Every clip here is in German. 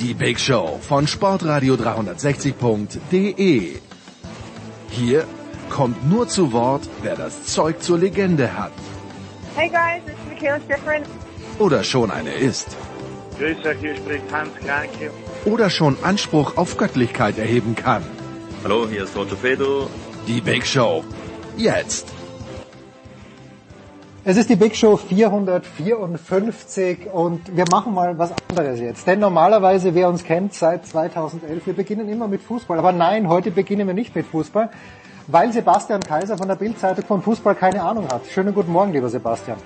die Big Show von Sportradio 360.de. Hier kommt nur zu Wort, wer das Zeug zur Legende hat. Hey guys, it's Michaela Schifrin. Oder schon eine ist. Grüß euch, hier spricht Hans Kranke. Oder schon Anspruch auf Göttlichkeit erheben kann. Hallo, hier ist Roger Fedo. Die Big Show. Jetzt. Es ist die Big Show 454 und wir machen mal was anderes jetzt. Denn normalerweise, wer uns kennt seit 2011, wir beginnen immer mit Fußball. Aber nein, heute beginnen wir nicht mit Fußball, weil Sebastian Kaiser von der Bildzeitung von Fußball keine Ahnung hat. Schönen guten Morgen, lieber Sebastian.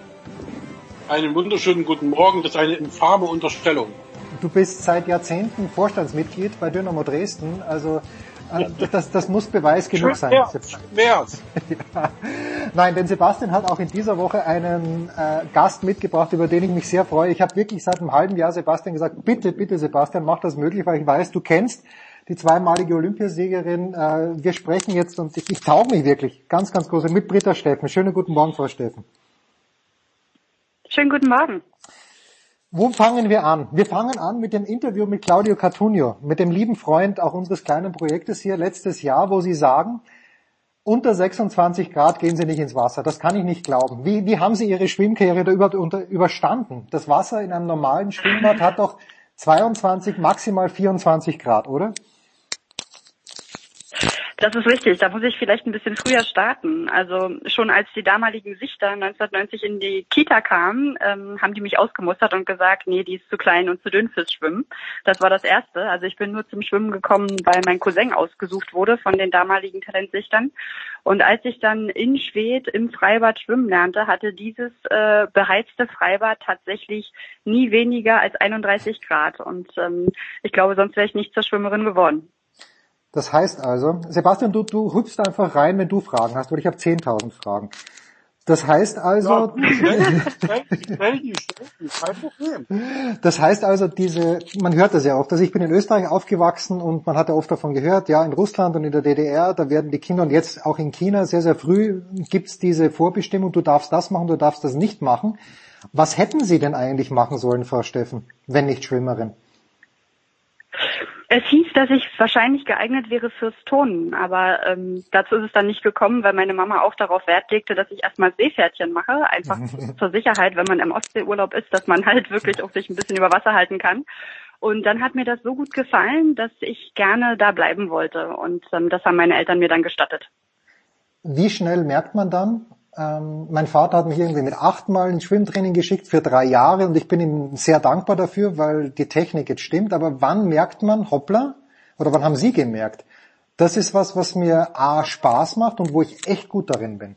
Einen wunderschönen guten Morgen. Das ist eine infame Unterstellung. Du bist seit Jahrzehnten Vorstandsmitglied bei Dynamo Dresden, also äh, das, das muss Beweis genug sein. Wär's. ja. Nein, denn Sebastian hat auch in dieser Woche einen äh, Gast mitgebracht, über den ich mich sehr freue. Ich habe wirklich seit einem halben Jahr Sebastian gesagt, bitte, bitte Sebastian, mach das möglich, weil ich weiß, du kennst die zweimalige Olympiasiegerin. Äh, wir sprechen jetzt und ich, ich tauche mich wirklich ganz, ganz groß mit Britta Steffen. Schönen guten Morgen, Frau Steffen. Schönen guten Morgen. Wo fangen wir an? Wir fangen an mit dem Interview mit Claudio Cartunio, mit dem lieben Freund auch unseres kleinen Projektes hier letztes Jahr, wo Sie sagen, unter 26 Grad gehen Sie nicht ins Wasser. Das kann ich nicht glauben. Wie, wie haben Sie Ihre Schwimmkarriere da über, überstanden? Das Wasser in einem normalen Schwimmbad hat doch 22, maximal 24 Grad, oder? Das ist richtig. Da muss ich vielleicht ein bisschen früher starten. Also schon als die damaligen Sichter 1990 in die Kita kamen, ähm, haben die mich ausgemustert und gesagt, nee, die ist zu klein und zu dünn fürs Schwimmen. Das war das Erste. Also ich bin nur zum Schwimmen gekommen, weil mein Cousin ausgesucht wurde von den damaligen Talentsichtern. Und als ich dann in Schwedt im Freibad schwimmen lernte, hatte dieses äh, beheizte Freibad tatsächlich nie weniger als 31 Grad. Und ähm, ich glaube, sonst wäre ich nicht zur Schwimmerin geworden. Das heißt also, Sebastian, du, du hüpfst einfach rein, wenn du Fragen hast, weil ich habe 10.000 Fragen. Das heißt also, das heißt also, diese, man hört das ja oft, also ich bin in Österreich aufgewachsen und man hat ja oft davon gehört, ja, in Russland und in der DDR, da werden die Kinder und jetzt auch in China sehr, sehr früh gibt's diese Vorbestimmung, du darfst das machen, du darfst das nicht machen. Was hätten Sie denn eigentlich machen sollen, Frau Steffen, wenn nicht Schwimmerin? Es hieß, dass ich wahrscheinlich geeignet wäre fürs Turnen, aber ähm, dazu ist es dann nicht gekommen, weil meine Mama auch darauf Wert legte, dass ich erstmal Seepferdchen mache, einfach zur Sicherheit, wenn man im Ostseeurlaub ist, dass man halt wirklich auch sich ein bisschen über Wasser halten kann. Und dann hat mir das so gut gefallen, dass ich gerne da bleiben wollte und ähm, das haben meine Eltern mir dann gestattet. Wie schnell merkt man dann, ähm, mein Vater hat mich irgendwie mit achtmal ins Schwimmtraining geschickt für drei Jahre und ich bin ihm sehr dankbar dafür, weil die Technik jetzt stimmt. Aber wann merkt man, hoppla, oder wann haben Sie gemerkt, das ist was, was mir A Spaß macht und wo ich echt gut darin bin?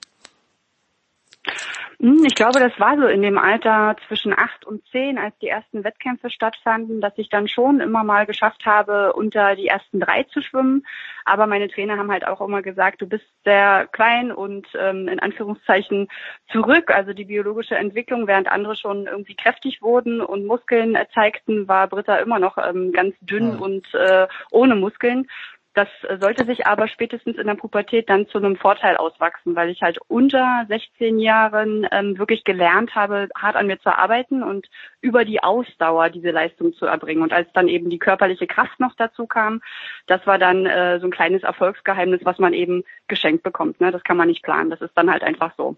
Hm, ich glaube, das war so in dem Alter zwischen acht und zehn, als die ersten Wettkämpfe stattfanden, dass ich dann schon immer mal geschafft habe, unter die ersten drei zu schwimmen. Aber meine Trainer haben halt auch immer gesagt, du bist sehr klein und ähm, in Anführungszeichen zurück. Also die biologische Entwicklung, während andere schon irgendwie kräftig wurden und Muskeln zeigten, war Britta immer noch ähm, ganz dünn ja. und äh, ohne Muskeln. Das sollte sich aber spätestens in der Pubertät dann zu einem Vorteil auswachsen, weil ich halt unter 16 Jahren ähm, wirklich gelernt habe, hart an mir zu arbeiten und über die Ausdauer diese Leistung zu erbringen. Und als dann eben die körperliche Kraft noch dazu kam, das war dann äh, so ein kleines Erfolgsgeheimnis, was man eben geschenkt bekommt. Ne? Das kann man nicht planen. Das ist dann halt einfach so.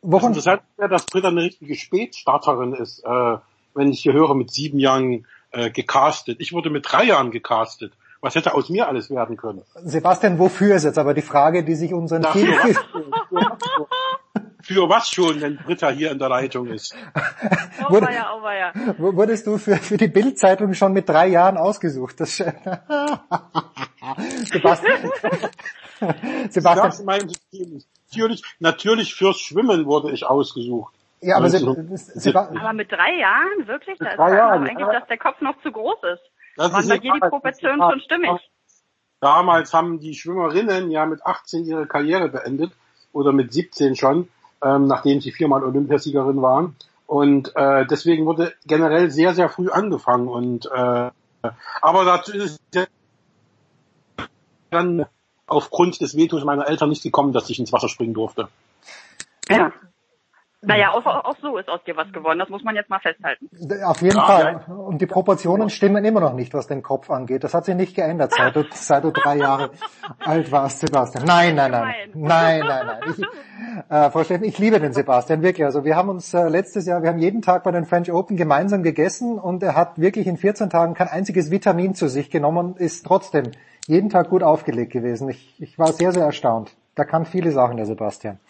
Wochen das ist ja, dass Britta eine richtige Spätstarterin ist. Äh, wenn ich hier höre, mit sieben Jahren äh, gecastet. Ich wurde mit drei Jahren gecastet was hätte aus mir alles werden können? Sebastian, wofür ist jetzt aber die Frage, die sich unseren Na, für, was, für was schon, wenn Britta hier in der Leitung ist? Auweia, auweia. Wurdest du für, für die Bildzeitung schon mit drei Jahren ausgesucht? Das Sebastian. Sebastian. Das meinte ich natürlich, natürlich fürs Schwimmen wurde ich ausgesucht. Ja, aber, also, aber mit drei Jahren wirklich? Da ist drei Jahren, eigentlich, dass der Kopf noch zu groß ist. Das Waren bei dir die Proportionen schon stimmig? Damals haben die Schwimmerinnen ja mit 18 ihre Karriere beendet oder mit 17 schon, ähm, nachdem sie viermal Olympiasiegerin waren. Und äh, deswegen wurde generell sehr, sehr früh angefangen. Und äh, aber dazu ist es dann aufgrund des Vetos meiner Eltern nicht gekommen, dass ich ins Wasser springen durfte. Ja. Naja, auch, auch so ist aus dir was geworden, das muss man jetzt mal festhalten. Auf jeden Fall. Und die Proportionen stimmen immer noch nicht, was den Kopf angeht. Das hat sich nicht geändert, seit du, seit du drei Jahre alt warst, Sebastian. Nein, nein, nein. Nein, nein, nein. Ich, äh, Frau Steffen, ich liebe den Sebastian, wirklich. Also wir haben uns äh, letztes Jahr, wir haben jeden Tag bei den French Open gemeinsam gegessen und er hat wirklich in 14 Tagen kein einziges Vitamin zu sich genommen und ist trotzdem jeden Tag gut aufgelegt gewesen. Ich, ich war sehr, sehr erstaunt. Da kann viele Sachen, der Sebastian.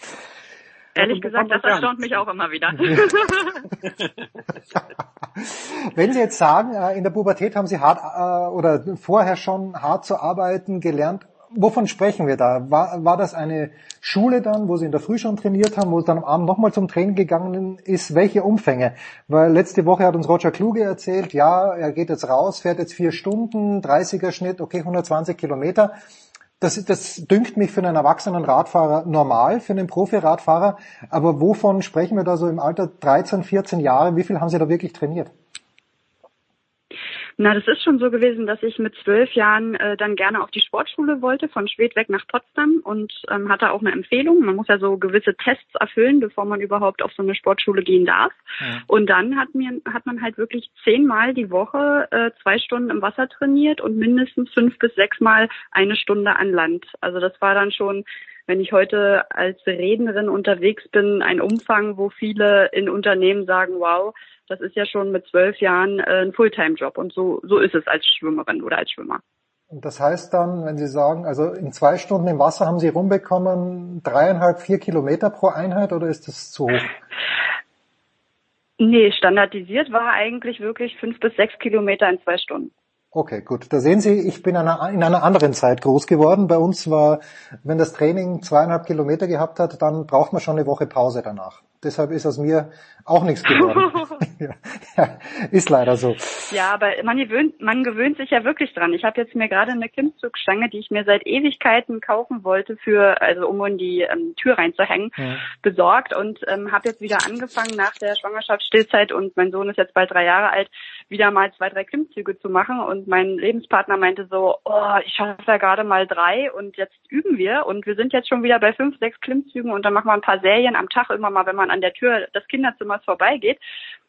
Ehrlich gesagt, das erstaunt mich auch immer wieder. Wenn Sie jetzt sagen, äh, in der Pubertät haben Sie hart äh, oder vorher schon hart zu arbeiten gelernt, wovon sprechen wir da? War, war das eine Schule dann, wo Sie in der Früh schon trainiert haben, wo es dann am Abend nochmal zum Training gegangen ist? Welche Umfänge? Weil letzte Woche hat uns Roger Kluge erzählt, ja, er geht jetzt raus, fährt jetzt vier Stunden, 30er Schnitt, okay, 120 Kilometer. Das, das dünkt mich für einen erwachsenen Radfahrer normal, für einen Profi-Radfahrer. Aber wovon sprechen wir da so im Alter 13, 14 Jahre? Wie viel haben Sie da wirklich trainiert? Na, das ist schon so gewesen, dass ich mit zwölf Jahren äh, dann gerne auf die Sportschule wollte, von Schwedt weg nach Potsdam und ähm, hatte auch eine Empfehlung. Man muss ja so gewisse Tests erfüllen, bevor man überhaupt auf so eine Sportschule gehen darf. Ja. Und dann hat mir hat man halt wirklich zehnmal die Woche äh, zwei Stunden im Wasser trainiert und mindestens fünf bis sechsmal eine Stunde an Land. Also das war dann schon wenn ich heute als Rednerin unterwegs bin, ein Umfang, wo viele in Unternehmen sagen, wow, das ist ja schon mit zwölf Jahren äh, ein Fulltime-Job und so, so ist es als Schwimmerin oder als Schwimmer. Und das heißt dann, wenn Sie sagen, also in zwei Stunden im Wasser haben Sie rumbekommen dreieinhalb, vier Kilometer pro Einheit oder ist das zu hoch? Nee, standardisiert war eigentlich wirklich fünf bis sechs Kilometer in zwei Stunden. Okay, gut. Da sehen Sie, ich bin in einer, in einer anderen Zeit groß geworden. Bei uns war, wenn das Training zweieinhalb Kilometer gehabt hat, dann braucht man schon eine Woche Pause danach. Deshalb ist aus mir auch nichts geworden. ja, ist leider so. Ja, aber man gewöhnt, man gewöhnt sich ja wirklich dran. Ich habe jetzt mir gerade eine Klimmzugstange, die ich mir seit Ewigkeiten kaufen wollte, für also um in die ähm, Tür reinzuhängen, ja. besorgt und ähm, habe jetzt wieder angefangen nach der Schwangerschaftsstillzeit und mein Sohn ist jetzt bald drei Jahre alt, wieder mal zwei, drei Klimmzüge zu machen. Und mein Lebenspartner meinte so, oh, ich schaffe ja gerade mal drei und jetzt üben wir und wir sind jetzt schon wieder bei fünf, sechs Klimmzügen und dann machen wir ein paar Serien am Tag immer mal, wenn man an der Tür des Kinderzimmers vorbeigeht,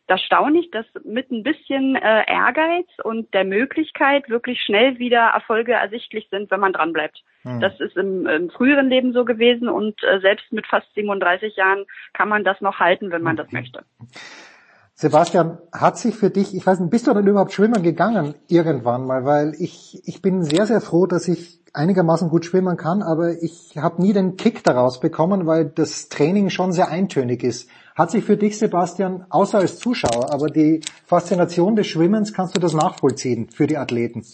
da staune ich, dass mit ein bisschen äh, Ehrgeiz und der Möglichkeit wirklich schnell wieder Erfolge ersichtlich sind, wenn man dran bleibt. Hm. Das ist im, im, früheren Leben so gewesen und äh, selbst mit fast 37 Jahren kann man das noch halten, wenn man das möchte. Sebastian, hat sich für dich, ich weiß nicht, bist du denn überhaupt schwimmen gegangen irgendwann mal? Weil ich, ich bin sehr, sehr froh, dass ich einigermaßen gut schwimmen kann, aber ich habe nie den Kick daraus bekommen, weil das Training schon sehr eintönig ist. Hat sich für dich, Sebastian, außer als Zuschauer, aber die Faszination des Schwimmens, kannst du das nachvollziehen für die Athleten?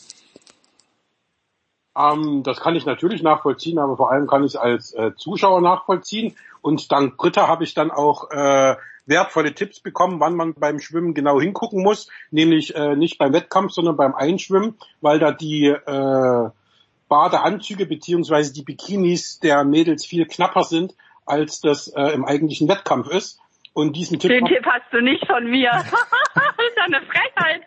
Ähm, das kann ich natürlich nachvollziehen, aber vor allem kann ich es als äh, Zuschauer nachvollziehen. Und dank Britta habe ich dann auch äh, wertvolle Tipps bekommen, wann man beim Schwimmen genau hingucken muss, nämlich äh, nicht beim Wettkampf, sondern beim Einschwimmen, weil da die äh, Badeanzüge beziehungsweise die Bikinis der Mädels viel knapper sind, als das äh, im eigentlichen Wettkampf ist. Und diesen Tipp. Den Tipp hast du nicht von mir. das ist ja eine Frechheit.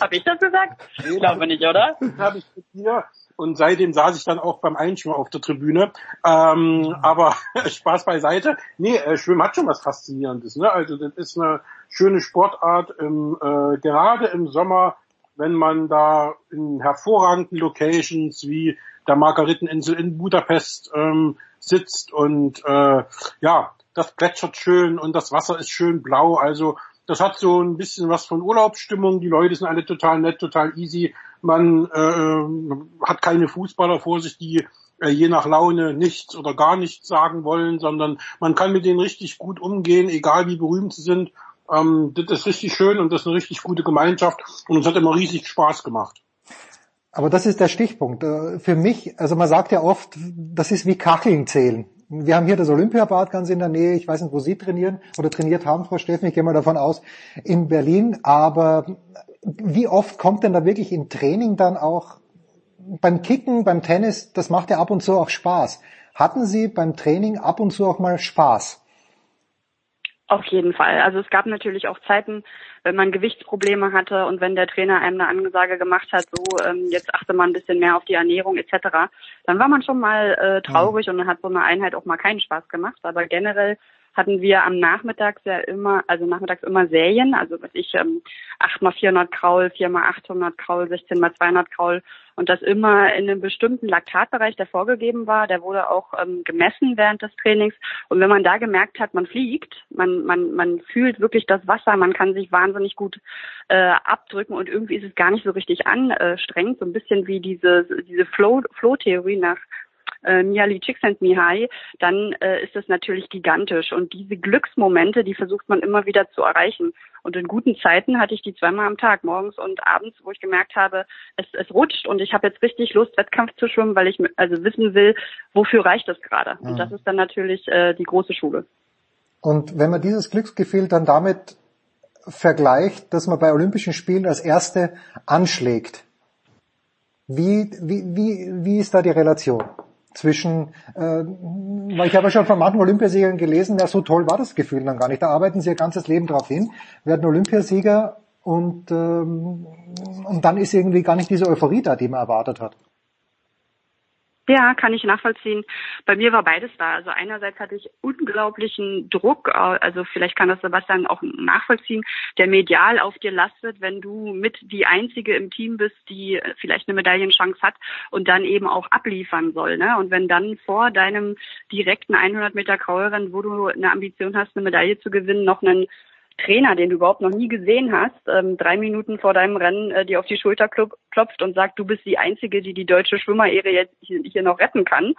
Hab ich das gesagt? Ich glaube nicht, oder? Habe ich mit dir. Und seitdem saß ich dann auch beim Einschwimmen auf der Tribüne. Ähm, aber Spaß beiseite. Nee, äh, Schwimmen hat schon was Faszinierendes. Ne? Also das ist eine schöne Sportart. Im, äh, gerade im Sommer wenn man da in hervorragenden Locations wie der Margariteninsel in Budapest ähm, sitzt und äh, ja, das plätschert schön und das Wasser ist schön blau. Also das hat so ein bisschen was von Urlaubsstimmung. Die Leute sind alle total nett, total easy. Man äh, hat keine Fußballer vor sich, die äh, je nach Laune nichts oder gar nichts sagen wollen, sondern man kann mit denen richtig gut umgehen, egal wie berühmt sie sind. Ähm, das ist richtig schön und das ist eine richtig gute Gemeinschaft und uns hat immer riesig Spaß gemacht. Aber das ist der Stichpunkt. Äh, für mich, also man sagt ja oft, das ist wie Kacheln zählen. Wir haben hier das Olympiabad ganz in der Nähe. Ich weiß nicht, wo Sie trainieren oder trainiert haben, Frau Steffen. Ich gehe mal davon aus, in Berlin. Aber wie oft kommt denn da wirklich im Training dann auch beim Kicken, beim Tennis, das macht ja ab und zu auch Spaß. Hatten Sie beim Training ab und zu auch mal Spaß? Auf jeden Fall. Also es gab natürlich auch Zeiten, wenn man Gewichtsprobleme hatte und wenn der Trainer einem eine Ansage gemacht hat, so ähm, jetzt achte mal ein bisschen mehr auf die Ernährung etc., dann war man schon mal äh, traurig mhm. und dann hat so eine Einheit auch mal keinen Spaß gemacht. Aber generell hatten wir am Nachmittag ja immer, also nachmittags immer Serien, also was ich, ähm, 8 mal 400 Kraul, 4 mal 800 Kraul, 16 mal 200 Kraul und das immer in einem bestimmten Laktatbereich, der vorgegeben war, der wurde auch ähm, gemessen während des Trainings. Und wenn man da gemerkt hat, man fliegt, man, man, man fühlt wirklich das Wasser, man kann sich wahnsinnig gut äh, abdrücken und irgendwie ist es gar nicht so richtig anstrengend, so ein bisschen wie diese, diese Flow-Theorie nach äh, Mihaly Csikszentmihalyi, dann äh, ist das natürlich gigantisch. Und diese Glücksmomente, die versucht man immer wieder zu erreichen. Und in guten Zeiten hatte ich die zweimal am Tag, morgens und abends, wo ich gemerkt habe, es, es rutscht und ich habe jetzt richtig Lust, Wettkampf zu schwimmen, weil ich also wissen will, wofür reicht das gerade. Mhm. Und das ist dann natürlich äh, die große Schule. Und wenn man dieses Glücksgefühl dann damit vergleicht, dass man bei Olympischen Spielen als Erste anschlägt, wie, wie, wie, wie ist da die Relation? Zwischen, äh, weil ich habe schon von manchen Olympiasiegern gelesen, ja, so toll war das Gefühl dann gar nicht. Da arbeiten sie ihr ganzes Leben drauf hin, werden Olympiasieger und, ähm, und dann ist irgendwie gar nicht diese Euphorie da, die man erwartet hat. Ja, kann ich nachvollziehen. Bei mir war beides da. Also einerseits hatte ich unglaublichen Druck, äh, also vielleicht kann das Sebastian auch nachvollziehen, der medial auf dir lastet, wenn du mit die Einzige im Team bist, die vielleicht eine Medaillenchance hat und dann eben auch abliefern soll. Ne? Und wenn dann vor deinem direkten 100 Meter Kraulrennen, wo du eine Ambition hast, eine Medaille zu gewinnen, noch einen Trainer, den du überhaupt noch nie gesehen hast, ähm, drei Minuten vor deinem Rennen äh, dir auf die Schulter klopft und sagt, du bist die Einzige, die die deutsche Schwimmerehre jetzt hier, noch retten kann,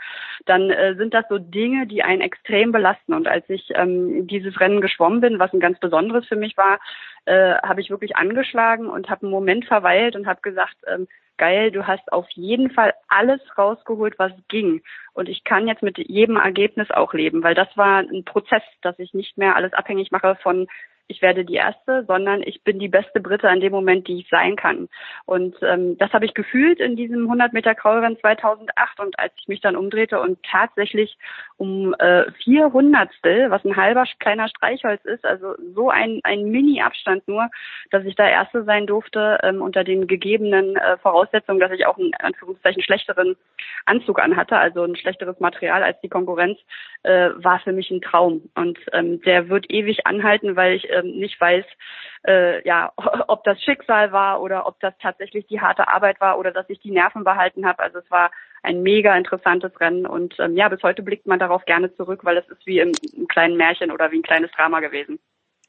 dann äh, sind das so Dinge, die einen extrem belasten. Und als ich ähm, dieses Rennen geschwommen bin, was ein ganz besonderes für mich war, äh, habe ich wirklich angeschlagen und habe einen Moment verweilt und habe gesagt, ähm, geil, du hast auf jeden Fall alles rausgeholt, was ging. Und ich kann jetzt mit jedem Ergebnis auch leben, weil das war ein Prozess, dass ich nicht mehr alles abhängig mache von ich werde die Erste, sondern ich bin die beste Britte an dem Moment, die ich sein kann. Und ähm, das habe ich gefühlt in diesem 100 Meter Kraulrennen 2008 und als ich mich dann umdrehte und tatsächlich um äh, 400 was ein halber kleiner Streichholz ist, also so ein, ein Mini-Abstand nur, dass ich da Erste sein durfte ähm, unter den gegebenen äh, Voraussetzungen, dass ich auch einen Anführungszeichen schlechteren Anzug anhatte, also ein schlechteres Material als die Konkurrenz, äh, war für mich ein Traum. Und ähm, der wird ewig anhalten, weil ich ähm, nicht weiß, äh, ja, ob das Schicksal war oder ob das tatsächlich die harte Arbeit war oder dass ich die Nerven behalten habe. Also es war ein mega interessantes Rennen und ähm, ja, bis heute blickt man darauf gerne zurück, weil es ist wie im kleinen Märchen oder wie ein kleines Drama gewesen.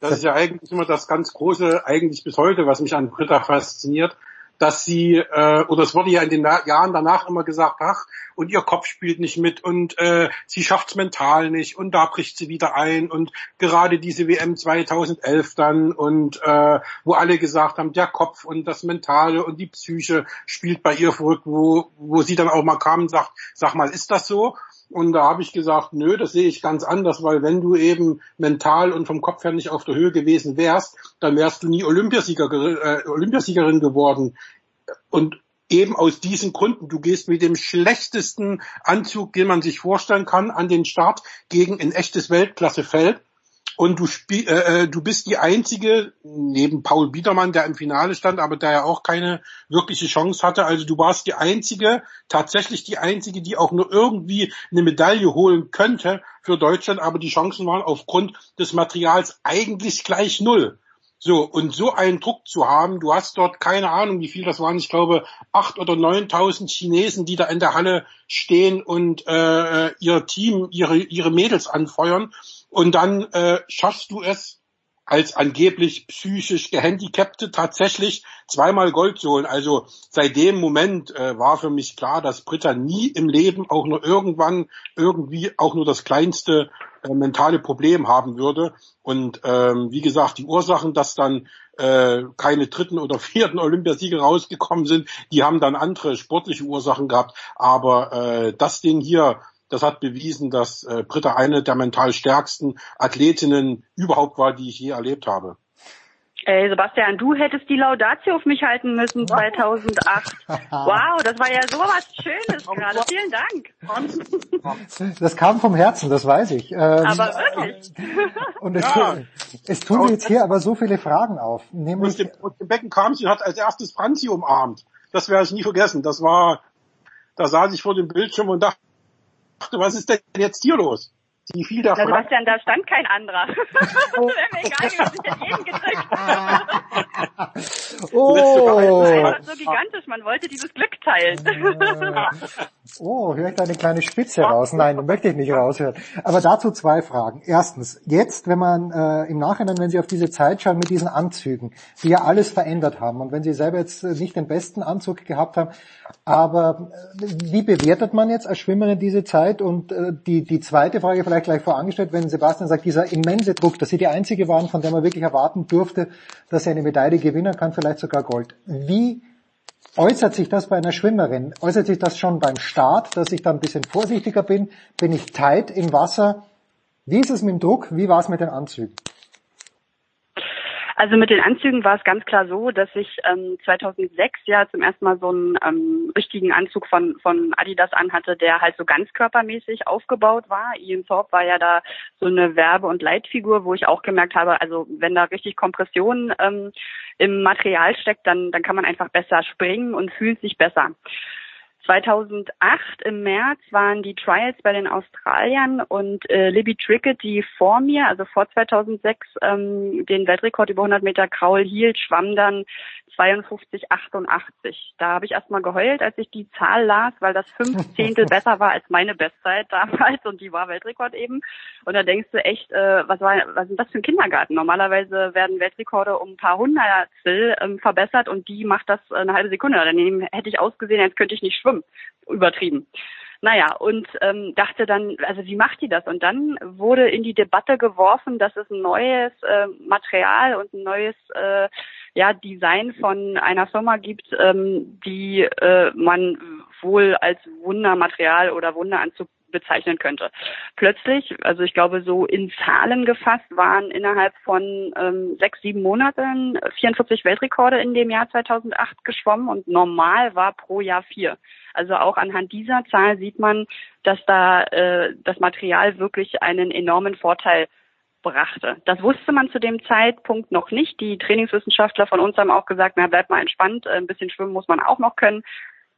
Das ist ja eigentlich immer das ganz große, eigentlich bis heute, was mich an Britta fasziniert, dass sie, äh, oder es wurde ja in den Jahren danach immer gesagt, ach, und ihr Kopf spielt nicht mit und äh, sie schafft's mental nicht und da bricht sie wieder ein und gerade diese WM 2011 dann und äh, wo alle gesagt haben, der Kopf und das Mentale und die Psyche spielt bei ihr verrückt, wo, wo sie dann auch mal kam und sagt, sag mal, ist das so? Und da habe ich gesagt, nö, das sehe ich ganz anders, weil wenn du eben mental und vom Kopf her nicht auf der Höhe gewesen wärst, dann wärst du nie Olympiasieger, äh, Olympiasiegerin geworden. Und eben aus diesen Gründen, du gehst mit dem schlechtesten Anzug, den man sich vorstellen kann, an den Start gegen ein echtes Weltklassefeld und du, spiel, äh, äh, du bist die einzige, neben Paul Biedermann, der im Finale stand, aber der ja auch keine wirkliche Chance hatte. Also du warst die einzige, tatsächlich die einzige, die auch nur irgendwie eine Medaille holen könnte für Deutschland, aber die Chancen waren aufgrund des Materials eigentlich gleich null. So, und so einen Druck zu haben, du hast dort keine Ahnung, wie viel das waren, ich glaube, acht oder neuntausend Chinesen, die da in der Halle stehen und äh, äh ihr Team, ihre, ihre Mädels anfeuern. Und dann äh, schaffst du es, als angeblich psychisch Gehandicapte tatsächlich zweimal Gold zu holen. Also seit dem Moment äh, war für mich klar, dass Britta nie im Leben auch nur irgendwann irgendwie auch nur das kleinste äh, mentale Problem haben würde. Und ähm, wie gesagt, die Ursachen, dass dann äh, keine dritten oder vierten Olympiasiege rausgekommen sind, die haben dann andere sportliche Ursachen gehabt. Aber äh, das Ding hier das hat bewiesen, dass äh, Britta eine der mental stärksten Athletinnen überhaupt war, die ich je erlebt habe. Ey, Sebastian, du hättest die Laudatio auf mich halten müssen 2008. Wow, das war ja sowas Schönes gerade. Vielen Dank. Das kam vom Herzen, das weiß ich. Ähm, Aber wirklich. Und es, Ja. es tun mir jetzt hier aber so viele Fragen auf. Aus Nämlich, dem, aus dem Becken kam sie und hat als erstes Franzi umarmt. Das werde ich nie vergessen. Das war, da saß ich vor dem Bildschirm und dachte, was ist denn jetzt hier los? Die fiel da Na. Sebastian, da stand kein anderer. das wäre mir egal gewesen, ich hätte jeden gedrückt. oh, Einfach so gigantisch, man wollte dieses Glück teilen. oh, höre ich da eine kleine Spitze raus? Nein, möchte ich nicht raushören. Aber dazu zwei Fragen. Erstens, jetzt, wenn man äh, im Nachhinein, wenn Sie auf diese Zeit schauen mit diesen Anzügen, die ja alles verändert haben und wenn Sie selber jetzt äh, nicht den besten Anzug gehabt haben, aber äh, wie bewertet man jetzt als Schwimmerin diese Zeit? Und äh, die, die zweite Frage vielleicht gleich vorangestellt, wenn Sebastian sagt, dieser immense Druck, dass Sie die Einzige waren, von der man wirklich erwarten durfte, dass Sie eine Medaille gewinnen kann, vielleicht sogar Gold. Wie Äußert sich das bei einer Schwimmerin? Äußert sich das schon beim Start, dass ich da ein bisschen vorsichtiger bin? Bin ich tight im Wasser? Wie ist es mit dem Druck? Wie war es mit den Anzügen? Also mit den Anzügen war es ganz klar so, dass ich ähm, 2006 ja zum ersten Mal so einen ähm, richtigen Anzug von, von Adidas anhatte, der halt so ganzkörpermäßig aufgebaut war. Ian Thorpe war ja da so eine Werbe- und Leitfigur, wo ich auch gemerkt habe, also wenn da richtig Kompression ähm, im Material steckt, dann, dann kann man einfach besser springen und fühlt sich besser. 2008 im März waren die Trials bei den Australiern und äh, Libby Trickett, die vor mir, also vor 2006, ähm, den Weltrekord über 100 Meter Kraul hielt, schwamm dann 52,88. Da habe ich erstmal geheult, als ich die Zahl las, weil das fünf Zehntel besser war als meine Bestzeit damals und die war Weltrekord eben. Und da denkst du echt, äh, was war, was ist das für ein Kindergarten? Normalerweise werden Weltrekorde um ein paar Hundertstel ähm, verbessert und die macht das eine halbe Sekunde. Daneben hätte ich ausgesehen, als könnte ich nicht schwimmen. Übertrieben. Naja, und ähm, dachte dann, also wie macht die das? Und dann wurde in die Debatte geworfen, dass es ein neues äh, Material und ein neues äh, ja, Design von einer Firma gibt, ähm, die äh, man wohl als Wundermaterial oder Wunderanzug bezeichnen könnte. Plötzlich, also ich glaube so in Zahlen gefasst, waren innerhalb von ähm, sechs, sieben Monaten 44 Weltrekorde in dem Jahr 2008 geschwommen und normal war pro Jahr vier. Also auch anhand dieser Zahl sieht man, dass da äh, das Material wirklich einen enormen Vorteil brachte. Das wusste man zu dem Zeitpunkt noch nicht. Die Trainingswissenschaftler von uns haben auch gesagt, na bleibt mal entspannt, ein bisschen schwimmen muss man auch noch können.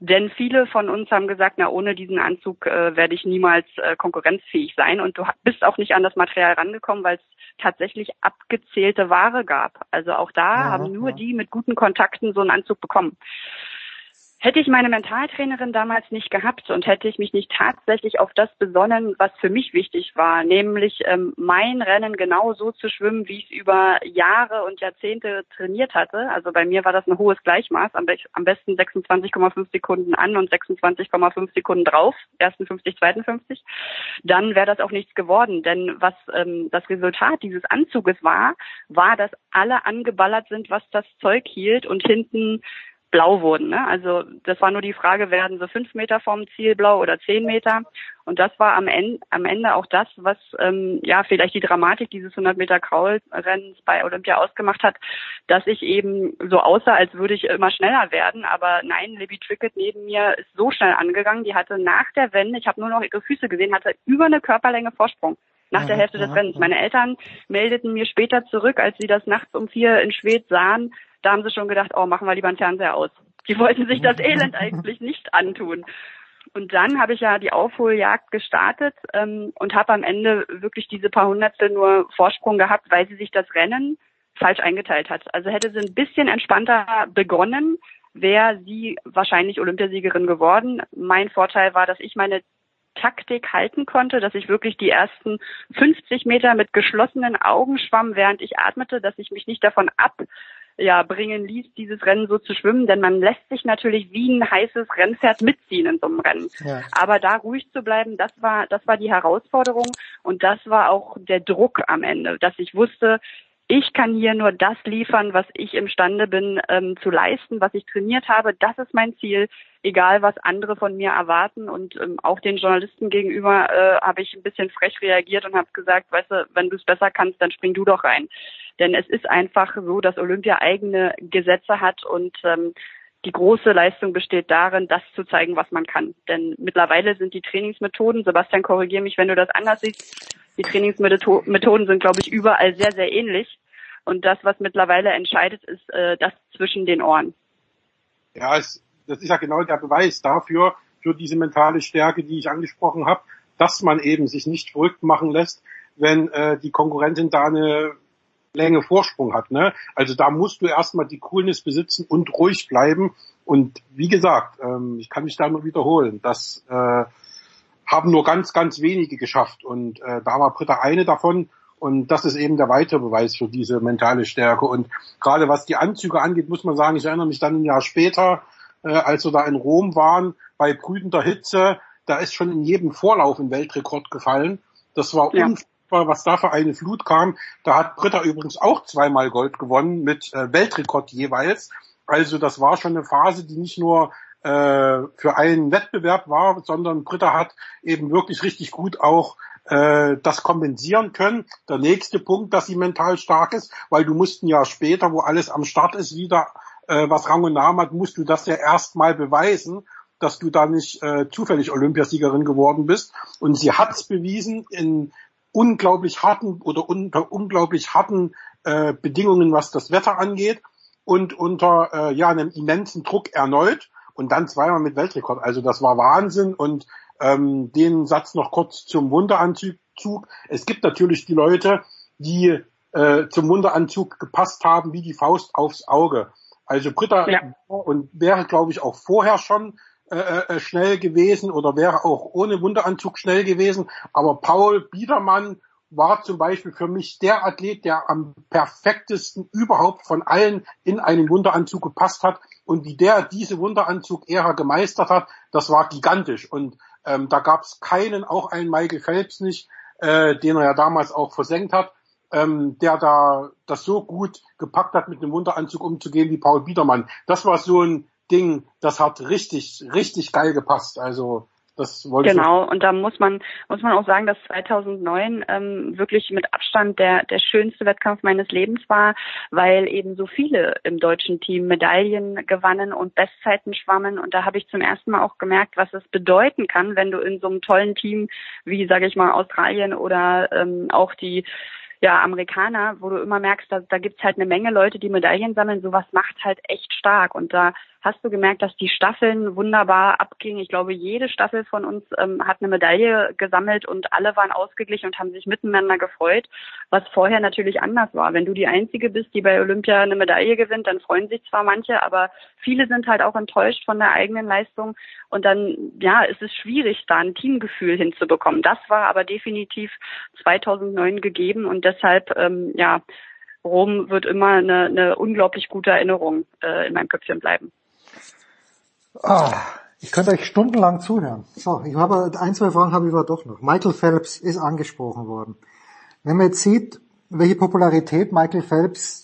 Denn viele von uns haben gesagt, na ohne diesen Anzug äh, werde ich niemals äh, konkurrenzfähig sein. Und du bist auch nicht an das Material rangekommen, weil es tatsächlich abgezählte Ware gab. Also auch da Ja, haben nur ja. die mit guten Kontakten so einen Anzug bekommen. Hätte ich meine Mentaltrainerin damals nicht gehabt und hätte ich mich nicht tatsächlich auf das besonnen, was für mich wichtig war, nämlich ähm, mein Rennen genau so zu schwimmen, wie ich es über Jahre und Jahrzehnte trainiert hatte. Also bei mir war das ein hohes Gleichmaß, am, be am besten 26,5 Sekunden an und 26,5 Sekunden drauf, ersten 50, zweiten 50. Dann wäre das auch nichts geworden, denn was ähm, das Resultat dieses Anzuges war, war, dass alle angeballert sind, was das Zeug hielt und hinten blau wurden. Ne? Also das war nur die Frage, werden sie fünf Meter vom Ziel blau oder zehn Meter? Und das war am Ende, am Ende auch das, was ähm, ja vielleicht die Dramatik dieses 100 Meter Kraulrennens bei Olympia ausgemacht hat, dass ich eben so aussah, als würde ich immer schneller werden. Aber nein, Libby Trickett neben mir ist so schnell angegangen. Die hatte nach der Wende, ich habe nur noch ihre Füße gesehen, hatte über eine Körperlänge Vorsprung nach der Hälfte des Rennens. Meine Eltern meldeten mir später zurück, als sie das nachts um vier in Schwedt sahen, da haben sie schon gedacht, oh, machen wir lieber einen Fernseher aus. Die wollten sich das Elend eigentlich nicht antun. Und dann habe ich ja die Aufholjagd gestartet ähm, und habe am Ende wirklich diese paar Hundertstel nur Vorsprung gehabt, weil sie sich das Rennen falsch eingeteilt hat. Also hätte sie ein bisschen entspannter begonnen, wäre sie wahrscheinlich Olympiasiegerin geworden. Mein Vorteil war, dass ich meine Taktik halten konnte, dass ich wirklich die ersten 50 Meter mit geschlossenen Augen schwamm, während ich atmete, dass ich mich nicht davon ab ja, bringen ließ, dieses Rennen so zu schwimmen, denn man lässt sich natürlich wie ein heißes Rennpferd mitziehen in so einem Rennen. Ja. Aber da ruhig zu bleiben, das war, das war die Herausforderung und das war auch der Druck am Ende, dass ich wusste, ich kann hier nur das liefern, was ich imstande bin ähm, zu leisten, was ich trainiert habe. Das ist mein Ziel, egal was andere von mir erwarten. Und ähm, auch den Journalisten gegenüber äh, habe ich ein bisschen frech reagiert und habe gesagt, weißt du, wenn du es besser kannst, dann spring du doch rein. Denn es ist einfach so, dass Olympia eigene Gesetze hat und ähm, die große Leistung besteht darin, das zu zeigen, was man kann. Denn mittlerweile sind die Trainingsmethoden, Sebastian, korrigiere mich, wenn du das anders siehst, die Trainingsmethoden sind, glaube ich, überall sehr, sehr ähnlich. Und das, was mittlerweile entscheidet, ist äh, das zwischen den Ohren. Ja, es, das ist ja genau der Beweis dafür, für diese mentale Stärke, die ich angesprochen habe, dass man eben sich nicht verrückt machen lässt, wenn äh, die Konkurrentin da eine Länge Vorsprung hat. Ne? Also da musst du erstmal die Coolness besitzen und ruhig bleiben. Und wie gesagt, ähm, ich kann mich da nur wiederholen, das äh, haben nur ganz, ganz wenige geschafft. Und äh, da war Britta eine davon. Und das ist eben der weitere Beweis für diese mentale Stärke. Und gerade was die Anzüge angeht, muss man sagen, ich erinnere mich dann ein Jahr später, äh, als wir da in Rom waren, bei brütender Hitze, da ist schon in jedem Vorlauf ein Weltrekord gefallen. Das war ja. unfassbar, was da für eine Flut kam. Da hat Britta übrigens auch zweimal Gold gewonnen mit äh, Weltrekord jeweils. Also das war schon eine Phase, die nicht nur äh, für einen Wettbewerb war, sondern Britta hat eben wirklich richtig gut auch äh, das kompensieren können. Der nächste Punkt, dass sie mental stark ist, weil du musst Jahr später, wo alles am Start ist, wieder äh, was Rang und Namen hat, musst du das ja erstmal beweisen, dass du da nicht äh, zufällig Olympiasiegerin geworden bist. Und sie hat es bewiesen in unglaublich harten oder unter unglaublich harten äh, Bedingungen, was das Wetter angeht und unter äh, ja einem immensen Druck erneut und dann zweimal mit Weltrekord. Also das war Wahnsinn und ähm, den Satz noch kurz zum Wunderanzug. Es gibt natürlich die Leute, die äh, zum Wunderanzug gepasst haben wie die Faust aufs Auge. Also Britta ja. und wäre, glaube ich, auch vorher schon äh, äh, schnell gewesen oder wäre auch ohne Wunderanzug schnell gewesen. Aber Paul Biedermann war zum Beispiel für mich der Athlet, der am perfektesten überhaupt von allen in einen Wunderanzug gepasst hat. Und wie der diese Wunderanzug-Ära gemeistert hat, das war gigantisch. Und ähm, da gab es keinen, auch einen Michael Phelps nicht, äh, den er ja damals auch versenkt hat, ähm, der da das so gut gepackt hat, mit einem Wunderanzug umzugehen wie Paul Biedermann. Das war so ein Ding, das hat richtig, richtig geil gepasst. Also das wollte genau, ich und da muss man muss man auch sagen, dass 2009 ähm, wirklich mit Abstand der der schönste Wettkampf meines Lebens war, weil eben so viele im deutschen Team Medaillen gewannen und Bestzeiten schwammen und da habe ich zum ersten Mal auch gemerkt, was es bedeuten kann, wenn du in so einem tollen Team wie sage ich mal Australien oder ähm, auch die ja, Amerikaner, wo du immer merkst, da, da gibt's halt eine Menge Leute, die Medaillen sammeln, sowas macht halt echt stark. Und da hast du gemerkt, dass die Staffeln wunderbar abgingen. Ich glaube, jede Staffel von uns ähm, hat eine Medaille gesammelt und alle waren ausgeglichen und haben sich miteinander gefreut, was vorher natürlich anders war. Wenn du die Einzige bist, die bei Olympia eine Medaille gewinnt, dann freuen sich zwar manche, aber viele sind halt auch enttäuscht von der eigenen Leistung und dann, ja, ist es schwierig, da ein Teamgefühl hinzubekommen. Das war aber definitiv 2009 gegeben und deshalb, ähm, ja, Rom wird immer eine, eine unglaublich gute Erinnerung äh, in meinem Köpfchen bleiben. Ah, ich könnte euch stundenlang zuhören. So, ich habe ein, zwei Fragen habe ich aber doch noch. Michael Phelps ist angesprochen worden. Wenn man jetzt sieht, welche Popularität Michael Phelps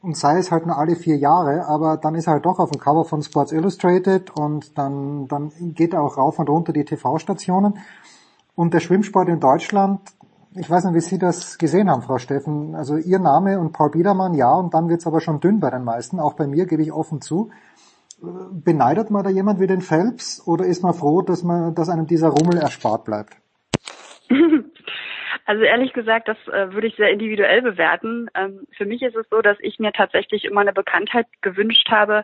und sei es halt nur alle vier Jahre, aber dann ist er halt doch auf dem Cover von Sports Illustrated und dann, dann geht er auch rauf und runter die TV-Stationen. Und der Schwimmsport in Deutschland, ich weiß nicht, wie Sie das gesehen haben, Frau Steffen. Also Ihr Name und Paul Biedermann, ja, und dann wird's aber schon dünn bei den meisten. Auch bei mir gebe ich offen zu beneidet man da jemand wie den Phelps oder ist man froh, dass man, dass einem dieser Rummel erspart bleibt? Also ehrlich gesagt, das äh, würde ich sehr individuell bewerten. Ähm, für mich ist es so, dass ich mir tatsächlich immer eine Bekanntheit gewünscht habe,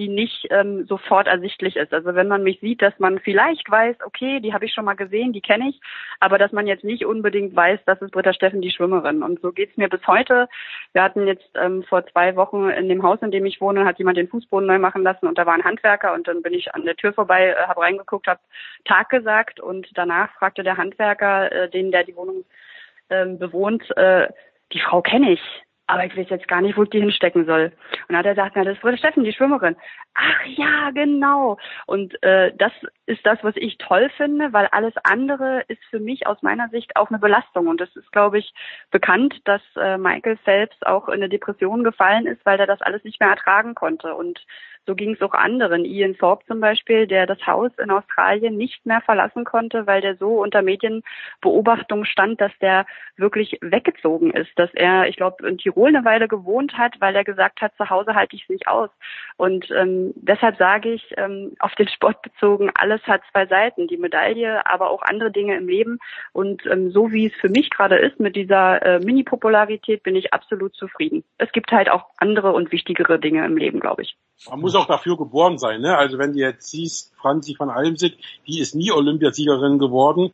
die nicht ähm, sofort ersichtlich ist. Also wenn man mich sieht, dass man vielleicht weiß, okay, die habe ich schon mal gesehen, die kenne ich, aber dass man jetzt nicht unbedingt weiß, das ist Britta Steffen, die Schwimmerin. Und so geht's mir bis heute. Wir hatten jetzt ähm, vor zwei Wochen in dem Haus, in dem ich wohne, hat jemand den Fußboden neu machen lassen und da war ein Handwerker und dann bin ich an der Tür vorbei, äh, habe reingeguckt, habe Tag gesagt und danach fragte der Handwerker, äh, den der die Wohnung ähm, bewohnt, äh, die Frau kenne ich, aber ich weiß jetzt gar nicht, wo ich die hinstecken soll. Und dann hat er gesagt, na, das ist Britta Steffen, die Schwimmerin. Ach ja, genau. Und äh, das ist das, was ich toll finde, weil alles andere ist für mich aus meiner Sicht auch eine Belastung. Und das ist, glaube ich, bekannt, dass äh, Michael Phelps auch in eine Depression gefallen ist, weil er das alles nicht mehr ertragen konnte. Und So ging es auch anderen. Ian Thorpe zum Beispiel, der das Haus in Australien nicht mehr verlassen konnte, weil der so unter Medienbeobachtung stand, dass der wirklich weggezogen ist, dass er, ich glaube, in Tirol eine Weile gewohnt hat, weil er gesagt hat, zu Hause halte ich es nicht aus. Und ähm, deshalb sage ich, ähm, auf den Sport bezogen, alles hat zwei Seiten, die Medaille, aber auch andere Dinge im Leben. Und ähm, so wie es für mich gerade ist mit dieser äh, Mini-Popularität, bin ich absolut zufrieden. Es gibt halt auch andere und wichtigere Dinge im Leben, glaube ich. Man muss auch dafür geboren sein. Ne? Also wenn du jetzt siehst, Franzi von Almsick, die ist nie Olympiasiegerin geworden,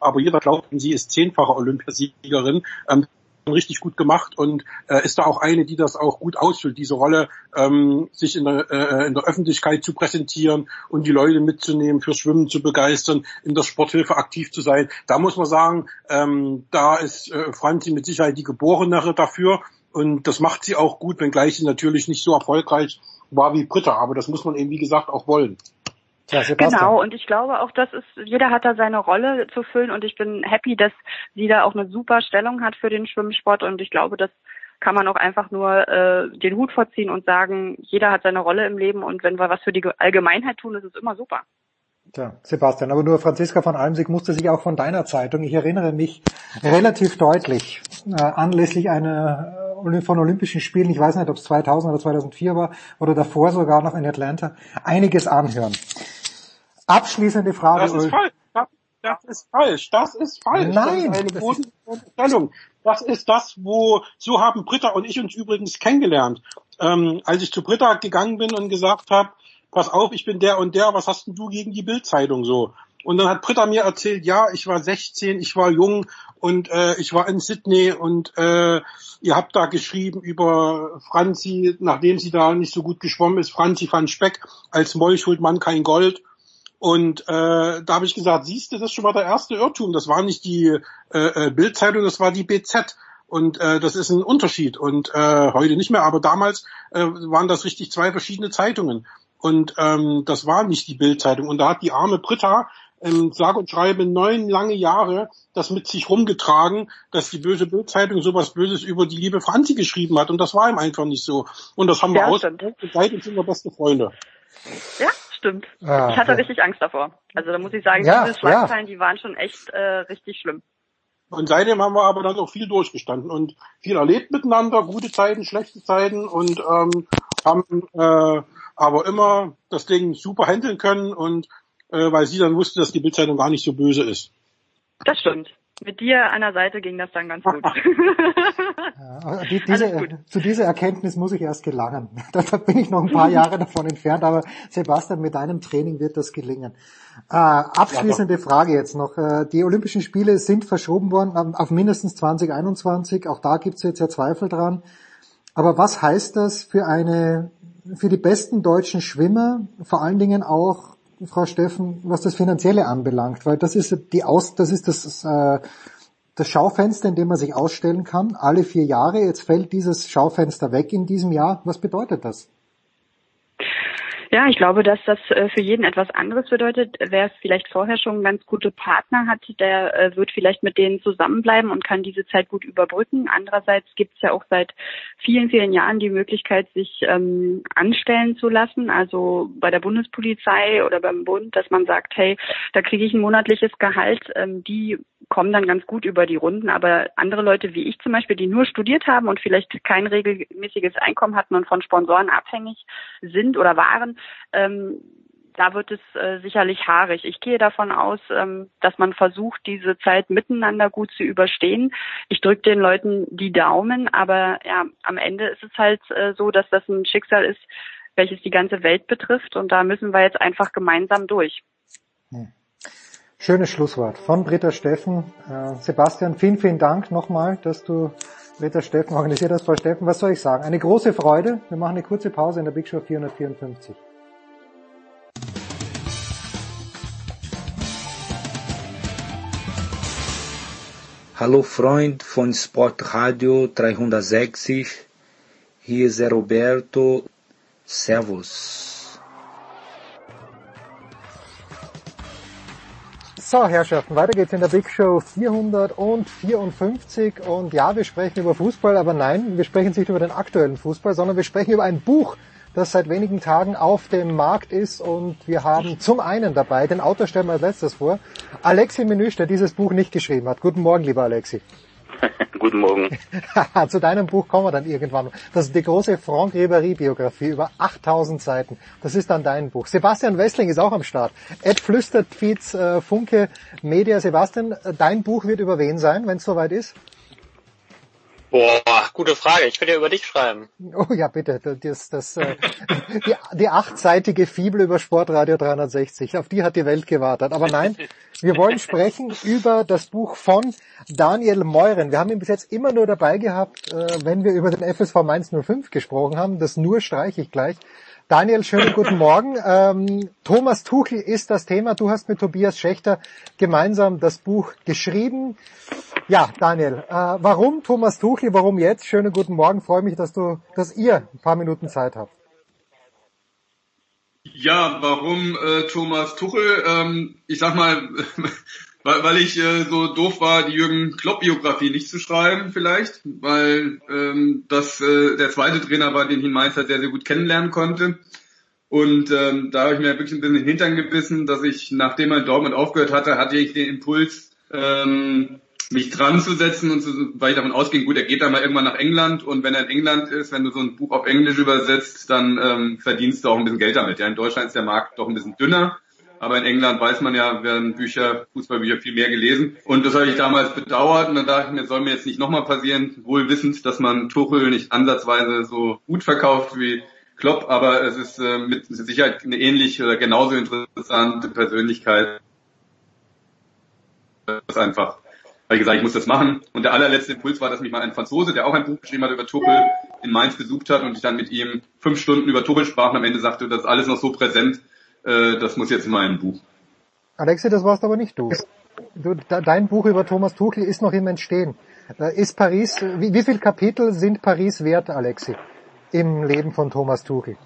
aber jeder glaubt, sie ist zehnfache Olympiasiegerin. Ähm, richtig gut gemacht und äh, ist da auch eine, die das auch gut ausfüllt, diese Rolle, ähm, sich in der, äh, in der Öffentlichkeit zu präsentieren und die Leute mitzunehmen, fürs Schwimmen zu begeistern, in der Sporthilfe aktiv zu sein. Da muss man sagen, ähm, da ist äh, Franzi mit Sicherheit die Geborenere dafür und das macht sie auch gut, wenngleich sie natürlich nicht so erfolgreich war wie Britta, aber das muss man eben, wie gesagt, auch wollen. Ja, genau, und ich glaube auch, dass es, jeder hat da seine Rolle zu füllen. Und ich bin happy, dass sie da auch eine super Stellung hat für den Schwimmsport. Und ich glaube, das kann man auch einfach nur äh, den Hut vorziehen und sagen, jeder hat seine Rolle im Leben. Und wenn wir was für die Allgemeinheit tun, ist es immer super. Tja, Sebastian, aber nur Franziska von Almsig musste sich auch von deiner Zeitung, ich erinnere mich relativ deutlich, äh, anlässlich einer von Olympischen Spielen, ich weiß nicht, ob es 2000 oder 2004 war oder davor sogar noch in Atlanta, einiges anhören. Abschließende Frage. Das ist falsch. Das, ist falsch. Das ist falsch. Nein. Das ist eine Bodenstellung. Das ist das, wo, so haben Britta und ich uns übrigens kennengelernt. Ähm, als ich zu Britta gegangen bin und gesagt habe, pass auf, ich bin der und der, was hast denn du gegen die Bildzeitung so? Und dann hat Britta mir erzählt, ja, ich war 16, ich war jung und äh, ich war in Sydney und äh, ihr habt da geschrieben über Franzi, nachdem sie da nicht so gut geschwommen ist, Franzi van Speck, als Molch holt man kein Gold. Und äh, da habe ich gesagt, siehst du, das ist schon mal der erste Irrtum. Das war nicht die äh, äh Bildzeitung, das war die BZ. Und äh, das ist ein Unterschied. Und äh, heute nicht mehr, aber damals äh, waren das richtig zwei verschiedene Zeitungen. Und ähm, das war nicht die Bildzeitung. Und da hat die arme Britta ähm, sage und schreibe neun lange Jahre das mit sich rumgetragen, dass die böse Bildzeitung sowas Böses über die liebe Franzi geschrieben hat. Und das war ihm einfach nicht so. Und das haben wir ja, aus. Und seitdem sind wir beste Freunde. Ja, stimmt. Ah, ich hatte ja. richtig Angst davor. Also da muss ich sagen, ja, diese Schlagzeilen, ja. die waren schon echt äh, richtig schlimm. Und seitdem haben wir aber dann auch viel durchgestanden und viel erlebt miteinander, gute Zeiten, schlechte Zeiten und ähm, haben äh, aber immer das Ding super handeln können und äh, weil sie dann wusste, dass die Bildzeitung gar nicht so böse ist. Das stimmt. Mit dir an der Seite ging das dann ganz gut. ja, die, diese, zu dieser Erkenntnis muss ich erst gelangen. Da, da, bin ich noch ein paar Jahre davon entfernt, aber Sebastian, mit deinem Training wird das gelingen. Äh, abschließende Frage jetzt noch. Äh, die Olympischen Spiele sind verschoben worden auf, auf mindestens 2021. Auch da gibt es jetzt ja Zweifel dran. Aber was heißt das für eine, für die besten deutschen Schwimmer, vor allen Dingen auch Frau Steffen, was das Finanzielle anbelangt, weil das ist die Aus, das ist das, äh, das Schaufenster, in dem man sich ausstellen kann, alle vier Jahre. Jetzt fällt dieses Schaufenster weg in diesem Jahr. Was bedeutet das? Ja, ich glaube, dass das äh, für jeden etwas anderes bedeutet. Wer vielleicht vorher schon ganz gute Partner hat, der äh, wird vielleicht mit denen zusammenbleiben und kann diese Zeit gut überbrücken. Andererseits gibt es ja auch seit vielen, vielen Jahren die Möglichkeit, sich ähm, anstellen zu lassen, also bei der Bundespolizei oder beim Bund, dass man sagt, hey, da kriege ich ein monatliches Gehalt. Ähm, die kommen dann ganz gut über die Runden. Aber andere Leute wie ich zum Beispiel, die nur studiert haben und vielleicht kein regelmäßiges Einkommen hatten und von Sponsoren abhängig sind oder waren, ähm, da wird es äh, sicherlich haarig. Ich gehe davon aus, ähm, dass man versucht, diese Zeit miteinander gut zu überstehen. Ich drücke den Leuten die Daumen, aber ja, am Ende ist es halt äh, so, dass das ein Schicksal ist, welches die ganze Welt betrifft und da müssen wir jetzt einfach gemeinsam durch. Hm. Schönes Schlusswort von Britta Steffen. Äh, Sebastian, vielen, vielen Dank nochmal, dass du Britta Steffen organisiert hast. Frau Steffen, was soll ich sagen? Eine große Freude. Wir machen eine kurze Pause in der Big Show 454. Hallo Freund von Sportradio 360. Hier ist Roberto. Servus. So, Herrschaften, weiter geht's in der Big Show 454 und ja, wir sprechen über Fußball, aber nein, wir sprechen nicht über den aktuellen Fußball, sondern wir sprechen über ein Buch, das seit wenigen Tagen auf dem Markt ist und wir haben zum einen dabei, den Autor stellen wir als letztes vor, Alexi Menüsch, der dieses Buch nicht geschrieben hat. Guten Morgen, lieber Alexi. Guten Morgen. Zu deinem Buch kommen wir dann irgendwann. Das ist die große Franck Ribéry-Biografie über 8000 Seiten. Das ist dann dein Buch. Sebastian Wessling ist auch am Start. Ed flüstert Feeds äh, Funke Media. Sebastian, dein Buch wird über wen sein, wenn es soweit ist? Boah, gute Frage. Ich könnte ja über dich schreiben. Oh ja, bitte. Das, das, äh, die, die achtseitige Fibel über Sportradio 360. Auf die hat die Welt gewartet. Aber nein, wir wollen sprechen über das Buch von Daniel Meuren. Wir haben ihn bis jetzt immer nur dabei gehabt, äh, wenn wir über den FSV Mainz 05 gesprochen haben. Das nur streiche ich gleich. Daniel, schönen guten Morgen. Ähm, Thomas Tuchel ist das Thema. Du hast mit Tobias Schächter gemeinsam das Buch geschrieben. Ja, Daniel, äh, warum Thomas Tuchel, warum jetzt? Schönen guten Morgen. Freue mich, dass du, dass ihr ein paar Minuten Zeit habt. Ja, warum äh, Thomas Tuchel? Ähm, ich sag mal, weil, weil ich äh, so doof war, die Jürgen Klopp-Biografie nicht zu schreiben vielleicht, weil ähm, das äh, der zweite Trainer war, den ich in Mainz halt sehr, sehr gut kennenlernen konnte. Und ähm, da habe ich mir wirklich ein bisschen den Hintern gebissen, dass ich, nachdem er in Dortmund aufgehört hatte, hatte ich den Impuls, ähm, mich dran zu setzen und zu, weil ich davon ausging, gut, er geht dann mal irgendwann nach England und wenn er in England ist, wenn du so ein Buch auf Englisch übersetzt, dann ähm, verdienst du auch ein bisschen Geld damit. Ja, in Deutschland ist der Markt doch ein bisschen dünner. Aber in England weiß man ja, werden Bücher, Fußballbücher viel mehr gelesen. Und das habe ich damals bedauert und dann dachte ich mir, soll mir jetzt nicht nochmal passieren, wohl wissend, dass man Tuchel nicht ansatzweise so gut verkauft wie Klopp, aber es ist äh, mit Sicherheit eine ähnliche oder genauso interessante Persönlichkeit. Das ist einfach habe ich gesagt, ich muss das machen. Und der allerletzte Impuls war, dass mich mal ein Franzose, der auch ein Buch geschrieben hat über Tuchel, in Mainz besucht hat und ich dann mit ihm fünf Stunden über Tuchel sprach und am Ende sagte, das ist alles noch so präsent, äh, das muss jetzt in meinem Buch. Alexi, das warst aber nicht du. du dein Buch über Thomas Tuchel ist noch im Entstehen. Äh, ist Paris, wie, wie viele Kapitel sind Paris wert, Alexi, im Leben von Thomas Tuchel?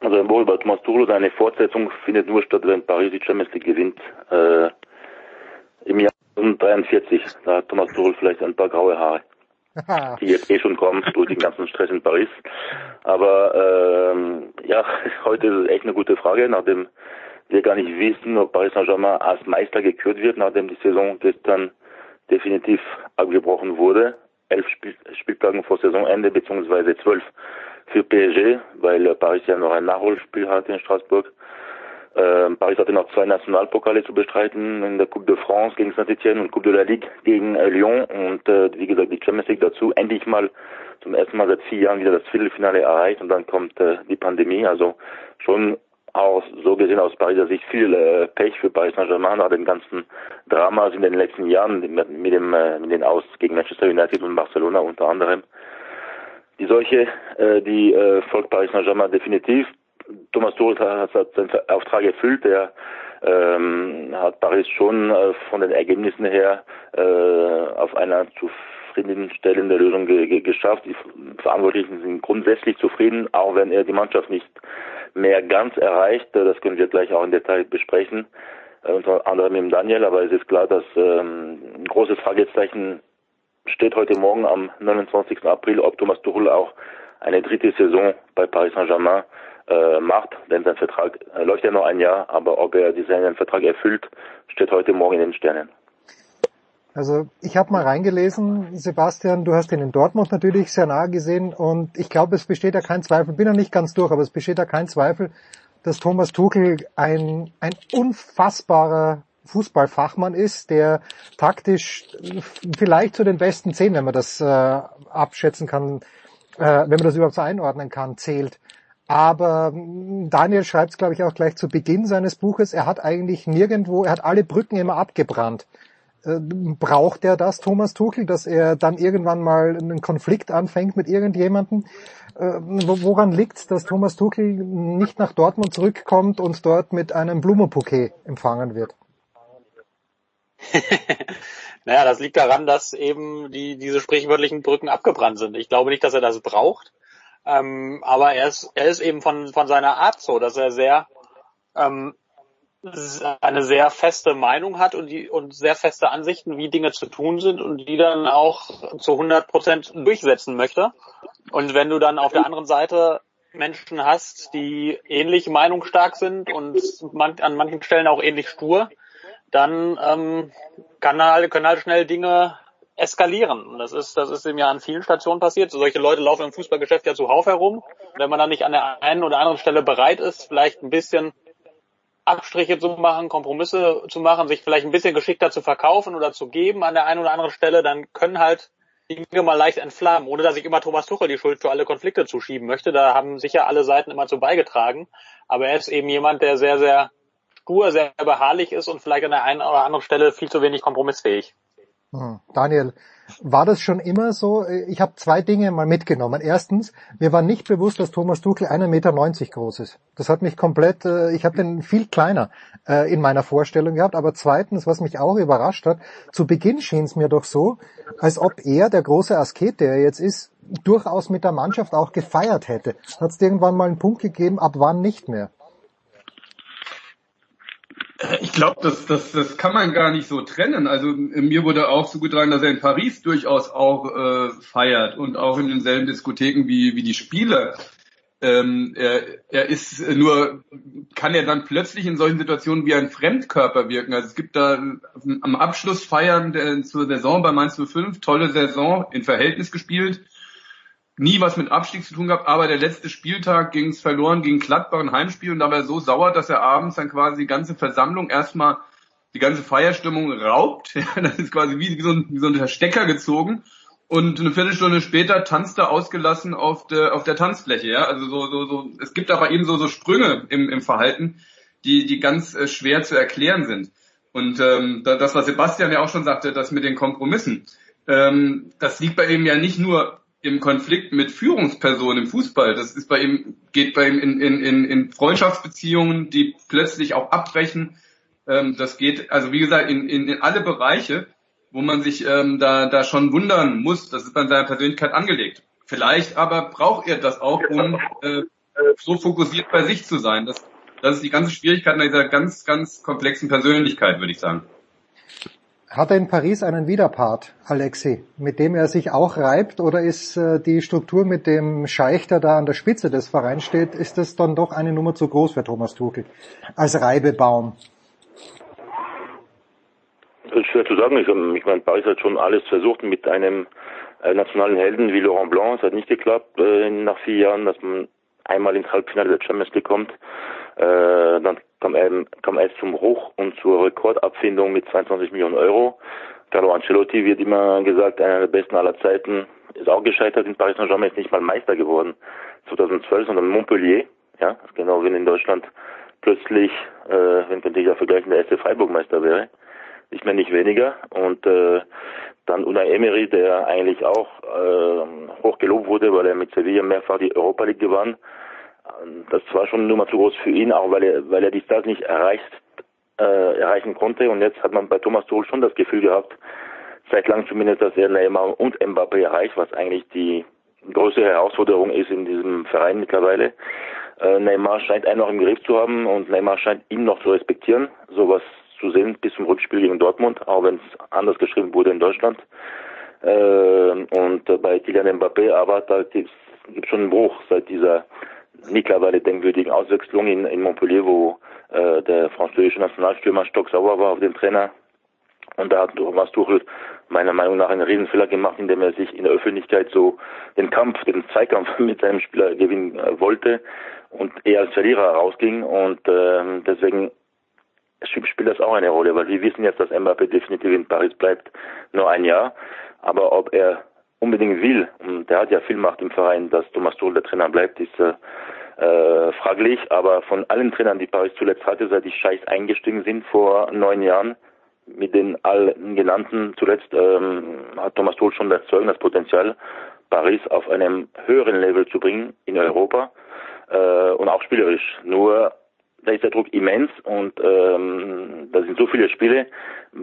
Also ein Buch über Thomas Tuchel, seine Fortsetzung findet nur statt, wenn Paris die Champions League gewinnt. Äh, Im Jahr 43, da hat Thomas Tuchel vielleicht ein paar graue Haare. die jetzt eh schon kommen durch den ganzen Stress in Paris. Aber ähm, ja, heute ist echt eine gute Frage, nachdem wir gar nicht wissen, ob Paris Saint-Germain als Meister gekürt wird, nachdem die Saison gestern definitiv abgebrochen wurde. Elf Spiel Spieltagen vor Saisonende, beziehungsweise zwölf für PSG, weil Paris ja noch ein Nachholspiel hat in Straßburg. Ähm, Paris hatte noch zwei Nationalpokale zu bestreiten, in der Coupe de France gegen Saint-Etienne und Coupe de la Ligue gegen äh, Lyon und äh, wie gesagt die Champions League dazu. Endlich mal zum ersten Mal seit vier Jahren wieder das Viertelfinale erreicht und dann kommt äh, die Pandemie. Also schon auch so gesehen aus Pariser Sicht viel äh, Pech für Paris Saint-Germain nach den ganzen Dramas in den letzten Jahren mit, mit dem äh, mit den Aus gegen Manchester United und Barcelona unter anderem. Die Seuche, äh, die äh, folgt Paris Saint-Germain definitiv. Thomas Tuchel hat, seinen Auftrag erfüllt. Er ähm, hat Paris schon äh, von den Ergebnissen her äh, auf einer zufriedenstellende Lösung ge ge geschafft. Die Verantwortlichen sind grundsätzlich zufrieden, auch wenn er die Mannschaft nicht mehr ganz erreicht. Das können wir gleich auch im Detail besprechen, äh, unter anderem mit Daniel. Aber es ist klar, dass ähm, ein großes Fragezeichen steht heute Morgen am 29. April, ob Thomas Tuchel auch eine dritte Saison bei Paris Saint-Germain äh, macht, denn sein Vertrag äh, läuft ja noch ein Jahr, aber ob er diesen Vertrag erfüllt, steht heute Morgen in den Sternen. Also ich habe mal reingelesen, Sebastian, du hast ihn in Dortmund natürlich sehr nahe gesehen und ich glaube, es besteht ja kein Zweifel, bin noch nicht ganz durch, aber es besteht ja kein Zweifel, dass Thomas Tuchel ein, ein unfassbarer Fußballfachmann ist, der taktisch vielleicht zu den besten zehn, wenn man das äh, abschätzen kann, äh, wenn man das überhaupt so einordnen kann, zählt. Aber hm, Daniel schreibt es, glaube ich, auch gleich zu Beginn seines Buches, er hat eigentlich nirgendwo, er hat alle Brücken immer abgebrannt. Äh, braucht er das, Thomas Tuchel, dass er dann irgendwann mal einen Konflikt anfängt mit irgendjemandem? Äh, woran liegt es, dass Thomas Tuchel nicht nach Dortmund zurückkommt und dort mit einem Blumenbouquet empfangen wird? naja, das liegt daran, dass eben die, diese sprichwörtlichen Brücken abgebrannt sind. Ich glaube nicht, dass er das braucht. Ähm, aber er ist, er ist eben von, von seiner Art so, dass er sehr ähm, eine sehr feste Meinung hat und, die, und sehr feste Ansichten, wie Dinge zu tun sind und die dann auch zu 100 Prozent durchsetzen möchte. Und wenn du dann auf der anderen Seite Menschen hast, die ähnlich meinungsstark sind und man, an manchen Stellen auch ähnlich stur, dann ähm, kann halt, können halt schnell Dinge eskalieren. Und das ist, das ist ihm ja an vielen Stationen passiert. Solche Leute laufen im Fußballgeschäft ja zuhauf herum. Wenn man dann nicht an der einen oder anderen Stelle bereit ist, vielleicht ein bisschen Abstriche zu machen, Kompromisse zu machen, sich vielleicht ein bisschen geschickter zu verkaufen oder zu geben an der einen oder anderen Stelle, dann können halt Dinge mal leicht entflammen, ohne dass ich immer Thomas Tuchel die Schuld für alle Konflikte zuschieben möchte. Da haben sicher alle Seiten immer zu beigetragen. Aber er ist eben jemand, der sehr, sehr stur, sehr beharrlich ist und vielleicht an der einen oder anderen Stelle viel zu wenig kompromissfähig. Hm. Daniel, war das schon immer so? Ich habe zwei Dinge mal mitgenommen. Erstens, mir war nicht bewusst, dass Thomas Tuchel 1,90 Meter groß ist. Das hat mich komplett, äh, ich habe den viel kleiner äh, in meiner Vorstellung gehabt. Aber zweitens, was mich auch überrascht hat, zu Beginn schien es mir doch so, als ob er, der große Asket, der er jetzt ist, durchaus mit der Mannschaft auch gefeiert hätte. Hat es irgendwann mal einen Punkt gegeben, ab wann nicht mehr? Ich glaube, das, das, das kann man gar nicht so trennen. Also mir wurde auch zugetragen, dass er in Paris durchaus auch äh, feiert und auch in denselben Diskotheken wie, wie die Spieler. Ähm, er, er ist nur, kann er dann plötzlich in solchen Situationen wie ein Fremdkörper wirken. Also es gibt da am Abschluss Feiern der, zur Saison bei Mainz 05, tolle Saison, in Verhältnis gespielt nie was mit Abstieg zu tun gehabt, aber der letzte Spieltag ging es verloren gegen Gladbach ein Heimspiel und da war er so sauer, dass er abends dann quasi die ganze Versammlung erstmal die ganze Feierstimmung raubt. das ist quasi wie, so ein, wie so ein Stecker gezogen. Und eine Viertelstunde später tanzt er ausgelassen auf der, auf der Tanzfläche, ja. Also so, so, so, es gibt aber eben so, so Sprünge im, im Verhalten, die, die ganz äh, schwer zu erklären sind. Und ähm, das, was Sebastian ja auch schon sagte, das mit den Kompromissen, ähm, das liegt bei ihm ja nicht nur im Konflikt mit Führungspersonen im Fußball. Das ist bei ihm, geht bei ihm in, in, in, in Freundschaftsbeziehungen, die plötzlich auch abbrechen. Ähm, das geht, also wie gesagt, in, in, in alle Bereiche, wo man sich ähm, da, da schon wundern muss. Das ist bei seiner Persönlichkeit angelegt. Vielleicht aber braucht er das auch, um äh, so fokussiert bei sich zu sein. Das, das ist die ganze Schwierigkeit in dieser ganz, ganz komplexen Persönlichkeit, würde ich sagen. Hat er in Paris einen Widerpart, Alexi, mit dem er sich auch reibt, oder ist äh, die Struktur mit dem Scheich, der da an der Spitze des Vereins steht, ist das dann doch eine Nummer zu groß für Thomas Tuchel als Reibebaum? Das ist schwer zu sagen. Ich, ich meine, Paris hat schon alles versucht mit einem äh, nationalen Helden wie Laurent Blanc. Es hat nicht geklappt äh, nach vier Jahren, dass man einmal ins Halbfinale der Champions League kommt. Äh, dann kam er, kam er zum Hoch- und zur Rekordabfindung mit 22 Millionen Euro. Carlo Ancelotti wird immer gesagt, einer der besten aller Zeiten, ist auch gescheitert in Paris Saint-Germain, ist nicht mal Meister geworden. 2012, sondern Montpellier, ja, genau wenn in Deutschland plötzlich, äh, wenn könnte ich ja vergleichen, der erste Freiburg Meister wäre, nicht mehr nicht weniger. Und äh, dann Unai Emery, der eigentlich auch äh, hoch gelobt wurde, weil er mit Sevilla mehrfach die Europa League gewann, das war schon eine Nummer zu groß für ihn, auch weil er, weil er die Stars nicht erreicht, äh, erreichen konnte. Und jetzt hat man bei Thomas Tuchel schon das Gefühl gehabt, seit langem zumindest, dass er Neymar und Mbappé erreicht, was eigentlich die größte Herausforderung ist in diesem Verein mittlerweile. Äh, Neymar scheint einen noch im Griff zu haben und Neymar scheint ihn noch zu respektieren. Sowas zu sehen bis zum Rückspiel gegen Dortmund, auch wenn es anders geschrieben wurde in Deutschland. Äh, und bei Kylian Mbappé, aber da gibt es schon einen Bruch seit dieser mittlerweile denkwürdigen Auswechslung in, in Montpellier, wo äh, der französische Nationalstürmer stocksauer war auf den Trainer. Und da hat Thomas Tuchel meiner Meinung nach einen Riesenfehler gemacht, indem er sich in der Öffentlichkeit so den Kampf, den Zweikampf mit seinem Spieler gewinnen äh, wollte und er als Verlierer rausging. Und äh, deswegen spielt das auch eine Rolle, weil wir wissen jetzt, dass Mbappé definitiv in Paris bleibt, nur ein Jahr. Aber ob er unbedingt will, und der hat ja viel Macht im Verein, dass Thomas Tuchel der Trainer bleibt, ist äh, äh, fraglich. Aber von allen Trainern, die Paris zuletzt hatte, seit die Scheiß eingestiegen sind vor neun Jahren, mit den allen genannten zuletzt, ähm, hat Thomas Tuchel schon das Zeugen, das Potenzial, Paris auf einem höheren Level zu bringen in Europa äh, und auch spielerisch. Nur da ist der Druck immens und ähm, da sind so viele Spiele.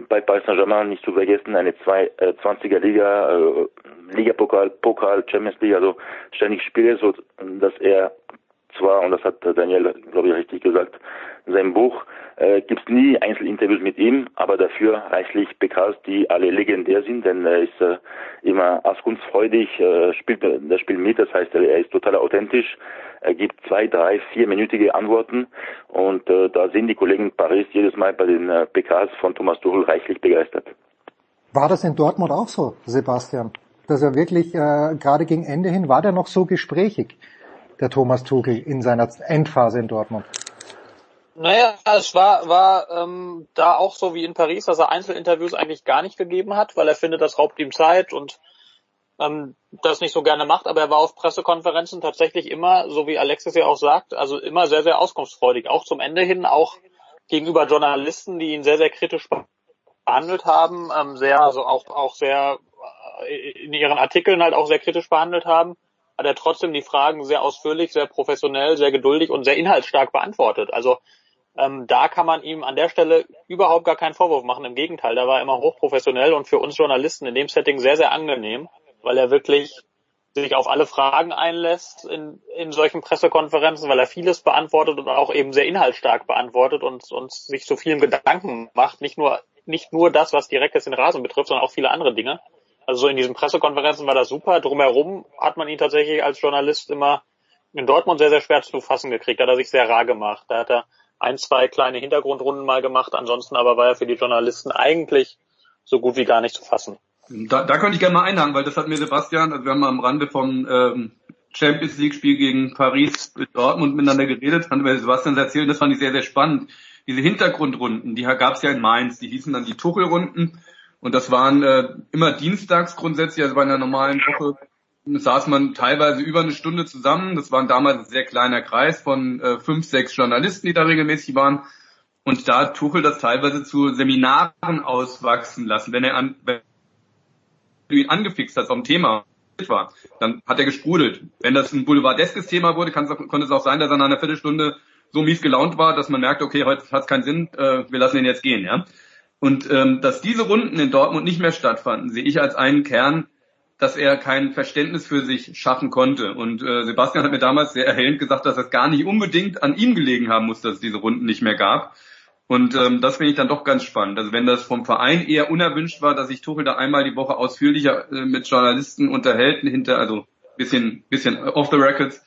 Bei Paris Saint-Germain nicht zu vergessen, eine zwei, äh, 20er Liga, äh, Liga Pokal, Pokal, Champions League, also ständig Spiele, so dass er zwar, und das hat Daniel, glaube ich, richtig gesagt, in seinem Buch, äh, gibt es nie Einzelinterviews mit ihm, aber dafür reichlich PKs, die alle legendär sind, denn er ist äh, immer auskunftsfreudig, äh, spielt das Spiel mit, das heißt, er ist total authentisch, er gibt zwei, drei, vierminütige Antworten und äh, da sind die Kollegen in Paris jedes Mal bei den äh, PKs von Thomas Tuchel reichlich begeistert. War das in Dortmund auch so, Sebastian? Dass er wirklich äh, gerade gegen Ende hin war der noch so gesprächig, der Thomas Tuchel in seiner Endphase in Dortmund? Naja, es war, war ähm, da auch so wie in Paris, dass er Einzelinterviews eigentlich gar nicht gegeben hat, weil er findet, das raubt ihm Zeit und ähm, das nicht so gerne macht, aber er war auf Pressekonferenzen tatsächlich immer, so wie Alexis ja auch sagt, also immer sehr, sehr auskunftsfreudig. Auch zum Ende hin, auch gegenüber Journalisten, die ihn sehr, sehr kritisch behandelt haben, ähm, sehr, also auch, auch sehr äh, in ihren Artikeln halt auch sehr kritisch behandelt haben, hat er trotzdem die Fragen sehr ausführlich, sehr professionell, sehr geduldig und sehr inhaltsstark beantwortet. Also ähm, da kann man ihm an der Stelle überhaupt gar keinen Vorwurf machen. Im Gegenteil, da war er immer hochprofessionell und für uns Journalisten in dem Setting sehr, sehr angenehm, weil er wirklich sich auf alle Fragen einlässt in, in solchen Pressekonferenzen, weil er vieles beantwortet und auch eben sehr inhaltsstark beantwortet und, und sich so vielen Gedanken macht. Nicht nur, nicht nur das, was direkt jetzt den Rasen betrifft, sondern auch viele andere Dinge. Also so in diesen Pressekonferenzen war das super. Drumherum hat man ihn tatsächlich als Journalist immer in Dortmund sehr, sehr schwer zu fassen gekriegt. Da hat er sich sehr rar gemacht. Da hat er ein, zwei kleine Hintergrundrunden mal gemacht. Ansonsten aber war er für die Journalisten eigentlich so gut wie gar nicht zu fassen. Da, da könnte ich gerne mal einhaken, weil das hat mir Sebastian, also wir haben am Rande vom ähm, Champions League Spiel gegen Paris mit Dortmund miteinander geredet, haben wir Sebastian erzählt, das fand ich sehr, sehr spannend. Diese Hintergrundrunden, die gab es ja in Mainz, die hießen dann die Tuchelrunden und das waren äh, immer dienstags grundsätzlich, also bei einer normalen Woche saß man teilweise über eine Stunde zusammen. Das war damals ein sehr kleiner Kreis von äh, fünf, sechs Journalisten, die da regelmäßig waren. Und da hat Tuchel das teilweise zu Seminaren auswachsen lassen. Wenn er an, wenn du ihn angefixt hast ein Thema war, dann hat er gesprudelt. Wenn das ein boulevardeskes Thema wurde, kann konnte es auch sein, dass er nach einer Viertelstunde so mies gelaunt war, dass man merkt, okay, heute hat es keinen Sinn, äh, wir lassen ihn jetzt gehen. Ja? Und ähm, dass diese Runden in Dortmund nicht mehr stattfanden, sehe ich als einen Kern dass er kein Verständnis für sich schaffen konnte. Und äh, Sebastian hat mir damals sehr erhellend gesagt, dass es gar nicht unbedingt an ihm gelegen haben muss, dass es diese Runden nicht mehr gab. Und ähm, das finde ich dann doch ganz spannend. Also wenn das vom Verein eher unerwünscht war, dass sich Tuchel da einmal die Woche ausführlicher äh, mit Journalisten unterhält, hinter, also bisschen, bisschen off the records,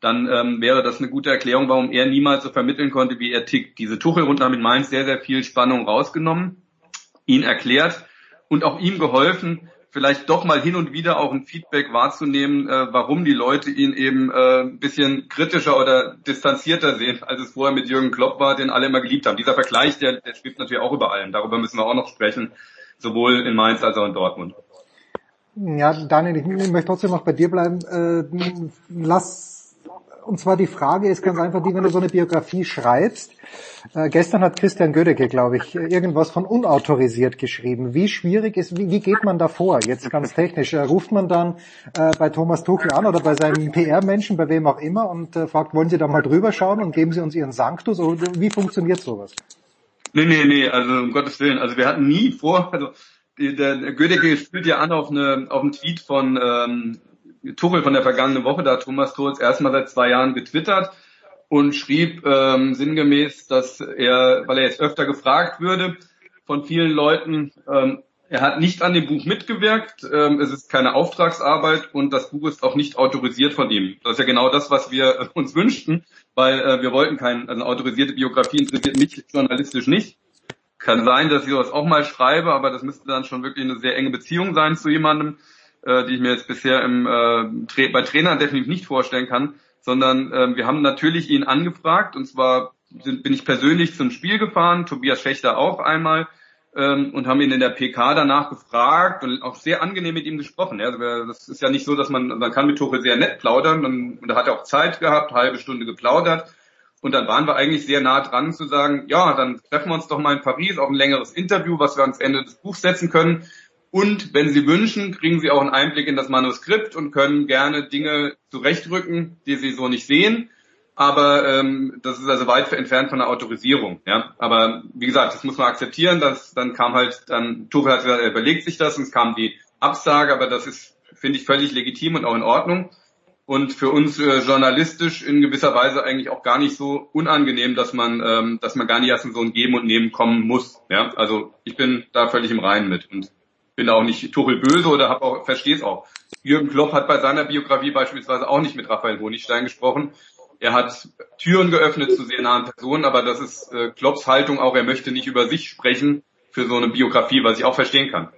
dann ähm, wäre das eine gute Erklärung, warum er niemals so vermitteln konnte, wie er tickt. Diese Tuchel-Runden haben in Mainz sehr, sehr viel Spannung rausgenommen, ihn erklärt und auch ihm geholfen, vielleicht doch mal hin und wieder auch ein Feedback wahrzunehmen, äh, warum die Leute ihn eben äh, ein bisschen kritischer oder distanzierter sehen, als es vorher mit Jürgen Klopp war, den alle immer geliebt haben. Dieser Vergleich, der, der schwebt natürlich auch über allem. Darüber müssen wir auch noch sprechen, sowohl in Mainz als auch in Dortmund. Ja, Daniel, ich möchte trotzdem noch bei dir bleiben. Äh, lass und zwar die Frage ist ganz einfach die, wenn du so eine Biografie schreibst. Äh, gestern hat Christian Gödecke, glaube ich, irgendwas von unautorisiert geschrieben. Wie schwierig ist, wie, wie geht man da vor? Jetzt ganz technisch. Äh, ruft man dann äh, bei Thomas Tuchel an oder bei seinem PR-Menschen, bei wem auch immer und äh, fragt, wollen Sie da mal drüber schauen und geben Sie uns Ihren Sanctus? Oder wie funktioniert sowas? Nee, nee, nee, also um Gottes Willen. Also wir hatten nie vor, also der, der Gödecke spielt ja an auf, eine, auf einen Tweet von ähm, Tuchel von der vergangenen Woche, da hat Thomas Tuchel erstmal seit zwei Jahren getwittert und schrieb ähm, sinngemäß, dass er, weil er jetzt öfter gefragt würde von vielen Leuten, ähm, er hat nicht an dem Buch mitgewirkt, ähm, es ist keine Auftragsarbeit und das Buch ist auch nicht autorisiert von ihm. Das ist ja genau das, was wir äh, uns wünschten, weil äh, wir wollten keine also autorisierte Biografie, interessiert mich journalistisch nicht. Kann sein, dass ich sowas auch mal schreibe, aber das müsste dann schon wirklich eine sehr enge Beziehung sein zu jemandem äh, die ich mir jetzt bisher im, äh, bei Trainern definitiv nicht vorstellen kann, sondern äh, wir haben natürlich ihn angefragt und zwar sind, bin ich persönlich zum Spiel gefahren, Tobias Schächter auch einmal ähm, und haben ihn in der PK danach gefragt und auch sehr angenehm mit ihm gesprochen. Ja, also das ist ja nicht so, dass man, man kann mit Tuchel sehr nett plaudern und, und da hat er auch Zeit gehabt, halbe Stunde geplaudert. Und dann waren wir eigentlich sehr nah dran zu sagen, ja, dann treffen wir uns doch mal in Paris auf ein längeres Interview, was wir ans Ende des Buchs setzen können. Und wenn Sie wünschen, kriegen Sie auch einen Einblick in das Manuskript und können gerne Dinge zurechtrücken, die Sie so nicht sehen. Aber ähm, das ist also weit entfernt von der Autorisierung. Ja, aber wie gesagt, das muss man akzeptieren. Dass dann kam halt dann Tuchel hat gesagt, er überlegt sich das und es kam die Absage. Aber das ist finde ich völlig legitim und auch in Ordnung. und für uns äh, journalistisch in gewisser Weise eigentlich auch gar nicht so unangenehm, dass man, ähm, dass man gar nicht erst in so ein Geben und Nehmen kommen muss. Ja, also ich bin da völlig im Reinen mit und bin auch nicht Tuchel böse oder hab auch verstehe es auch. Jürgen Klopp hat bei seiner Biografie beispielsweise auch nicht mit Raphael Honigstein gesprochen. Er hat Türen geöffnet zu sehr nahen Personen, aber das ist äh, Klopps Haltung auch. Er möchte nicht über sich sprechen für so eine Biografie, was ich auch verstehen kann.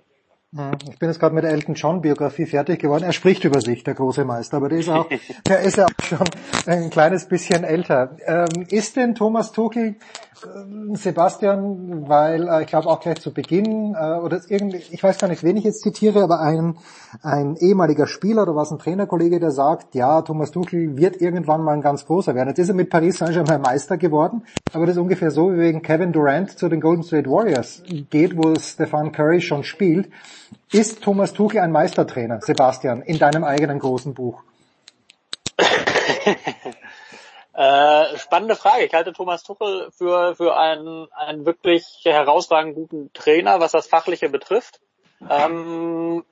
Hm, ich bin jetzt gerade mit der Elton John Biografie fertig geworden. Er spricht über sich, der große Meister, aber der ist auch, der ist ja auch schon ein kleines bisschen älter. Ähm, ist denn Thomas Tuchel, Sebastian, weil äh, ich glaube auch gleich zu Beginn äh, oder irgendwie, ich weiß gar nicht, wen ich jetzt zitiere, aber ein ein ehemaliger Spieler oder was ein Trainerkollege, der sagt, ja, Thomas Tuchel wird irgendwann mal ein ganz großer werden. Jetzt ist er mit Paris Saint-Germain Meister geworden, aber das ist ungefähr so, wie wegen Kevin Durant zu den Golden State Warriors geht, wo Stefan Curry schon spielt. Ist Thomas Tuchel ein Meistertrainer, Sebastian, in deinem eigenen großen Buch? äh, spannende Frage. Ich halte Thomas Tuchel für, für einen, einen wirklich herausragend guten Trainer, was das Fachliche betrifft. Ähm,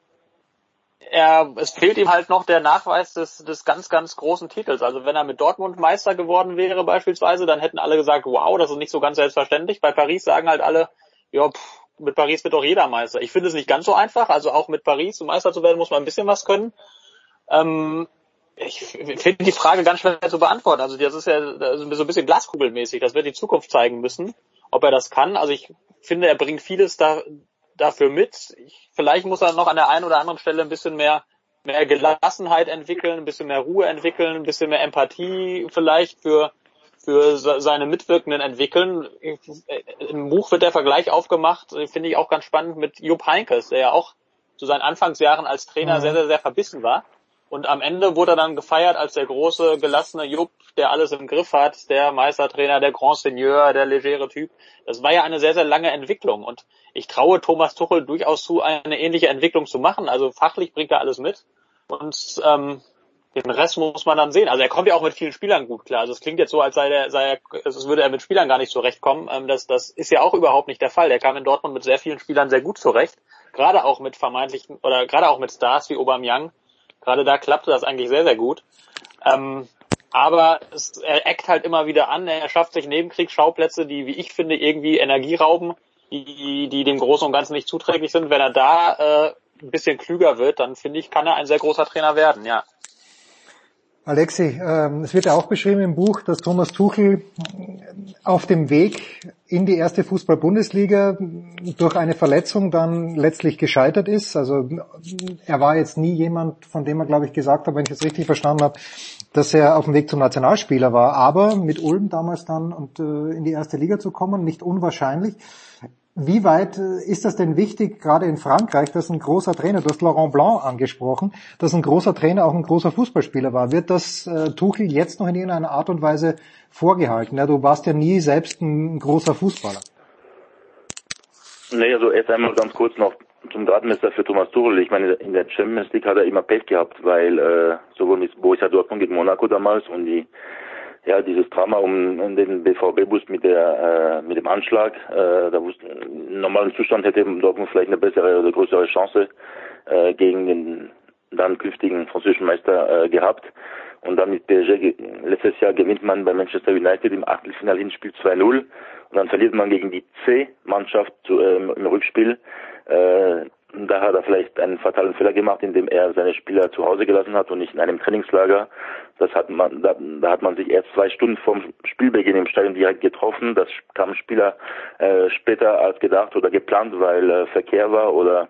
er, es fehlt ihm halt noch der Nachweis des, des ganz, ganz großen Titels. Also wenn er mit Dortmund Meister geworden wäre beispielsweise, dann hätten alle gesagt, wow, das ist nicht so ganz selbstverständlich. Bei Paris sagen halt alle, ja, pff, mit Paris wird doch jeder Meister. Ich finde es nicht ganz so einfach. Also auch mit Paris um Meister zu werden, muss man ein bisschen was können. Ähm, ich finde die Frage ganz schwer zu beantworten. Also das ist ja ist so ein bisschen glaskugelmäßig. Das wird die Zukunft zeigen müssen, ob er das kann. Also ich finde, er bringt vieles da, dafür mit. Ich, vielleicht muss er noch an der einen oder anderen Stelle ein bisschen mehr mehr Gelassenheit entwickeln, ein bisschen mehr Ruhe entwickeln, ein bisschen mehr Empathie vielleicht für für seine Mitwirkenden entwickeln. Im Buch wird der Vergleich aufgemacht, finde ich auch ganz spannend mit Jupp Heinkes, der ja auch zu seinen Anfangsjahren als Trainer mhm. sehr, sehr, sehr verbissen war. Und am Ende wurde er dann gefeiert als der große, gelassene Jupp, der alles im Griff hat, der Meistertrainer, der Grand Seigneur, der legere Typ. Das war ja eine sehr, sehr lange Entwicklung. Und ich traue Thomas Tuchel durchaus zu, eine ähnliche Entwicklung zu machen. Also fachlich bringt er alles mit. Und ähm, den Rest muss man dann sehen. Also er kommt ja auch mit vielen Spielern gut klar. Also es klingt jetzt so, als sei er, sei er, als würde er mit Spielern gar nicht zurechtkommen. Ähm, das, das ist ja auch überhaupt nicht der Fall. Der kam in Dortmund mit sehr vielen Spielern sehr gut zurecht. Gerade auch mit vermeintlichen, oder gerade auch mit Stars wie Aubameyang. Gerade da klappte das eigentlich sehr, sehr gut. Ähm, aber es, er eckt halt immer wieder an. Er schafft sich Nebenkriegsschauplätze, die, wie ich finde, irgendwie Energie rauben, die, die dem Großen und Ganzen nicht zuträglich sind. Wenn er da äh, ein bisschen klüger wird, dann finde ich, kann er ein sehr großer Trainer werden, ja. Alexi, ähm, es wird ja auch beschrieben im Buch, dass Thomas Tuchel auf dem Weg in die erste Fußball-Bundesliga durch eine Verletzung dann letztlich gescheitert ist. Also er war jetzt nie jemand, von dem er, glaube ich, gesagt hat, wenn ich es richtig verstanden habe, dass er auf dem Weg zum Nationalspieler war. Aber mit Ulm damals dann und äh, in die erste Liga zu kommen, nicht unwahrscheinlich. Wie weit äh, ist das denn wichtig, gerade in Frankreich, dass ein großer Trainer, du hast Laurent Blanc angesprochen, dass ein großer Trainer auch ein großer Fußballspieler war? Wird das äh, Tuchel jetzt noch in irgendeiner Art und Weise vorgehalten? Ja, du warst ja nie selbst ein großer Fußballer. Nee, also erst einmal ganz kurz noch zum Gradmesser für Thomas Tuchel. Ich meine, in der Champions League hat er immer Pech gehabt, weil äh, sowohl mit Borussia Dortmund gegen Monaco damals und die ja, dieses Drama um, den BVB-Bus mit der äh, mit dem Anschlag, äh, da wusste, im normalen Zustand hätte Dortmund vielleicht eine bessere oder größere Chance äh, gegen den dann künftigen französischen Meister äh, gehabt. Und dann mit PSG letztes Jahr gewinnt man bei Manchester United im Achtelfinal-Hinspiel 2-0 und dann verliert man gegen die C-Mannschaft äh, im Rückspiel. Äh, da hat er vielleicht einen fatalen Fehler gemacht, indem er seine Spieler zu Hause gelassen hat und nicht in einem Trainingslager. Das hat man, da, da hat man sich erst zwei Stunden vorm Spielbeginn im Stadion direkt getroffen. Das kam Spieler äh, später als gedacht oder geplant, weil äh, Verkehr war oder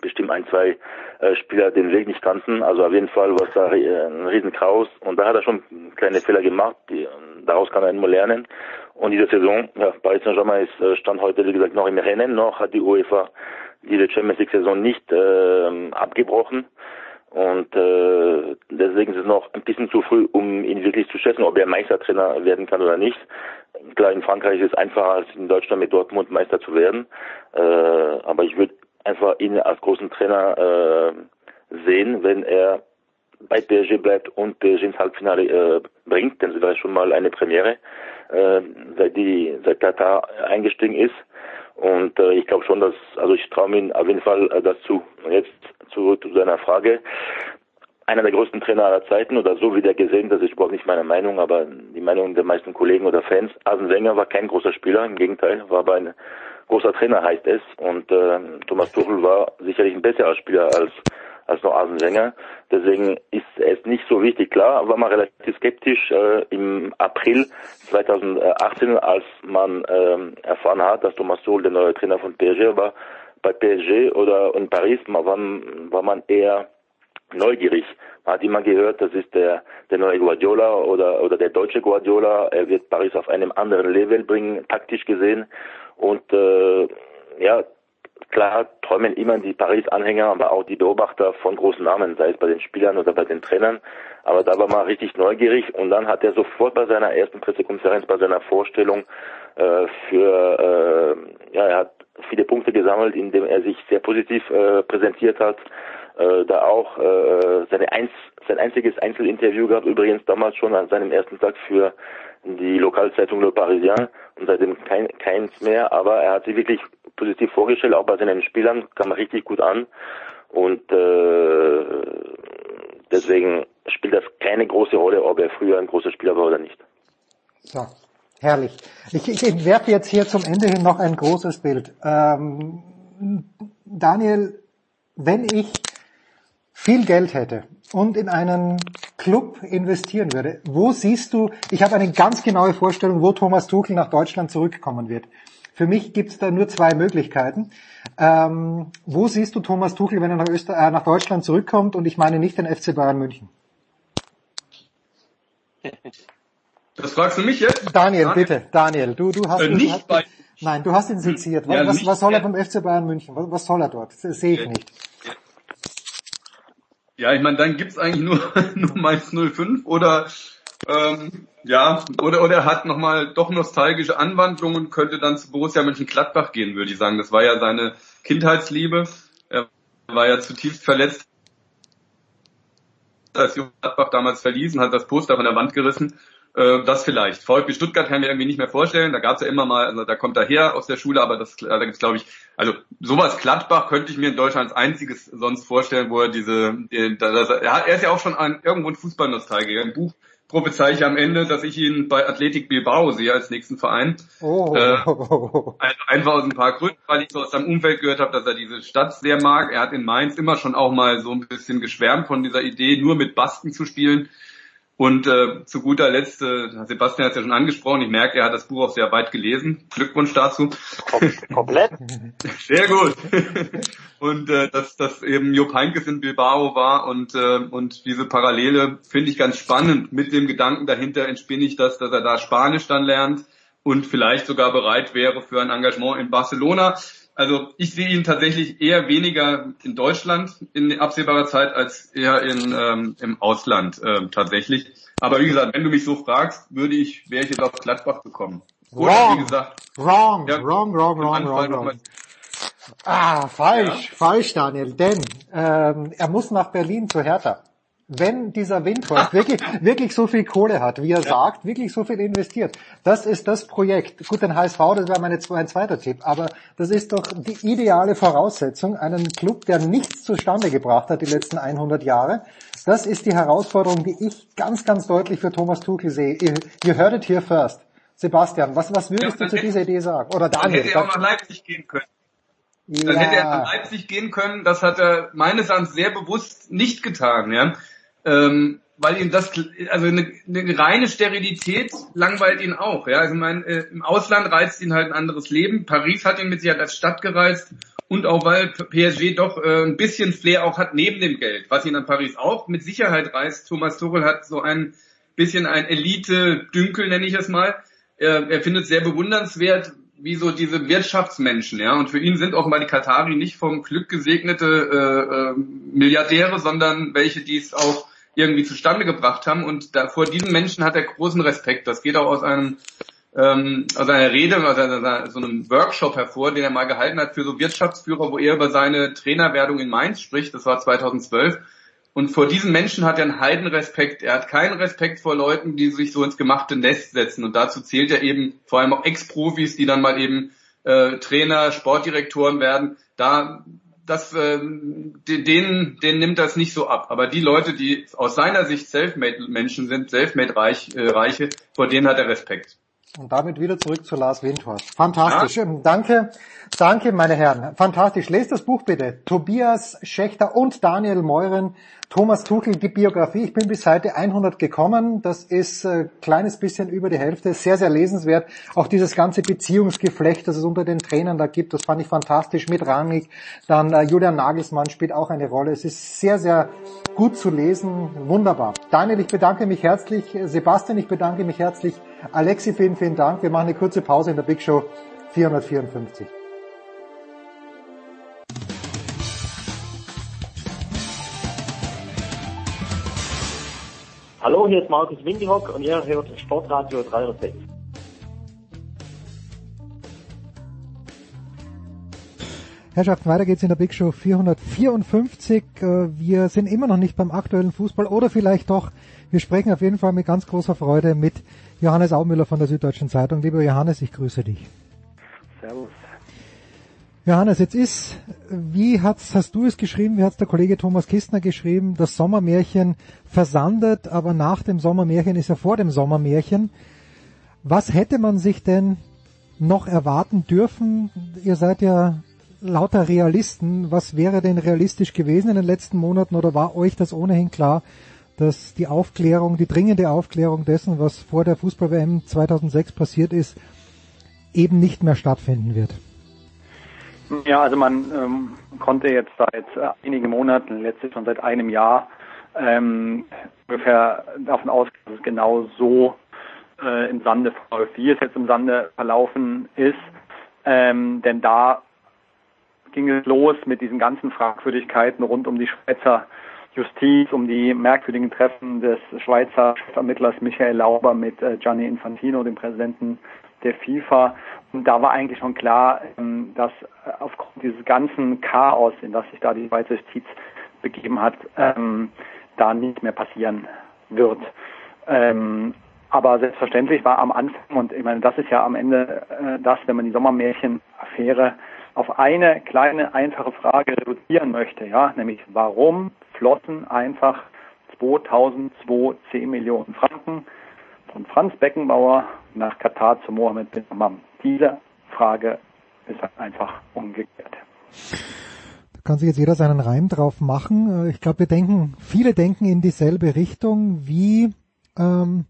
bestimmt ein, zwei äh, Spieler den Weg nicht kannten. Also auf jeden Fall war es da äh, ein Riesenkraus und da hat er schon kleine Fehler gemacht. Die, daraus kann er immer lernen. Und diese Saison, ja, Paris Saint-Germain ist äh, stand heute, wie gesagt, noch im Rennen. Noch hat die UEFA diese Champions League Saison nicht äh, abgebrochen. Und äh, deswegen ist es noch ein bisschen zu früh, um ihn wirklich zu schätzen, ob er Meistertrainer werden kann oder nicht. Klar, in Frankreich ist es einfacher als in Deutschland mit Dortmund Meister zu werden. Äh, aber ich würde einfach ihn als großen Trainer äh, sehen, wenn er bei PSG bleibt und PSG ins Halbfinale äh, bringt, denn das wäre schon mal eine Premiere, äh, seit die seit Katar eingestiegen ist. Und äh, ich glaube schon, dass, also ich traue mir auf jeden Fall äh, dazu. Und jetzt zurück zu deiner Frage. einer der größten Trainer aller Zeiten oder so wie der gesehen, das ist überhaupt nicht meine Meinung, aber die Meinung der meisten Kollegen oder Fans. Arsene Wenger war kein großer Spieler, im Gegenteil, war aber ein großer Trainer heißt es und äh, Thomas Tuchel war sicherlich ein besserer Spieler als als noch Arsene. Deswegen ist es nicht so wichtig. Klar, war man relativ skeptisch äh, im April 2018, als man äh, erfahren hat, dass Thomas Tuchel der neue Trainer von PSG war. Bei PSG oder in Paris war, war man eher neugierig. Man hat immer gehört, das ist der, der neue Guardiola oder, oder der deutsche Guardiola. Er wird Paris auf einem anderen Level bringen, taktisch gesehen. Und äh, ja, klar träumen immer die Paris-Anhänger, aber auch die Beobachter von großen Namen, sei es bei den Spielern oder bei den Trainern. Aber da war man richtig neugierig und dann hat er sofort bei seiner ersten Pressekonferenz, bei seiner Vorstellung äh, für, äh, ja, er hat viele Punkte gesammelt, indem er sich sehr positiv äh, präsentiert hat äh, da auch äh, seine eins, sein einziges Einzelinterview gab, übrigens damals schon an seinem ersten Tag für die Lokalzeitung Le Parisien und seitdem kein, keins mehr, aber er hat sich wirklich positiv vorgestellt, auch bei seinen Spielern kam er richtig gut an und äh, deswegen spielt das keine große Rolle, ob er früher ein großer Spieler war oder nicht. So, herrlich. Ich, ich entwerfe jetzt hier zum Ende hin noch ein großes Bild. Ähm, Daniel, wenn ich viel Geld hätte und in einen Club investieren würde, wo siehst du, ich habe eine ganz genaue Vorstellung, wo Thomas Tuchel nach Deutschland zurückkommen wird. Für mich gibt es da nur zwei Möglichkeiten. Ähm, wo siehst du Thomas Tuchel, wenn er nach, Öster äh, nach Deutschland zurückkommt? Und ich meine nicht den FC Bayern München. Das fragst du mich jetzt? Daniel, Daniel? bitte, Daniel, du, du hast, äh, nicht du hast, bei Nein, du hast ihn seziert. Ja, was, was soll er beim FC Bayern München? Was, was soll er dort? Das sehe ich nicht. Ja, ich meine, dann gibt's eigentlich nur, nur Mainz 05 oder ähm, ja, oder oder er hat nochmal doch nostalgische Anwandlungen, könnte dann zu Borussia Mönchengladbach gehen, würde ich sagen. Das war ja seine Kindheitsliebe. Er war ja zutiefst verletzt, als Gladbach damals verließen, hat das Poster von der Wand gerissen äh, das vielleicht. VfB Stuttgart kann ich mir irgendwie nicht mehr vorstellen. Da gab es ja immer mal, also da kommt er her aus der Schule, aber das, da gibt's glaube ich, also sowas Gladbach könnte ich mir in Deutschland als einziges sonst vorstellen, wo er diese, äh, das, er, ist ja auch schon ein, irgendwo ein Fußballnostalgiker. Im Buch prophezei ich am Ende, dass ich ihn bei Athletik Bilbao sehe als nächsten Verein. Oh. Äh, einfach aus ein paar Gründen, weil ich so aus seinem Umfeld gehört habe, dass er diese Stadt sehr mag. Er hat in Mainz immer schon auch mal so ein bisschen geschwärmt von dieser Idee, nur mit Basten zu spielen. Und äh, zu guter Letzt, äh, Sebastian hat es ja schon angesprochen, ich merke, er hat das Buch auch sehr weit gelesen. Glückwunsch dazu. Komplett. sehr gut. und äh, dass, dass eben Jupp Heynckes in Bilbao war und, äh, und diese Parallele finde ich ganz spannend. Mit dem Gedanken dahinter entspinne ich das, dass er da Spanisch dann lernt und vielleicht sogar bereit wäre für ein Engagement in Barcelona. Also ich sehe ihn tatsächlich eher weniger in Deutschland in absehbarer Zeit als eher in, ähm, im Ausland ähm, tatsächlich. Aber wie gesagt, wenn du mich so fragst, würde ich, wäre ich jetzt auf Gladbach gekommen. Oder wrong, wie gesagt, wrong, ja, wrong, wrong, wrong, wrong, wrong. Ah, falsch, ja. falsch, Daniel. Denn ähm, er muss nach Berlin zu Hertha wenn dieser Windhorst wirklich, wirklich so viel Kohle hat, wie er ja. sagt, wirklich so viel investiert, das ist das Projekt. Gut, den HSV, das wäre meine, mein zweiter Tipp, aber das ist doch die ideale Voraussetzung, einen Club, der nichts zustande gebracht hat die letzten 100 Jahre. Das ist die Herausforderung, die ich ganz, ganz deutlich für Thomas Tuchel sehe. Ihr hört it here first. Sebastian, was, was würdest ja, du zu dieser Idee sagen? Oder Daniel? Dann hätte er auch nach Leipzig gehen können. Ja. Dann hätte er nach Leipzig gehen können. Das hat er meines Erachtens sehr bewusst nicht getan. Ja ähm, weil ihm das, also eine, eine reine Sterilität langweilt ihn auch. Ja, also mein, äh, im Ausland reizt ihn halt ein anderes Leben. Paris hat ihn mit sich halt als Stadt gereizt und auch weil PSG doch äh, ein bisschen Flair auch hat neben dem Geld, was ihn an Paris auch mit Sicherheit reißt. Thomas Tuchel hat so ein bisschen ein Elite-Dünkel, nenne ich es mal. Er, er findet sehr bewundernswert, wie so diese Wirtschaftsmenschen, ja. Und für ihn sind offenbar die Katari nicht vom Glück gesegnete äh, äh, Milliardäre, sondern welche, die es auch irgendwie zustande gebracht haben. Und da, vor diesen Menschen hat er großen Respekt. Das geht auch aus einem ähm, aus einer Rede, aus einer, so einem Workshop hervor, den er mal gehalten hat für so Wirtschaftsführer, wo er über seine Trainerwerdung in Mainz spricht. Das war 2012. Und vor diesen Menschen hat er einen Heidenrespekt. Er hat keinen Respekt vor Leuten, die sich so ins gemachte Nest setzen. Und dazu zählt er eben vor allem auch Ex-Profis, die dann mal eben äh, Trainer, Sportdirektoren werden. Da das, äh, denen, denen nimmt das nicht so ab. Aber die Leute, die aus seiner Sicht Selfmade-Menschen sind, Selfmade-Reiche, äh, Reiche, vor denen hat er Respekt. Und damit wieder zurück zu Lars Windhorst. Fantastisch. Ja. Danke, danke meine Herren. Fantastisch. Lest das Buch bitte. Tobias Schächter und Daniel Meuren Thomas Tuchel, die Biografie. Ich bin bis Seite 100 gekommen. Das ist äh, kleines bisschen über die Hälfte. Sehr, sehr lesenswert. Auch dieses ganze Beziehungsgeflecht, das es unter den Trainern da gibt, das fand ich fantastisch. Mit Rangnick. Dann äh, Julian Nagelsmann spielt auch eine Rolle. Es ist sehr, sehr gut zu lesen. Wunderbar. Daniel, ich bedanke mich herzlich. Sebastian, ich bedanke mich herzlich. Alexi, vielen, vielen Dank. Wir machen eine kurze Pause in der Big Show 454. Hallo, hier ist Markus Windihock und ihr hört Sportradio 306. Herrschaften, weiter geht's in der Big Show 454. Äh, wir sind immer noch nicht beim aktuellen Fußball oder vielleicht doch. Wir sprechen auf jeden Fall mit ganz großer Freude mit Johannes Aumüller von der Süddeutschen Zeitung. Lieber Johannes, ich grüße dich. Johannes, jetzt ist, wie hat's, hast du es geschrieben, wie hat's der Kollege Thomas Kistner geschrieben, das Sommermärchen versandet, aber nach dem Sommermärchen ist ja vor dem Sommermärchen. Was hätte man sich denn noch erwarten dürfen? Ihr seid ja lauter Realisten. Was wäre denn realistisch gewesen in den letzten Monaten oder war euch das ohnehin klar, dass die Aufklärung, die dringende Aufklärung dessen, was vor der Fußball-WM 2006 passiert ist, eben nicht mehr stattfinden wird? Ja, also man ähm, konnte jetzt seit äh, einigen Monaten, letztlich schon seit einem Jahr, ähm, ungefähr davon ausgehen, dass es genau so äh, im Sande verläuft, wie es jetzt im Sande verlaufen ist. Ähm, denn da ging es los mit diesen ganzen Fragwürdigkeiten rund um die Schweizer Justiz, um die merkwürdigen Treffen des Schweizer Chefermittlers Michael Lauber mit äh, Gianni Infantino, dem Präsidenten der FIFA. Und da war eigentlich schon klar, ähm, dass äh, aufgrund dieses ganzen Chaos, in das sich da die Schweizer Justiz begeben hat, ähm, da nicht mehr passieren wird. Ähm, aber selbstverständlich war am Anfang, und ich meine, das ist ja am Ende äh, das, wenn man die Sommermärchen-Affäre auf eine kleine, einfache Frage reduzieren möchte, ja, nämlich warum flossen einfach 2002 10 Millionen Franken von Franz Beckenbauer nach Katar zu Mohammed bin Hammam? Diese Frage ist einfach umgekehrt. Da kann sich jetzt jeder seinen Reim drauf machen. Äh, ich glaube, wir denken, viele denken in dieselbe Richtung. Wie, ähm,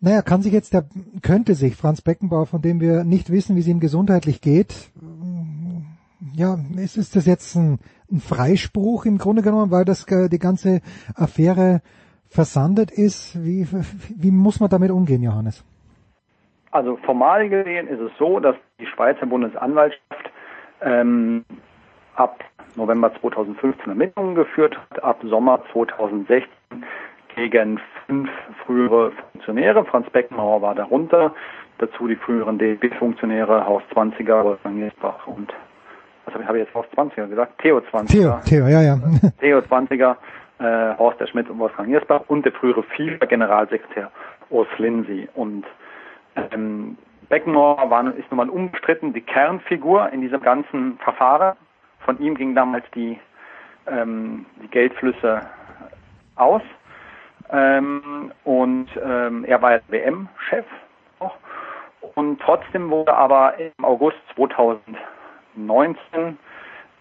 naja, kann sich jetzt der, könnte sich Franz Beckenbauer, von dem wir nicht wissen, wie es ihm gesundheitlich geht, ja, ist, ist das jetzt ein, ein Freispruch im Grunde genommen, weil das die ganze Affäre versandet ist. Wie, wie muss man damit umgehen, Johannes? Also formal gesehen ist es so, dass die Schweizer Bundesanwaltschaft ähm, ab November 2015 Ermittlungen geführt hat, ab Sommer 2016 gegen fünf frühere Funktionäre. Franz Beckenbauer war darunter. Dazu die früheren DFB-Funktionäre, Haus 20er, Wolfgang Niersbach und was habe ich, hab ich jetzt Haus 20er gesagt? Theo 20er. Theo, Theo, ja, ja. Theo 20er äh, Horst der Schmidt und Wolfgang Niersbach und der frühere FIFA-Generalsekretär Urs Lindsay. Und ähm, Beckenbauer war, ist nun mal unbestritten die Kernfigur in diesem ganzen Verfahren. Von ihm gingen damals die, ähm, die Geldflüsse aus. Ähm, und ähm, er war WM-Chef. Und trotzdem wurde aber im August 2019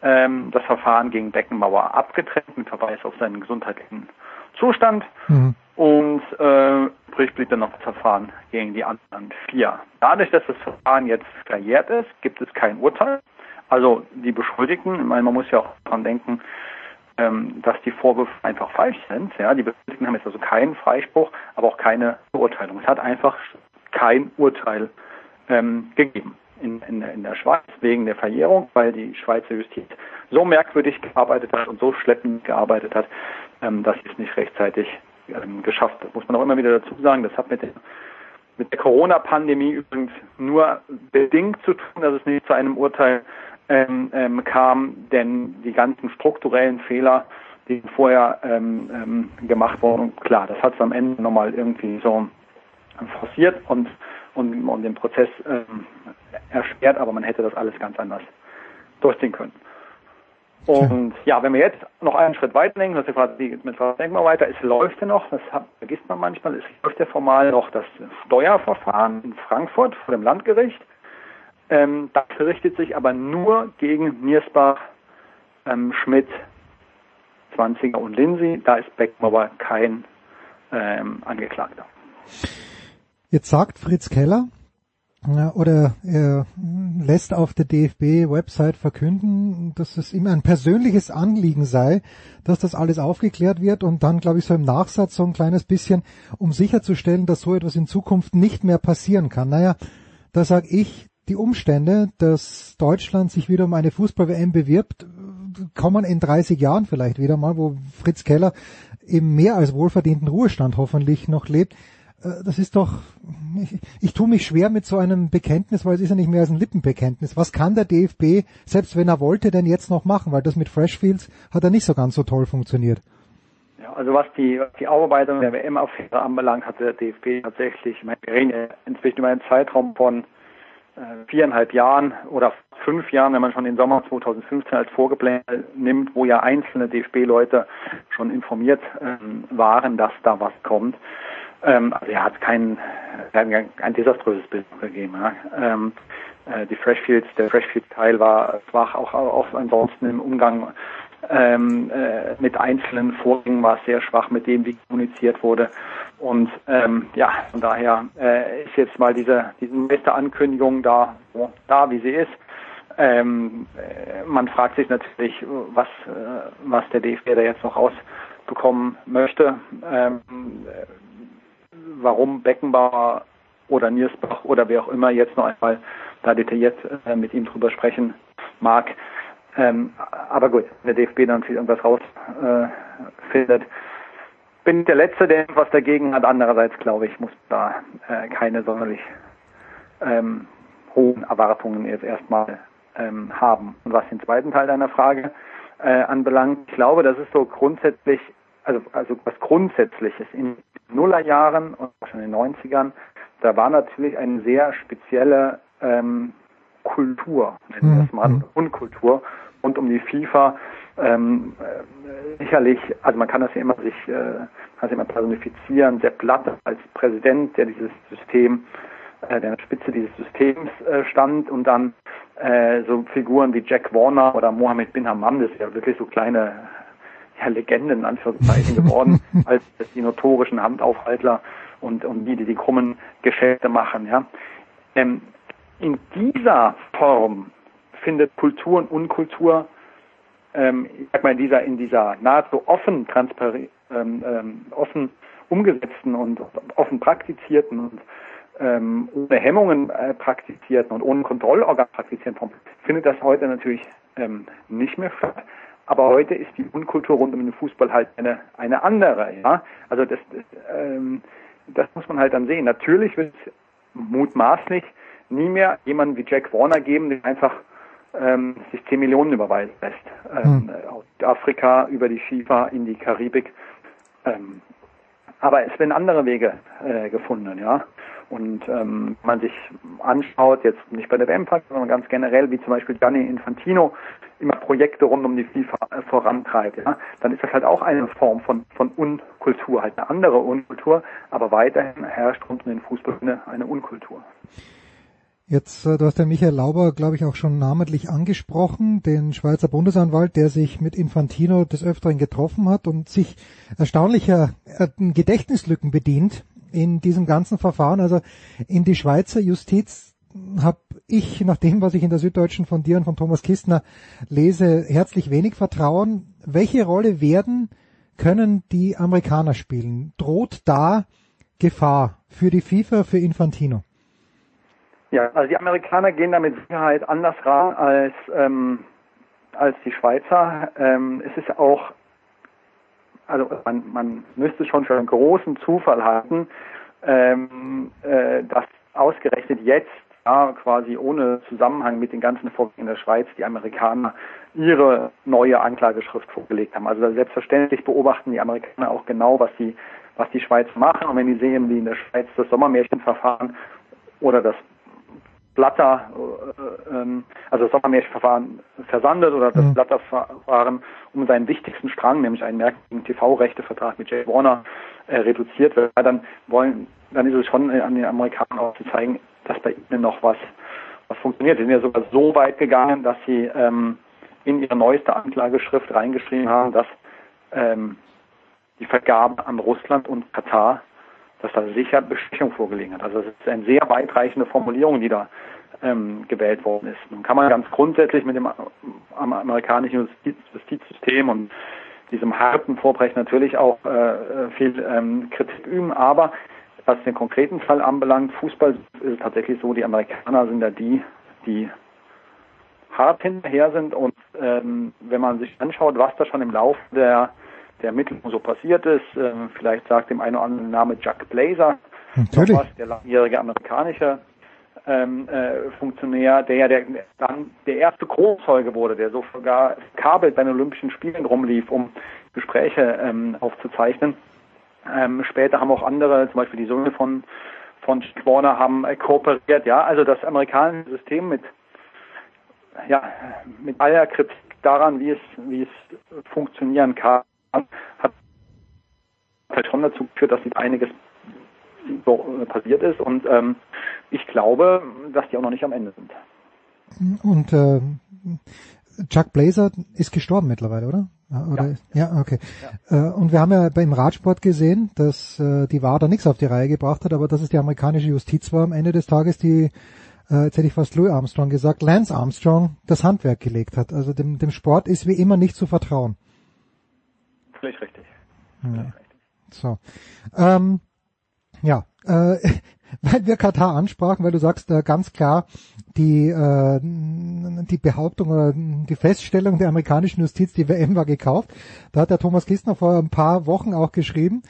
ähm, das Verfahren gegen Beckenbauer abgetrennt mit Verweis auf seinen gesundheitlichen Zustand. Mhm. Und äh, übrig blieb dann noch das Verfahren gegen die anderen vier. Dadurch, dass das Verfahren jetzt verjährt ist, gibt es kein Urteil. Also die Beschuldigten, ich meine, man muss ja auch daran denken, ähm, dass die Vorwürfe einfach falsch sind. Ja, die Beschuldigten haben jetzt also keinen Freispruch, aber auch keine Beurteilung. Es hat einfach kein Urteil ähm, gegeben in, in, in der Schweiz wegen der Verjährung, weil die Schweizer Justiz so merkwürdig gearbeitet hat und so schleppend gearbeitet hat, ähm, dass sie es nicht rechtzeitig ähm, geschafft hat. Muss man auch immer wieder dazu sagen, das hat mit der, mit der Corona-Pandemie übrigens nur bedingt zu tun, dass es nicht zu einem Urteil ähm, ähm, kam, denn die ganzen strukturellen Fehler, die vorher ähm, ähm, gemacht wurden, klar, das hat es am Ende nochmal irgendwie so forciert und und, und den Prozess ähm, erschwert, aber man hätte das alles ganz anders durchziehen können. Und ja, wenn wir jetzt noch einen Schritt weiter denken, das ist quasi, mit was denken wir weiter, es läuft ja noch, das vergisst man manchmal, es läuft ja formal noch das Steuerverfahren in Frankfurt vor dem Landgericht. Ähm, das richtet sich aber nur gegen Niersbach, ähm, Schmidt, Zwanziger und Lindsay. Da ist Beckenbauer kein ähm, Angeklagter. Jetzt sagt Fritz Keller, oder er lässt auf der DFB-Website verkünden, dass es ihm ein persönliches Anliegen sei, dass das alles aufgeklärt wird und dann, glaube ich, so im Nachsatz so ein kleines bisschen, um sicherzustellen, dass so etwas in Zukunft nicht mehr passieren kann. Naja, da sage ich, die Umstände, dass Deutschland sich wieder um eine Fußball-WM bewirbt, kommen in 30 Jahren vielleicht wieder mal, wo Fritz Keller im mehr als wohlverdienten Ruhestand hoffentlich noch lebt. Äh, das ist doch, ich, ich tue mich schwer mit so einem Bekenntnis, weil es ist ja nicht mehr als ein Lippenbekenntnis. Was kann der DFB, selbst wenn er wollte, denn jetzt noch machen? Weil das mit Freshfields hat er nicht so ganz so toll funktioniert. Ja, also was die, die Aufarbeitung der WM-Affäre anbelangt, hat der DFB tatsächlich, ich meine, wir reden inzwischen über einen Zeitraum von äh, viereinhalb Jahren oder fünf Jahren, wenn man schon den Sommer 2015 als Vorgeplan nimmt, wo ja einzelne DFB-Leute schon informiert ähm, waren, dass da was kommt. Ähm, also er hat kein, ein, ein desaströses Bild gegeben. Ja. Ähm, äh, die Freshfields, der Freshfield-Teil war schwach, auch, auch ansonsten im Umgang ähm, äh, mit einzelnen Vorgängen war es sehr schwach mit dem, wie kommuniziert wurde. Und ähm, ja, von daher äh, ist jetzt mal diese, diese nächste Ankündigung da, so, da wie sie ist. Ähm, äh, man fragt sich natürlich, was, äh, was der DFB da jetzt noch rausbekommen möchte. Ähm, warum Beckenbauer oder Niersbach oder wer auch immer jetzt noch einmal da detailliert äh, mit ihm drüber sprechen mag. Ähm, aber gut, wenn der DFB dann irgendwas rausfindet, äh, bin der Letzte, der was dagegen hat. Andererseits glaube ich, muss da äh, keine sonderlich ähm, hohen Erwartungen jetzt erstmal ähm, haben. Und was den zweiten Teil deiner Frage äh, anbelangt, ich glaube, das ist so grundsätzlich, also, also was Grundsätzliches in Nullerjahren und auch schon in den 90ern, da war natürlich eine sehr spezielle ähm, Kultur, nennen wir das mal, mhm. Unkultur rund um die FIFA. Ähm, äh, sicherlich, also man kann das ja immer sich, äh, kann immer personifizieren, Sepp Blatter als Präsident, der dieses System, äh, der an der Spitze dieses Systems äh, stand und dann äh, so Figuren wie Jack Warner oder Mohammed bin Hammam, das ist ja wirklich so kleine ja, Legenden in Anführungszeichen geworden, als die notorischen Handaufhaltler und, und die, die die krummen Geschäfte machen. Ja. Ähm, in dieser Form findet Kultur und Unkultur, ähm, ich sag mal, in dieser, in dieser nahezu offen, transparent, ähm, ähm, offen umgesetzten und offen praktizierten und ähm, ohne Hemmungen äh, praktizierten und ohne Kontrollorgan praktizierten Form, findet das heute natürlich ähm, nicht mehr statt. Aber heute ist die Unkultur rund um den Fußball halt eine, eine andere. Ja? Also das, ähm, das muss man halt dann sehen. Natürlich wird es mutmaßlich nie mehr jemanden wie Jack Warner geben, der einfach ähm, sich 10 Millionen überweisen lässt. Ähm, hm. Aus Afrika über die FIFA in die Karibik. Ähm, aber es werden andere Wege äh, gefunden, ja. Und ähm, man sich anschaut, jetzt nicht bei der WM, sondern ganz generell, wie zum Beispiel Gianni Infantino immer Projekte rund um die FIFA äh, vorantreibt, ja, dann ist das halt auch eine Form von, von Unkultur, halt eine andere Unkultur, aber weiterhin herrscht rund um den Fußball eine, eine Unkultur. Jetzt, äh, du hast den Michael Lauber, glaube ich, auch schon namentlich angesprochen, den Schweizer Bundesanwalt, der sich mit Infantino des Öfteren getroffen hat und sich erstaunlicher äh, Gedächtnislücken bedient in diesem ganzen Verfahren. Also in die Schweizer Justiz habe ich, nach dem, was ich in der Süddeutschen von dir und von Thomas Kistner lese, herzlich wenig Vertrauen. Welche Rolle werden, können die Amerikaner spielen? Droht da Gefahr für die FIFA, für Infantino? Ja, also die Amerikaner gehen da mit Sicherheit anders ran als, ähm, als die Schweizer. Ähm, es ist auch also man, man müsste schon für einen großen Zufall halten, ähm, äh, dass ausgerechnet jetzt, ja, quasi ohne Zusammenhang mit den ganzen Vorgängen der Schweiz, die Amerikaner ihre neue Anklageschrift vorgelegt haben. Also selbstverständlich beobachten die Amerikaner auch genau, was die, was die Schweiz machen. Und wenn die sehen, wie in der Schweiz das Sommermärchenverfahren oder das Blatter, äh, ähm, also das Sommermärchenverfahren versandet oder das Mhm. Blatterverfahren um seinen wichtigsten Strang, nämlich einen merkwürdigen TV-Rechtevertrag mit Jay Warner, äh, reduziert wird, dann wollen, dann ist es schon an den Amerikanern auch zu zeigen, dass bei ihnen noch was, was funktioniert. Sie sind ja sogar so weit gegangen, dass sie ähm, in ihre neueste Anklageschrift reingeschrieben haben, dass ähm, die Vergabe an Russland und Katar, dass da sicher Bestechung vorgelegen hat. Also es ist eine sehr weitreichende Formulierung, die da ähm, gewählt worden ist. Nun kann man ganz grundsätzlich mit dem am amerikanischen Justiz Justizsystem und diesem harten Vorbrech natürlich auch äh, viel ähm, Kritik üben, aber was den konkreten Fall anbelangt, Fußball ist es tatsächlich so, die Amerikaner sind da die, die hart hinterher sind und ähm, wenn man sich anschaut, was da schon im Laufe der der Ermittlungen so passiert ist, ähm, vielleicht sagt dem einen oder anderen Name Jack Blazer, Natürlich. was, der langjährige amerikanische ähm, äh, Funktionär, der ja der, dann der erste Großzeuge wurde, der so sogar kabelt bei den Olympischen Spielen rumlief, um Gespräche ähm, aufzuzeichnen. Ähm, später haben auch andere, zum Beispiel die Söhne von von Warner, haben äh, kooperiert. Ja, also das amerikanische System mit ja mit aller Kritik daran, wie es wie es funktionieren kann, hat halt schon dazu geführt, dass einiges äh, passiert ist und ähm, ich glaube, dass die auch noch nicht am Ende sind. Und äh, Chuck Blazer ist gestorben mittlerweile, oder? Oder ja, ja okay. Ja. Äh, und wir haben ja beim Radsport gesehen, dass äh, die WADA nichts auf die Reihe gebracht hat, aber dass es die amerikanische Justiz war am Ende des Tages, die äh, jetzt hätte ich fast Louis Armstrong gesagt, Lance Armstrong das Handwerk gelegt hat. Also dem, dem Sport ist wie immer nicht zu vertrauen. Völlig richtig. Ja. So. Ähm, ja, äh, weil wir Katar ansprachen, weil du sagst äh, ganz klar, die, äh, die Behauptung oder die Feststellung der amerikanischen Justiz, die WM war gekauft. Da hat der Thomas Kistner vor ein paar Wochen auch geschrieben.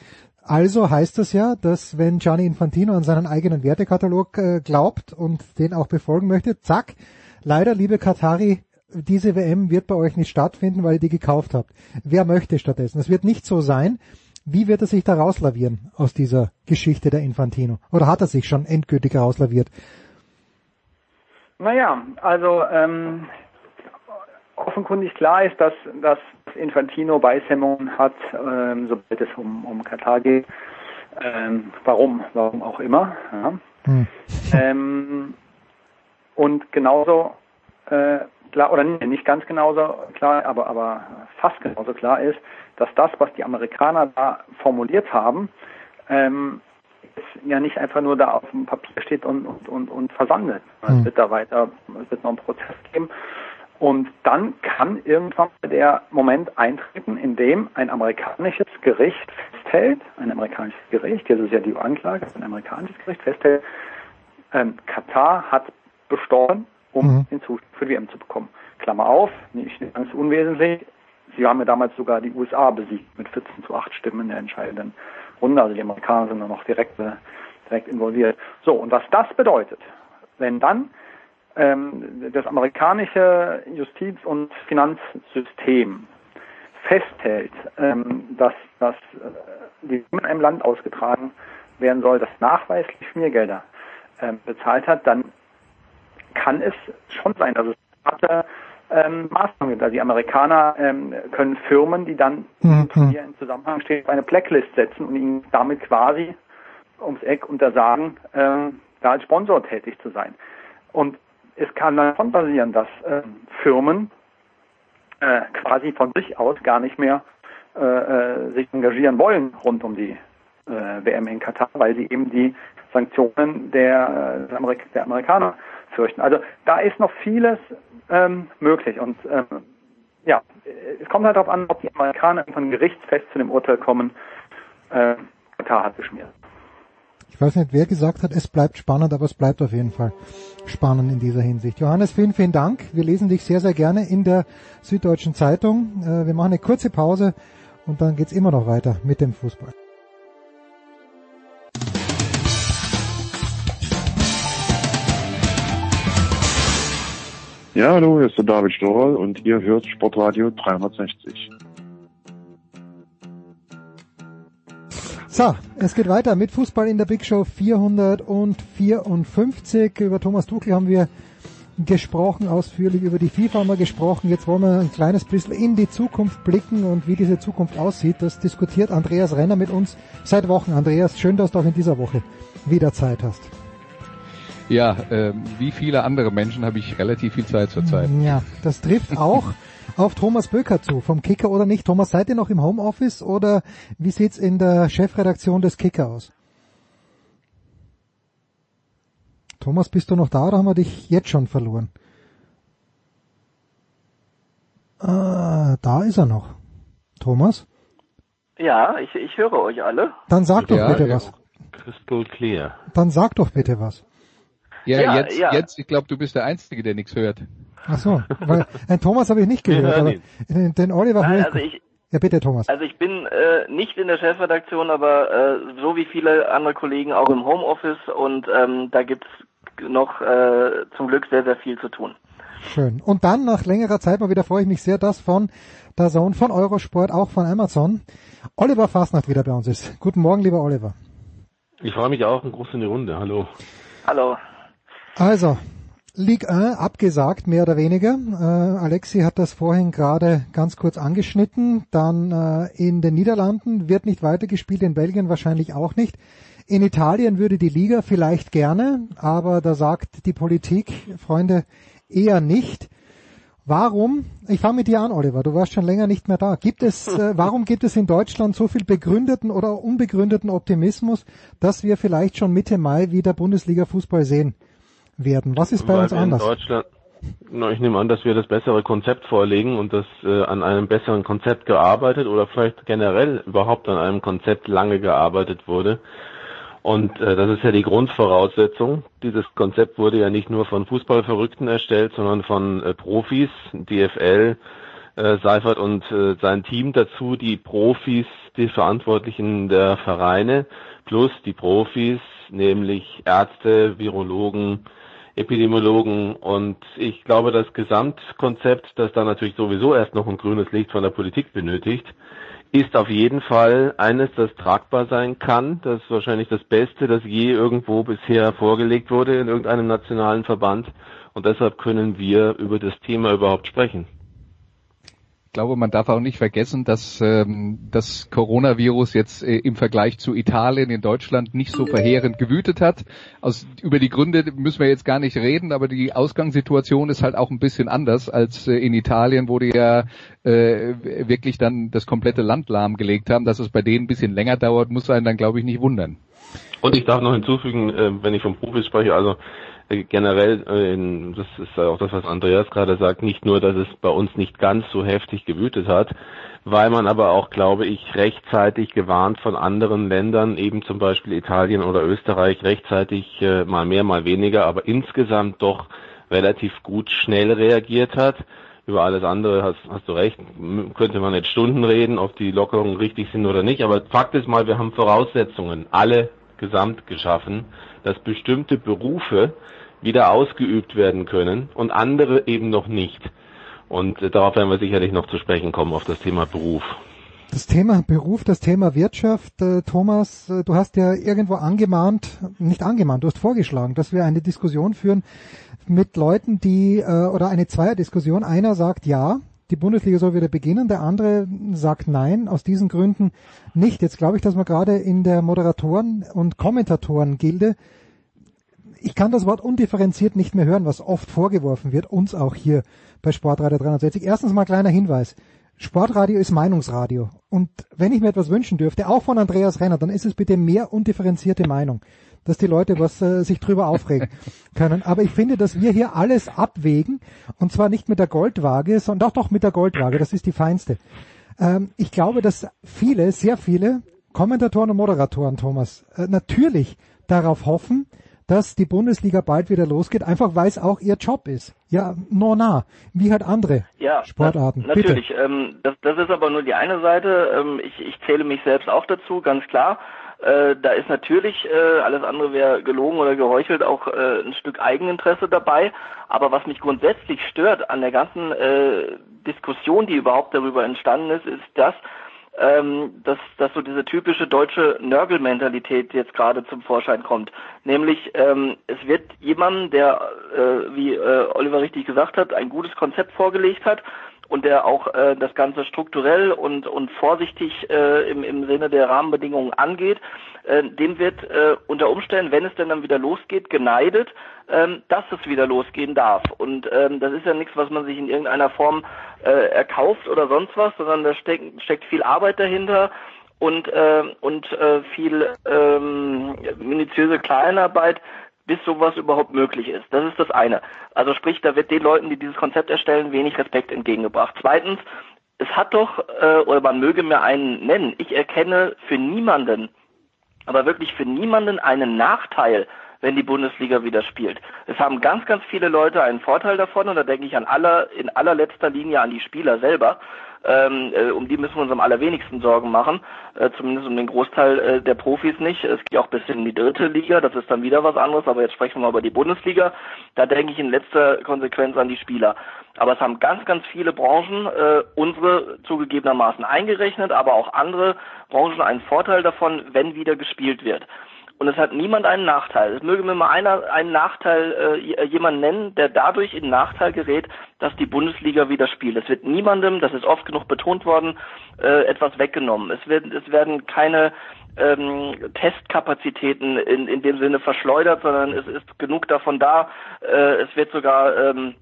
Also heißt das ja, dass wenn Gianni Infantino an seinen eigenen Wertekatalog äh, glaubt und den auch befolgen möchte, zack, leider, liebe Katari, diese WM wird bei euch nicht stattfinden, weil ihr die gekauft habt. Wer möchte stattdessen? Es wird nicht so sein. Wie wird er sich da rauslavieren aus dieser Geschichte der Infantino? Oder hat er sich schon endgültig rauslaviert? Naja, also ähm, offenkundig klar ist, dass, dass Infantino Beishemmungen hat, ähm, sobald es um, um Katar geht. Ähm, warum? Warum auch immer. Ja. Hm. Ähm, und genauso äh, klar, oder nicht ganz genauso klar, aber, aber fast genauso klar ist, dass das, was die Amerikaner da formuliert haben, ähm, ja nicht einfach nur da auf dem Papier steht und, und, und, und versandet. Es Hm. wird da weiter, es wird noch einen Prozess geben. Und dann kann irgendwann der Moment eintreten, in dem ein amerikanisches Gericht festhält, ein amerikanisches Gericht, das ist ja die Anklage, ein amerikanisches Gericht festhält, ähm, Katar hat bestochen, um Mhm. den Zustand für die WM zu bekommen. Klammer auf, nicht ganz unwesentlich, sie haben ja damals sogar die USA besiegt mit 14 zu 8 Stimmen in der entscheidenden Runde, also die Amerikaner sind da noch direkt, äh, direkt involviert. So, und was das bedeutet, wenn dann ähm, das amerikanische Justiz- und Finanzsystem festhält, ähm, dass, dass äh, die in einem Land ausgetragen werden soll, das nachweislich Schmiergelder ähm, bezahlt hat, dann kann es schon sein, dass es harte ähm, Maßnahmen gibt. Also die Amerikaner ähm, können Firmen, die dann Mhm. hier im Zusammenhang stehen, auf eine Blacklist setzen und ihnen damit quasi ums Eck untersagen, ähm, da als Sponsor tätig zu sein. Und es kann dann schon passieren, dass ähm, Firmen äh, quasi von sich aus gar nicht mehr äh, äh, sich engagieren wollen rund um die äh, WM in Katar, weil sie eben die Sanktionen der, äh, der, Amerik der Amerikaner fürchten. Also da ist noch vieles ähm, möglich und ähm, ja, es kommt halt darauf an, ob die Amerikaner von gerichtsfest zu dem Urteil kommen, äh, Katar hat geschmiert. Ich weiß nicht, wer gesagt hat, es bleibt spannend, aber es bleibt auf jeden Fall spannend in dieser Hinsicht. Johannes, vielen, vielen Dank. Wir lesen dich sehr, sehr gerne in der Süddeutschen Zeitung. Äh, Wir machen eine kurze Pause und dann geht's immer noch weiter mit dem Fußball. Ja, hallo, hier ist der David Storl und ihr hört Sportradio 360. So, es geht weiter mit Fußball in der Big Show 454. Über Thomas Tuchel haben wir gesprochen, ausführlich über die FIFA haben wir gesprochen. Jetzt wollen wir ein kleines bisschen in die Zukunft blicken und wie diese Zukunft aussieht. Das diskutiert Andreas Renner mit uns seit Wochen. Andreas, schön, dass du auch in dieser Woche wieder Zeit hast. Ja, äh, wie viele andere Menschen habe ich relativ viel Zeit zurzeit. Ja, das trifft auch auf Thomas Böker zu, vom Kicker oder nicht. Thomas, seid ihr noch im Homeoffice oder wie sieht's in der Chefredaktion des Kicker aus? Thomas, bist du noch da oder haben wir dich jetzt schon verloren? Ah, da ist er noch. Thomas? Ja, ich, ich höre euch alle. Dann sag doch ja, bitte ja. was. Crystal clear. Dann sag doch bitte was. Ja, Ja, jetzt, ja. jetzt, ich glaube, du bist der Einzige, der nichts hört. Ach so, weil ein Thomas habe ich nicht gehört, aber den, den Oliver Nein, also ich, Ja, bitte Thomas. also ich bin äh, nicht in der Chefredaktion, aber äh, so wie viele andere Kollegen auch im Homeoffice und ähm, da gibt's noch äh, zum Glück sehr, sehr viel zu tun. Schön. Und dann nach längerer Zeit mal wieder freue ich mich sehr, dass von der Zone, von Eurosport, auch von Amazon, Oliver Fasnacht wieder bei uns ist. Guten Morgen, lieber Oliver. Ich freue mich auch, ein Gruß in die Runde. Hallo. Hallo. Also, Ligue 1 abgesagt, mehr oder weniger. Äh, Alexi hat das vorhin gerade ganz kurz angeschnitten. Dann äh, in den Niederlanden wird nicht weitergespielt, in Belgien wahrscheinlich auch nicht. In Italien würde die Liga vielleicht gerne, aber da sagt die Politik, Freunde, eher nicht. Warum? Ich fange mit dir an, Oliver. Du warst schon länger nicht mehr da. Gibt es, äh, warum gibt es in Deutschland so viel begründeten oder unbegründeten Optimismus, dass wir vielleicht schon Mitte Mai wieder Bundesliga-Fußball sehen werden? Was ist bei Weil uns wir in anders? Deutschland, na, ich nehme an, dass wir das bessere Konzept vorlegen und dass äh, an einem besseren Konzept gearbeitet oder vielleicht generell überhaupt an einem Konzept lange gearbeitet wurde. Und äh, das ist ja die Grundvoraussetzung. Dieses Konzept wurde ja nicht nur von Fußballverrückten erstellt, sondern von äh, Profis, DFL, äh, Seifert und äh, sein Team dazu, die Profis, die Verantwortlichen der Vereine, plus die Profis, nämlich Ärzte, Virologen, Epidemiologen und ich glaube, das Gesamtkonzept, das da natürlich sowieso erst noch ein grünes Licht von der Politik benötigt, ist auf jeden Fall eines, das tragbar sein kann. Das ist wahrscheinlich das Beste, das je irgendwo bisher vorgelegt wurde in irgendeinem nationalen Verband. Und deshalb können wir über das Thema überhaupt sprechen. Ich glaube, man darf auch nicht vergessen, dass ähm, das Coronavirus jetzt äh, im Vergleich zu Italien in Deutschland nicht so verheerend gewütet hat. Aus, über die Gründe müssen wir jetzt gar nicht reden, aber die Ausgangssituation ist halt auch ein bisschen anders als äh, in Italien, wo die ja äh, wirklich dann das komplette Land lahmgelegt haben. Dass es bei denen ein bisschen länger dauert, muss einen dann, glaube ich, nicht wundern. Und ich darf noch hinzufügen, äh, wenn ich von Profis spreche, also generell, äh, das ist auch das, was Andreas gerade sagt, nicht nur, dass es bei uns nicht ganz so heftig gewütet hat, weil man aber auch, glaube ich, rechtzeitig gewarnt von anderen Ländern, eben zum Beispiel Italien oder Österreich, rechtzeitig äh, mal mehr, mal weniger, aber insgesamt doch relativ gut schnell reagiert hat. Über alles andere hast, hast du recht, könnte man jetzt Stunden reden, ob die Lockerungen richtig sind oder nicht, aber Fakt ist mal, wir haben Voraussetzungen, alle gesamt geschaffen, dass bestimmte Berufe wieder ausgeübt werden können und andere eben noch nicht. Und äh, darauf werden wir sicherlich noch zu sprechen kommen, auf das Thema Beruf. Das Thema Beruf, das Thema Wirtschaft, äh, Thomas, äh, du hast ja irgendwo angemahnt, nicht angemahnt, du hast vorgeschlagen, dass wir eine Diskussion führen mit Leuten, die, oder eine Zweierdiskussion. Einer sagt ja, die Bundesliga soll wieder beginnen, der andere sagt nein, aus diesen Gründen nicht. Jetzt glaube ich, dass man gerade in der Moderatoren- und Kommentatoren-Gilde ich kann das Wort undifferenziert nicht mehr hören, was oft vorgeworfen wird, uns auch hier bei Sportradio 360. Erstens mal kleiner Hinweis. Sportradio ist Meinungsradio. Und wenn ich mir etwas wünschen dürfte, auch von Andreas Renner, dann ist es bitte mehr undifferenzierte Meinung, dass die Leute was äh, sich drüber aufregen können. Aber ich finde, dass wir hier alles abwägen, und zwar nicht mit der Goldwaage, sondern doch doch mit der Goldwaage, das ist die feinste. Ähm, ich glaube, dass viele, sehr viele Kommentatoren und Moderatoren, Thomas, äh, natürlich darauf hoffen, dass die Bundesliga bald wieder losgeht, einfach weil es auch ihr Job ist. Ja, no na, wie halt andere Ja, Sportarten. na- natürlich. Ähm, das, das ist aber nur die eine Seite. Ähm, ich, ich zähle mich selbst auch dazu, ganz klar. Äh, da ist natürlich, äh, alles andere wäre gelogen oder geheuchelt, auch äh, ein Stück Eigeninteresse dabei. Aber was mich grundsätzlich stört an der ganzen äh, Diskussion, die überhaupt darüber entstanden ist, ist das, ähm, dass, dass so diese typische deutsche Nörgelmentalität jetzt gerade zum Vorschein kommt. Nämlich, ähm, es wird jemandem, der, äh, wie äh, Oliver richtig gesagt hat, ein gutes Konzept vorgelegt hat und der auch äh, das Ganze strukturell und, und vorsichtig äh, im, im Sinne der Rahmenbedingungen angeht, äh, dem wird äh, unter Umständen, wenn es denn dann wieder losgeht, geneidet, ähm, dass es wieder losgehen darf. Und ähm, das ist ja nichts, was man sich in irgendeiner Form äh, erkauft oder sonst was, sondern da steckt, steckt viel Arbeit dahinter und äh, und äh, viel ähm, minutiöse Kleinarbeit, bis sowas überhaupt möglich ist. Das ist das eine. Also sprich, da wird den Leuten, die dieses Konzept erstellen, wenig Respekt entgegengebracht. Zweitens, es hat doch, äh, oder man möge mir einen nennen, ich erkenne für niemanden, aber wirklich für niemanden einen Nachteil, wenn die Bundesliga wieder spielt. Es haben ganz, ganz viele Leute einen Vorteil davon und da denke ich an aller, in allerletzter Linie an die Spieler selber. Ähm, äh, um die müssen wir uns am allerwenigsten Sorgen machen, äh, zumindest um den Großteil äh, der Profis nicht. Es geht auch bis in die dritte Liga, das ist dann wieder was anderes, aber jetzt sprechen wir mal über die Bundesliga. Da denke ich in letzter Konsequenz an die Spieler. Aber es haben ganz, ganz viele Branchen, äh, unsere zugegebenermaßen eingerechnet, aber auch andere Branchen einen Vorteil davon, wenn wieder gespielt wird. Und es hat niemand einen Nachteil. Es möge mir mal einer einen Nachteil äh, jemand nennen, der dadurch in Nachteil gerät, dass die Bundesliga wieder spielt. Es wird niemandem, das ist oft genug betont worden, äh, etwas weggenommen. Es werden es werden keine ähm, Testkapazitäten in, in dem Sinne verschleudert, sondern es ist genug davon da. Äh, es wird sogar ähm,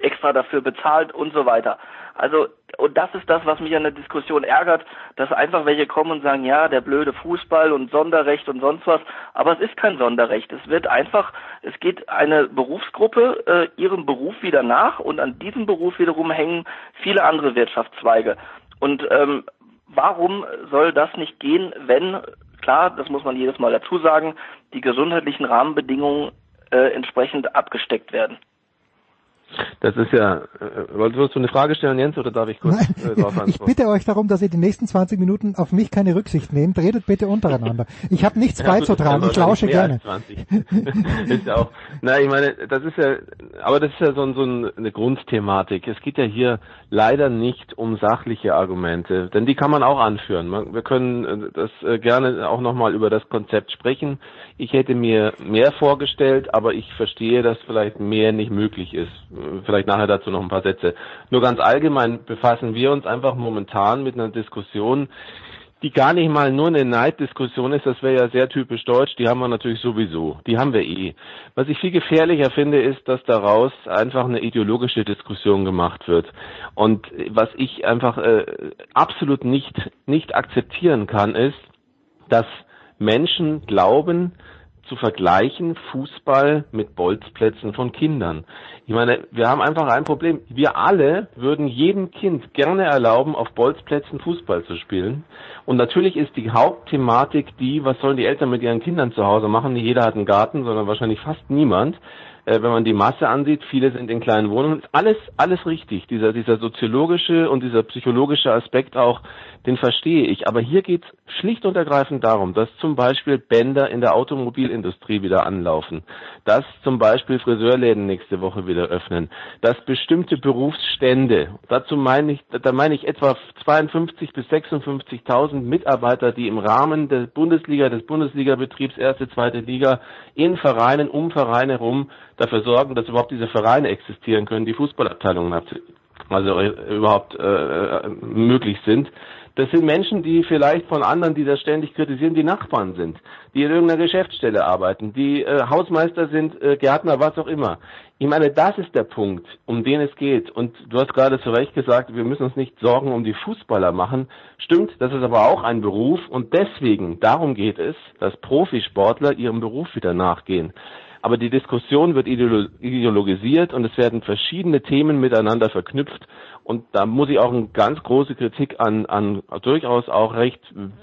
extra dafür bezahlt und so weiter. Also, und das ist das, was mich an der Diskussion ärgert, dass einfach welche kommen und sagen, ja, der blöde Fußball und Sonderrecht und sonst was. Aber es ist kein Sonderrecht. Es wird einfach, es geht eine Berufsgruppe äh, ihrem Beruf wieder nach und an diesem Beruf wiederum hängen viele andere Wirtschaftszweige. Und ähm, warum soll das nicht gehen, wenn, klar, das muss man jedes Mal dazu sagen, die gesundheitlichen Rahmenbedingungen äh, entsprechend abgesteckt werden? Das ist ja, äh, wolltest du eine Frage stellen, Jens, oder darf ich kurz Nein, äh, darauf antworten? Ich bitte euch darum, dass ihr die nächsten 20 Minuten auf mich keine Rücksicht nehmt. Redet bitte untereinander. Ich habe nichts ja, beizutragen, ich lausche gerne. ist ja auch, na, ich meine, das ist ja, aber das ist ja so, so eine Grundthematik. Es geht ja hier leider nicht um sachliche Argumente, denn die kann man auch anführen. Wir können äh, das äh, gerne auch nochmal über das Konzept sprechen. Ich hätte mir mehr vorgestellt, aber ich verstehe, dass vielleicht mehr nicht möglich ist vielleicht nachher dazu noch ein paar Sätze. Nur ganz allgemein befassen wir uns einfach momentan mit einer Diskussion, die gar nicht mal nur eine Neiddiskussion ist, das wäre ja sehr typisch deutsch, die haben wir natürlich sowieso, die haben wir eh. Was ich viel gefährlicher finde, ist, dass daraus einfach eine ideologische Diskussion gemacht wird. Und was ich einfach äh, absolut nicht, nicht akzeptieren kann, ist, dass Menschen glauben, zu vergleichen Fußball mit Bolzplätzen von Kindern. Ich meine, wir haben einfach ein Problem. Wir alle würden jedem Kind gerne erlauben, auf Bolzplätzen Fußball zu spielen. Und natürlich ist die Hauptthematik die, was sollen die Eltern mit ihren Kindern zu Hause machen? Nicht jeder hat einen Garten, sondern wahrscheinlich fast niemand äh, wenn man die Masse ansieht, viele sind in kleinen Wohnungen, alles, alles richtig. Dieser, dieser soziologische und dieser psychologische Aspekt auch, den verstehe ich. Aber hier geht es schlicht und ergreifend darum, dass zum Beispiel Bänder in der Automobilindustrie wieder anlaufen, dass zum Beispiel Friseurläden nächste Woche wieder öffnen, dass bestimmte Berufsstände, dazu meine ich, da meine ich etwa 52 bis 56.000 Mitarbeiter, die im Rahmen der Bundesliga, des Bundesligabetriebs erste, zweite Liga in Vereinen, um Vereine rum dafür sorgen, dass überhaupt diese Vereine existieren können, die Fußballabteilungen also äh, überhaupt äh, möglich sind. Das sind Menschen, die vielleicht von anderen, die das ständig kritisieren, die Nachbarn sind, die in irgendeiner Geschäftsstelle arbeiten, die äh, Hausmeister sind, äh, Gärtner, was auch immer. Ich meine, das ist der Punkt, um den es geht. Und du hast gerade zu Recht gesagt, wir müssen uns nicht Sorgen um die Fußballer machen. Stimmt, das ist aber auch ein Beruf und deswegen, darum geht es, dass Profisportler ihrem Beruf wieder nachgehen. Aber die Diskussion wird ideologisiert und es werden verschiedene Themen miteinander verknüpft. Und da muss ich auch eine ganz große Kritik an, an durchaus auch recht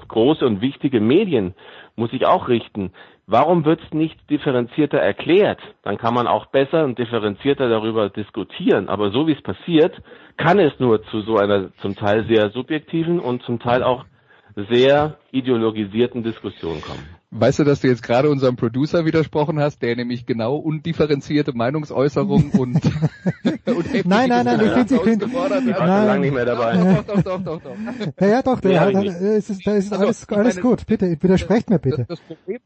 große und wichtige Medien muss ich auch richten. Warum wird es nicht differenzierter erklärt? Dann kann man auch besser und differenzierter darüber diskutieren. Aber so wie es passiert, kann es nur zu so einer zum Teil sehr subjektiven und zum Teil auch sehr ideologisierten Diskussion kommen. Weißt du, dass du jetzt gerade unserem Producer widersprochen hast, der nämlich genau undifferenzierte Meinungsäußerung und, und Nein, nein, nein, ich finde, ich finde, nein, lange nicht mehr dabei. Doch, doch, doch, doch, doch. Ja, ja, doch, der ich hat, es ist, da ist Also, alles, ich alles meine, gut. Bitte, widersprecht mir bitte. Das, das, Problem,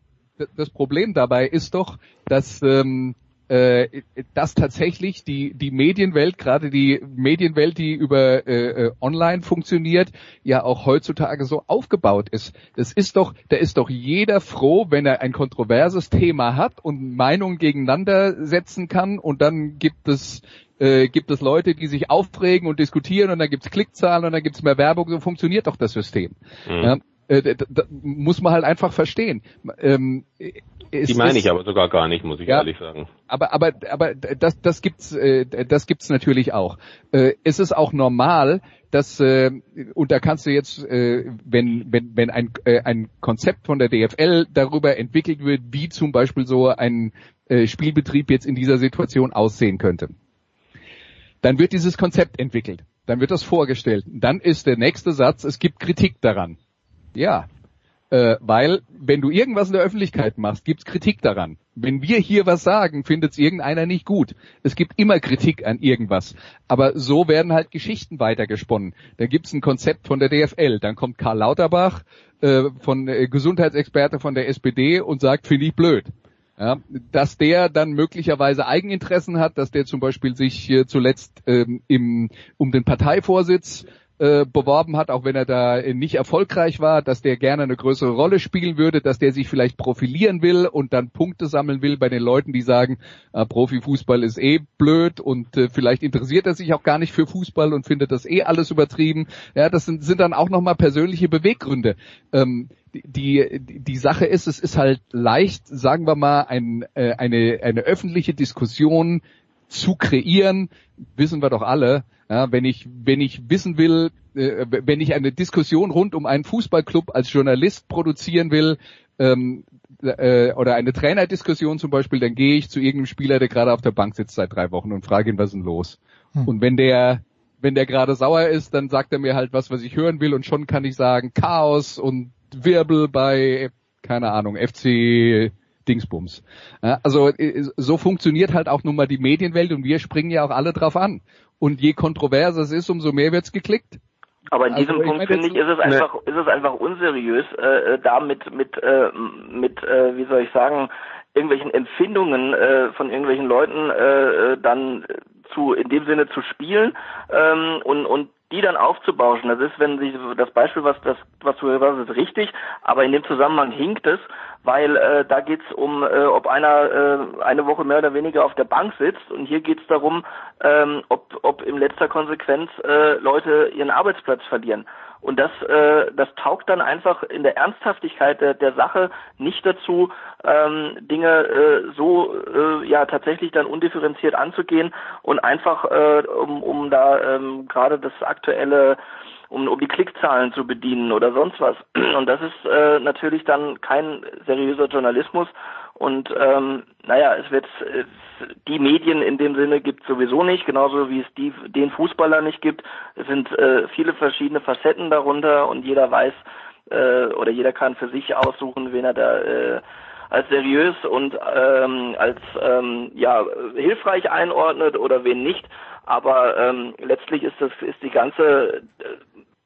das Problem dabei ist doch, dass ähm, äh, dass tatsächlich die die Medienwelt, gerade die Medienwelt, die über äh, äh, online funktioniert, ja auch heutzutage so aufgebaut ist. Das ist doch, da ist doch jeder froh, wenn er ein kontroverses Thema hat und Meinungen gegeneinander setzen kann und dann gibt es äh, gibt es Leute, die sich aufregen und diskutieren und dann gibt's Klickzahlen und dann gibt's mehr Werbung. So funktioniert doch das System. Mhm. Ja, äh, d- d- muss man halt einfach verstehen. Ähm, es Die meine ich aber sogar gar nicht, muss ich Ja. ehrlich sagen. aber aber aber das das gibt's äh, das gibt's natürlich auch. Äh, es ist auch normal, dass äh, und da kannst du jetzt äh, wenn wenn wenn ein äh, ein Konzept von der DFL darüber entwickelt wird, wie zum Beispiel so ein äh, Spielbetrieb jetzt in dieser Situation aussehen könnte, dann wird dieses Konzept entwickelt, dann wird das vorgestellt, dann ist der nächste Satz: Es gibt Kritik daran. Ja, äh, weil wenn du irgendwas in der Öffentlichkeit machst, gibt's Kritik daran. Wenn wir hier was sagen, findet's irgendeiner nicht gut. Es gibt immer Kritik an irgendwas. Aber so werden halt Geschichten weitergesponnen. Da gibt's ein Konzept von der DFL. Dann kommt Karl Lauterbach, äh, von äh, Gesundheitsexperte von der SPD und sagt, finde ich blöd. Ja, dass der dann möglicherweise Eigeninteressen hat, dass der zum Beispiel sich äh, zuletzt ähm, im, um den Parteivorsitz äh, beworben hat, auch wenn er da nicht erfolgreich war, dass der gerne eine größere Rolle spielen würde, dass der sich vielleicht profilieren will und dann Punkte sammeln will bei den Leuten, die sagen, äh, Profifußball ist eh blöd und äh, vielleicht interessiert er sich auch gar nicht für Fußball und findet das eh alles übertrieben. Ja, das sind, sind dann auch nochmal persönliche Beweggründe. Ähm, die, die, die Sache ist, es ist halt leicht, sagen wir mal, ein, äh, eine, eine öffentliche Diskussion zu kreieren, wissen wir doch alle. Ja, wenn ich wenn ich wissen will, äh, wenn ich eine Diskussion rund um einen Fußballclub als Journalist produzieren will ähm, äh, oder eine Trainerdiskussion zum Beispiel, dann gehe ich zu irgendeinem Spieler, der gerade auf der Bank sitzt seit drei Wochen und frage ihn, was ist denn los? Hm. Und wenn der wenn der gerade sauer ist, dann sagt er mir halt was, was ich hören will und schon kann ich sagen Chaos und Wirbel bei keine Ahnung FC Dingsbums. Also äh, so funktioniert halt auch nun mal die Medienwelt und wir springen ja auch alle drauf an. Und je kontroverser es ist, umso mehr wird's geklickt. Aber in Also, diesem ich Punkt finde ich, ist es einfach, ist es einfach unseriös, äh, äh, da mit, mit, äh, mit, äh, wie soll ich sagen, irgendwelchen Empfindungen äh, von irgendwelchen Leuten äh, äh, dann zu, in dem Sinne zu spielen ähm, und, und die dann aufzubauschen. Das ist, wenn sich das Beispiel, was das, was du was ist richtig, aber in dem Zusammenhang hinkt es, weil äh, da geht's um, äh, ob einer äh, eine Woche mehr oder weniger auf der Bank sitzt und hier geht's darum, ähm, ob, ob in letzter Konsequenz äh, Leute ihren Arbeitsplatz verlieren. Und das, äh, das taugt dann einfach in der Ernsthaftigkeit der, der Sache nicht dazu, ähm, Dinge äh, so äh, ja tatsächlich dann undifferenziert anzugehen und einfach äh, um, um da ähm, gerade das aktuelle um, um die Klickzahlen zu bedienen oder sonst was. Und das ist äh, natürlich dann kein seriöser Journalismus. Und ähm, naja, es wird äh, die Medien in dem Sinne gibt sowieso nicht, genauso wie es die den Fußballer nicht gibt. Es sind äh, viele verschiedene Facetten darunter und jeder weiß äh, oder jeder kann für sich aussuchen, wen er da äh, als seriös und ähm, als ähm, ja hilfreich einordnet oder wen nicht. Aber ähm, letztlich ist das ist die ganze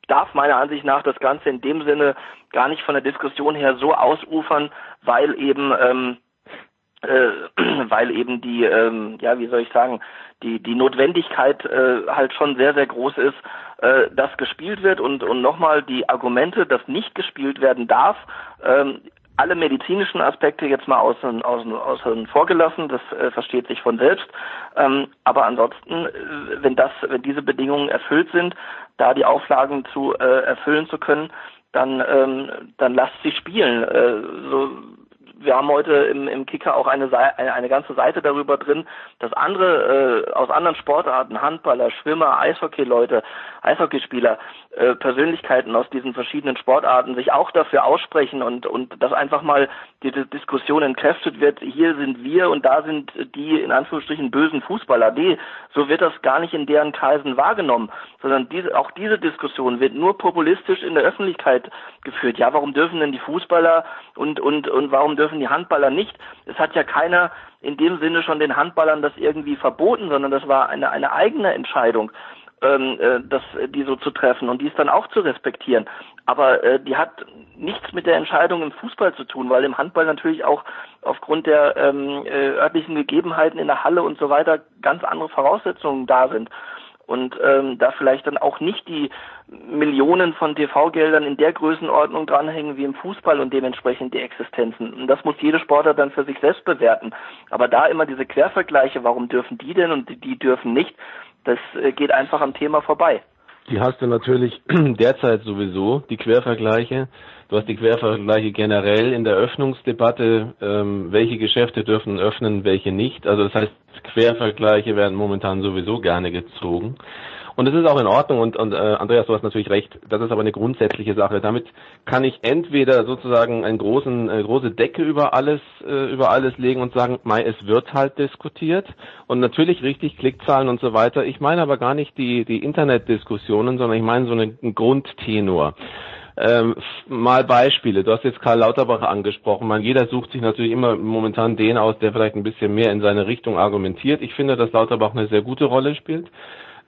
darf meiner Ansicht nach das Ganze in dem Sinne gar nicht von der Diskussion her so ausufern, weil eben ähm, äh, weil eben die ähm, ja wie soll ich sagen die die Notwendigkeit äh, halt schon sehr sehr groß ist, äh, dass gespielt wird und und nochmal die Argumente, dass nicht gespielt werden darf. Ähm, alle medizinischen Aspekte jetzt mal außen, außen, außen vorgelassen, das äh, versteht sich von selbst. Ähm, aber ansonsten, äh, wenn das, wenn diese Bedingungen erfüllt sind, da die Auflagen zu äh, erfüllen zu können, dann, ähm, dann lasst sie spielen. Äh, so wir haben heute im, im Kicker auch eine, eine, eine ganze Seite darüber drin, dass andere äh, aus anderen Sportarten, Handballer, Schwimmer, Eishockeyleute, Eishockeyspieler, äh, Persönlichkeiten aus diesen verschiedenen Sportarten sich auch dafür aussprechen und, und dass einfach mal die, die Diskussion entkräftet wird, hier sind wir und da sind die in Anführungsstrichen bösen Fußballer. Nee, so wird das gar nicht in deren Kreisen wahrgenommen, sondern diese, auch diese Diskussion wird nur populistisch in der Öffentlichkeit geführt. Ja, warum dürfen denn die Fußballer und, und, und warum dürfen die Handballer nicht? Es hat ja keiner in dem Sinne schon den Handballern das irgendwie verboten, sondern das war eine, eine eigene Entscheidung ähm, äh, das, die so zu treffen und dies dann auch zu respektieren. Aber äh, die hat nichts mit der Entscheidung im Fußball zu tun, weil im Handball natürlich auch aufgrund der ähm, äh, örtlichen Gegebenheiten in der Halle und so weiter ganz andere Voraussetzungen da sind und ähm, da vielleicht dann auch nicht die Millionen von TV-Geldern in der Größenordnung dranhängen wie im Fußball und dementsprechend die Existenzen. Und das muss jede Sportler dann für sich selbst bewerten. Aber da immer diese Quervergleiche, warum dürfen die denn und die dürfen nicht, das äh, geht einfach am Thema vorbei. Die hast du natürlich derzeit sowieso, die Quervergleiche. Du hast die Quervergleiche generell in der Öffnungsdebatte, ähm, welche Geschäfte dürfen öffnen, welche nicht. Also das heißt, Quervergleiche werden momentan sowieso gerne gezogen. Und es ist auch in Ordnung und, und äh, Andreas, du hast natürlich recht, das ist aber eine grundsätzliche Sache. Damit kann ich entweder sozusagen einen großen, eine große Decke über alles, äh, über alles legen und sagen, mei, es wird halt diskutiert und natürlich richtig Klickzahlen und so weiter. Ich meine aber gar nicht die, die Internetdiskussionen, sondern ich meine so einen Grundtenor. Ähm, mal Beispiele. Du hast jetzt Karl Lauterbach angesprochen. Man, jeder sucht sich natürlich immer momentan den aus, der vielleicht ein bisschen mehr in seine Richtung argumentiert. Ich finde, dass Lauterbach eine sehr gute Rolle spielt.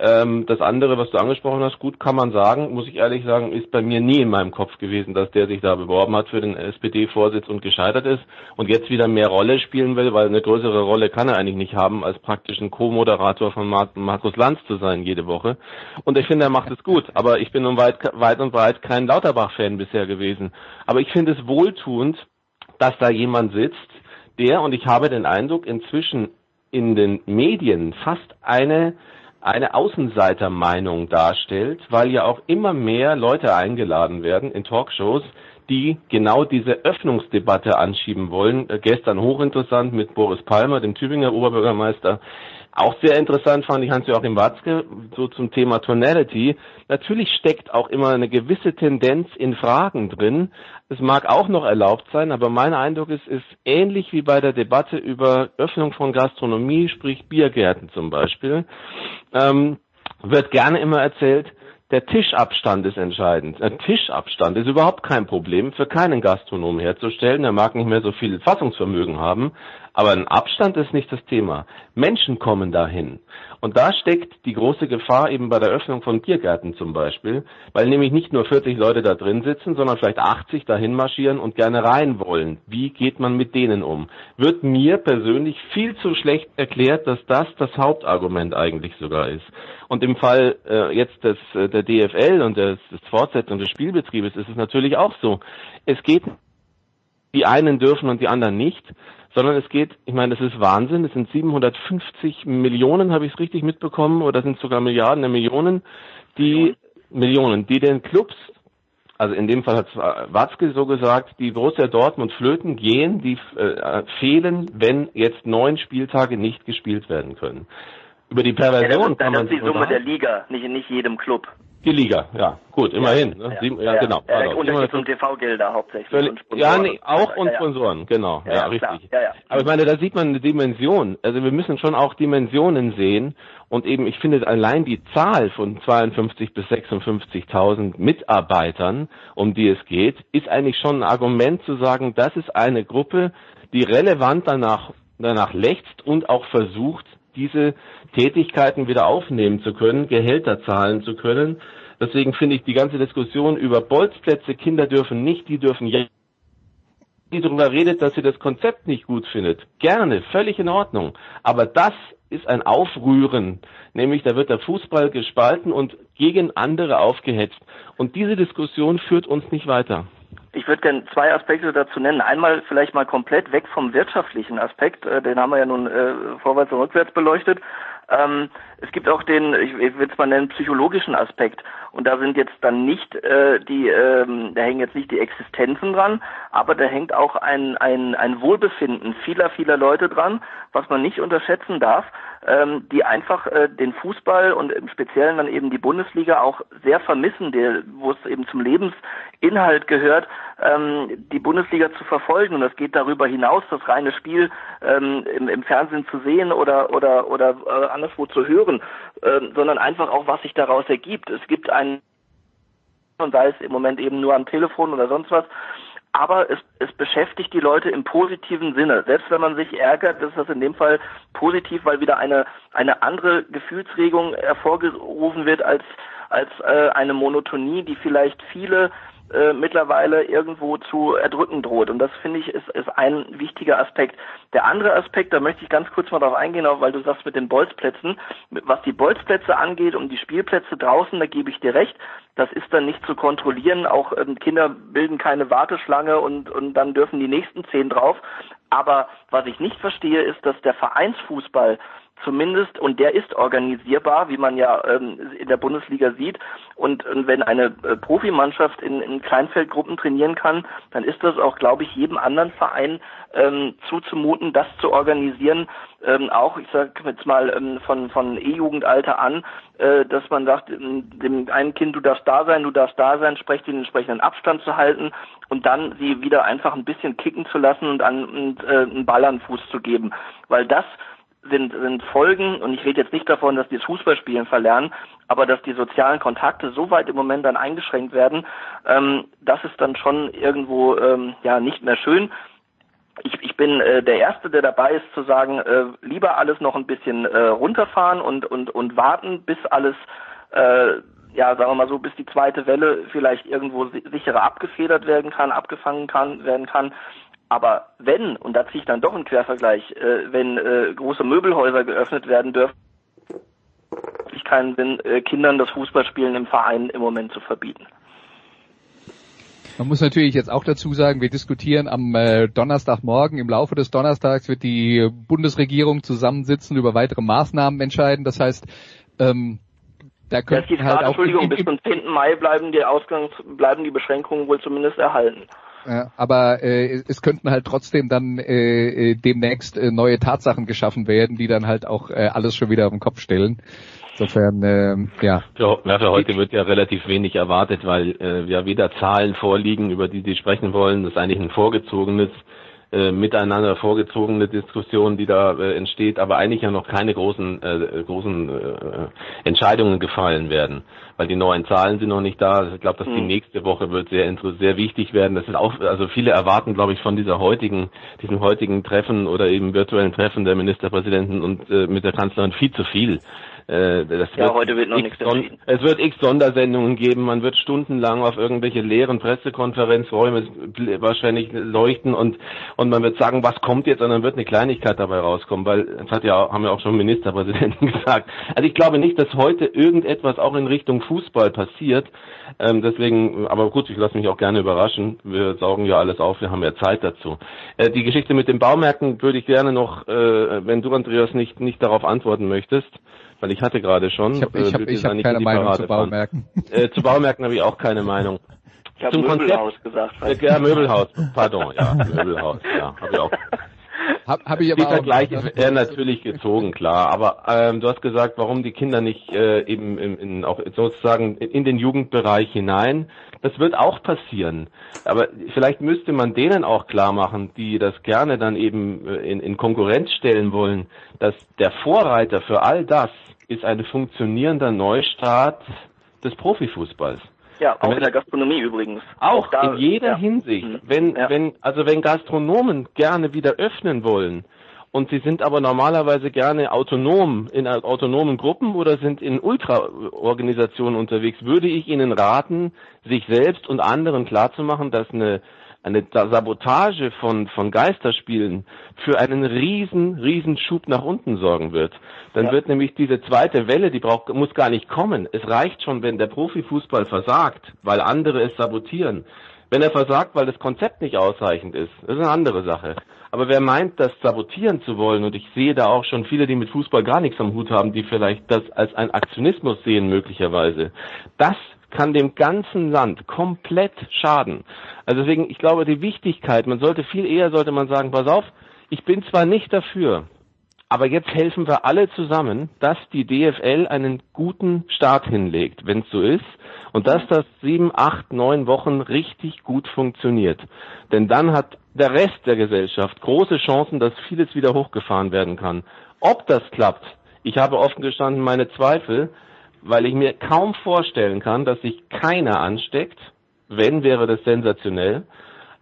Ähm, das andere, was du angesprochen hast, gut kann man sagen, muss ich ehrlich sagen, ist bei mir nie in meinem Kopf gewesen, dass der sich da beworben hat für den SPD-Vorsitz und gescheitert ist und jetzt wieder mehr Rolle spielen will, weil eine größere Rolle kann er eigentlich nicht haben, als praktisch ein Co-Moderator von Mar Markus Lanz zu sein jede Woche. Und ich finde, er macht es gut, aber ich bin nun weit, weit und breit kein Lauterbach-Fan bisher gewesen. Aber ich finde es wohltuend, dass da jemand sitzt, der, und ich habe den Eindruck, inzwischen in den Medien fast eine eine Außenseitermeinung darstellt, weil ja auch immer mehr Leute eingeladen werden in Talkshows, die genau diese Öffnungsdebatte anschieben wollen. Äh, gestern hochinteressant mit Boris Palmer, dem Tübinger Oberbürgermeister, auch sehr interessant fand ich Hans-Joachim Watzke, so zum Thema Tonality. Natürlich steckt auch immer eine gewisse Tendenz in Fragen drin. Es mag auch noch erlaubt sein, aber mein Eindruck ist, ist ähnlich wie bei der Debatte über Öffnung von Gastronomie, sprich Biergärten zum Beispiel, ähm, wird gerne immer erzählt, der Tischabstand ist entscheidend. Ein Tischabstand ist überhaupt kein Problem für keinen Gastronom herzustellen. Er mag nicht mehr so viel Fassungsvermögen haben, aber ein Abstand ist nicht das Thema. Menschen kommen dahin. Und da steckt die große Gefahr eben bei der Öffnung von Biergärten zum Beispiel, weil nämlich nicht nur 40 Leute da drin sitzen, sondern vielleicht 80 dahin marschieren und gerne rein wollen. Wie geht man mit denen um? Wird mir persönlich viel zu schlecht erklärt, dass das das Hauptargument eigentlich sogar ist. Und im Fall äh, jetzt des, äh, der DFL und des, des Fortsetzung des Spielbetriebes ist es natürlich auch so. Es geht, die einen dürfen und die anderen nicht, sondern es geht, ich meine, das ist Wahnsinn, es sind 750 Millionen, habe ich es richtig mitbekommen, oder sind sogar Milliarden der Millionen, die Millionen, die den Clubs, also in dem Fall hat Watzke so gesagt, die Borussia Dortmund Flöten gehen, die äh, fehlen, wenn jetzt neun Spieltage nicht gespielt werden können. Über die Perversion ja, das, kann man Das ist die Summe der Liga, nicht in nicht jedem Club. Die Liga, ja, gut, immerhin. Ne? Ja, Sieben, ja, ja, genau. Ja, also, Unterschied zum TV-Gelder hauptsächlich. Völlig, ja, nee, auch und Sponsoren, genau, ja, richtig. Aber ich meine, da sieht man eine Dimension. Also wir müssen schon auch Dimensionen sehen und eben, ich finde allein die Zahl von 52 bis 56.000 Mitarbeitern, um die es geht, ist eigentlich schon ein Argument zu sagen, das ist eine Gruppe, die relevant danach danach lechzt und auch versucht, diese Tätigkeiten wieder aufnehmen zu können, Gehälter zahlen zu können. Deswegen finde ich die ganze Diskussion über Bolzplätze, Kinder dürfen nicht, die dürfen ja, die darüber redet, dass sie das Konzept nicht gut findet. Gerne, völlig in Ordnung. Aber das ist ein Aufrühren, nämlich da wird der Fußball gespalten und gegen andere aufgehetzt. Und diese Diskussion führt uns nicht weiter. Ich würde gerne zwei Aspekte dazu nennen. Einmal vielleicht mal komplett weg vom wirtschaftlichen Aspekt, äh, den haben wir ja nun äh, vorwärts und rückwärts beleuchtet. Ähm, es gibt auch den, ich, ich will es mal nennen, psychologischen Aspekt. Und da sind jetzt dann nicht äh, die, ähm, da hängen jetzt nicht die Existenzen dran, aber da hängt auch ein, ein, ein Wohlbefinden vieler, vieler Leute dran, was man nicht unterschätzen darf ähm, die einfach äh, den Fußball und im Speziellen dann eben die Bundesliga auch sehr vermissen, wo es eben zum Lebensinhalt gehört, ähm, die Bundesliga zu verfolgen. Und das geht darüber hinaus, das reine Spiel ähm, im, im Fernsehen zu sehen oder oder oder äh, anderswo zu hören, äh, sondern einfach auch, was sich daraus ergibt. Es gibt einen und sei es im Moment eben nur am Telefon oder sonst was, aber es, es beschäftigt die Leute im positiven Sinne. Selbst wenn man sich ärgert, ist das in dem Fall positiv, weil wieder eine, eine andere Gefühlsregung hervorgerufen wird als, als äh, eine Monotonie, die vielleicht viele äh, mittlerweile irgendwo zu erdrücken droht. Und das finde ich ist, ist ein wichtiger Aspekt. Der andere Aspekt, da möchte ich ganz kurz mal darauf eingehen, auch weil du sagst mit den Bolzplätzen, was die Bolzplätze angeht und die Spielplätze draußen, da gebe ich dir recht, das ist dann nicht zu kontrollieren. Auch ähm, Kinder bilden keine Warteschlange und, und dann dürfen die nächsten zehn drauf. Aber was ich nicht verstehe, ist, dass der Vereinsfußball zumindest, und der ist organisierbar, wie man ja ähm, in der Bundesliga sieht. Und, und wenn eine äh, Profimannschaft in, in Kleinfeldgruppen trainieren kann, dann ist das auch, glaube ich, jedem anderen Verein ähm, zuzumuten, das zu organisieren. Ähm, auch, ich sage jetzt mal ähm, von, von E-Jugendalter an, äh, dass man sagt, ähm, dem einen Kind, du darfst da sein, du darfst da sein, sprecht den entsprechenden Abstand zu halten und dann sie wieder einfach ein bisschen kicken zu lassen und, an, und äh, einen Ball an Fuß zu geben. Weil das sind, sind Folgen, und ich rede jetzt nicht davon, dass die das Fußballspielen verlernen, aber dass die sozialen Kontakte so weit im Moment dann eingeschränkt werden, ähm, das ist dann schon irgendwo ähm, ja nicht mehr schön. Ich, ich bin äh, der Erste, der dabei ist, zu sagen, äh, lieber alles noch ein bisschen äh, runterfahren und, und, und warten, bis alles äh, ja, sagen wir mal so, bis die zweite Welle vielleicht irgendwo sicherer abgefedert werden kann, abgefangen kann, werden kann. Aber wenn, und da ziehe ich dann doch einen Quervergleich, äh, wenn äh, große Möbelhäuser geöffnet werden dürfen, ich keinen Sinn, äh, Kindern das Fußballspielen im Verein im Moment zu verbieten. Man muss natürlich jetzt auch dazu sagen, wir diskutieren am äh, Donnerstagmorgen. Im Laufe des Donnerstags wird die Bundesregierung zusammensitzen, über weitere Maßnahmen entscheiden. Das heißt, ähm, da können halt Frage, auch Entschuldigung, im, im, bis zum 10. Mai bleiben die Ausgangs, bleiben die Beschränkungen wohl zumindest erhalten. Ja, aber äh, es könnten halt trotzdem dann äh, äh, demnächst äh, neue Tatsachen geschaffen werden, die dann halt auch äh, alles schon wieder auf den Kopf stellen. Insofern, äh, ja. Für, ja, für heute wird ja relativ wenig erwartet, weil äh, ja weder Zahlen vorliegen, über die Sie sprechen wollen. Das ist eigentlich ein vorgezogenes äh, miteinander vorgezogene Diskussion, die da äh, entsteht, aber eigentlich ja noch keine großen äh, großen äh, Entscheidungen gefallen werden, weil die neuen Zahlen sind noch nicht da. Also ich glaube, dass die hm. nächste Woche wird sehr sehr wichtig werden. Das ist auch also viele erwarten, glaube ich, von dieser heutigen diesem heutigen Treffen oder eben virtuellen Treffen der Ministerpräsidenten und äh, mit der Kanzlerin viel zu viel. Äh, das ja, wird heute wird noch nichts entschieden. Es wird x Sondersendungen geben, man wird stundenlang auf irgendwelche leeren Pressekonferenzräume wahrscheinlich leuchten und, und man wird sagen, was kommt jetzt und dann wird eine Kleinigkeit dabei rauskommen, weil das hat ja, haben ja auch schon Ministerpräsidenten gesagt. Also ich glaube nicht, dass heute irgendetwas auch in Richtung Fußball passiert. Ähm, deswegen, aber gut, ich lasse mich auch gerne überraschen. Wir saugen ja alles auf, wir haben ja Zeit dazu. Äh, die Geschichte mit den Baumärkten würde ich gerne noch, äh, wenn du Andreas nicht, nicht darauf antworten möchtest, weil ich hatte gerade schon. Ich habe ich hab, ich hab keine Meinung zu Baumärkten. Äh, zu Baumärkten habe ich auch keine Meinung. Ich habe Möbelhaus gesagt. Äh, ja, Möbelhaus, pardon, ja, Möbelhaus, ja, habe ich auch. Hab, hab ich aber die Vergleiche wären natürlich gezogen, klar. Aber ähm, du hast gesagt, warum die Kinder nicht äh, eben in, in, auch sozusagen in den Jugendbereich hinein. Das wird auch passieren. Aber vielleicht müsste man denen auch klar machen, die das gerne dann eben äh, in, in Konkurrenz stellen wollen, dass der Vorreiter für all das ist ein funktionierender Neustart des Profifußballs. Ja, auch in der Gastronomie übrigens. Auch, auch da, in jeder ja. Hinsicht. Mhm. Wenn, ja. wenn, also wenn Gastronomen gerne wieder öffnen wollen, und sie sind aber normalerweise gerne autonom in autonomen Gruppen oder sind in Ultraorganisationen unterwegs, würde ich ihnen raten, sich selbst und anderen klarzumachen, dass eine eine Sabotage von, von Geisterspielen für einen riesen, riesen Schub nach unten sorgen wird. Dann ja. wird nämlich diese zweite Welle, die braucht, muss gar nicht kommen. Es reicht schon, wenn der Profifußball versagt, weil andere es sabotieren. Wenn er versagt, weil das Konzept nicht ausreichend ist, das ist eine andere Sache. Aber wer meint, das sabotieren zu wollen, und ich sehe da auch schon viele, die mit Fußball gar nichts am Hut haben, die vielleicht das als ein Aktionismus sehen möglicherweise, das kann dem ganzen Land komplett schaden. Also deswegen, ich glaube, die Wichtigkeit, man sollte viel eher, sollte man sagen, pass auf, ich bin zwar nicht dafür, aber jetzt helfen wir alle zusammen, dass die DFL einen guten Start hinlegt, wenn es so ist, und dass das sieben, acht, neun Wochen richtig gut funktioniert. Denn dann hat der Rest der Gesellschaft große Chancen, dass vieles wieder hochgefahren werden kann. Ob das klappt, ich habe offen gestanden meine Zweifel, weil ich mir kaum vorstellen kann, dass sich keiner ansteckt. Wenn, wäre das sensationell.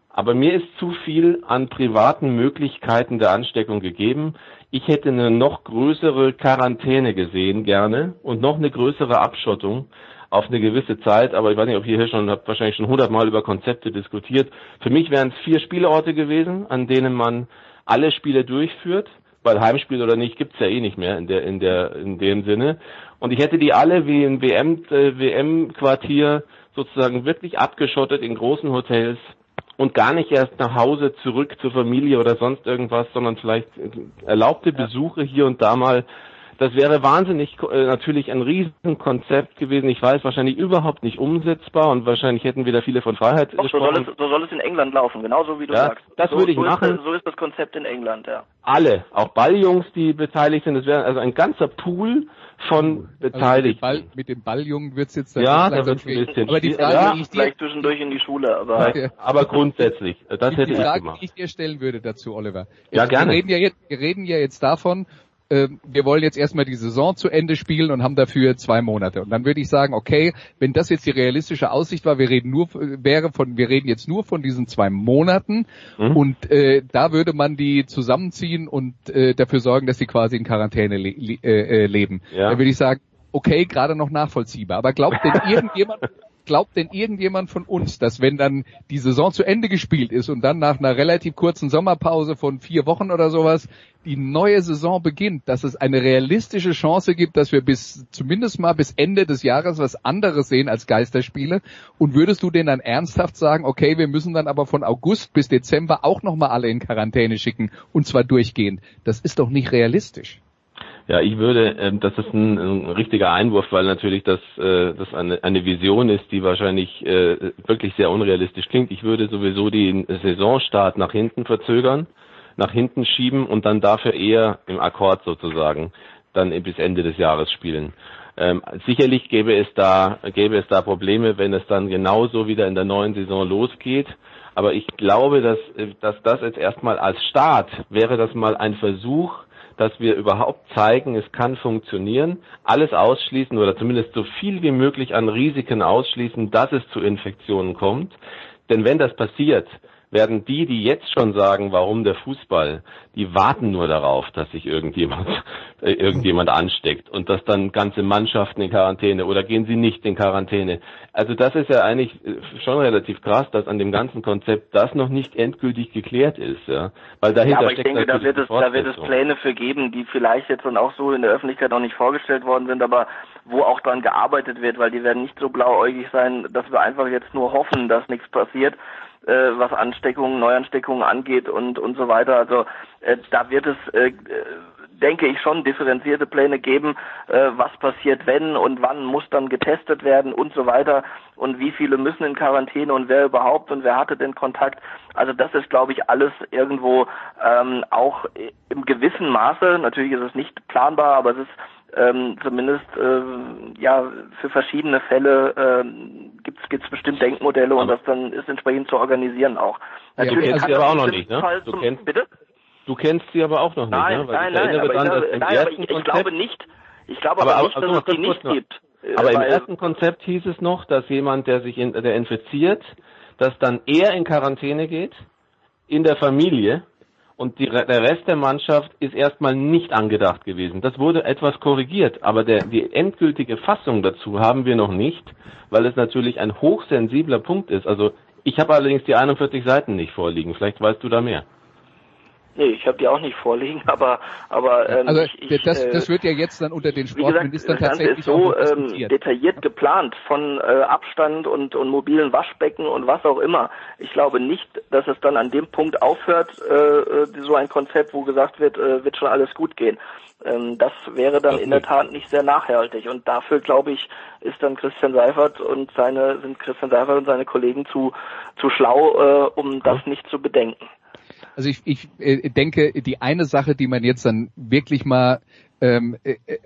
Aber mir ist zu viel an privaten Möglichkeiten der Ansteckung gegeben. Ich hätte eine noch größere Quarantäne gesehen, gerne, und noch eine größere Abschottung auf eine gewisse Zeit. Aber ich weiß nicht, ob ihr hier schon, habt wahrscheinlich schon hundertmal über Konzepte diskutiert. Für mich wären es vier Spielorte gewesen, an denen man alle Spiele durchführt weil Heimspiel oder nicht gibt's ja eh nicht mehr in der in der in dem Sinne. Und ich hätte die alle wie ein WM äh, WM Quartier sozusagen wirklich abgeschottet in großen Hotels und gar nicht erst nach Hause zurück zur Familie oder sonst irgendwas, sondern vielleicht erlaubte Besuche hier und da mal das wäre wahnsinnig äh, natürlich ein Riesenkonzept gewesen. Ich weiß, wahrscheinlich überhaupt nicht umsetzbar und wahrscheinlich hätten wir da viele von Freiheit Doch, so soll, es, so soll es in England laufen, genauso wie du ja, sagst. Das so, würde ich so machen. Ist, so ist das Konzept in England, ja. Alle, auch Balljungs, die beteiligt sind. Es wäre also ein ganzer Pool von Beteiligten. Also mit, dem Balljungen wird's jetzt dann ja, vielleicht da wird's ein bisschen Aber die schwierig. Frage, ja, die ich dir, Vielleicht zwischendurch in die Schule, aber aber grundsätzlich, das hätte die ich Frage, gemacht. die ich dir stellen würde dazu, Oliver. Ja, Jetzt, gerne. Wir reden ja jetzt, wir reden ja jetzt davon, ähm, wir wollen jetzt erstmal die Saison zu Ende spielen und haben dafür zwei Monate. Und dann würde ich sagen, okay, wenn das jetzt die realistische Aussicht war, wir reden nur wäre von, wir reden jetzt nur von diesen zwei Monaten Mhm. und äh, da würde man die zusammenziehen und äh, dafür sorgen, dass sie quasi in Quarantäne le le äh, äh, leben. Ja. Da würde ich sagen, okay, gerade noch nachvollziehbar. Aber glaubt denn irgendjemand, glaubt denn irgendjemand von uns, dass wenn dann die Saison zu Ende gespielt ist und dann nach einer relativ kurzen Sommerpause von vier Wochen oder sowas die neue Saison beginnt, dass es eine realistische Chance gibt, dass wir bis zumindest mal bis Ende des Jahres was anderes sehen als Geisterspiele? Und würdest du denn dann ernsthaft sagen, okay, wir müssen dann aber von August bis Dezember auch nochmal alle in Quarantäne schicken und zwar durchgehend? Das ist doch nicht realistisch. Ja, ich würde, ähm, das ist ein, ein richtiger Einwurf, weil natürlich das, äh, das eine, eine Vision ist, die wahrscheinlich äh, wirklich sehr unrealistisch klingt. Ich würde sowieso den Saisonstart nach hinten verzögern, nach hinten schieben und dann dafür eher im Akkord sozusagen dann bis Ende des Jahres spielen. Ähm, sicherlich gäbe es da gäbe es da Probleme, wenn es dann genauso wieder in der neuen Saison losgeht. Aber ich glaube, dass, äh, dass das jetzt erstmal als Start wäre das mal ein Versuch, dass wir überhaupt zeigen, es kann funktionieren, alles ausschließen oder zumindest so viel wie möglich an Risiken ausschließen, dass es zu Infektionen kommt. Denn wenn das passiert, werden die, die jetzt schon sagen, warum der Fußball, die warten nur darauf, dass sich irgendjemand, äh, irgendjemand ansteckt und dass dann ganze Mannschaften in Quarantäne oder gehen sie nicht in Quarantäne. Also das ist ja eigentlich äh, schon relativ krass, dass an dem ganzen Konzept das noch nicht endgültig geklärt ist, ja. Weil dahinter ja, aber ich denke, da wird es, da wird es. Pläne für geben, die vielleicht jetzt dann auch so in der Öffentlichkeit noch nicht vorgestellt worden sind, aber wo auch dran gearbeitet wird, weil die werden nicht so blauäugig sein, dass wir einfach jetzt nur hoffen, dass nichts passiert, äh, was Ansteckungen, Neuansteckungen angeht und und so weiter. Also äh, da wird es äh, denke ich schon differenzierte Pläne geben, äh, was passiert wenn und wann muss dann getestet werden und so weiter und wie viele müssen in Quarantäne und wer überhaupt und wer hatte den Kontakt. Also das ist, glaube ich, alles irgendwo ähm, auch im gewissen Maße, natürlich ist es nicht planbar, aber es ist ähm, zumindest äh, ja für verschiedene Fälle ähm, gibt es bestimmt Denkmodelle und das dann ist entsprechend zu organisieren auch. Ja, du kennst sie aber auch noch nicht, ne? Fall Du kennst, bitte? du kennst sie aber auch noch nicht, Nein, ne? Weil nein, ich nein, aber, ich, dass im nein, aber ich, ich glaube nicht, ich glaube aber, aber, aber nicht, also dass es die nicht noch. gibt. Äh, Aber im ersten Konzept hieß es noch, dass jemand, der sich in, der infiziert, dass dann er in Quarantäne geht, in der Familie, und die, der Rest der Mannschaft ist erstmal nicht angedacht gewesen. Das wurde etwas korrigiert, aber der, die endgültige Fassung dazu haben wir noch nicht, weil es natürlich ein hochsensibler Punkt ist. Also ich habe allerdings die 41 Seiten nicht vorliegen. Vielleicht weißt du da mehr. Nee, ich habe die auch nicht vorliegen, aber aber ähm, Also ich, ich, das, äh, das wird ja jetzt dann unter den gesagt, Sportministern das Ganze tatsächlich ist so ähm, detailliert geplant von äh, Abstand und, und mobilen Waschbecken und was auch immer. Ich glaube nicht, dass es dann an dem Punkt aufhört, äh, äh, so ein Konzept, wo gesagt wird, äh, wird schon alles gut gehen. Ähm, das wäre dann in der Tat nicht sehr nachhaltig. Und dafür, glaube ich, ist dann Christian Seifert und seine, sind Christian Seifert und seine Kollegen zu, zu schlau, äh, um das nicht zu bedenken. Also ich, ich äh, denke, die eine Sache, die man jetzt dann wirklich mal ähm, äh, äh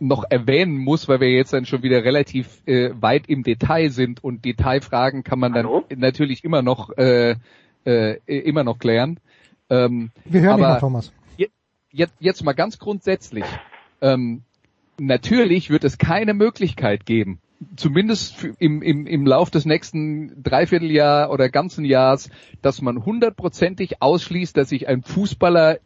noch erwähnen muss, weil wir jetzt dann schon wieder relativ äh, weit im Detail sind und Detailfragen kann man Hallo? dann natürlich immer noch äh, äh, immer noch klären. Ähm, Wir hören aber noch, Thomas. je- Jetzt, jetzt mal ganz grundsätzlich. Ähm, natürlich wird es keine Möglichkeit geben, zumindest im, im, im Lauf des nächsten Dreivierteljahr oder ganzen Jahres, dass man hundertprozentig ausschließt, dass sich ein Fußballer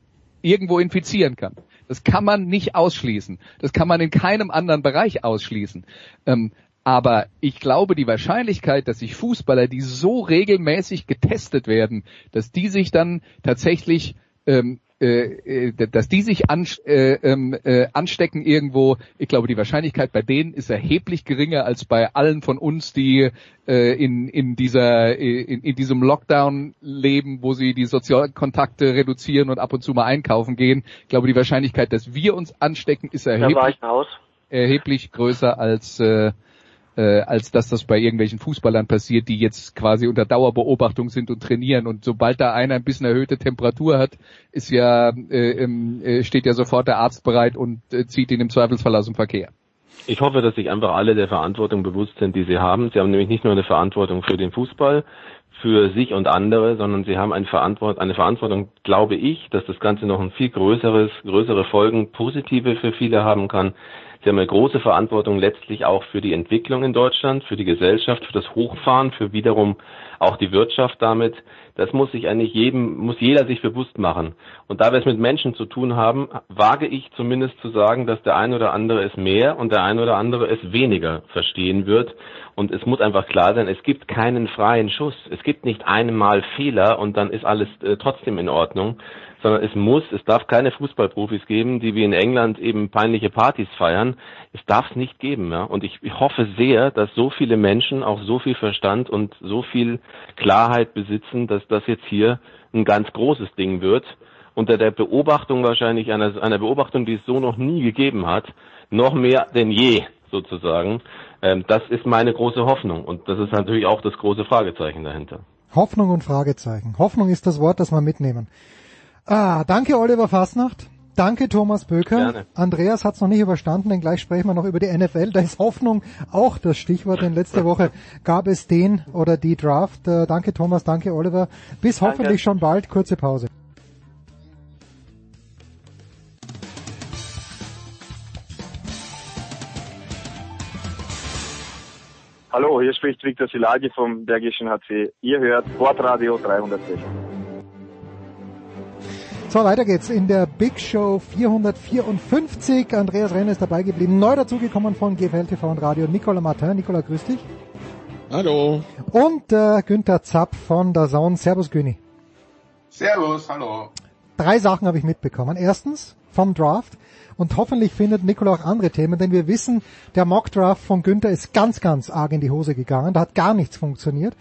irgendwo infizieren kann. Das kann man nicht ausschließen. Das kann man in keinem anderen Bereich ausschließen. Ähm, aber ich glaube, die Wahrscheinlichkeit, dass sich Fußballer, die so regelmäßig getestet werden, dass die sich dann tatsächlich ähm, äh, äh, dass die sich an, äh, ähm, äh, anstecken irgendwo, ich glaube, die Wahrscheinlichkeit bei denen ist erheblich geringer als bei allen von uns, die äh, in, in, dieser, in, in diesem Lockdown leben, wo sie die Sozialkontakte reduzieren und ab und zu mal einkaufen gehen. Ich glaube, die Wahrscheinlichkeit, dass wir uns anstecken, ist erheblich, erheblich größer als äh, äh, als dass das bei irgendwelchen Fußballern passiert, die jetzt quasi unter Dauerbeobachtung sind und trainieren. Und sobald da einer ein bisschen erhöhte Temperatur hat, ist ja äh, äh, steht ja sofort der Arzt bereit und äh, zieht ihn im Zweifelsfall aus dem Verkehr. Ich hoffe, dass sich einfach alle der Verantwortung bewusst sind, die sie haben. Sie haben nämlich nicht nur eine Verantwortung für den Fußball, für sich und andere, sondern sie haben eine Verantwortung, eine Verantwortung, glaube ich, dass das Ganze noch ein viel größeres, größere Folgen, positive für viele haben kann. Sie haben eine große Verantwortung letztlich auch für die Entwicklung in Deutschland, für die Gesellschaft, für das Hochfahren, für wiederum auch die Wirtschaft damit. Das muss sich eigentlich jedem, muss jeder sich bewusst machen. Und da wir es mit Menschen zu tun haben, wage ich zumindest zu sagen, dass der ein oder andere es mehr und der ein oder andere es weniger verstehen wird. Und es muss einfach klar sein, es gibt keinen freien Schuss. Es gibt nicht einmal Fehler und dann ist alles äh, trotzdem in Ordnung, sondern es muss, es darf keine Fußballprofis geben, die wie in England eben peinliche Partys feiern. Es darf es nicht geben. Ja? Und ich, ich hoffe sehr, dass so viele Menschen auch so viel Verstand und so viel Klarheit besitzen, dass das jetzt hier ein ganz großes Ding wird. Unter der Beobachtung wahrscheinlich einer, einer Beobachtung, die es so noch nie gegeben hat, noch mehr denn je sozusagen. Ähm, das ist meine große Hoffnung und das ist natürlich auch das große Fragezeichen dahinter. Hoffnung und Fragezeichen. Hoffnung ist das Wort, das wir mitnehmen. Ah, danke Oliver Fasnacht. Danke Thomas Böker. Gerne. Andreas hat es noch nicht überstanden, denn gleich sprechen wir noch über die NFL. Da ist Hoffnung auch das Stichwort, denn letzte Woche gab es den oder die Draft. Äh, danke Thomas, danke Oliver. Bis Danke. hoffentlich schon bald. Kurze Pause. Hallo, hier spricht Viktor Silagi vom Bergischen HC. Ihr hört Sportradio 360. So, weiter geht's in der Big Show 454. Andreas Renner ist dabei geblieben. Neu dazugekommen von GFL TV und Radio Nicola Martin. Nicola, grüß dich. Hallo. Und äh, Günther Zapp von der Zone. Servus, Güni. Servus, hallo. Drei Sachen habe ich mitbekommen. Erstens vom Draft und hoffentlich findet Nikola auch andere Themen, denn wir wissen, der Mock-Draft von Günther ist ganz, ganz arg in die Hose gegangen. Da hat gar nichts funktioniert.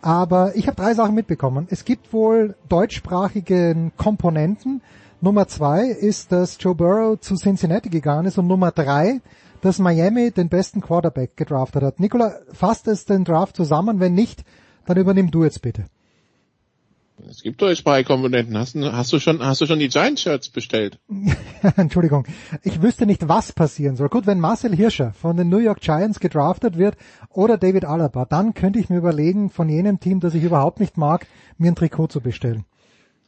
Aber ich habe drei Sachen mitbekommen. Es gibt wohl deutschsprachigen Komponenten. Nummer zwei ist, dass Joe Burrow zu Cincinnati gegangen ist und Nummer drei, dass Miami den besten Quarterback gedraftet hat. Nikola, fasst es den Draft zusammen? Wenn nicht, dann übernimm du jetzt bitte. Es gibt deutschsprachige Komponenten. Hast du, hast du schon, hast du schon die Giant-Shirts bestellt? Entschuldigung, ich wüsste nicht, was passieren soll. Gut, wenn Marcel Hirscher von den New York Giants gedraftet wird oder David Alaba, dann könnte ich mir überlegen, von jenem Team, das ich überhaupt nicht mag, mir ein Trikot zu bestellen.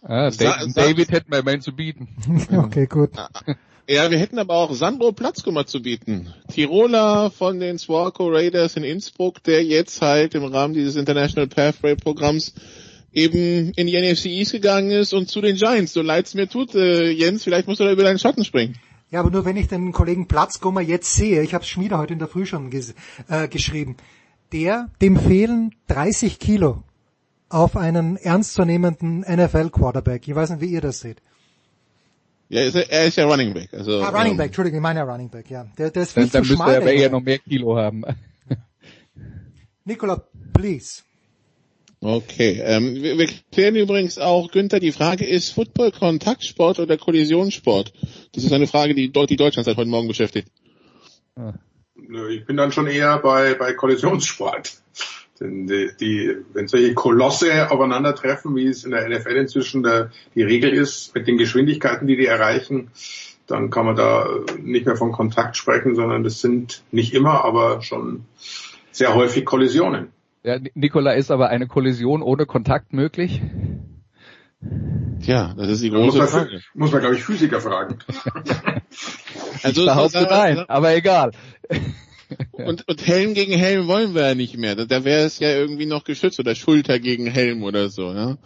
Ah, David, sa- David hätten wir immerhin zu bieten. okay, gut. Ja, wir hätten aber auch Sandro Platzkummer zu bieten. Tiroler von den Swarco Raiders in Innsbruck, der jetzt halt im Rahmen dieses International Pathway Programms eben in die NFC East gegangen ist und zu den Giants. So leid's mir tut, äh, Jens, vielleicht musst du da über deinen Schatten springen. Ja, aber nur wenn ich den Kollegen Platzgummer jetzt sehe, ich habe Schmieder heute in der Früh schon ges äh, geschrieben, der, dem fehlen 30 Kilo auf einen ernstzunehmenden NFL-Quarterback. Ich weiß nicht, wie ihr das seht. Ja, ist er, er ist ja Running Back. Also, Ah, Running ähm, Back, Entschuldigung, ich meine ja Running Back, ja. Der, der ist viel Dann, dann zu müsste schmal. er aber der eher Kerl. noch mehr Kilo haben. Nicola, please. Okay, ähm, wir, wir klären übrigens auch, Günther, die Frage ist Football Kontaktsport oder Kollisionssport? Das ist eine Frage, die, die Deutschland seit heute Morgen beschäftigt. Nö, Ich bin dann schon eher bei, bei Kollisionssport. Denn die, die, wenn solche Kolosse aufeinandertreffen, wie es in der NFL inzwischen der, die Regel ist, mit den Geschwindigkeiten, die die erreichen, dann kann man da nicht mehr von Kontakt sprechen, sondern das sind nicht immer, aber schon sehr häufig Kollisionen. Ja, Nikola, ist aber eine Kollision ohne Kontakt möglich? Tja, das ist die Da muss große man, Frage. muss man glaube ich, Physiker fragen. Also, ich behaupte nein, aber egal. Und, und Helm gegen Helm wollen wir ja nicht mehr. Da, da wäre es ja irgendwie noch geschützt oder Schulter gegen Helm oder so. Ja?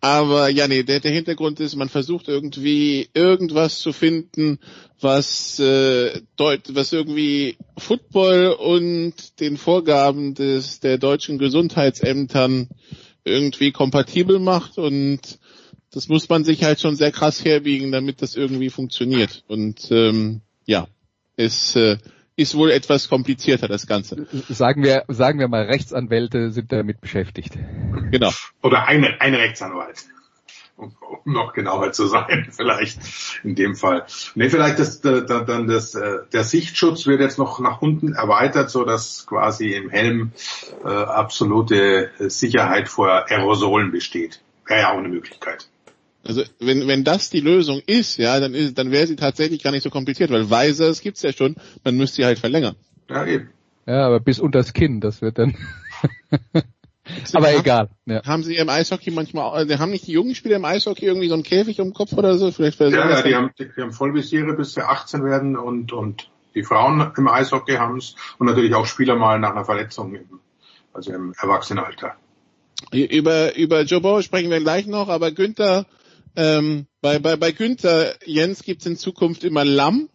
Aber ja, nee, der, der Hintergrund ist, man versucht irgendwie irgendwas zu finden, was, äh, deut, was irgendwie Football und den Vorgaben des der deutschen Gesundheitsämtern irgendwie kompatibel macht und das muss man sich halt schon sehr krass herbiegen, damit das irgendwie funktioniert. Und ähm, ja, es äh, ist wohl etwas komplizierter, das Ganze. Sagen wir, sagen wir mal, Rechtsanwälte sind damit beschäftigt. Genau. Oder ein, ein Rechtsanwalt. Um, um noch genauer zu sein, vielleicht in dem Fall. Nee, vielleicht das, da- da- dann das, äh, der Sichtschutz wird jetzt noch nach unten erweitert, so dass quasi im Helm äh, absolute Sicherheit vor Aerosolen besteht. Wäre ja auch eine Möglichkeit. Also wenn, wenn das die Lösung ist, ja, dann ist, dann wäre sie tatsächlich gar nicht so kompliziert, weil Visors gibt's ja schon, man müsste sie halt verlängern. Ja, eben. Ja, aber bis unters Kinn, das wird dann. aber egal. Ja. Haben sie im Eishockey manchmal, äh, haben nicht die jungen Spieler im Eishockey irgendwie so einen Käfig um den Kopf oder so? Vielleicht Ja, ja die, dann- haben, die haben Vollvisiere, bis sie 18 werden und, und die Frauen im Eishockey haben's und natürlich auch Spieler mal nach einer Verletzung, im, also im Erwachsenenalter. Über, über Joe Burrow sprechen wir gleich noch, aber Günther, ähm, bei, bei, bei Günther Jens gibt's in Zukunft immer Lamm.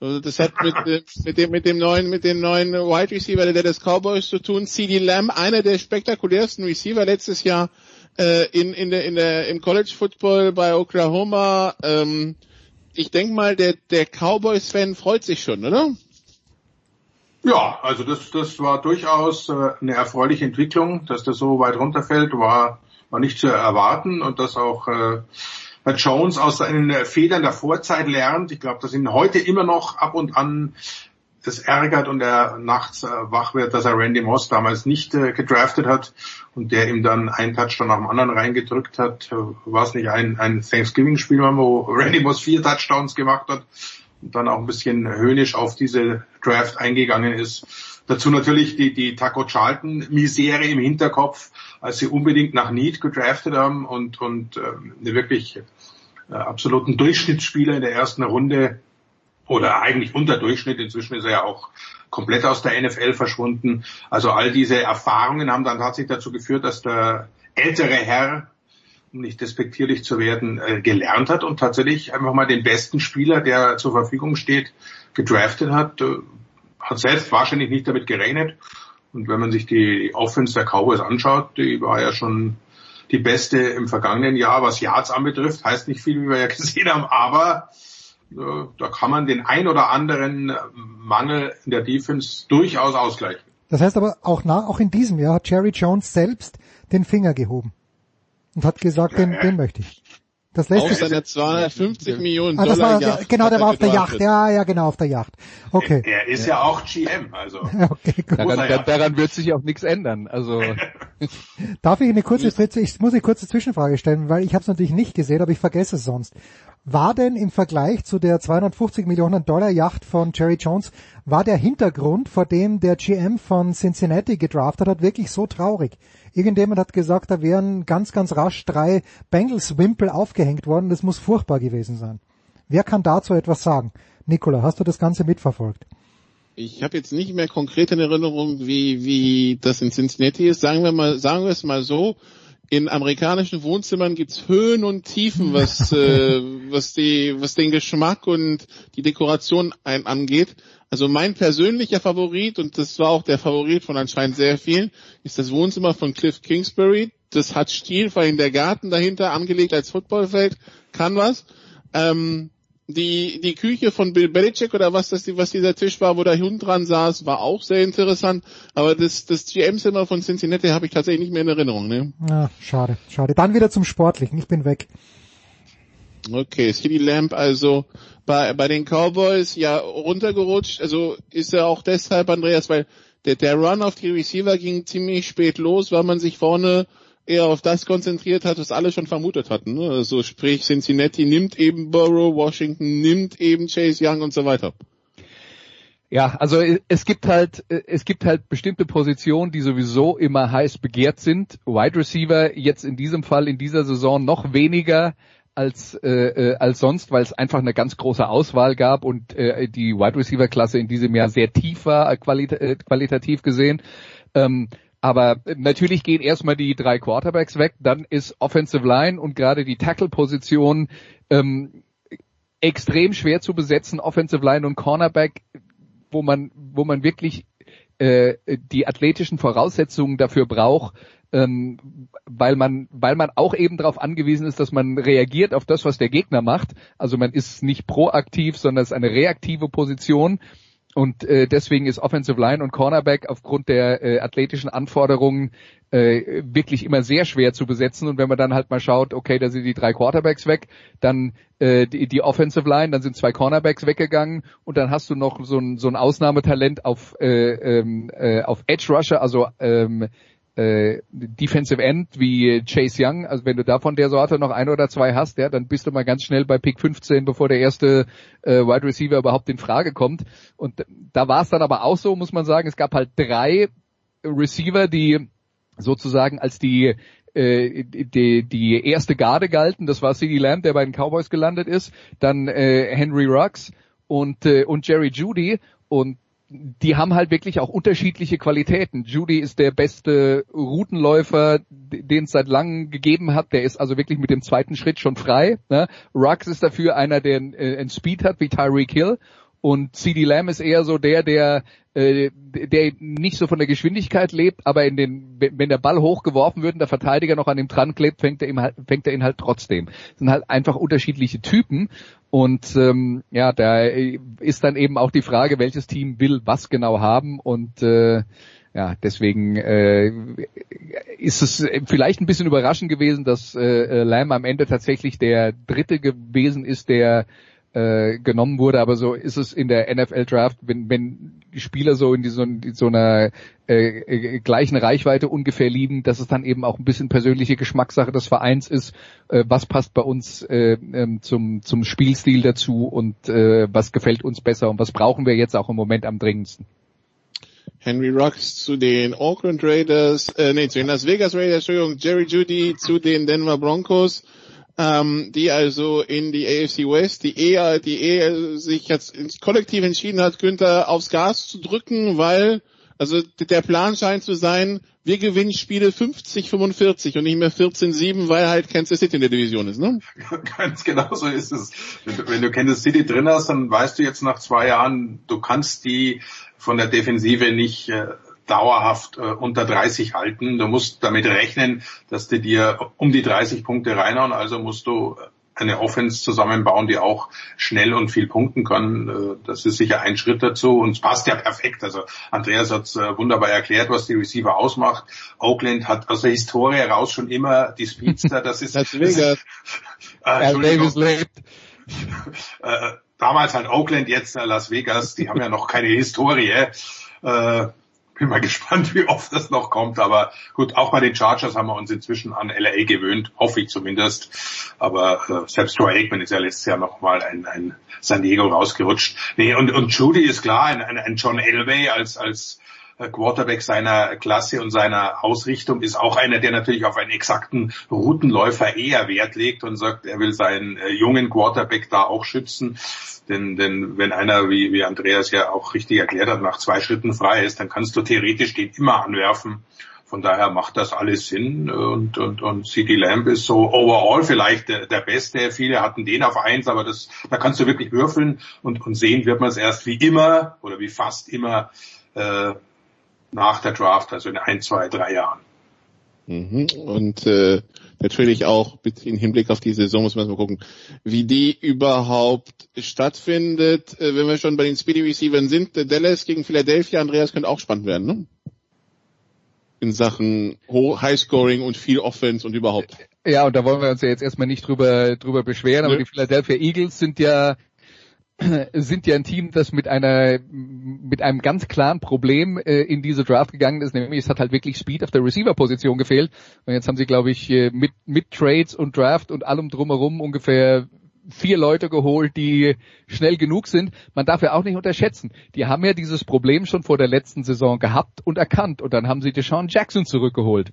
Also das hat mit, äh, mit dem, mit dem neuen, mit dem neuen Wide Receiver der des Cowboys zu tun. CD Lamb, einer der spektakulärsten Receiver letztes Jahr, äh, in, in der, in der, im College Football bei Oklahoma. Ähm, ich denk mal, der, der Cowboys-Fan freut sich schon, oder? Ja, also das, das war durchaus äh, eine erfreuliche Entwicklung, dass das so weit runterfällt, war, war nicht zu erwarten und dass auch äh, Herr Jones aus seinen äh, Fehlern der Vorzeit lernt. Ich glaube, dass ihn heute immer noch ab und an das ärgert und er nachts äh, wach wird, dass er Randy Moss damals nicht äh, gedraftet hat und der ihm dann einen Touchdown nach dem anderen reingedrückt hat. Äh, War es nicht ein, ein Thanksgiving-Spiel, wo Randy Moss vier Touchdowns gemacht hat und dann auch ein bisschen höhnisch auf diese Draft eingegangen ist. Dazu natürlich die, die Taco Charlton Misere im Hinterkopf, als sie unbedingt nach Need gedraftet haben und, und eine wirklich äh, absoluten Durchschnittsspieler in der ersten Runde oder eigentlich unter Durchschnitt. Inzwischen ist er ja auch komplett aus der NFL verschwunden. Also all diese Erfahrungen haben dann tatsächlich dazu geführt, dass der ältere Herr, um nicht despektierlich zu werden, äh, gelernt hat und tatsächlich einfach mal den besten Spieler, der zur Verfügung steht, gedraftet hat. Äh, Hat selbst wahrscheinlich nicht damit gerechnet. Und wenn man sich die Offense der Cowboys anschaut, die war ja schon die beste im vergangenen Jahr, was Yards anbetrifft. Heißt nicht viel, wie wir ja gesehen haben, aber äh, da kann man den ein oder anderen äh, Mangel in der Defense durchaus ausgleichen. Das heißt aber auch nach, auch in diesem Jahr hat Jerry Jones selbst den Finger gehoben und hat gesagt, den, den möchte ich. Das lässt Auf sich, seiner 250 Millionen ah, das Dollar war, Yacht genau, der er war auf der Yacht. Ja, ja, genau, auf der Yacht. Okay. Er ist ja, auch GM, also. Okay, gut. Daran, er ja. daran wird sich auch nichts ändern. Also Darf ich eine kurze, ich muss eine kurze Zwischenfrage stellen, weil ich habe es natürlich nicht gesehen, aber ich vergesse es sonst. War denn im Vergleich zu der 250 Millionen Dollar Yacht von Jerry Jones, war der Hintergrund, vor dem der GM von Cincinnati gedraftet hat, wirklich so traurig? Irgendjemand hat gesagt, da wären ganz, ganz rasch drei Bengals-Wimpel aufgehängt worden. Das muss furchtbar gewesen sein. Wer kann dazu etwas sagen? Nicola, hast du das Ganze mitverfolgt? Ich habe jetzt nicht mehr konkret in Erinnerung, wie, wie das in Cincinnati ist. Sagen wir mal, sagen wir es mal so. In amerikanischen Wohnzimmern gibt's Höhen und Tiefen, was, äh, was, die, was den Geschmack und die Dekoration ein, angeht. Also mein persönlicher Favorit, und das war auch der Favorit von anscheinend sehr vielen, ist das Wohnzimmer von Cliff Kingsbury. Das hat Stil, vor allem der Garten dahinter, angelegt als Footballfeld, kann was. Ähm, die, die Küche von Bill Belichick oder was das, was dieser Tisch war, wo der Hund dran saß, war auch sehr interessant. Aber das, das GM-Zimmer von Cincinnati habe ich tatsächlich nicht mehr in Erinnerung. Ne? Ah, schade, schade. Dann wieder zum Sportlichen. Ich bin weg. Okay, City Lamp also bei, bei den Cowboys ja runtergerutscht. Also ist er auch deshalb, Andreas, weil der, der Run auf die Receiver ging ziemlich spät los, weil man sich vorne eher auf das konzentriert hat, was alle schon vermutet hatten. Ne? Also sprich Cincinnati nimmt eben Burrow, Washington nimmt eben Chase Young und so weiter. Ja, also es gibt halt es gibt halt bestimmte Positionen, die sowieso immer heiß begehrt sind. Wide Receiver jetzt in diesem Fall in dieser Saison noch weniger als äh, äh, als sonst, weil es einfach eine ganz große Auswahl gab und äh, die Wide Receiver Klasse in diesem Jahr sehr tief war äh, qualita äh, qualitativ gesehen. Ähm, aber natürlich gehen erstmal die drei Quarterbacks weg, dann ist Offensive Line und gerade die Tackle-Position ähm, extrem schwer zu besetzen, Offensive Line und Cornerback, wo man, wo man wirklich äh, die athletischen Voraussetzungen dafür braucht, ähm, weil man, weil man auch eben darauf angewiesen ist, dass man reagiert auf das, was der Gegner macht. Also man ist nicht proaktiv, sondern es ist eine reaktive Position. Und äh, deswegen ist Offensive Line und Cornerback aufgrund der äh, athletischen Anforderungen äh, wirklich immer sehr schwer zu besetzen. Und wenn man dann halt mal schaut, okay, da sind die drei Quarterbacks weg, dann äh, die, die Offensive Line, dann sind zwei Cornerbacks weggegangen und dann hast du noch so ein, so ein Ausnahmetalent auf, äh, ähm, äh, auf Edge Rusher, also ähm, äh, Defensive End wie Chase Young, also wenn du davon der Sorte noch ein oder zwei hast, ja, dann bist du mal ganz schnell bei Pick 15, bevor der erste äh, Wide Receiver überhaupt in Frage kommt. Und da war es dann aber auch so, muss man sagen, es gab halt drei Receiver, die sozusagen als die äh, die, die erste Garde galten. Das war CD Lamb, der bei den Cowboys gelandet ist, dann äh, Henry Ruggs und äh, und Jerry Judy und die haben halt wirklich auch unterschiedliche Qualitäten. Judy ist der beste Routenläufer, den es seit langem gegeben hat. Der ist also wirklich mit dem zweiten Schritt schon frei. Ne? Ruggs ist dafür einer, der äh, einen Speed hat wie Tyreek Hill. Und CD Lamb ist eher so der, der, äh, der nicht so von der Geschwindigkeit lebt, aber in den, wenn der Ball hochgeworfen wird und der Verteidiger noch an ihm dran klebt, fängt er, ihm halt, fängt er ihn halt trotzdem. Das sind halt einfach unterschiedliche Typen. Und ähm, ja, da ist dann eben auch die Frage, welches Team will was genau haben und äh, ja, deswegen äh, ist es vielleicht ein bisschen überraschend gewesen, dass äh, Lamb am Ende tatsächlich der Dritte gewesen ist, der äh, genommen wurde, aber so ist es in der NFL Draft, wenn, wenn die Spieler so in, so, in so einer äh, äh, gleichen Reichweite ungefähr liegen, dass es dann eben auch ein bisschen persönliche Geschmackssache des Vereins ist, äh, was passt bei uns äh, ähm, zum, zum Spielstil dazu und äh, was gefällt uns besser und was brauchen wir jetzt auch im Moment am dringendsten. Henry Rocks zu den Oakland Raiders, äh, nee, zu den Las Vegas Raiders, Entschuldigung, Jerry Judy zu den Denver Broncos ähm, die also in die AFC West, die eher, die eher sich jetzt ins Kollektiv entschieden hat, Günther aufs Gas zu drücken, weil also der Plan scheint zu sein, wir gewinnen Spiele 50-45 und nicht mehr 14-7, weil halt Kansas City in der Division ist, ne? Ganz genau so ist es. Wenn du Kansas City drin hast, dann weißt du jetzt nach zwei Jahren, du kannst die von der Defensive nicht äh, dauerhaft äh, unter 30 halten. Du musst damit rechnen, dass die dir um die 30 Punkte reinhauen. Also musst du eine Offense zusammenbauen, die auch schnell und viel punkten kann. Äh, das ist sicher ein Schritt dazu und es passt ja perfekt. Also Andreas hat äh, wunderbar erklärt, was die Receiver ausmacht. Oakland hat aus der Historie heraus schon immer die Speedster. Das ist, ist äh, Davis lebt. Äh, damals halt Oakland, jetzt Las Vegas. Die haben ja noch keine Historie. Äh, bin mal gespannt, wie oft das noch kommt. Aber gut, auch bei den Chargers haben wir uns inzwischen an LA gewöhnt, hoffe ich zumindest. Aber äh, selbst Troy Aikman ist ja letztes Jahr noch mal ein, ein San Diego rausgerutscht. Nee, und, und Judy ist klar, ein, ein, ein John Elway als, als äh, Quarterback seiner Klasse und seiner Ausrichtung ist auch einer, der natürlich auf einen exakten Routenläufer eher Wert legt und sagt, er will seinen äh, jungen Quarterback da auch schützen. Denn, denn wenn einer, wie, wie Andreas ja auch richtig erklärt hat, nach zwei Schritten frei ist, dann kannst du theoretisch den immer anwerfen. Von daher macht das alles Sinn und, und, und CD Lamb ist so overall vielleicht der, der Beste. Viele hatten den auf eins, aber das, da kannst du wirklich würfeln und, und sehen wird man es erst wie immer oder wie fast immer äh, nach der Draft, also in ein, zwei, drei Jahren. Mhm. Und äh, natürlich auch im Hinblick auf die Saison muss man mal gucken, wie die überhaupt stattfindet. Äh, wenn wir schon bei den Speedy Receivers sind, äh, Dallas gegen Philadelphia, Andreas könnte auch spannend werden, ne? In Sachen Highscoring und viel Offense und überhaupt. Ja, und da wollen wir uns ja jetzt erstmal nicht drüber, drüber beschweren, aber die Philadelphia Eagles sind ja sind ja ein Team, das mit einer mit einem ganz klaren Problem äh, in diese Draft gegangen ist, nämlich es hat halt wirklich Speed auf der Receiver-Position gefehlt. Und jetzt haben sie, glaube ich, äh, mit mit Trades und Draft und allem drumherum ungefähr vier Leute geholt, die schnell genug sind. Man darf ja auch nicht unterschätzen. Die haben ja dieses Problem schon vor der letzten Saison gehabt und erkannt. Und dann haben sie Deshaun Jackson zurückgeholt.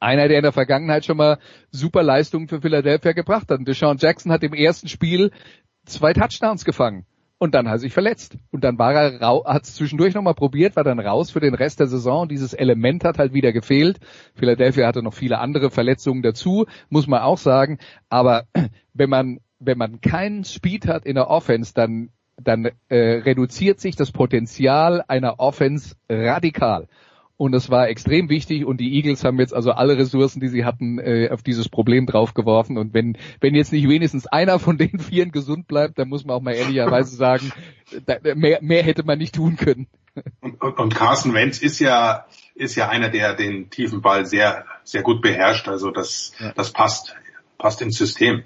Einer, der in der Vergangenheit schon mal super Leistungen für Philadelphia gebracht hat. Deshaun Jackson hat im ersten Spiel zwei Touchdowns gefangen. Und dann hat er sich verletzt. Und dann war er hat es zwischendurch nochmal probiert, war dann raus für den Rest der Saison. Dieses Element hat halt wieder gefehlt. Philadelphia hatte noch viele andere Verletzungen dazu, muss man auch sagen. Aber wenn man, wenn man keinen Speed hat in der Offense, dann, dann äh, reduziert sich das Potenzial einer Offense radikal. Und das war extrem wichtig und die Eagles haben jetzt also alle Ressourcen, die sie hatten, äh, auf dieses Problem draufgeworfen. Und wenn, wenn jetzt nicht wenigstens einer von den Vieren gesund bleibt, dann muss man auch mal ehrlicherweise sagen, da, mehr, mehr hätte man nicht tun können. Und, und, und Carson Wentz ist ja, ist ja einer, der den tiefen Ball sehr, sehr gut beherrscht. Also das, ja. das passt, passt ins System.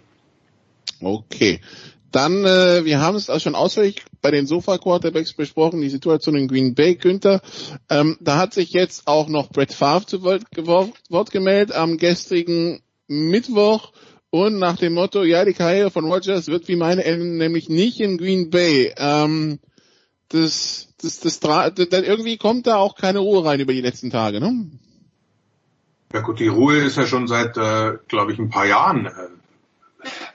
Okay. Dann, äh, wir haben es auch schon ausführlich bei den Sofa-Quarterbacks besprochen, die Situation in Green Bay, Günther. Ähm, da hat sich jetzt auch noch Brett Favre zu Wort, Wort gemeldet am gestrigen Mittwoch und nach dem Motto, ja, die Karriere von Rogers wird wie meine enden, nämlich nicht in Green Bay. Ähm, das, das, das, das, irgendwie kommt da auch keine Ruhe rein über die letzten Tage, ne? Ja gut, die Ruhe ist ja schon seit, äh, glaube ich, ein paar Jahren äh,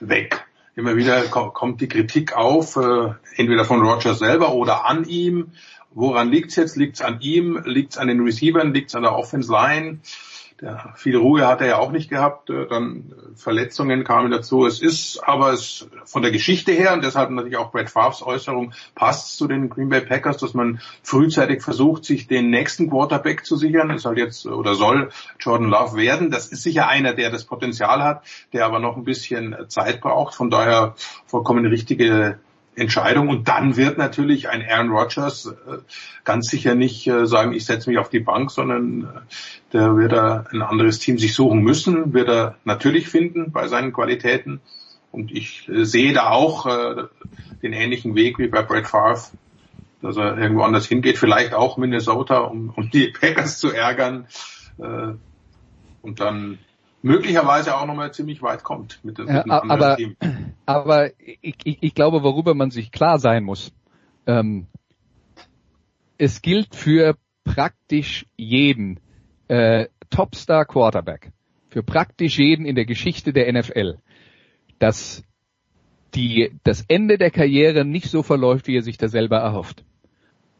weg immer wieder kommt die Kritik auf, äh, entweder von Rogers selber oder an ihm. Woran liegt's jetzt? Liegt's an ihm? Liegt's an den Receivern? Liegt's an der Offense Line? Der, viel Ruhe hat er ja auch nicht gehabt. Äh, dann äh, Verletzungen kamen dazu. Es ist aber es von der Geschichte her und deshalb natürlich auch Brad Favres Äußerung passt zu den Green Bay Packers, dass man frühzeitig versucht, sich den nächsten Quarterback zu sichern. Es soll jetzt oder soll Jordan Love werden. Das ist sicher einer, der das Potenzial hat, der aber noch ein bisschen Zeit braucht. Von daher vollkommen richtige Entscheidung. Und dann wird natürlich ein Aaron Rodgers äh, ganz sicher nicht äh, sagen, ich setze mich auf die Bank, sondern äh, der wird er ein anderes Team sich suchen müssen, wird er natürlich finden bei seinen Qualitäten. Und ich sehe da auch den ähnlichen Weg wie bei Brett Favre, dass er irgendwo anders hingeht, vielleicht auch Minnesota, um, um die Packers zu ärgern. und dann möglicherweise auch nochmal ziemlich weit kommt mit, mit ja, aber, Team. Aber ich, ich, ich glaube, worüber man sich klar sein muss, ähm, es gilt für praktisch jeden äh, Topstar Quarterback, für praktisch jeden in der Geschichte der NFL, dass die, das Ende der Karriere nicht so verläuft, wie er sich da selber erhofft.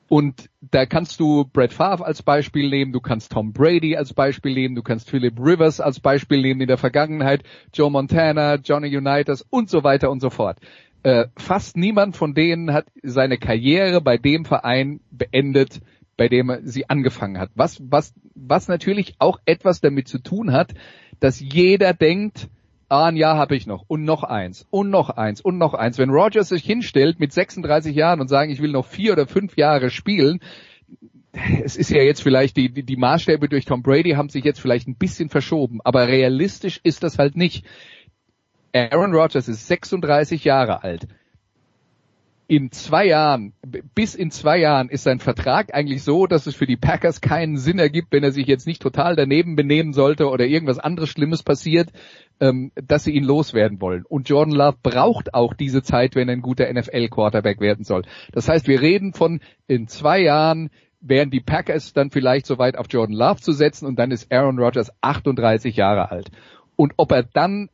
Und da kannst du Brett Favre als Beispiel nehmen, du kannst Tom Brady als Beispiel nehmen, du kannst Philip Rivers als Beispiel nehmen in der Vergangenheit, Joe Montana, Johnny Unitas und so weiter und so fort. Äh, fast niemand von denen hat seine Karriere bei dem Verein beendet, bei dem er sie angefangen hat. Was, was, was natürlich auch etwas damit zu tun hat, dass jeder denkt, Ah, ein Jahr habe ich noch. Und noch eins. Und noch eins. Und noch eins. Wenn Rogers sich hinstellt mit 36 Jahren und sagen, ich will noch vier oder fünf Jahre spielen, es ist ja jetzt vielleicht die, die, die Maßstäbe durch Tom Brady haben sich jetzt vielleicht ein bisschen verschoben, aber realistisch ist das halt nicht. Aaron Rodgers ist 36 Jahre alt in zwei Jahren, bis in zwei Jahren ist sein Vertrag eigentlich so, dass es für die Packers keinen Sinn ergibt, wenn er sich jetzt nicht total daneben benehmen sollte oder irgendwas anderes Schlimmes passiert, ähm, dass sie ihn loswerden wollen. Und Jordan Love braucht auch diese Zeit, wenn er ein guter NFL-Quarterback werden soll. Das heißt, wir reden von in zwei Jahren wären die Packers dann vielleicht so weit auf Jordan Love zu setzen und dann ist Aaron Rodgers 38 Jahre alt. Und ob er dann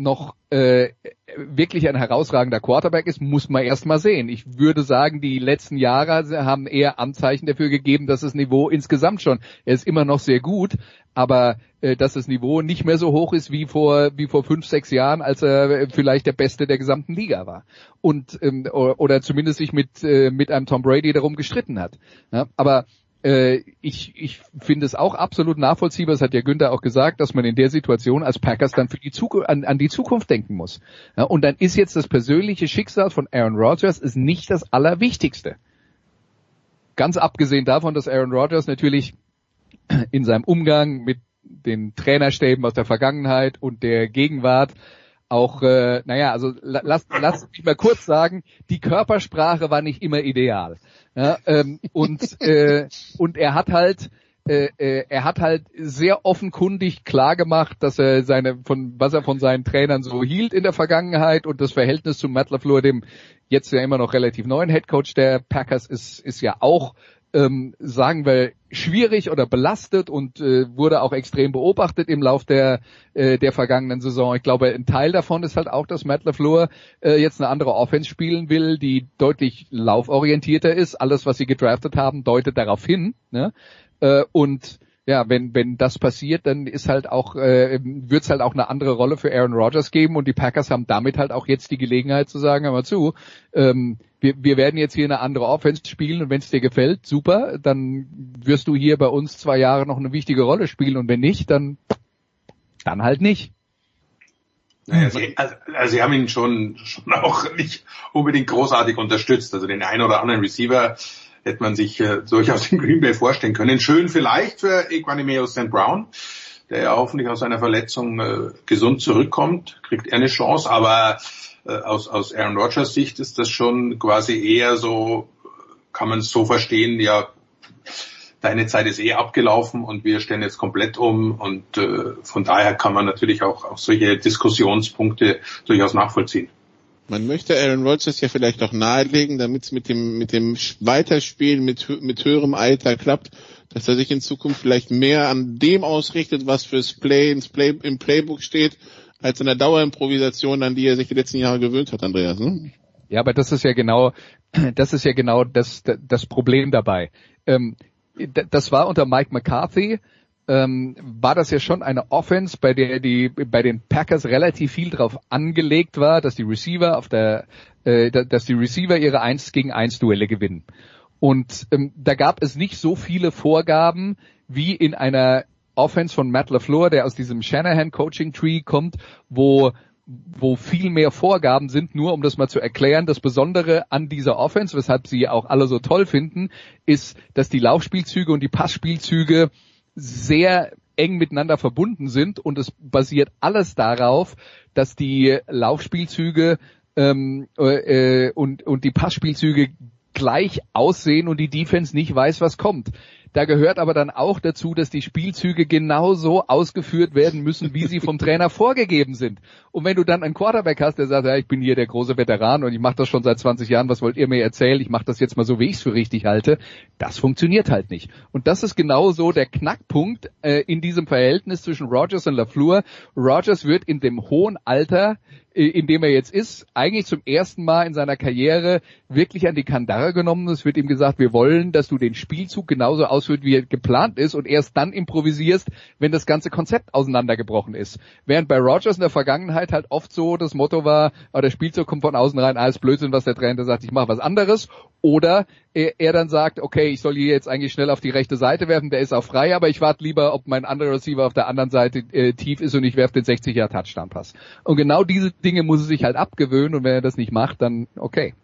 noch äh, wirklich ein herausragender Quarterback ist, muss man erst mal sehen. Ich würde sagen, die letzten Jahre haben eher Anzeichen dafür gegeben, dass das Niveau insgesamt schon, er ist immer noch sehr gut, aber äh, dass das Niveau nicht mehr so hoch ist wie vor wie vor fünf, sechs Jahren, als er vielleicht der Beste der gesamten Liga war. Und ähm, oder zumindest sich mit, äh, mit einem Tom Brady darum gestritten hat. Ja, aber äh, ich, ich finde es auch absolut nachvollziehbar, das hat ja Günther auch gesagt, dass man in der Situation als Packers dann für die an, an die Zukunft denken muss. Ja, und dann ist jetzt das persönliche Schicksal von Aaron Rodgers ist nicht das Allerwichtigste. Ganz abgesehen davon, dass Aaron Rodgers natürlich in seinem Umgang mit den Trainerstäben aus der Vergangenheit und der Gegenwart auch, äh, naja, also lass, lass mich mal kurz sagen, die Körpersprache war nicht immer ideal. Ja, ähm, und, äh, und er hat halt, äh, äh, er hat halt sehr offenkundig klar gemacht, dass er seine, von, was er von seinen Trainern so hielt in der Vergangenheit und das Verhältnis zu Matt LaFleur, dem jetzt ja immer noch relativ neuen Headcoach der Packers, ist, ist ja auch ähm, sagen wir, schwierig oder belastet und äh, wurde auch extrem beobachtet im Lauf der, äh, der vergangenen Saison. Ich glaube, ein Teil davon ist halt auch, dass Matt LaFleur äh, jetzt eine andere Offense spielen will, die deutlich lauforientierter ist. Alles, was sie gedraftet haben, deutet darauf hin. Ne? Äh, und ja, wenn, wenn das passiert, dann ist halt auch, äh, wird halt auch eine andere Rolle für Aaron Rodgers geben und die Packers haben damit halt auch jetzt die Gelegenheit zu sagen, hör mal zu, ähm, wir, wir werden jetzt hier eine andere Offense spielen und wenn es dir gefällt, super, dann wirst du hier bei uns zwei Jahre noch eine wichtige Rolle spielen und wenn nicht, dann, dann halt nicht. Naja, sie, also, also sie haben ihn schon, schon auch nicht unbedingt großartig unterstützt. Also den einen oder anderen Receiver hätte man sich äh, durchaus in Green Bay vorstellen können. Schön vielleicht für Equanimeo St. Brown, der ja hoffentlich aus seiner Verletzung äh, gesund zurückkommt, kriegt er eine Chance, aber äh, aus, aus Aaron Rodgers Sicht ist das schon quasi eher so, kann man es so verstehen, ja, deine Zeit ist eh abgelaufen und wir stellen jetzt komplett um und äh, von daher kann man natürlich auch, auch solche Diskussionspunkte durchaus nachvollziehen. Man möchte Aaron Rodgers ja vielleicht auch nahelegen, damit es mit dem, mit dem Weiterspielen mit, mit höherem Alter klappt, dass er sich in Zukunft vielleicht mehr an dem ausrichtet, was fürs Play, ins Play im Playbook steht, als an der Dauerimprovisation, an die er sich die letzten Jahre gewöhnt hat, Andreas. Ne? Ja, aber das ist ja genau, das ist ja genau das, das Problem dabei. Ähm, das war unter Mike McCarthy, ähm, war das ja schon eine Offense, bei der die bei den Packers relativ viel drauf angelegt war, dass die Receiver auf der, äh, dass die Receiver ihre 1 gegen 1 Duelle gewinnen. Und ähm, da gab es nicht so viele Vorgaben wie in einer Offense von Matt LaFleur, der aus diesem Shanahan Coaching Tree kommt, wo wo viel mehr Vorgaben sind, nur um das mal zu erklären. Das Besondere an dieser Offense, weshalb sie auch alle so toll finden, ist, dass die Laufspielzüge und die Passspielzüge sehr eng miteinander verbunden sind und es basiert alles darauf, dass die Laufspielzüge ähm, äh, und, und die Passspielzüge gleich aussehen und die Defense nicht weiß, was kommt. Da gehört aber dann auch dazu, dass die Spielzüge genauso ausgeführt werden müssen, wie sie vom Trainer vorgegeben sind. Und wenn du dann einen Quarterback hast, der sagt, ja, ich bin hier der große Veteran und ich mache das schon seit 20 Jahren, was wollt ihr mir erzählen? Ich mache das jetzt mal so, wie ich es für richtig halte. Das funktioniert halt nicht. Und das ist genau so der Knackpunkt äh, in diesem Verhältnis zwischen Rogers und LaFleur. Rogers wird in dem hohen Alter in dem er jetzt ist, eigentlich zum ersten Mal in seiner Karriere wirklich an die Kandare genommen. Es wird ihm gesagt, wir wollen, dass du den Spielzug genauso ausführt, wie er geplant ist und erst dann improvisierst, wenn das ganze Konzept auseinandergebrochen ist. Während bei Rogers in der Vergangenheit halt oft so das Motto war, oh, der Spielzug kommt von außen rein, alles Blödsinn, was der Trainer sagt, ich mache was anderes. Oder er, er, dann sagt, okay, ich soll hier jetzt eigentlich schnell auf die rechte Seite werfen, der ist auch frei, aber ich warte lieber, ob mein anderer Receiver auf der anderen Seite äh, tief ist und ich werfe den 60 Jahre Touchdown Pass. Und genau diese Dinge muss er sich halt abgewöhnen und wenn er das nicht macht, dann okay.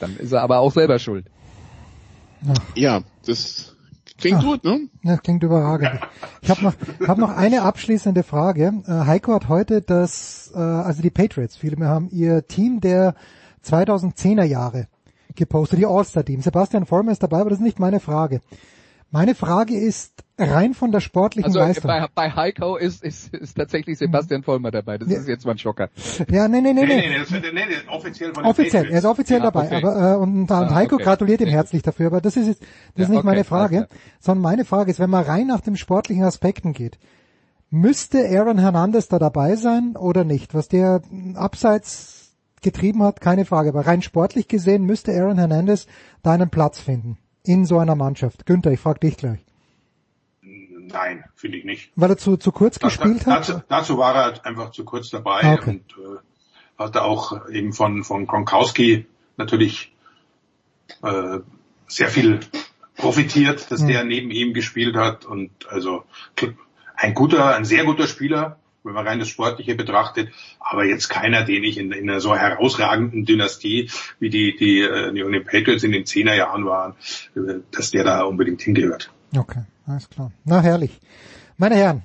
Dann ist er aber auch selber schuld. Ja, das klingt Ach, gut, ne? Ja, klingt überragend. Ich habe noch, hab noch eine abschließende Frage. Äh, Heiko hat heute das, äh, also die Patriots, viele mehr haben ihr Team der 2010er Jahre gepostet, die All-Star-Team. Sebastian Vollmer ist dabei, aber das ist nicht meine Frage. Meine Frage ist rein von der sportlichen also Leistung. Bei, bei Heiko ist, ist, ist tatsächlich Sebastian Vollmer dabei. Das ja. ist jetzt mal ein Schocker. Ja, nee, nee, nee. nee, nee, nee, das, nee, nee offiziell von Offiziell, er ist offiziell ja, dabei. Okay. Aber, äh, und, und ah, Heiko okay. gratuliert ihm herzlich dafür. Aber das ist, das ist nicht okay, meine Frage, sondern meine Frage ist, wenn man rein nach dem sportlichen Aspekten geht, müsste Aaron Hernandez da dabei sein oder nicht? Was der abseits getrieben hat, keine Frage. Aber rein sportlich gesehen müsste Aaron Hernandez da einen Platz finden in so einer Mannschaft. Günther, ich frage dich gleich. Nein, finde ich nicht. Weil er zu, zu kurz da, gespielt hat? Dazu, dazu war er halt einfach zu kurz dabei ah, okay. und äh, hatte auch eben von, von Gronkowski natürlich äh, sehr viel profitiert, dass der neben ihm gespielt hat und also ein guter, ein sehr guter Spieler, wenn man rein das Sportliche betrachtet, aber jetzt keiner, den ich in, in einer so herausragenden Dynastie, wie die, die äh, New England Patriots in den Zehnerjahren waren, äh, dass der da unbedingt hingehört. Okay, alles klar. Na herrlich. Meine Herren,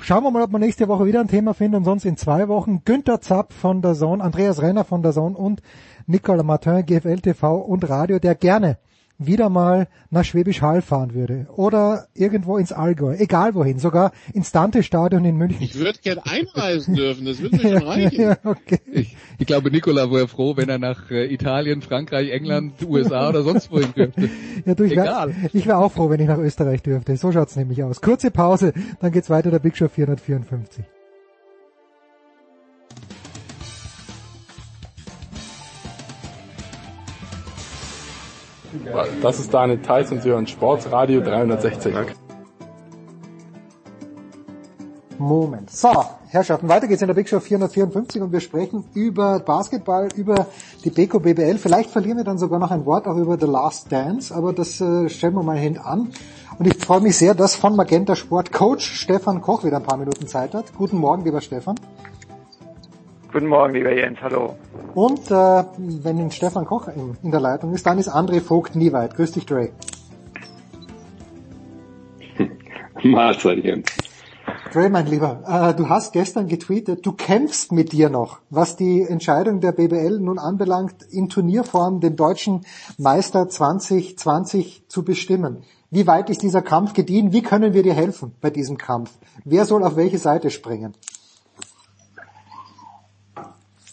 schauen wir mal, ob wir nächste Woche wieder ein Thema finden und sonst in zwei Wochen Günther Zapp von der Zone, Andreas Renner von der Zone und Nicolas Martin, GFL TV und Radio, der gerne wieder mal nach Schwäbisch Hall fahren würde oder irgendwo ins Allgäu, egal wohin, sogar ins Dante-Stadion in München. Ich würde gern einreisen dürfen, das würde mir schon reichen. ja, okay. ich, ich glaube, Nikola wäre froh, wenn er nach äh, Italien, Frankreich, England, USA oder sonst wohin dürfte. Ja, du, ich wäre wär auch froh, wenn ich nach Österreich dürfte. So schaut's nämlich aus. Kurze Pause, dann geht's weiter, der Big Show 454. Das ist Daniel Theiss und Sie hören Sportsradio 360. Moment. So, Herrschaften, weiter geht's in der Big Show 454 und wir sprechen über Basketball, über die Beko BBL. Vielleicht verlieren wir dann sogar noch ein Wort auch über The Last Dance, aber das äh, stellen wir mal hin an. Und ich freue mich sehr, dass von Magenta Sport Coach Stefan Koch wieder ein paar Minuten Zeit hat. Guten Morgen, lieber Stefan. Guten Morgen, lieber Jens, hallo. Und äh, wenn Stefan Koch in, in der Leitung ist, dann ist André Vogt nie weit. Grüß dich, Dre. Mahlzeit, Jens. Dre, mein Lieber, äh, du hast gestern getweetet, du kämpfst mit dir noch, was die Entscheidung der BBL nun anbelangt, in Turnierform den deutschen Meister 2020 zu bestimmen. Wie weit ist dieser Kampf gediehen? Wie können wir dir helfen bei diesem Kampf? Wer soll auf welche Seite springen?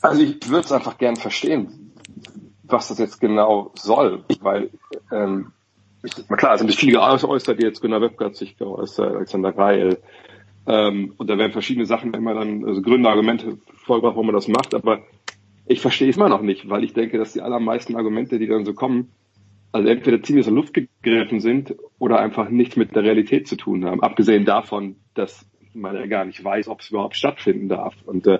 Also ich würde es einfach gern verstehen, was das jetzt genau soll, weil ähm, ich, klar, es sind viele geäußert, die jetzt Gunnar Webke hat sich geäußert, Alexander Reil, ähm, und da werden verschiedene Sachen immer dann, also Gründe, Argumente vorgebracht, warum man das macht, aber ich verstehe es immer noch nicht, weil ich denke, dass die allermeisten Argumente, die dann so kommen, also entweder ziemlich aus der Luft gegriffen sind oder einfach nichts mit der Realität zu tun haben. Abgesehen davon, dass man ja gar nicht weiß, ob es überhaupt stattfinden darf. Und äh,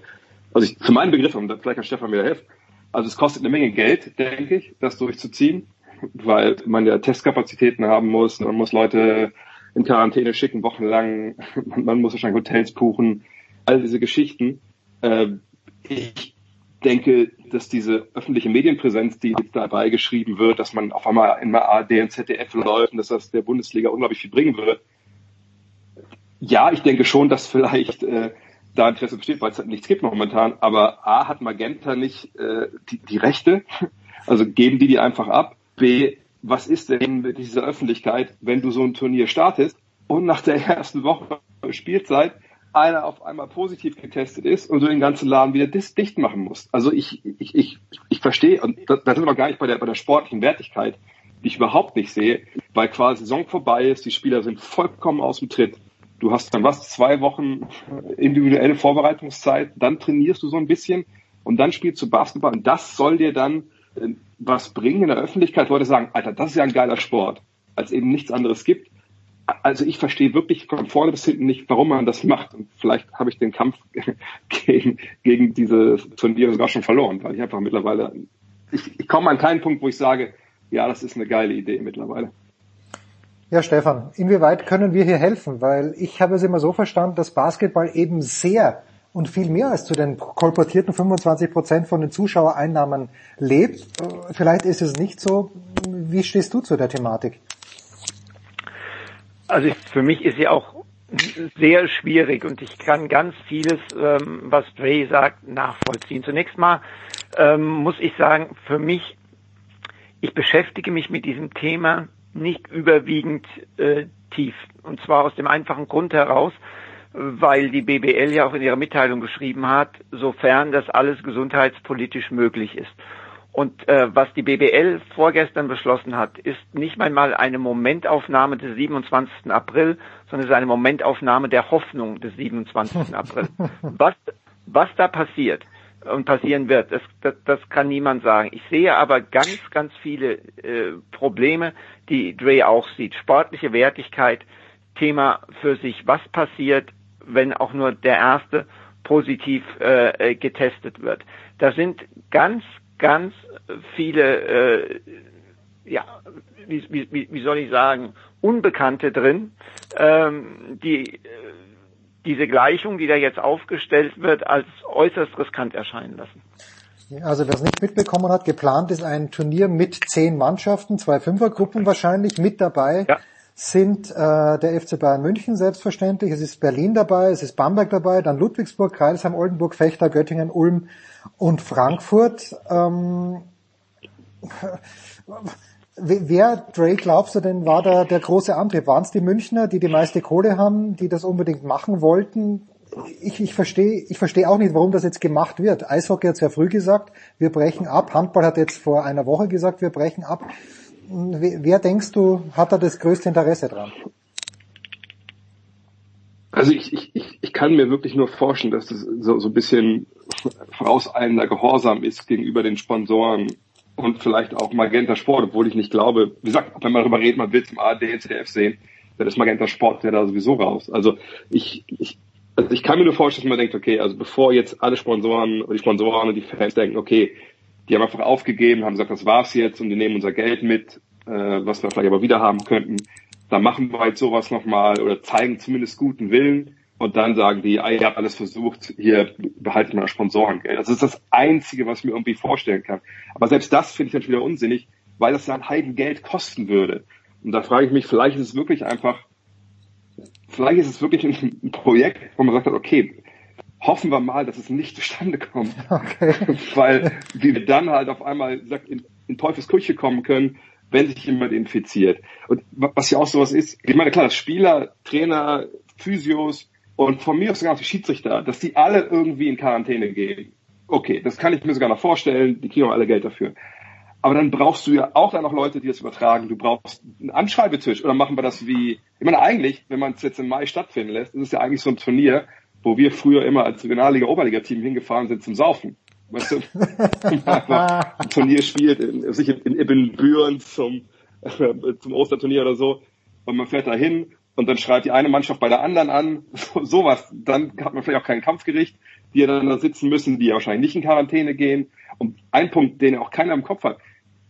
also ich, für meinen Begriff, und vielleicht kann Stefan mir helfen, also es kostet eine Menge Geld, denke ich, das durchzuziehen, weil man ja Testkapazitäten haben muss, man muss Leute in Quarantäne schicken, wochenlang, man muss wahrscheinlich Hotels buchen, all diese Geschichten. Äh, ich denke, dass diese öffentliche Medienpräsenz, die jetzt dabei geschrieben wird, dass man auf einmal in der ARD und ZDF läuft und dass das der Bundesliga unglaublich viel bringen wird. Ja, ich denke schon, dass vielleicht äh, da Interesse besteht, weil es halt nichts gibt momentan. Aber A hat Magenta nicht äh, die, die Rechte, also geben die die einfach ab. B, was ist denn mit dieser Öffentlichkeit, wenn du so ein Turnier startest und nach der ersten Woche Spielzeit einer auf einmal positiv getestet ist und du den ganzen Laden wieder dicht machen musst. Also ich, ich, ich, ich verstehe, und da, sind wir gar nicht bei der, bei der sportlichen Wertigkeit, die ich überhaupt nicht sehe, weil quasi Saison vorbei ist, die Spieler sind vollkommen aus dem Tritt. Du hast dann was, zwei Wochen individuelle Vorbereitungszeit, dann trainierst du so ein bisschen und dann spielst du Basketball und das soll dir dann äh, was bringen in der Öffentlichkeit. Leute sagen, Alter, das ist ja ein geiler Sport, als eben nichts anderes gibt. Also ich verstehe wirklich von vorne bis hinten nicht, warum man das macht. Und vielleicht habe ich den Kampf gegen, gegen diese Turniere sogar schon verloren, weil ich einfach mittlerweile, ich, ich komme an keinen Punkt, wo ich sage, ja, das ist eine geile Idee mittlerweile. Ja, Stefan, inwieweit können wir hier helfen? Weil ich habe es immer so verstanden, dass Basketball eben sehr und viel mehr als zu den kolportierten 25 Prozent von den Zuschauereinnahmen lebt. Vielleicht ist es nicht so. Wie stehst du zu der Thematik? Also für mich ist sie auch sehr schwierig und ich kann ganz vieles, ähm, was Dre sagt, nachvollziehen. Zunächst mal ähm, muss ich sagen, für mich, ich beschäftige mich mit diesem Thema nicht überwiegend äh, tief. Und zwar aus dem einfachen Grund heraus, weil die BBL ja auch in ihrer Mitteilung geschrieben hat, sofern das alles gesundheitspolitisch möglich ist. Und äh, was die BBL vorgestern beschlossen hat, ist nicht einmal eine Momentaufnahme des 27. April, sondern es ist eine Momentaufnahme der Hoffnung des 27. April. Was, was da passiert, und passieren wird. Das, das, das kann niemand sagen. Ich sehe aber ganz, ganz viele äh, Probleme, die Dre auch sieht. Sportliche Wertigkeit, Thema für sich. Was passiert, wenn auch nur der erste positiv äh, äh getestet wird? Da sind ganz, ganz viele äh, ja, wie, wie, wie soll ich sagen, Unbekannte drin, ähm, die diese Gleichung, die da jetzt aufgestellt wird, als äußerst riskant erscheinen lassen. Also wer es nicht mitbekommen hat, geplant ist ein Turnier mit zehn Mannschaften, zwei Fünfergruppen wahrscheinlich. Mit dabei ja. sind äh, der FC Bayern München selbstverständlich, es ist Berlin dabei, es ist Bamberg dabei, dann Ludwigsburg, Kreisheim, Oldenburg, Fechter, Göttingen, Ulm und Frankfurt. Ähm, Wer, Dre, glaubst du denn, war da der große Antrieb? Waren es die Münchner, die die meiste Kohle haben, die das unbedingt machen wollten? Ich, ich verstehe ich versteh auch nicht, warum das jetzt gemacht wird. Eishockey hat sehr früh gesagt, wir brechen ab. Handball hat jetzt vor einer Woche gesagt, wir brechen ab. Wer, wer denkst du, hat da das größte Interesse dran? Also ich, ich, ich kann mir wirklich nur forschen, dass das so, so ein bisschen vorauseilender Gehorsam ist gegenüber den Sponsoren und vielleicht auch Magenta Sport, obwohl ich nicht glaube, wie gesagt, wenn man darüber redet, man will zum ARD, ZDF sehen, dann ist Magenta Sport ja da sowieso raus. Also ich, ich, also ich kann mir nur vorstellen, dass man denkt, okay, also bevor jetzt alle Sponsoren, die Sponsoren und die Fans denken, okay, die haben einfach aufgegeben, haben gesagt, das war's jetzt und die nehmen unser Geld mit, äh, was wir vielleicht aber wieder haben könnten, dann machen wir jetzt sowas nochmal oder zeigen zumindest guten Willen und dann sagen die, ah, ihr habt alles versucht, hier behaltet mal Sponsorengeld. Das ist das Einzige, was ich mir irgendwie vorstellen kann. Aber selbst das finde ich dann wieder unsinnig, weil das dann Heiden Geld kosten würde. Und da frage ich mich, vielleicht ist es wirklich einfach, vielleicht ist es wirklich ein Projekt, wo man sagt, okay, hoffen wir mal, dass es nicht zustande kommt. Okay. Weil wir dann halt auf einmal in, in Teufels Küche kommen können, wenn sich jemand infiziert. Und was ja auch sowas ist, ich meine, klar, Spieler, Trainer, Physios, und von mir aus sogar die Schiedsrichter, dass die alle irgendwie in Quarantäne gehen. Okay, das kann ich mir sogar noch vorstellen, die kriegen auch alle Geld dafür. Aber dann brauchst du ja auch dann noch Leute, die das übertragen. Du brauchst einen Anschreibetisch oder machen wir das wie, ich meine eigentlich, wenn man es jetzt im Mai stattfinden lässt, ist es ja eigentlich so ein Turnier, wo wir früher immer als Regionalliga-Oberliga-Team hingefahren sind zum Saufen. Weißt du, ein Turnier spielt, in, sich in, in Ibbenbüren zum, äh, zum Osterturnier oder so. Und man fährt da hin und dann schreibt die eine Mannschaft bei der anderen an, sowas. Dann hat man vielleicht auch kein Kampfgericht, die ja dann da sitzen müssen, die ja wahrscheinlich nicht in Quarantäne gehen. Und ein Punkt, den auch keiner im Kopf hat.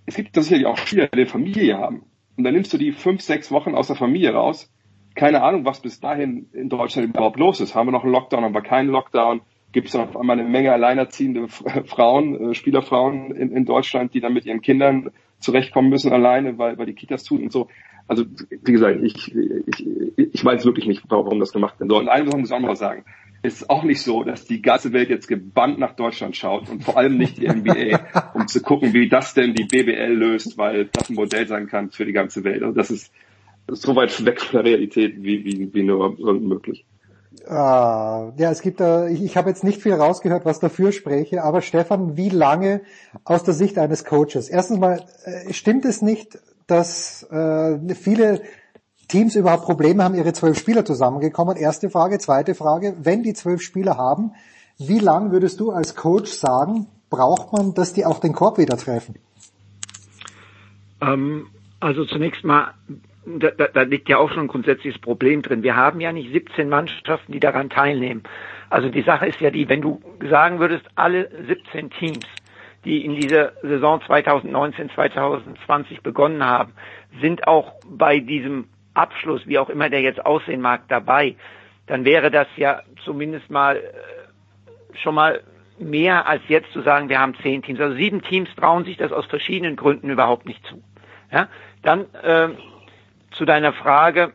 Es gibt sicherlich auch Spieler, die eine Familie haben. Und dann nimmst du die fünf, sechs Wochen aus der Familie raus. Keine Ahnung, was bis dahin in Deutschland überhaupt los ist. Haben wir noch einen Lockdown, haben wir keinen Lockdown? Gibt es auf einmal eine Menge alleinerziehende Frauen, äh, Spielerfrauen in, in Deutschland, die dann mit ihren Kindern zurechtkommen müssen alleine, weil, weil die Kitas tun und so. Also wie gesagt, ich, ich, ich weiß wirklich nicht, warum das gemacht werden soll. Und eine Sache muss ich auch mal sagen. Es ist auch nicht so, dass die ganze Welt jetzt gebannt nach Deutschland schaut und vor allem nicht die NBA, um zu gucken, wie das denn die BBL löst, weil das ein Modell sein kann für die ganze Welt. Also das ist so weit weg von der Realität wie, wie, wie nur möglich. Ah, ja, es gibt da, ich, ich habe jetzt nicht viel rausgehört, was dafür spreche, aber Stefan, wie lange aus der Sicht eines Coaches? Erstens mal, äh, stimmt es nicht, dass äh, viele Teams überhaupt Probleme haben, ihre zwölf Spieler zusammengekommen? Erste Frage. Zweite Frage, wenn die zwölf Spieler haben, wie lang würdest du als Coach sagen, braucht man, dass die auch den Korb wieder treffen? Ähm, also zunächst mal, da, da, da liegt ja auch schon ein grundsätzliches Problem drin. Wir haben ja nicht 17 Mannschaften, die daran teilnehmen. Also die Sache ist ja die, wenn du sagen würdest, alle 17 Teams die in dieser Saison 2019, 2020 begonnen haben, sind auch bei diesem Abschluss, wie auch immer der jetzt aussehen mag, dabei, dann wäre das ja zumindest mal äh, schon mal mehr als jetzt zu sagen, wir haben zehn Teams. Also sieben Teams trauen sich das aus verschiedenen Gründen überhaupt nicht zu. Ja? Dann ähm, zu deiner Frage,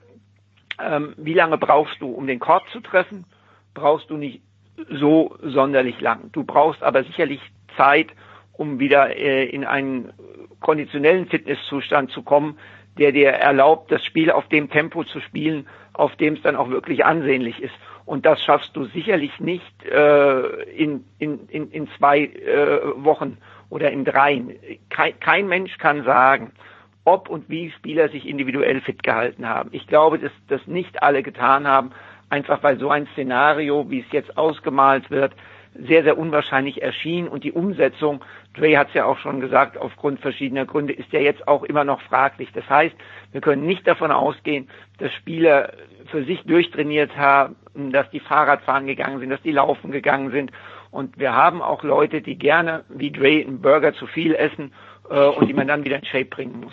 ähm, wie lange brauchst du, um den Korb zu treffen? Brauchst du nicht so sonderlich lang. Du brauchst aber sicherlich Zeit, um wieder äh, in einen konditionellen Fitnesszustand zu kommen, der dir erlaubt, das Spiel auf dem Tempo zu spielen, auf dem es dann auch wirklich ansehnlich ist. Und das schaffst du sicherlich nicht äh, in, in, in, in zwei äh, Wochen oder in dreien. Kein, kein Mensch kann sagen, ob und wie Spieler sich individuell fit gehalten haben. Ich glaube, dass das nicht alle getan haben, einfach weil so ein Szenario, wie es jetzt ausgemalt wird, sehr, sehr unwahrscheinlich erschien und die Umsetzung, Dre hat es ja auch schon gesagt, aufgrund verschiedener Gründe ist ja jetzt auch immer noch fraglich. Das heißt, wir können nicht davon ausgehen, dass Spieler für sich durchtrainiert haben, dass die Fahrradfahren gegangen sind, dass die laufen gegangen sind. Und wir haben auch Leute, die gerne wie Dre einen Burger zu viel essen äh, und die man dann wieder in Shape bringen muss.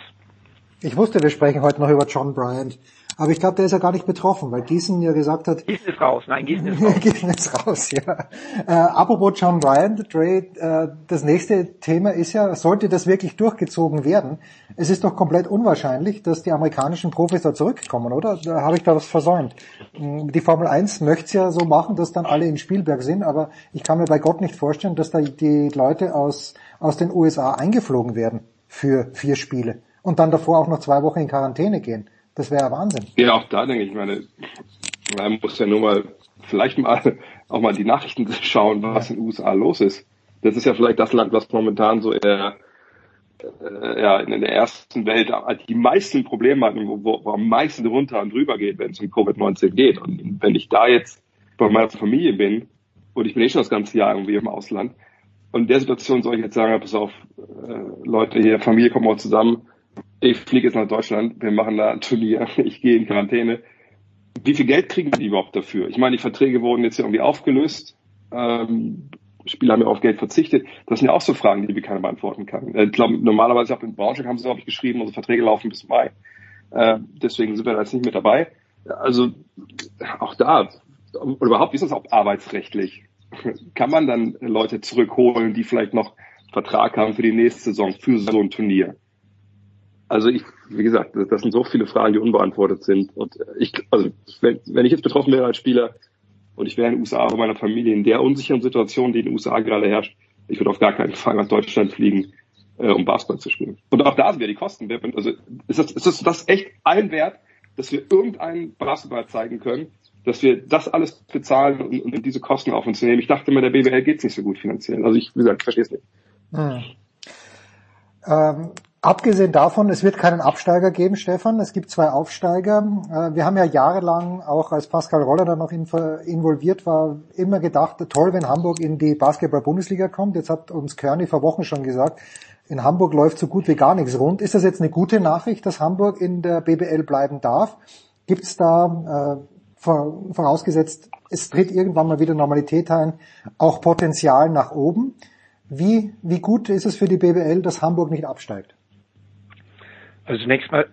Ich wusste, wir sprechen heute noch über John Bryant. Aber ich glaube, der ist ja gar nicht betroffen, weil Gießen ja gesagt hat... Gießen ist raus, nein, Gießen ist raus. Gießen ist raus, ja. Äh, apropos John Bryant, Dre, äh, das nächste Thema ist ja, sollte das wirklich durchgezogen werden, es ist doch komplett unwahrscheinlich, dass die amerikanischen Profis da zurückkommen, oder? Da habe ich da was versäumt. Hm, die Formel 1 möchte es ja so machen, dass dann alle in Spielberg sind, aber ich kann mir bei Gott nicht vorstellen, dass da die Leute aus, aus den USA eingeflogen werden für vier Spiele und dann davor auch noch zwei Wochen in Quarantäne gehen. Das wäre ja Wahnsinn. Ja, auch da denke ich, meine, man muss ja nur mal vielleicht mal auch mal die Nachrichten schauen, was in den USA los ist. Das ist ja vielleicht das Land, was momentan so eher äh, ja, in der ersten Welt die meisten Probleme hat wo, wo, wo am meisten runter und drüber geht, wenn es um Covid-19 geht. Und wenn ich da jetzt bei meiner Familie bin und ich bin eh schon das ganze Jahr irgendwie im Ausland und in der Situation soll ich jetzt sagen, pass auf, äh, Leute hier, Familie kommen auch zusammen, ich fliege jetzt nach Deutschland, wir machen da ein Turnier, ich gehe in Quarantäne. Wie viel Geld kriegen die überhaupt dafür? Ich meine, die Verträge wurden jetzt irgendwie aufgelöst. Ähm, Spieler haben ja auf Geld verzichtet. Das sind ja auch so Fragen, die wir keiner beantworten kann. Ich glaube, normalerweise auch in Braunschweig haben sie, glaube ich, geschrieben, unsere Verträge laufen bis Mai. Äh, deswegen sind wir da jetzt nicht mit dabei. Also auch da, oder überhaupt, wie ist das auch arbeitsrechtlich? Kann man dann Leute zurückholen, die vielleicht noch Vertrag haben für die nächste Saison, für so ein Turnier? Also ich, wie gesagt, das sind so viele Fragen, die unbeantwortet sind. Und ich, also wenn, wenn ich jetzt betroffen wäre als Spieler und ich wäre in den USA bei meiner Familie in der unsicheren Situation, die in den USA gerade herrscht, ich würde auf gar keinen Fall nach Deutschland fliegen, äh, um Basketball zu spielen. Und auch da sind wir die Kosten. Also ist das, ist das, das echt ein Wert, dass wir irgendeinen Basketball zeigen können, dass wir das alles bezahlen und, und diese Kosten auf uns nehmen. Ich dachte immer, der BWL geht's nicht so gut finanziell. Also ich, wie gesagt, verstehe es nicht. Hm. Ähm, Abgesehen davon, es wird keinen Absteiger geben, Stefan. Es gibt zwei Aufsteiger. Äh, wir haben ja jahrelang, auch als Pascal Roller da noch involviert war, immer gedacht, toll, wenn Hamburg in die Basketball-Bundesliga kommt. Jetzt hat uns Körny vor Wochen schon gesagt, in Hamburg läuft so gut wie gar nichts rund. Ist das jetzt eine gute Nachricht, dass Hamburg in der BBL bleiben darf? Gibt es da, äh, vorausgesetzt, es tritt irgendwann mal wieder Normalität ein, auch Potenzial nach oben? Wie, wie gut ist es für die BBL, dass Hamburg nicht absteigt? Also zunächst mal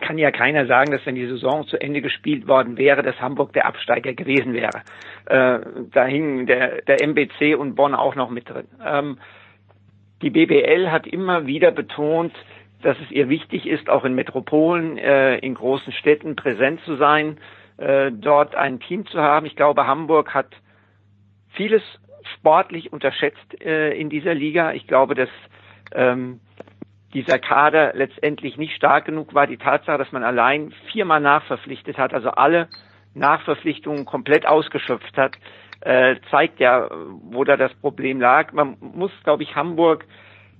kann ja keiner sagen, dass wenn die Saison zu Ende gespielt worden wäre, dass Hamburg der Absteiger gewesen wäre. Äh, da hingen der, der MBC und Bonn auch noch mit drin. Ähm, die BBL hat immer wieder betont, dass es ihr wichtig ist, auch in Metropolen, äh, in großen Städten präsent zu sein, äh, dort ein Team zu haben. Ich glaube, Hamburg hat vieles sportlich unterschätzt äh, in dieser Liga. Ich glaube, dass ähm, dieser Kader letztendlich nicht stark genug war. Die Tatsache, dass man allein viermal nachverpflichtet hat, also alle Nachverpflichtungen komplett ausgeschöpft hat, äh, zeigt ja, wo da das Problem lag. Man muss, glaube ich, Hamburg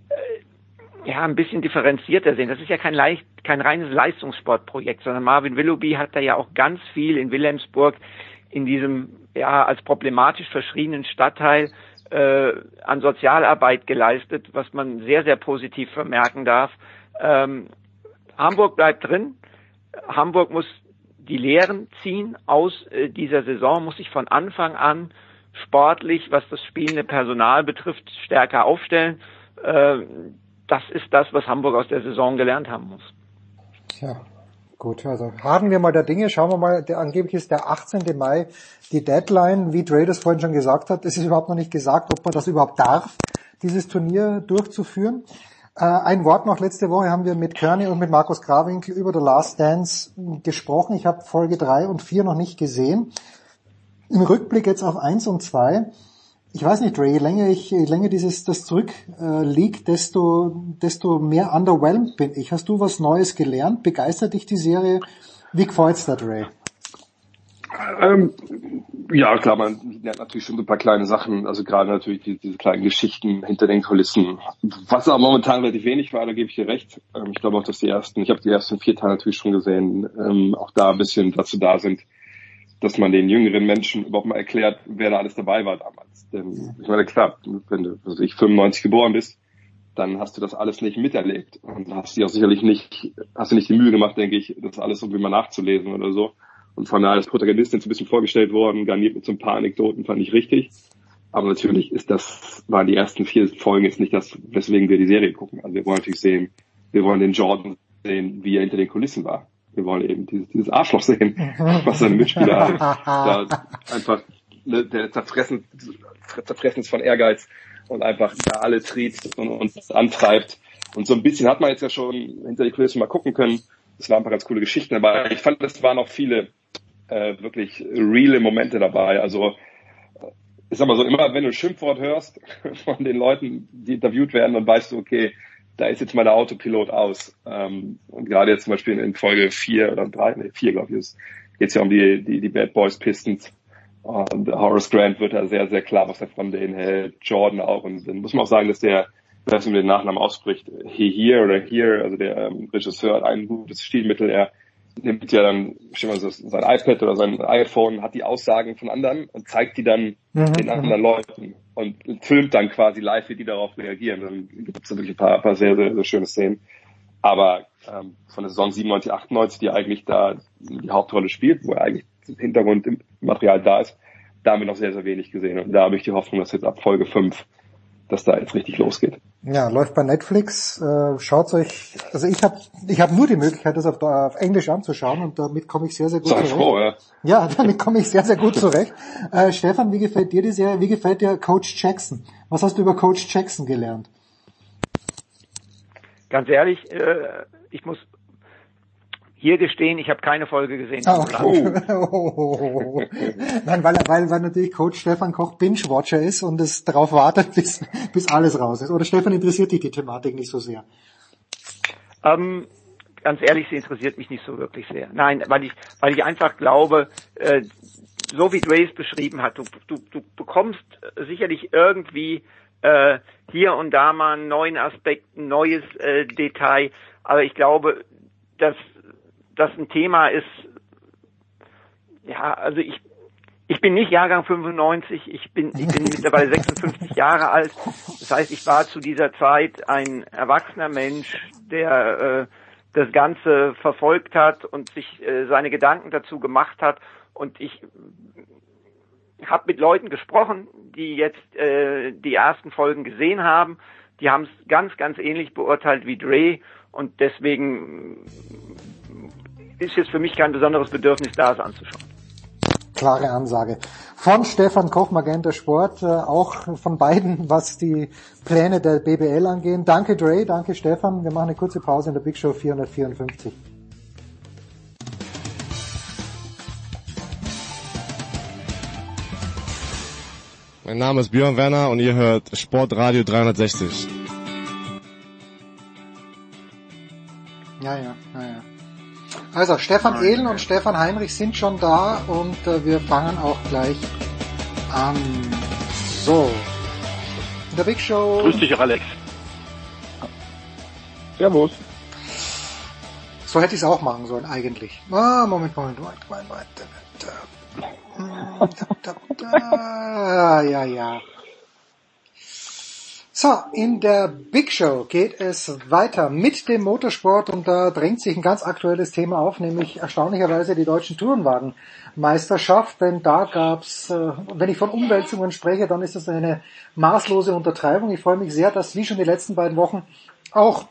äh, ja ein bisschen differenzierter sehen. Das ist ja kein leicht, kein reines Leistungssportprojekt, sondern Marvin Willoughby hat da ja auch ganz viel in Wilhelmsburg in diesem ja als problematisch verschriebenen Stadtteil äh, an Sozialarbeit geleistet, was man sehr, sehr positiv vermerken darf. Ähm, Hamburg bleibt drin. Hamburg muss die Lehren ziehen aus äh, dieser Saison, muss sich von Anfang an sportlich, was das spielende Personal betrifft, stärker aufstellen. Äh, das ist das, was Hamburg aus der Saison gelernt haben muss. Ja, Gut, also harren wir mal der Dinge, schauen wir mal, der, angeblich ist der 18. Mai die Deadline, wie das vorhin schon gesagt hat, es ist überhaupt noch nicht gesagt, ob man das überhaupt darf, dieses Turnier durchzuführen. Äh, ein Wort noch, letzte Woche haben wir mit Kearney und mit Markus Grawinkel über The Last Dance gesprochen. Ich habe Folge 3 und 4 noch nicht gesehen. Im Rückblick jetzt auf 1 und 2 ich weiß nicht, Ray, je länger ich, je länger dieses das zurückliegt, äh, desto, desto mehr underwhelmed bin ich. Hast du was Neues gelernt? Begeistert dich die Serie? Wie gefällt's dir, Ray? Ähm, ja, klar, man lernt natürlich schon so ein paar kleine Sachen, also gerade natürlich die, diese kleinen Geschichten hinter den Kulissen. Was aber momentan relativ wenig war, da gebe ich dir recht. Ähm, ich glaube auch, dass die ersten, ich habe die ersten vier Teile natürlich schon gesehen, ähm, auch da ein bisschen dazu da sind, dass man den jüngeren Menschen überhaupt mal erklärt, wer da alles dabei war damals. Denn ich meine, klar, wenn du, also ich 95 geboren bist, dann hast du das alles nicht miterlebt und hast dir auch sicherlich nicht, hast du nicht die Mühe gemacht, denke ich, das alles irgendwie mal nachzulesen oder so. Und von daher ist Protagonistin so ein bisschen vorgestellt worden, garniert mit so ein paar Anekdoten, fand ich richtig. Aber natürlich ist das, waren die ersten vier Folgen jetzt nicht das, weswegen wir die Serie gucken. Also wir wollen natürlich sehen, wir wollen den Jordan sehen, wie er hinter den Kulissen war. Wir wollen eben dieses, dieses Arschloch sehen, was seine Mitspieler da einfach ne, der Zerfressen, Zerfressens von Ehrgeiz und einfach da alle triezt und uns antreibt. Und so ein bisschen hat man jetzt ja schon hinter die Kulissen mal gucken können. Das waren ein paar ganz coole Geschichten dabei. Ich fand, es waren auch viele äh, wirklich reale Momente dabei. Also ich sag mal so, immer wenn du ein Schimpfwort hörst von den Leuten, die interviewt werden, dann weißt du, okay, da ist jetzt mal der Autopilot aus. Ähm, und gerade jetzt zum Beispiel in Folge vier oder drei, nee, vier, glaube ich, geht es ja um die, die, die Bad Boys Pistons. Und Horace Grant wird da sehr, sehr klar, was er von denen hält. Jordan auch. Und dann muss man auch sagen, dass der, dass man den Nachnamen ausspricht, he here oder here, also der ähm, Regisseur hat ein gutes Stilmittel. Er nimmt ja dann mal so sein iPad oder sein iPhone, hat die Aussagen von anderen und zeigt die dann mhm. den anderen Leuten und filmt dann quasi live, wie die darauf reagieren. Dann gibt es wirklich ein paar, ein paar sehr, sehr, sehr schöne Szenen. Aber ähm, von der Saison 97, 98, die eigentlich da die Hauptrolle spielt, wo er eigentlich Hintergrund im Material da ist, da haben wir noch sehr, sehr wenig gesehen. Und da habe ich die Hoffnung, dass jetzt ab Folge 5 dass da jetzt richtig losgeht. Ja, läuft bei Netflix. Äh, schaut euch, also ich habe ich hab nur die Möglichkeit, das auf, auf Englisch anzuschauen und damit komme ich sehr, sehr gut Sei zurecht. Froh, ja. ja, damit komme ich sehr, sehr gut zurecht. Äh, Stefan, wie gefällt dir die Serie? Wie gefällt dir Coach Jackson? Was hast du über Coach Jackson gelernt? Ganz ehrlich, äh, ich muss hier gestehen, ich habe keine Folge gesehen. Oh, oh. Nein, weil, weil, weil natürlich Coach Stefan Koch Binge-Watcher ist und es darauf wartet, bis, bis alles raus ist. Oder Stefan interessiert dich die Thematik nicht so sehr? Ähm, ganz ehrlich, sie interessiert mich nicht so wirklich sehr. Nein, weil ich, weil ich einfach glaube, äh, so wie es beschrieben hat, du, du, du bekommst sicherlich irgendwie äh, hier und da mal einen neuen Aspekt, ein neues äh, Detail, aber ich glaube, dass das ein Thema ist, ja, also ich, ich bin nicht Jahrgang 95, ich bin, ich bin mittlerweile 56 Jahre alt. Das heißt, ich war zu dieser Zeit ein erwachsener Mensch, der äh, das Ganze verfolgt hat und sich äh, seine Gedanken dazu gemacht hat. Und ich habe mit Leuten gesprochen, die jetzt äh, die ersten Folgen gesehen haben. Die haben es ganz, ganz ähnlich beurteilt wie Dre. Und deswegen ist jetzt für mich kein besonderes Bedürfnis da, es anzuschauen. Klare Ansage. Von Stefan Koch, Magenta Sport, äh, auch von beiden, was die Pläne der BBL angehen. Danke Dre, danke Stefan. Wir machen eine kurze Pause in der Big Show 454. Mein Name ist Björn Werner und ihr hört Sportradio 360. Ja, ja, ja, ja. Also Stefan Ehlen und Stefan Heinrich sind schon da und äh, wir fangen auch gleich an. So. In der Big Show. Grüß dich, Alex. Servus. So hätte ich es auch machen sollen, eigentlich. Ah, Moment, Moment, Moment, Moment, Moment. Da, da, da, ja, ja. So, in der Big Show geht es weiter mit dem Motorsport und da drängt sich ein ganz aktuelles Thema auf, nämlich erstaunlicherweise die deutschen Tourenwagenmeisterschaft, denn da gab's, äh, wenn ich von Umwälzungen spreche, dann ist das eine maßlose Untertreibung. Ich freue mich sehr, dass wie schon die letzten beiden Wochen auch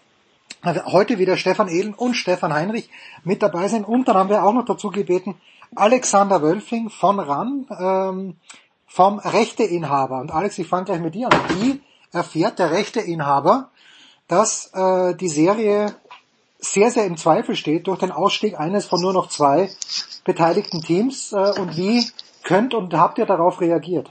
heute wieder Stefan Ehlen und Stefan Heinrich mit dabei sind und dann haben wir auch noch dazu gebeten Alexander Wölfing von RAN, ähm, vom Rechteinhaber. Und Alex, ich fange gleich mit dir an. Wie erfährt der Rechteinhaber, dass äh, die Serie sehr, sehr im Zweifel steht durch den Ausstieg eines von nur noch zwei beteiligten Teams. Äh, und wie könnt und habt ihr darauf reagiert?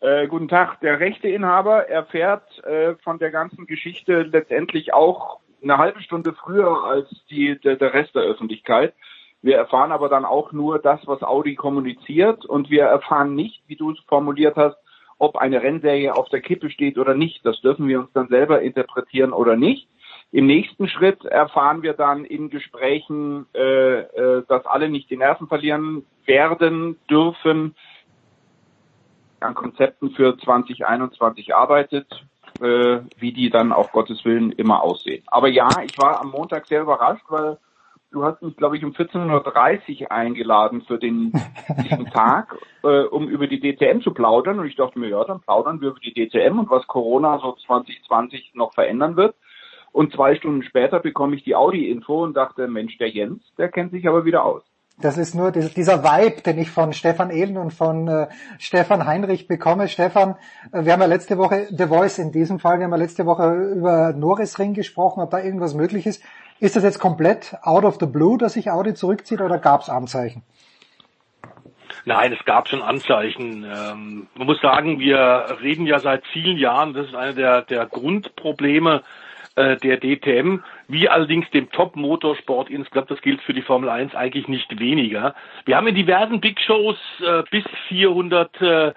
Äh, guten Tag. Der Rechteinhaber erfährt äh, von der ganzen Geschichte letztendlich auch eine halbe Stunde früher als die, der, der Rest der Öffentlichkeit. Wir erfahren aber dann auch nur das, was Audi kommuniziert und wir erfahren nicht, wie du es formuliert hast, ob eine Rennserie auf der Kippe steht oder nicht. Das dürfen wir uns dann selber interpretieren oder nicht. Im nächsten Schritt erfahren wir dann in Gesprächen, äh, äh, dass alle nicht die Nerven verlieren werden, dürfen, an Konzepten für 2021 arbeitet, äh, wie die dann auf Gottes Willen immer aussehen. Aber ja, ich war am Montag sehr überrascht, weil du hast mich, glaube ich, um 14.30 Uhr eingeladen für den, diesen Tag, äh, um über die DTM zu plaudern. Und ich dachte mir, ja, dann plaudern wir über die DTM und was Corona so 2020 noch verändern wird. Und zwei Stunden später bekomme ich die Audi-Info und dachte, Mensch, der Jens, der kennt sich aber wieder aus. Das ist nur dieser Vibe, den ich von Stefan Ehlen und von äh, Stefan Heinrich bekomme. Stefan, äh, wir haben ja letzte Woche, The Voice in diesem Fall, wir haben ja letzte Woche über Norris Ring gesprochen, ob da irgendwas möglich ist. Ist das jetzt komplett out of the blue, dass sich Audi zurückzieht oder gab es Anzeichen? Nein, es gab schon Anzeichen. Ähm, man muss sagen, wir reden ja seit vielen Jahren, das ist eine der, der Grundprobleme äh, der DTM, wie allerdings dem Top-Motorsport insgesamt, das gilt für die Formel 1 eigentlich nicht weniger. Wir haben in diversen Big Shows äh, bis 400 äh,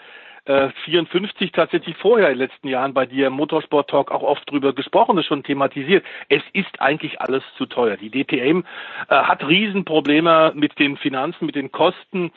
54 tatsächlich vorher in den letzten Jahren bei dir im Motorsport Talk auch oft drüber gesprochen, das schon thematisiert. Es ist eigentlich alles zu teuer. Die DTM äh, hat Riesenprobleme mit den Finanzen, mit den Kosten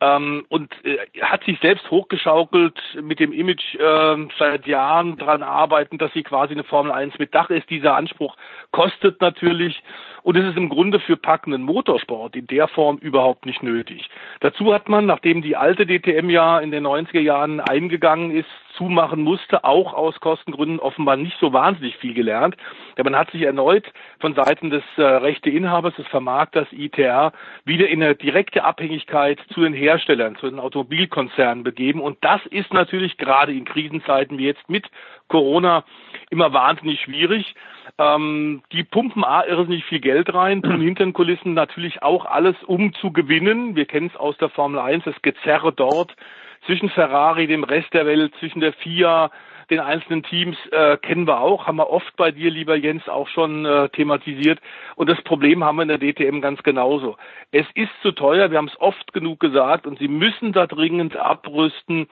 ähm, und äh, hat sich selbst hochgeschaukelt mit dem Image äh, seit Jahren dran arbeiten, dass sie quasi eine Formel 1 mit Dach ist. Dieser Anspruch kostet natürlich und es ist im Grunde für packenden Motorsport in der Form überhaupt nicht nötig. Dazu hat man, nachdem die alte DTM ja in den 90er Jahren eingegangen ist, zumachen musste, auch aus Kostengründen offenbar nicht so wahnsinnig viel gelernt. Ja, man hat sich erneut von Seiten des äh, Rechteinhabers, des Vermarkters ITR, wieder in eine direkte Abhängigkeit zu den Herstellern, zu den Automobilkonzernen begeben. Und das ist natürlich gerade in Krisenzeiten wie jetzt mit Corona immer wahnsinnig schwierig. Ähm, die pumpen A irrsinnig viel Geld rein, tun hinter den Kulissen natürlich auch alles, um zu gewinnen. Wir kennen es aus der Formel 1, das Gezerre dort zwischen Ferrari, dem Rest der Welt, zwischen der FIA, den einzelnen Teams äh, kennen wir auch, haben wir oft bei dir, lieber Jens, auch schon äh, thematisiert. Und das Problem haben wir in der DTM ganz genauso. Es ist zu teuer, wir haben es oft genug gesagt, und sie müssen da dringend abrüsten.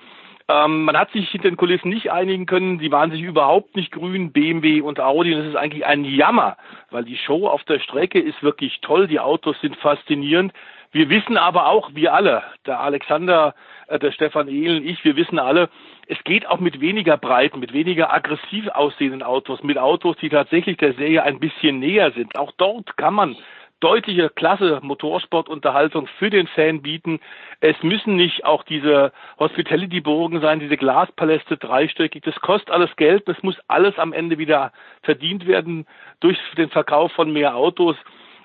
Ähm, man hat sich hinter den Kulissen nicht einigen können. Sie waren sich überhaupt nicht grün, BMW und Audi. Und das ist eigentlich ein Jammer, weil die Show auf der Strecke ist wirklich toll. Die Autos sind faszinierend. Wir wissen aber auch, wir alle, der Alexander, äh, der Stefan Ehlen, ich, wir wissen alle, es geht auch mit weniger breiten, mit weniger aggressiv aussehenden Autos, mit Autos, die tatsächlich der Serie ein bisschen näher sind. Auch dort kann man deutliche Klasse Motorsportunterhaltung für den Fan bieten. Es müssen nicht auch diese Hospitality-Burgen sein, diese Glaspaläste dreistöckig. Das kostet alles Geld. Das muss alles am Ende wieder verdient werden durch den Verkauf von mehr Autos.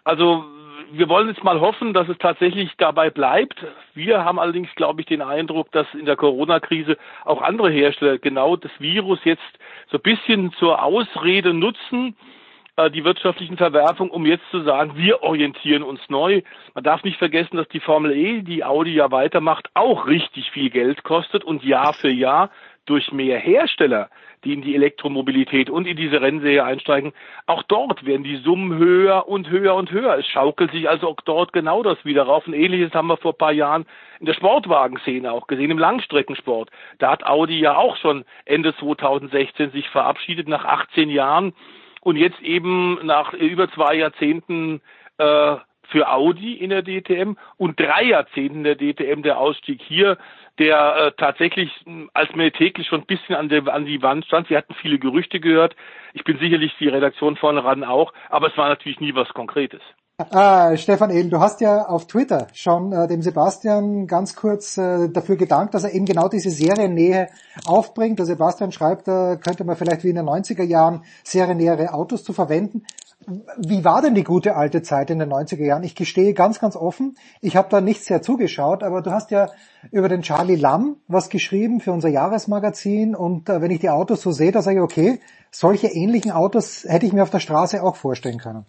Also wir wollen jetzt mal hoffen, dass es tatsächlich dabei bleibt. Wir haben allerdings, glaube ich, den Eindruck, dass in der Corona-Krise auch andere Hersteller genau das Virus jetzt so ein bisschen zur Ausrede nutzen, äh, die wirtschaftlichen Verwerfungen, um jetzt zu sagen, wir orientieren uns neu. Man darf nicht vergessen, dass die Formel E, die Audi ja weitermacht, auch richtig viel Geld kostet und Jahr für Jahr durch mehr Hersteller, die in die Elektromobilität und in diese Rennserie einsteigen, auch dort werden die Summen höher und höher und höher. Es schaukelt sich also auch dort genau das wieder rauf. Und ähnliches haben wir vor ein paar Jahren in der Sportwagenszene auch gesehen, im Langstreckensport. Da hat Audi ja auch schon Ende 2016 sich verabschiedet nach 18 Jahren und jetzt eben nach über zwei Jahrzehnten äh, für Audi in der DTM und drei Jahrzehnten der DTM der Ausstieg hier, der äh, tatsächlich hm, als mir täglich schon ein bisschen an, der, an die Wand stand. Sie hatten viele Gerüchte gehört. Ich bin sicherlich die Redaktion vorne ran auch, aber es war natürlich nie was Konkretes. Ah, Stefan Ehlen, du hast ja auf Twitter schon äh, dem Sebastian ganz kurz äh, dafür gedankt, dass er eben genau diese Seriennähe aufbringt. Der Sebastian schreibt, da könnte man vielleicht wie in den 90er Jahren seriennähere Autos zu verwenden. Wie war denn die gute alte Zeit in den 90er Jahren? Ich gestehe ganz, ganz offen, ich habe da nicht sehr zugeschaut, aber du hast ja über den Charlie Lamm was geschrieben für unser Jahresmagazin und äh, wenn ich die Autos so sehe, da sage ich, okay, solche ähnlichen Autos hätte ich mir auf der Straße auch vorstellen können.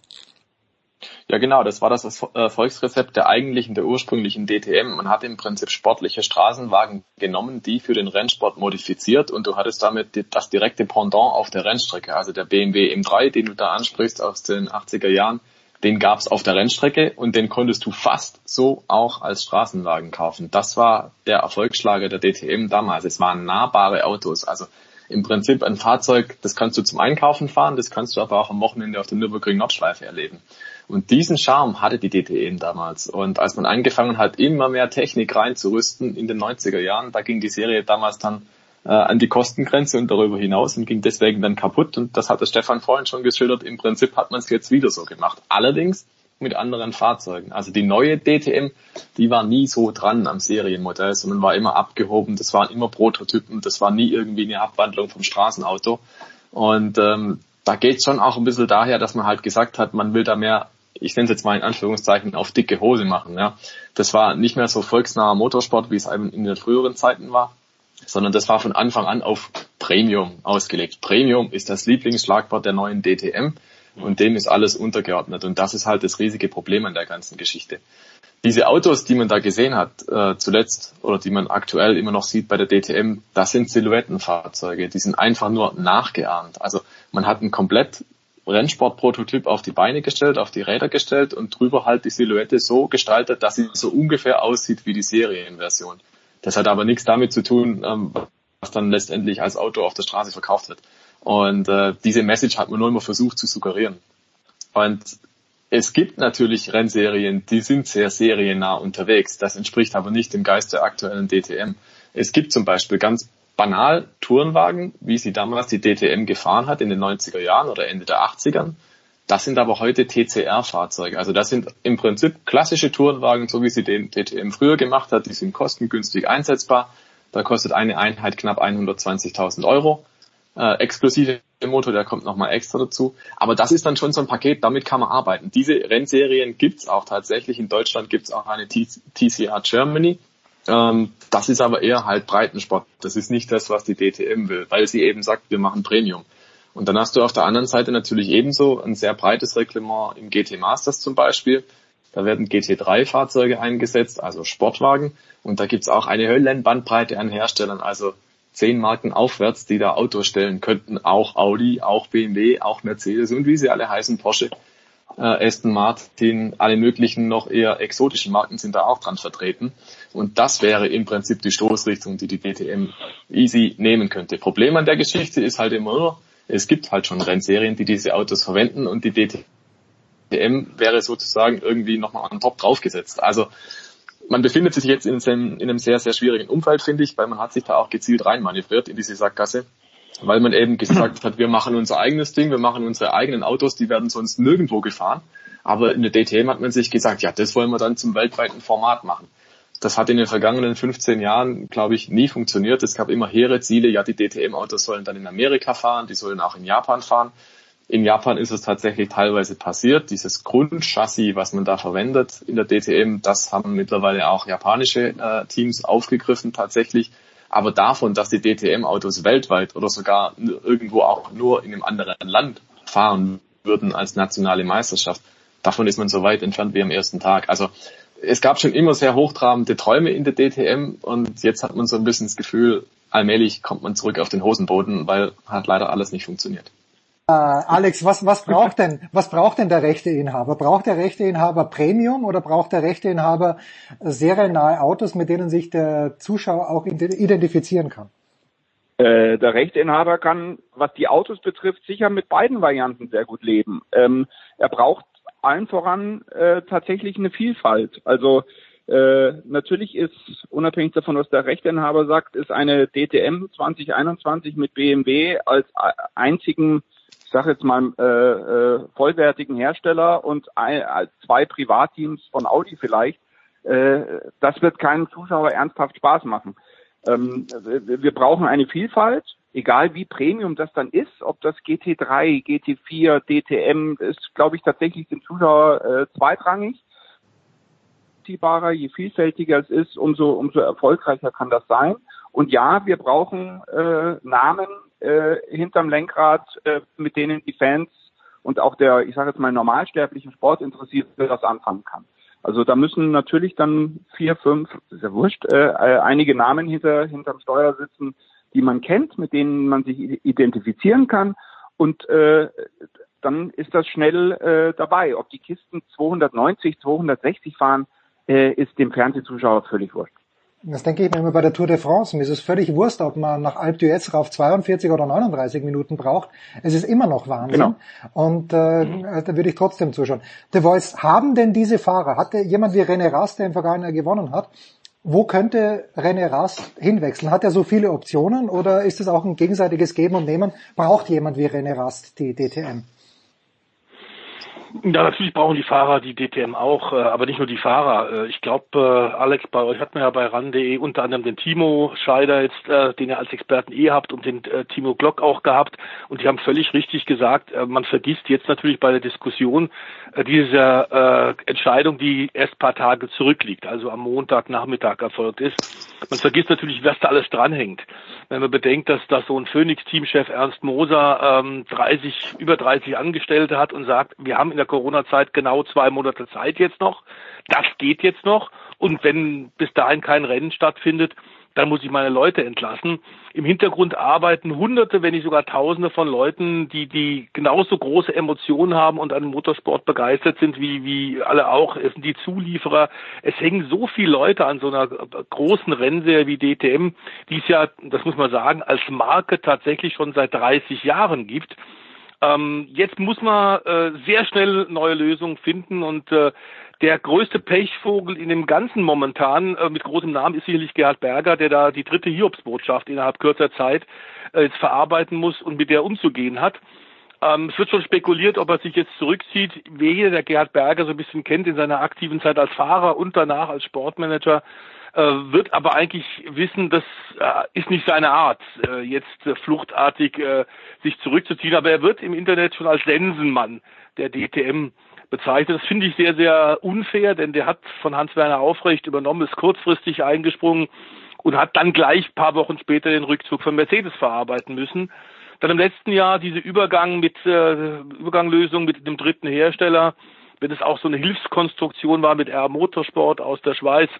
Ja, genau, das war das Erfolgsrezept der eigentlichen, der ursprünglichen DTM. Man hat im Prinzip sportliche Straßenwagen genommen, die für den Rennsport modifiziert und du hattest damit das direkte Pendant auf der Rennstrecke. Also der BMW M3, den du da ansprichst aus den 80er Jahren, den gab's auf der Rennstrecke und den konntest du fast so auch als Straßenwagen kaufen. Das war der Erfolgsschlager der DTM damals. Es waren nahbare Autos. Also im Prinzip ein Fahrzeug, das kannst du zum Einkaufen fahren, das kannst du aber auch am Wochenende auf der Nürburgring Nordschleife erleben. Und diesen Charme hatte die DTM damals. Und als man angefangen hat, immer mehr Technik reinzurüsten in den 90er Jahren, da ging die Serie damals dann äh, an die Kostengrenze und darüber hinaus und ging deswegen dann kaputt. Und das hat der Stefan vorhin schon geschildert. Im Prinzip hat man es jetzt wieder so gemacht. Allerdings mit anderen Fahrzeugen. Also die neue DTM, die war nie so dran am Serienmodell, sondern war immer abgehoben. Das waren immer Prototypen. Das war nie irgendwie eine Abwandlung vom Straßenauto. Und ähm, da geht schon auch ein bisschen daher, dass man halt gesagt hat, man will da mehr, ich nenne es jetzt mal in Anführungszeichen, auf dicke Hose machen. Ja. Das war nicht mehr so volksnaher Motorsport, wie es eben in den früheren Zeiten war, sondern das war von Anfang an auf Premium ausgelegt. Premium ist das Lieblingsschlagwort der neuen DTM und dem ist alles untergeordnet. Und das ist halt das riesige Problem an der ganzen Geschichte. Diese Autos, die man da gesehen hat, äh, zuletzt oder die man aktuell immer noch sieht bei der DTM, das sind Silhouettenfahrzeuge. Die sind einfach nur nachgeahmt. Also man hat ein komplett Rennsportprototyp auf die Beine gestellt, auf die Räder gestellt und drüber halt die Silhouette so gestaltet, dass sie so ungefähr aussieht wie die Serienversion. Das hat aber nichts damit zu tun, ähm, was dann letztendlich als Auto auf der Straße verkauft wird. Und äh, diese Message hat man nur immer versucht zu suggerieren. Und es gibt natürlich Rennserien, die sind sehr seriennah unterwegs. Das entspricht aber nicht dem Geist der aktuellen DTM. Es gibt zum Beispiel ganz banal Tourenwagen, wie sie damals die DTM gefahren hat in den 90er Jahren oder Ende der 80ern. Das sind aber heute TCR-Fahrzeuge. Also das sind im Prinzip klassische Tourenwagen, so wie sie den DTM früher gemacht hat. Die sind kostengünstig einsetzbar. Da kostet eine Einheit knapp 120.000 Euro äh, exklusive Motor, der kommt nochmal extra dazu. Aber das ist dann schon so ein Paket, damit kann man arbeiten. Diese Rennserien gibt's auch tatsächlich. In Deutschland gibt's auch eine TCR Germany. Ähm, das ist aber eher halt Breitensport. Das ist nicht das, was die DTM will, weil sie eben sagt, wir machen Premium. Und dann hast du auf der anderen Seite natürlich ebenso ein sehr breites Reglement im GT Masters zum Beispiel. Da werden GT3-Fahrzeuge eingesetzt, also Sportwagen. Und da gibt's auch eine Höllenbandbreite an Herstellern. Also zehn Marken aufwärts, die da Autos stellen könnten, auch Audi, auch BMW, auch Mercedes und wie sie alle heißen, Porsche, äh, Aston Martin, alle möglichen noch eher exotischen Marken sind da auch dran vertreten. Und das wäre im Prinzip die Stoßrichtung, die die DTM easy nehmen könnte. Problem an der Geschichte ist halt immer nur, es gibt halt schon Rennserien, die diese Autos verwenden und die DTM wäre sozusagen irgendwie nochmal an top draufgesetzt. Also man befindet sich jetzt in einem, in einem sehr, sehr schwierigen Umfeld, finde ich, weil man hat sich da auch gezielt reinmanövriert in diese Sackgasse, weil man eben gesagt hat, wir machen unser eigenes Ding, wir machen unsere eigenen Autos, die werden sonst nirgendwo gefahren. Aber in der DTM hat man sich gesagt, ja, das wollen wir dann zum weltweiten Format machen. Das hat in den vergangenen 15 Jahren, glaube ich, nie funktioniert. Es gab immer hehre Ziele, ja, die DTM-Autos sollen dann in Amerika fahren, die sollen auch in Japan fahren. In Japan ist es tatsächlich teilweise passiert. Dieses Grundchassis, was man da verwendet in der DTM, das haben mittlerweile auch japanische äh, Teams aufgegriffen tatsächlich. Aber davon, dass die DTM-Autos weltweit oder sogar irgendwo auch nur in einem anderen Land fahren würden als nationale Meisterschaft, davon ist man so weit entfernt wie am ersten Tag. Also es gab schon immer sehr hochtrabende Träume in der DTM und jetzt hat man so ein bisschen das Gefühl, allmählich kommt man zurück auf den Hosenboden, weil hat leider alles nicht funktioniert. Äh, Alex, was, was braucht denn, was braucht denn der Rechteinhaber? Braucht der Rechteinhaber Premium oder braucht der Rechteinhaber seriennahe Autos, mit denen sich der Zuschauer auch identifizieren kann? Äh, der Rechteinhaber kann, was die Autos betrifft, sicher mit beiden Varianten sehr gut leben. Ähm, er braucht allen voran äh, tatsächlich eine Vielfalt. Also äh, natürlich ist, unabhängig davon, was der Rechteinhaber sagt, ist eine DTM 2021 mit BMW als einzigen sage jetzt mal, äh, äh, vollwertigen Hersteller und ein, zwei Privatteams von Audi vielleicht, äh, das wird keinem Zuschauer ernsthaft Spaß machen. Ähm, wir brauchen eine Vielfalt, egal wie Premium das dann ist, ob das GT3, GT4, DTM, ist, glaube ich, tatsächlich dem Zuschauer äh, zweitrangig. Je vielfältiger es ist, umso, umso erfolgreicher kann das sein. Und ja, wir brauchen äh, Namen, äh, hinterm Lenkrad, äh, mit denen die Fans und auch der, ich sage jetzt mal, normalsterblichen Sportinteressierte das anfangen kann. Also da müssen natürlich dann vier, fünf, ist ja wurscht, äh, äh, einige Namen hinter, hinterm Steuer sitzen, die man kennt, mit denen man sich identifizieren kann. Und äh, dann ist das schnell äh, dabei. Ob die Kisten 290, 260 fahren, äh, ist dem Fernsehzuschauer völlig wurscht. Das denke ich mir immer bei der Tour de France. Mir ist es völlig Wurst, ob man nach Alpe d'Huez rauf 42 oder 39 Minuten braucht. Es ist immer noch Wahnsinn. Genau. Und äh, da würde ich trotzdem zuschauen. The Voice, haben denn diese Fahrer, hatte jemand wie René Rast, der im vergangenen Jahr gewonnen hat, wo könnte René Rast hinwechseln? Hat er so viele Optionen oder ist es auch ein gegenseitiges Geben und Nehmen? Braucht jemand wie René Rast die DTM? Ja, natürlich brauchen die Fahrer die DTM auch, äh, aber nicht nur die Fahrer. Äh, ich glaube, äh, Alex, bei euch hat man ja bei RAN.de unter anderem den Timo Scheider jetzt, den ihr als Experten eh habt und den Timo Glock auch gehabt und die haben völlig richtig gesagt, man vergisst jetzt natürlich bei der Diskussion diese Entscheidung, die erst paar Tage zurückliegt, also am Montagnachmittag erfolgt ist. Man vergisst natürlich, was da alles dranhängt. Wenn man bedenkt, dass da so ein Phoenix-Teamchef Ernst Moser ähm, 30, über 30 Angestellte hat und sagt, wir haben in der Corona-Zeit genau zwei Monate Zeit jetzt noch. Das geht jetzt noch. Und wenn bis dahin kein Rennen stattfindet, dann muss ich meine Leute entlassen. Im Hintergrund arbeiten Hunderte, wenn nicht sogar Tausende von Leuten, die, die genauso große Emotionen haben und an Motorsport begeistert sind, wie, wie alle auch. Es sind die Zulieferer. Es hängen so viele Leute an so einer großen Rennserie wie DTM, die es ja, das muss man sagen, als Marke tatsächlich schon seit 30 Jahren gibt. Ähm, jetzt muss man äh, sehr schnell neue Lösungen finden und äh, der größte Pechvogel in dem Ganzen momentan äh, mit großem Namen ist sicherlich Gerhard Berger, der da die dritte Hiobsbotschaft innerhalb kürzer Zeit äh, jetzt verarbeiten muss und mit der umzugehen hat. Ähm, es wird schon spekuliert, ob er sich jetzt zurückzieht. Wer der Gerhard Berger so ein bisschen kennt in seiner aktiven Zeit als Fahrer und danach als Sportmanager, äh, wird aber eigentlich wissen, das äh, ist nicht seine Art, äh, jetzt äh, fluchtartig äh, sich zurückzuziehen. Aber er wird im Internet schon als Sensenmann der DTM bezeichnet. Das finde ich sehr, sehr unfair, denn der hat von Hans-Werner Aufrecht übernommen, ist kurzfristig eingesprungen und hat dann gleich paar Wochen später den Rückzug von Mercedes verarbeiten müssen. Dann im letzten Jahr diese Übergang mit äh, Überganglösung mit dem dritten Hersteller, wenn es auch so eine Hilfskonstruktion war mit R Motorsport aus der Schweiz,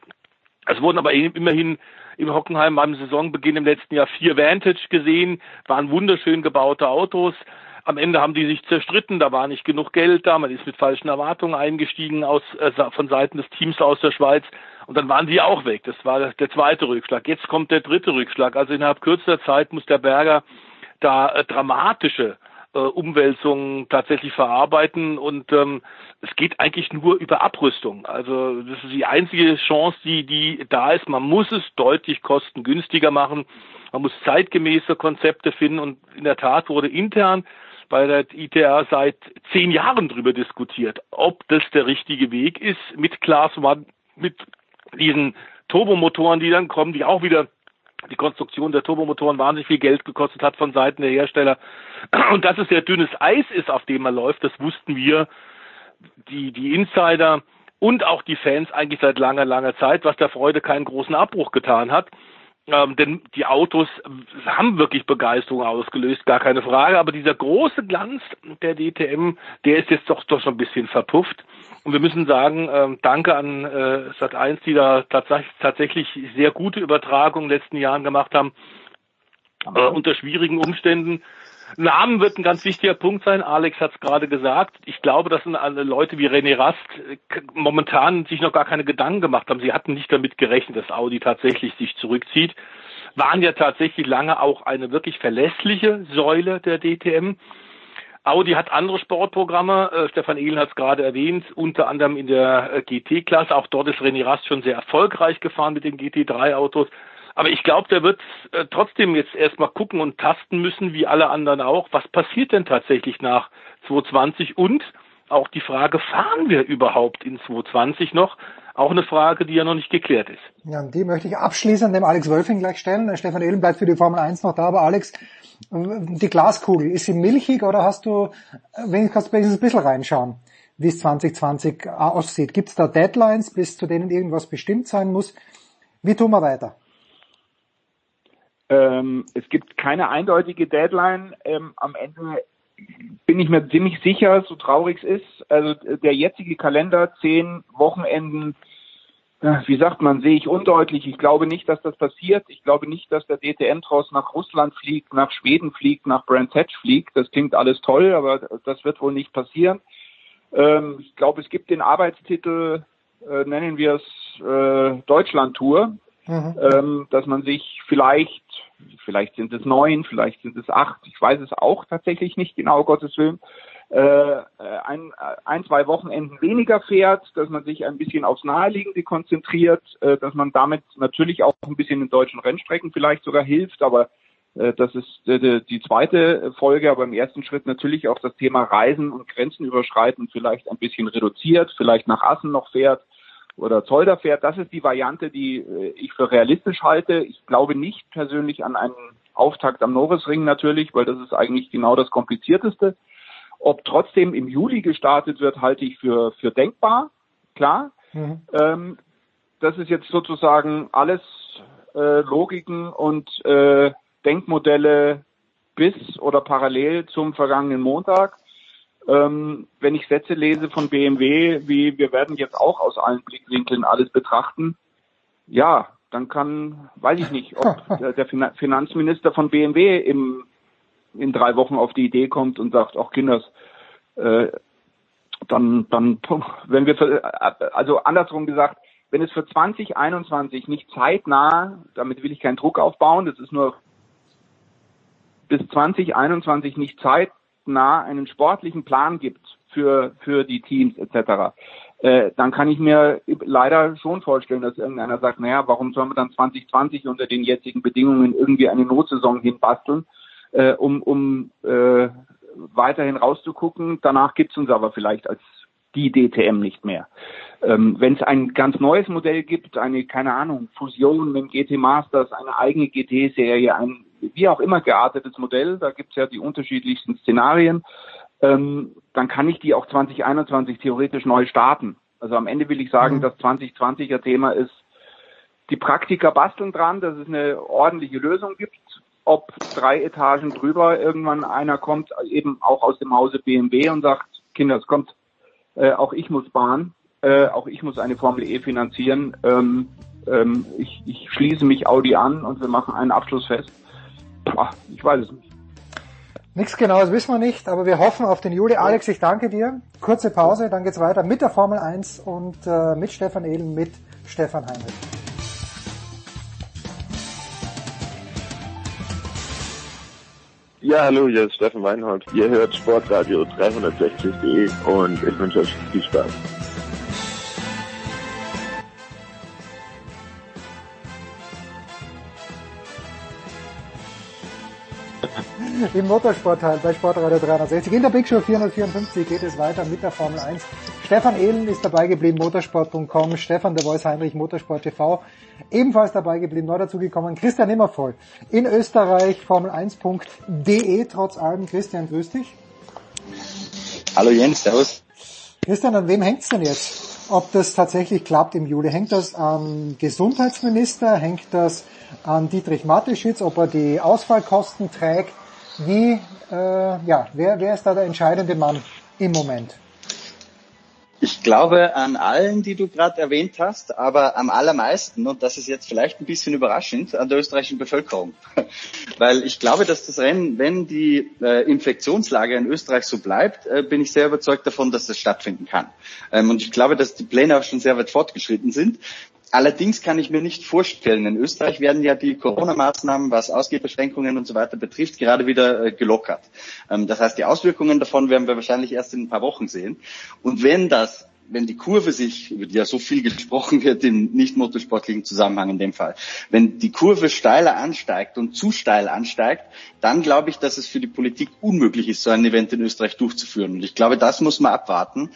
es wurden aber immerhin im Hockenheim beim Saisonbeginn im letzten Jahr vier Vantage gesehen, waren wunderschön gebaute Autos. Am Ende haben die sich zerstritten, da war nicht genug Geld da, man ist mit falschen Erwartungen eingestiegen aus, äh, von Seiten des Teams aus der Schweiz und dann waren die auch weg. Das war der zweite Rückschlag. Jetzt kommt der dritte Rückschlag. Also innerhalb kürzester Zeit muss der Berger da äh, dramatische äh, Umwälzungen tatsächlich verarbeiten und ähm, es geht eigentlich nur über Abrüstung. Also das ist die einzige Chance, die, die da ist. Man muss es deutlich kostengünstiger machen. Man muss zeitgemäße Konzepte finden und in der Tat wurde intern bei der ITR seit zehn Jahren darüber diskutiert, ob das der richtige Weg ist mit Class One, mit diesen Turbomotoren, die dann kommen, die auch wieder die Konstruktion der Turbomotoren wahnsinnig viel Geld gekostet hat von Seiten der Hersteller. Und dass es sehr dünnes Eis ist, auf dem er läuft, das wussten wir, die, die Insider und auch die Fans eigentlich seit langer, langer Zeit, was der Freude keinen großen Abbruch getan hat. Ähm, denn die Autos haben wirklich Begeisterung ausgelöst, gar keine Frage. Aber dieser große Glanz der DTM, der ist jetzt doch, doch schon ein bisschen verpufft. Und wir müssen sagen, ähm, danke an äh, Sat1, die da tatsächlich, tatsächlich sehr gute Übertragungen in den letzten Jahren gemacht haben, äh, unter schwierigen Umständen. Namen wird ein ganz wichtiger Punkt sein. Alex hat es gerade gesagt. Ich glaube, dass Leute wie René Rast äh, momentan sich noch gar keine Gedanken gemacht haben. Sie hatten nicht damit gerechnet, dass Audi tatsächlich sich zurückzieht. Waren ja tatsächlich lange auch eine wirklich verlässliche Säule der DTM. Audi hat andere Sportprogramme, äh, Stefan Ehlen hat es gerade erwähnt, unter anderem in der äh, GT-Klasse. Auch dort ist René Rast schon sehr erfolgreich gefahren mit den GT3-Autos. Aber ich glaube, der wird äh, trotzdem jetzt erstmal gucken und tasten müssen, wie alle anderen auch. Was passiert denn tatsächlich nach 2020? Und auch die Frage, fahren wir überhaupt in 2020 noch? Auch eine Frage, die ja noch nicht geklärt ist. Ja, und die möchte ich abschließend dem Alex Wölfing gleich stellen. Stefan Ehlen bleibt für die Formel 1 noch da, aber Alex, die Glaskugel, ist sie milchig oder hast du, wenigstens ein bisschen reinschauen, wie es 2020 aussieht? Gibt es da Deadlines, bis zu denen irgendwas bestimmt sein muss? Wie tun wir weiter? Ähm, es gibt keine eindeutige Deadline. Ähm, am Ende bin ich mir ziemlich sicher, so traurig es ist. Also der jetzige Kalender, zehn Wochenenden, wie sagt man, sehe ich undeutlich. Ich glaube nicht, dass das passiert. Ich glaube nicht, dass der DTM-Tross nach Russland fliegt, nach Schweden fliegt, nach Brands Hatch fliegt. Das klingt alles toll, aber das wird wohl nicht passieren. Ähm, ich glaube, es gibt den Arbeitstitel, äh, nennen wir es äh, Deutschland-Tour, mhm. ähm, dass man sich vielleicht vielleicht sind es neun, vielleicht sind es acht, ich weiß es auch tatsächlich nicht genau, Gottes Willen, äh, ein, ein, zwei Wochenenden weniger fährt, dass man sich ein bisschen aufs Naheliegende konzentriert, äh, dass man damit natürlich auch ein bisschen in deutschen Rennstrecken vielleicht sogar hilft, aber Äh, Das ist äh, die zweite Folge, aber im ersten Schritt natürlich auch das Thema Reisen und Grenzen überschreiten vielleicht ein bisschen reduziert, vielleicht nach Assen noch fährt oder Zolder fährt. Das ist die Variante, die äh, ich für realistisch halte. Ich glaube nicht persönlich an einen Auftakt am Norrisring natürlich, weil das ist eigentlich genau das Komplizierteste. Ob trotzdem im Juli gestartet wird, halte ich für, für denkbar, klar. Mhm. Ähm, das ist jetzt sozusagen alles äh, Logiken und äh, Denkmodelle bis oder parallel zum vergangenen Montag. Ähm, wenn ich Sätze lese von BMW, wie wir werden jetzt auch aus allen Blickwinkeln alles betrachten, ja, dann kann, weiß ich nicht, ob der, Finan- Finanzminister von BMW im, in drei Wochen auf die Idee kommt und sagt, ach Kinders, äh, dann, dann, wenn wir, für, also andersrum gesagt, wenn es für 2021 nicht zeitnah, damit will ich keinen Druck aufbauen, das ist nur bis 2021 nicht zeitnah einen sportlichen Plan gibt für, für die Teams etc., äh, dann kann ich mir leider schon vorstellen, dass irgendeiner sagt, naja, warum sollen wir dann 2020 unter den jetzigen Bedingungen irgendwie eine Notsaison hinbasteln, äh, um, um äh, weiterhin rauszugucken. Danach gibt's uns aber vielleicht als die DTM nicht mehr. Ähm, Wenn es ein ganz neues Modell gibt, eine, keine Ahnung, Fusion mit dem GT Masters, eine eigene GT-Serie, ein wie auch immer geartetes Modell, da gibt's ja die unterschiedlichsten Szenarien, ähm, dann kann ich die auch 2021 theoretisch neu starten. Also am Ende will ich sagen, das 2020er Thema ist, die Praktiker basteln dran, dass es eine ordentliche Lösung gibt. Ob drei Etagen drüber irgendwann einer kommt, eben auch aus dem Hause BMW und sagt, Kinder, es kommt, äh, auch ich muss Bahn, äh, auch ich muss eine Formel E finanzieren. Ähm, ähm, ich, ich schließe mich Audi an und wir machen einen Abschlussfest. Boah, ich weiß es nicht. Nichts genaues wissen wir nicht, aber wir hoffen auf den Juli. Alex, ich danke dir. Kurze Pause, dann geht's weiter mit der Formel 1 und äh, mit Stefan Ehlen, mit Stefan Heinrich. Ja, hallo, hier ist Steffen Weinhold. Ihr hört Sportradio 360.de und ich wünsche euch viel Spaß. Im Motorsportteil bei Sportradio 360. In der Big Show 454 geht es weiter mit der Formel 1. Stefan Ehlen ist dabei geblieben, motorsport.com. Stefan der Voice Heinrich, Motorsport TV. Ebenfalls dabei geblieben, neu dazugekommen. Christian Nimmervoll. In Österreich, Formel1.de, trotz allem. Christian, grüß dich. Hallo Jens, servus. Christian, an wem hängt's denn jetzt? Ob das tatsächlich klappt im Juli? Hängt das am Gesundheitsminister? Hängt das an Dietrich Mateschitz, ob er die Ausfallkosten trägt? Wie, äh, ja, wer, wer ist da der entscheidende Mann im Moment? Ich glaube an allen, die du gerade erwähnt hast, aber am allermeisten, und das ist jetzt vielleicht ein bisschen überraschend, an der österreichischen Bevölkerung. Weil ich glaube, dass das Rennen, wenn die äh, Infektionslage in Österreich so bleibt, äh, bin ich sehr überzeugt davon, dass das stattfinden kann. Ähm, und ich glaube, dass die Pläne auch schon sehr weit fortgeschritten sind. Allerdings kann ich mir nicht vorstellen, in Österreich werden ja die Corona-Maßnahmen, was Ausgehbeschränkungen und so weiter betrifft, gerade wieder äh, gelockert. Ähm, das heißt, die Auswirkungen davon werden wir wahrscheinlich erst in ein paar Wochen sehen. Und wenn das wenn die Kurve sich, über die ja so viel gesprochen wird im nicht motorsportlichen Zusammenhang in dem Fall, wenn die Kurve steiler ansteigt und zu steil ansteigt, dann glaube ich, dass es für die Politik unmöglich ist, so ein Event in Österreich durchzuführen. Und ich glaube, das muss man abwarten,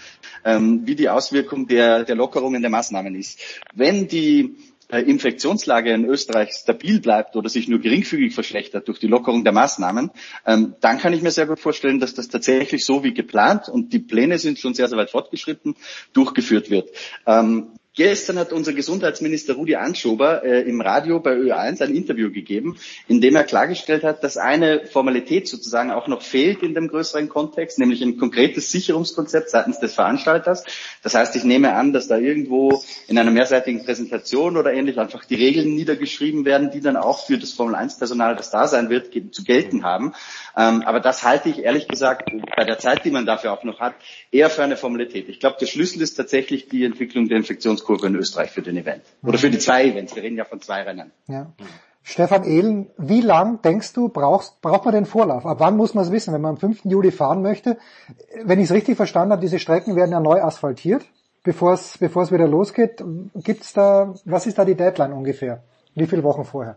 ähm, wie die Auswirkung der, der Lockerungen der Maßnahmen ist. Wenn die Infektionslage in Österreich stabil bleibt oder sich nur geringfügig verschlechtert durch die Lockerung der Maßnahmen, ähm, dann kann ich mir sehr gut vorstellen, dass das tatsächlich so wie geplant und die Pläne sind schon sehr, sehr weit fortgeschritten, durchgeführt wird. Ähm, Gestern hat unser Gesundheitsminister Rudi Anschober äh, im Radio bei Ö1 ein Interview gegeben, in dem er klargestellt hat, dass eine Formalität sozusagen auch noch fehlt in dem größeren Kontext, nämlich ein konkretes Sicherungskonzept seitens des Veranstalters. Das heißt, ich nehme an, dass da irgendwo in einer mehrseitigen Präsentation oder ähnlich einfach die Regeln niedergeschrieben werden, die dann auch für das Formel 1 Personal, das da sein wird, zu gelten haben. Ähm, aber das halte ich ehrlich gesagt bei der Zeit, die man dafür auch noch hat, eher für eine Formalität. Ich glaube, der Schlüssel ist tatsächlich die Entwicklung der Infektionskurve in Österreich für den Event. Oder für die zwei Events. Wir reden ja von zwei Rennen. Ja. Stefan Ehlen, wie lang denkst du, brauchst, braucht man den Vorlauf? Ab wann muss man es wissen, wenn man am 5. Juli fahren möchte? Wenn ich es richtig verstanden habe, diese Strecken werden ja neu asphaltiert, bevor es, bevor es wieder losgeht. Gibt's da, was ist da die Deadline ungefähr? Wie viele Wochen vorher?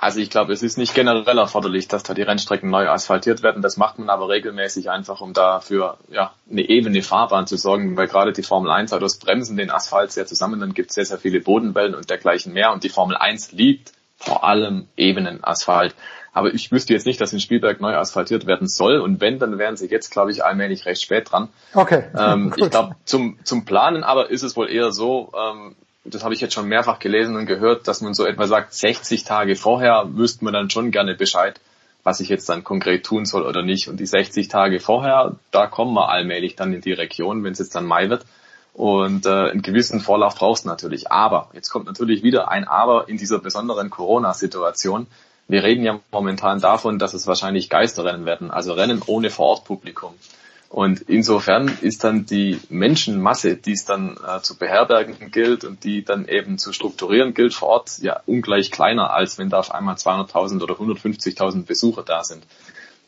Also ich glaube, es ist nicht generell erforderlich, dass da die Rennstrecken neu asphaltiert werden. Das macht man aber regelmäßig einfach, um dafür ja, eine ebene Fahrbahn zu sorgen, weil gerade die Formel 1 hat aus Bremsen den Asphalt sehr zusammen, dann gibt es sehr, sehr viele Bodenwellen und dergleichen mehr. Und die Formel 1 liebt vor allem ebenen Asphalt. Aber ich wüsste jetzt nicht, dass in Spielberg neu asphaltiert werden soll. Und wenn, dann wären sie jetzt, glaube ich, allmählich recht spät dran. Okay. Ähm, ich glaube, zum, zum Planen aber ist es wohl eher so, ähm, das habe ich jetzt schon mehrfach gelesen und gehört, dass man so etwa sagt, 60 Tage vorher wüsste man dann schon gerne Bescheid, was ich jetzt dann konkret tun soll oder nicht. Und die 60 Tage vorher, da kommen wir allmählich dann in die Region, wenn es jetzt dann Mai wird. Und äh, einen gewissen Vorlauf brauchst du natürlich. Aber, jetzt kommt natürlich wieder ein Aber in dieser besonderen Corona-Situation. Wir reden ja momentan davon, dass es wahrscheinlich Geisterrennen werden, also Rennen ohne Vorortpublikum. Und insofern ist dann die Menschenmasse, die es dann äh, zu beherbergen gilt und die dann eben zu strukturieren gilt vor Ort, ja ungleich kleiner, als wenn da auf einmal 200.000 oder 150.000 Besucher da sind.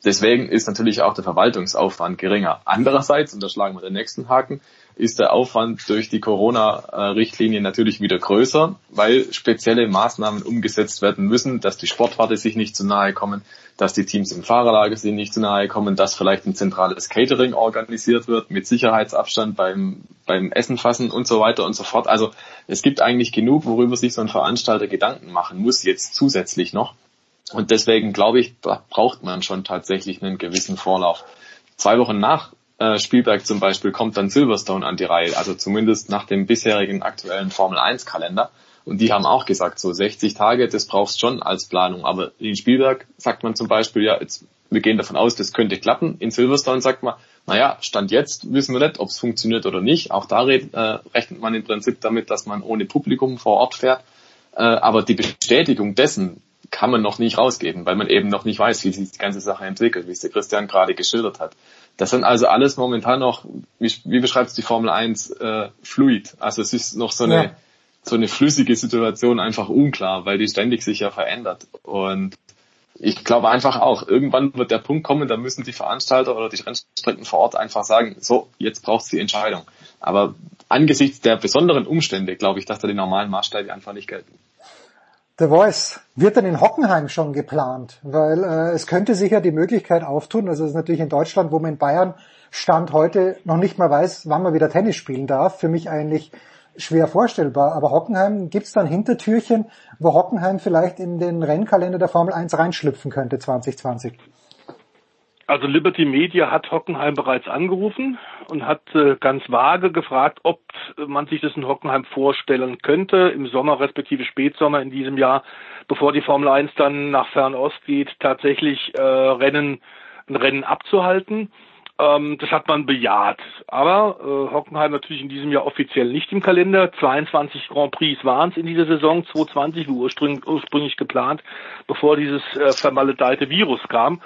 Deswegen ist natürlich auch der Verwaltungsaufwand geringer. Andererseits, und da schlagen wir den nächsten Haken, ist der Aufwand durch die Corona-Richtlinie natürlich wieder größer, weil spezielle Maßnahmen umgesetzt werden müssen, dass die Sportwarte sich nicht zu nahe kommen, dass die Teams im Fahrerlager sich nicht zu nahe kommen, dass vielleicht ein zentrales Catering organisiert wird mit Sicherheitsabstand beim, beim Essen fassen und so weiter und so fort. Also es gibt eigentlich genug, worüber sich so ein Veranstalter Gedanken machen muss, jetzt zusätzlich noch. Und deswegen glaube ich, da braucht man schon tatsächlich einen gewissen Vorlauf. Zwei Wochen nach äh, Spielberg zum Beispiel kommt dann Silverstone an die Reihe, also zumindest nach dem bisherigen aktuellen Formel 1 Kalender. Und die haben auch gesagt, so 60 Tage, das brauchst schon als Planung. Aber in Spielberg sagt man zum Beispiel, ja, jetzt, wir gehen davon aus, das könnte klappen. In Silverstone sagt man, naja, Stand jetzt wissen wir nicht, ob es funktioniert oder nicht. Auch da äh, rechnet man im Prinzip damit, dass man ohne Publikum vor Ort fährt. Äh, aber die Bestätigung dessen kann man noch nicht rausgeben, weil man eben noch nicht weiß, wie sich die ganze Sache entwickelt, wie es der Christian gerade geschildert hat. Das sind also alles momentan noch, wie, wie beschreibt die Formel 1, äh, fluid. Also es ist noch so eine, ja. so eine flüssige Situation einfach unklar, weil die ständig sich ja verändert. Und ich glaube einfach auch, irgendwann wird der Punkt kommen, da müssen die Veranstalter oder die Rennstrecken vor Ort einfach sagen, so, jetzt braucht es die Entscheidung. Aber angesichts der besonderen Umstände glaube ich, dass da die normalen Maßstäbe einfach nicht gelten. The Voice wird denn in Hockenheim schon geplant? Weil äh, es könnte sich ja die Möglichkeit auftun, also es ist natürlich in Deutschland, wo man in Bayern Stand heute noch nicht mal weiß, wann man wieder Tennis spielen darf, für mich eigentlich schwer vorstellbar. Aber Hockenheim, gibt es dann Hintertürchen, wo Hockenheim vielleicht in den Rennkalender der Formel 1 reinschlüpfen könnte 2020? Also Liberty Media hat Hockenheim bereits angerufen und hat äh, ganz vage gefragt, ob man sich das in Hockenheim vorstellen könnte, im Sommer respektive Spätsommer in diesem Jahr, bevor die Formel 1 dann nach Fernost geht, tatsächlich äh, Rennen, ein Rennen abzuhalten. Ähm, das hat man bejaht. Aber äh, Hockenheim natürlich in diesem Jahr offiziell nicht im Kalender. 22 Grand Prix waren es in dieser Saison, 2020 wie ursprünglich, ursprünglich geplant, bevor dieses äh, vermaledeite Virus kam.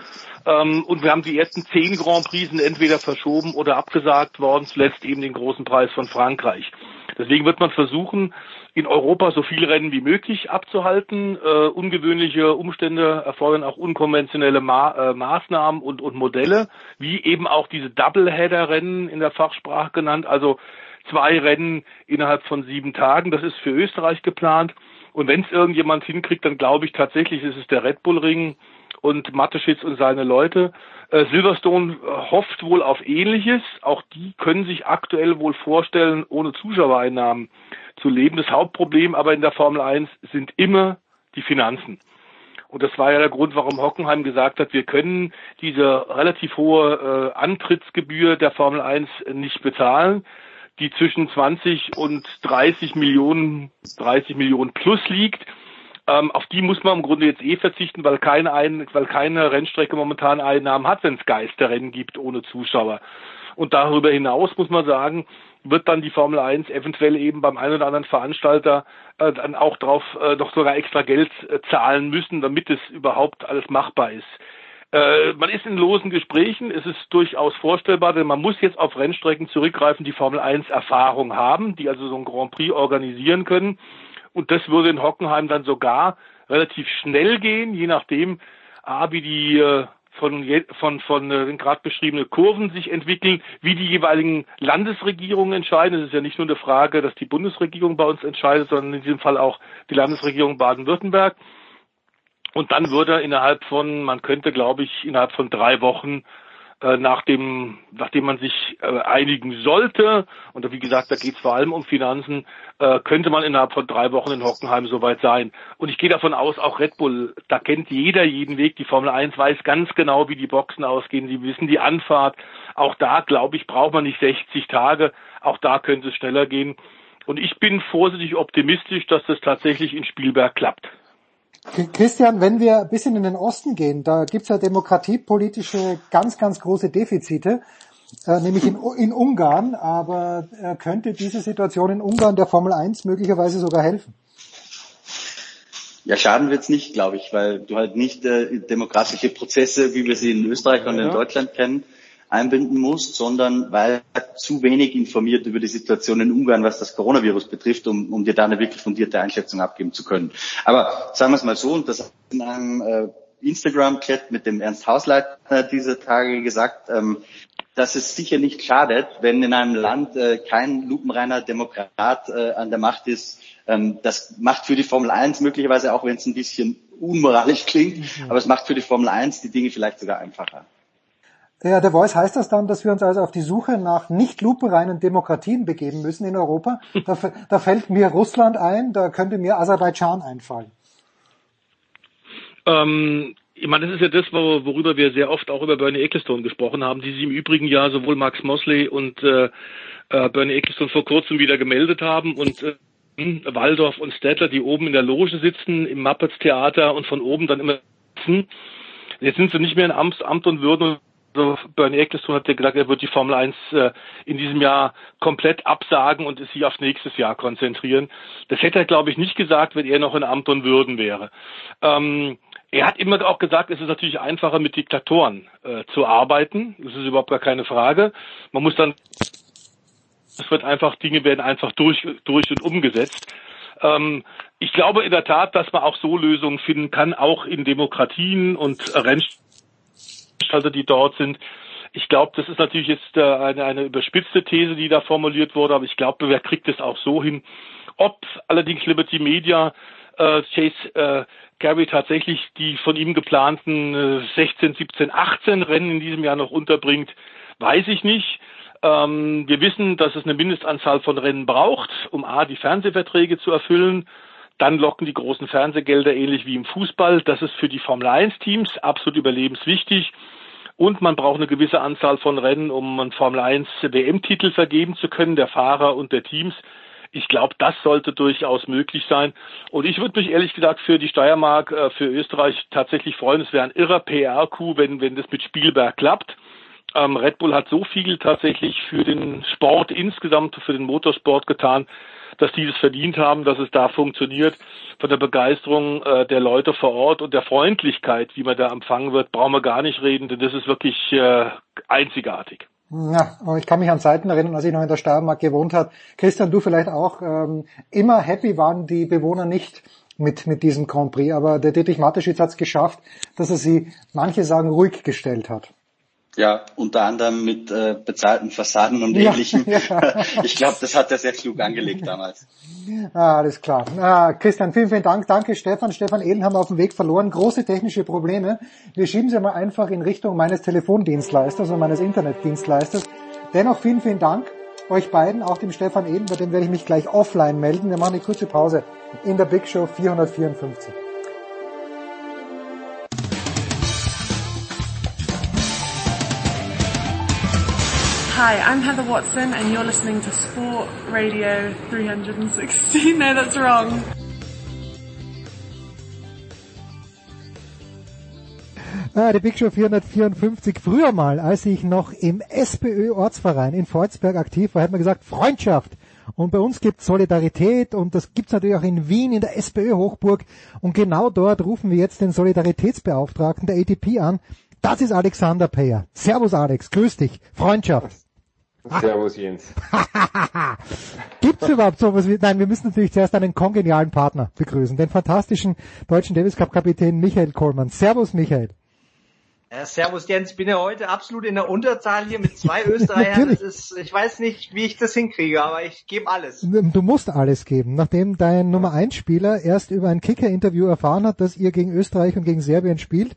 Ähm, und wir haben die ersten zehn Grand Prix entweder verschoben oder abgesagt worden, zuletzt eben den großen Preis von Frankreich. Deswegen wird man versuchen, in Europa so viele Rennen wie möglich abzuhalten. Äh, ungewöhnliche Umstände erfordern auch unkonventionelle Ma äh, Maßnahmen und, und Modelle, wie eben auch diese Doubleheader-Rennen in der Fachsprache genannt, also zwei Rennen innerhalb von sieben Tagen. Das ist für Österreich geplant. Und wenn es irgendjemand hinkriegt, dann glaube ich tatsächlich, ist es der Red Bull Ring und Mateschitz und seine Leute. Äh, Silverstone hofft wohl auf Ähnliches. Auch die können sich aktuell wohl vorstellen, ohne Zuschauereinnahmen zu leben. Das Hauptproblem aber in der Formel 1 sind immer die Finanzen. Und das war ja der Grund, warum Hockenheim gesagt hat, wir können diese relativ hohe äh, Antrittsgebühr der Formel 1 nicht bezahlen, die zwischen 20 und 30 Millionen, 30 Millionen plus liegt. Ähm, auf die muss man im Grunde jetzt eh verzichten, weil keine, ein, weil keine Rennstrecke momentan Einnahmen hat, wenn es Geisterrennen gibt ohne Zuschauer. Und darüber hinaus muss man sagen, wird dann die Formel 1 eventuell eben beim einen oder anderen Veranstalter äh, dann auch drauf äh, noch sogar extra Geld äh, zahlen müssen, damit es überhaupt alles machbar ist. Äh, man ist in losen Gesprächen, es ist durchaus vorstellbar, denn man muss jetzt auf Rennstrecken zurückgreifen, die Formel 1 Erfahrung haben, die also so ein Grand Prix organisieren können. Und das würde in Hockenheim dann sogar relativ schnell gehen, je nachdem, A, wie die äh, von, von, von äh, den gerade beschriebenen Kurven sich entwickeln, wie die jeweiligen Landesregierungen entscheiden. Es ist ja nicht nur eine Frage, dass die Bundesregierung bei uns entscheidet, sondern in diesem Fall auch die Landesregierung Baden-Württemberg. Und dann würde innerhalb von, man könnte glaube ich, innerhalb von drei Wochen äh, nachdem, nachdem man sich äh, einigen sollte, und wie gesagt, da geht es vor allem um Finanzen, äh, könnte man innerhalb von drei Wochen in Hockenheim soweit sein. Und ich gehe davon aus, auch Red Bull, da kennt jeder jeden Weg. Die Formel 1 weiß ganz genau, wie die Boxen ausgehen. Sie wissen die Anfahrt. Auch da, glaube ich, braucht man nicht 60 Tage. Auch da könnte es schneller gehen. Und ich bin vorsichtig optimistisch, dass das tatsächlich in Spielberg klappt. Christian, wenn wir ein bisschen in den Osten gehen, da gibt's ja demokratiepolitische ganz, ganz große Defizite, äh, nämlich in, in Ungarn. Aber äh, könnte diese Situation in Ungarn der Formel 1 möglicherweise sogar helfen? Ja, schaden wird's nicht, glaube ich, weil du halt nicht äh, demokratische Prozesse, wie wir sie in Österreich und in Deutschland kennen, einbinden musst, sondern weil zu wenig informiert über die Situation in Ungarn, was das Coronavirus betrifft, um, um dir da eine wirklich fundierte Einschätzung abgeben zu können. Aber sagen wir es mal so, und das in einem äh, Instagram-Chat mit dem Ernst Hausleiter dieser Tage gesagt, ähm, dass es sicher nicht schadet, wenn in einem Land äh, kein lupenreiner Demokrat äh, an der Macht ist. Ähm, das macht für die Formel 1 möglicherweise, auch wenn es ein bisschen unmoralisch klingt, mhm. aber es macht für die Formel 1 die Dinge vielleicht sogar einfacher. Ja, der Voice heißt das dann, dass wir uns also auf die Suche nach nicht lupenreinen Demokratien begeben müssen in Europa. Da, da fällt mir Russland ein, da könnte mir Aserbaidschan einfallen. Ähm, ich meine, das ist ja das, worüber wir sehr oft auch über Bernie Ecclestone gesprochen haben, die sich im Übrigen ja sowohl Max Mosley und äh, äh, Bernie Ecclestone vor kurzem wieder gemeldet haben und äh, Waldorf und Stedtler, die oben in der Loge sitzen im Muppets Theater und von oben dann immer sitzen. Jetzt sind sie nicht mehr in Amt, Amt und Würden Bernie Ecclestone hat ja gesagt, er wird die Formel 1 äh, in diesem Jahr komplett absagen und sich auf nächstes Jahr konzentrieren. Das hätte er, glaube ich, nicht gesagt, wenn er noch in Amt und Würden wäre. Ähm, er hat immer auch gesagt, es ist natürlich einfacher, mit Diktatoren äh, zu arbeiten. Das ist überhaupt gar keine Frage. Man muss dann, es wird einfach, Dinge werden einfach durch, durch und umgesetzt. Ähm, ich glaube in der Tat, dass man auch so Lösungen finden kann, auch in Demokratien und Rennstrecken Veranstalter, die dort sind. Ich glaube, das ist natürlich jetzt äh, eine, eine überspitzte These, die da formuliert wurde, aber ich glaube, wer kriegt es auch so hin. Ob allerdings Liberty Media äh, Chase äh, Gary tatsächlich die von ihm geplanten äh, 16, 17, 18 Rennen in diesem Jahr noch unterbringt, weiß ich nicht. Ähm, wir wissen, dass es eine Mindestanzahl von Rennen braucht, um A, die Fernsehverträge zu erfüllen. Dann locken die großen Fernsehgelder ähnlich wie im Fußball. Das ist für die Formel 1 Teams absolut überlebenswichtig. Und man braucht eine gewisse Anzahl von Rennen, um einen Formel 1 WM-Titel vergeben zu können, der Fahrer und der Teams. Ich glaube, das sollte durchaus möglich sein. Und ich würde mich ehrlich gesagt für die Steiermark, äh, für Österreich tatsächlich freuen. Es wäre ein irrer PR-Coup, wenn, wenn das mit Spielberg klappt. Ähm, Red Bull hat so viel tatsächlich für den Sport insgesamt, für den Motorsport getan, dass die es verdient haben, dass es da funktioniert. Von der Begeisterung äh, der Leute vor Ort und der Freundlichkeit, wie man da empfangen wird, brauchen wir gar nicht reden, denn das ist wirklich äh, einzigartig. Ja, aber ich kann mich an Zeiten erinnern, als ich noch in der Steiermark gewohnt habe. Christian, du vielleicht auch. Ähm, immer happy waren die Bewohner nicht mit, mit diesem Grand Prix, aber der Dietrich Mateschitz hat es geschafft, dass er sie, manche sagen, ruhig gestellt hat. Ja, unter anderem mit äh, bezahlten Fassaden und ähnlichem. Ja, ja. Ich glaube, das hat er sehr klug angelegt damals. Ah, alles klar. Ah, Christian, vielen, vielen Dank. Danke, Stefan. Stefan Eden haben wir auf dem Weg verloren. Große technische Probleme. Wir schieben sie mal einfach in Richtung meines Telefondienstleisters und meines Internetdienstleisters. Dennoch vielen, vielen Dank euch beiden, auch dem Stefan Eden, bei dem werde ich mich gleich offline melden. Wir machen eine kurze Pause in der Big Show 454. Hi, I'm Heather Watson and you're listening to Sport Radio 316. No, that's wrong. Ah, die Big Show 454. Früher mal, als ich noch im SPÖ-Ortsverein in Volzberg aktiv war, hat man gesagt, Freundschaft. Und bei uns gibt Solidarität und das gibt's natürlich auch in Wien in der SPÖ-Hochburg. Und genau dort rufen wir jetzt den Solidaritätsbeauftragten der ATP an. Das ist Alexander Peyer. Servus Alex, grüß dich. Freundschaft. Servus Jens. Gibt's überhaupt sowas wie, nein, wir müssen natürlich zuerst einen kongenialen Partner begrüßen, den fantastischen deutschen Davis Cup Kapitän Michael Kohlmann. Servus Michael. Ja, servus Jens, ich bin ja heute absolut in der Unterzahl hier mit zwei Österreichern. das ist, ich weiß nicht, wie ich das hinkriege, aber ich gebe alles. Du musst alles geben. Nachdem dein Nummer 1 Spieler erst über ein Kicker-Interview erfahren hat, dass ihr gegen Österreich und gegen Serbien spielt.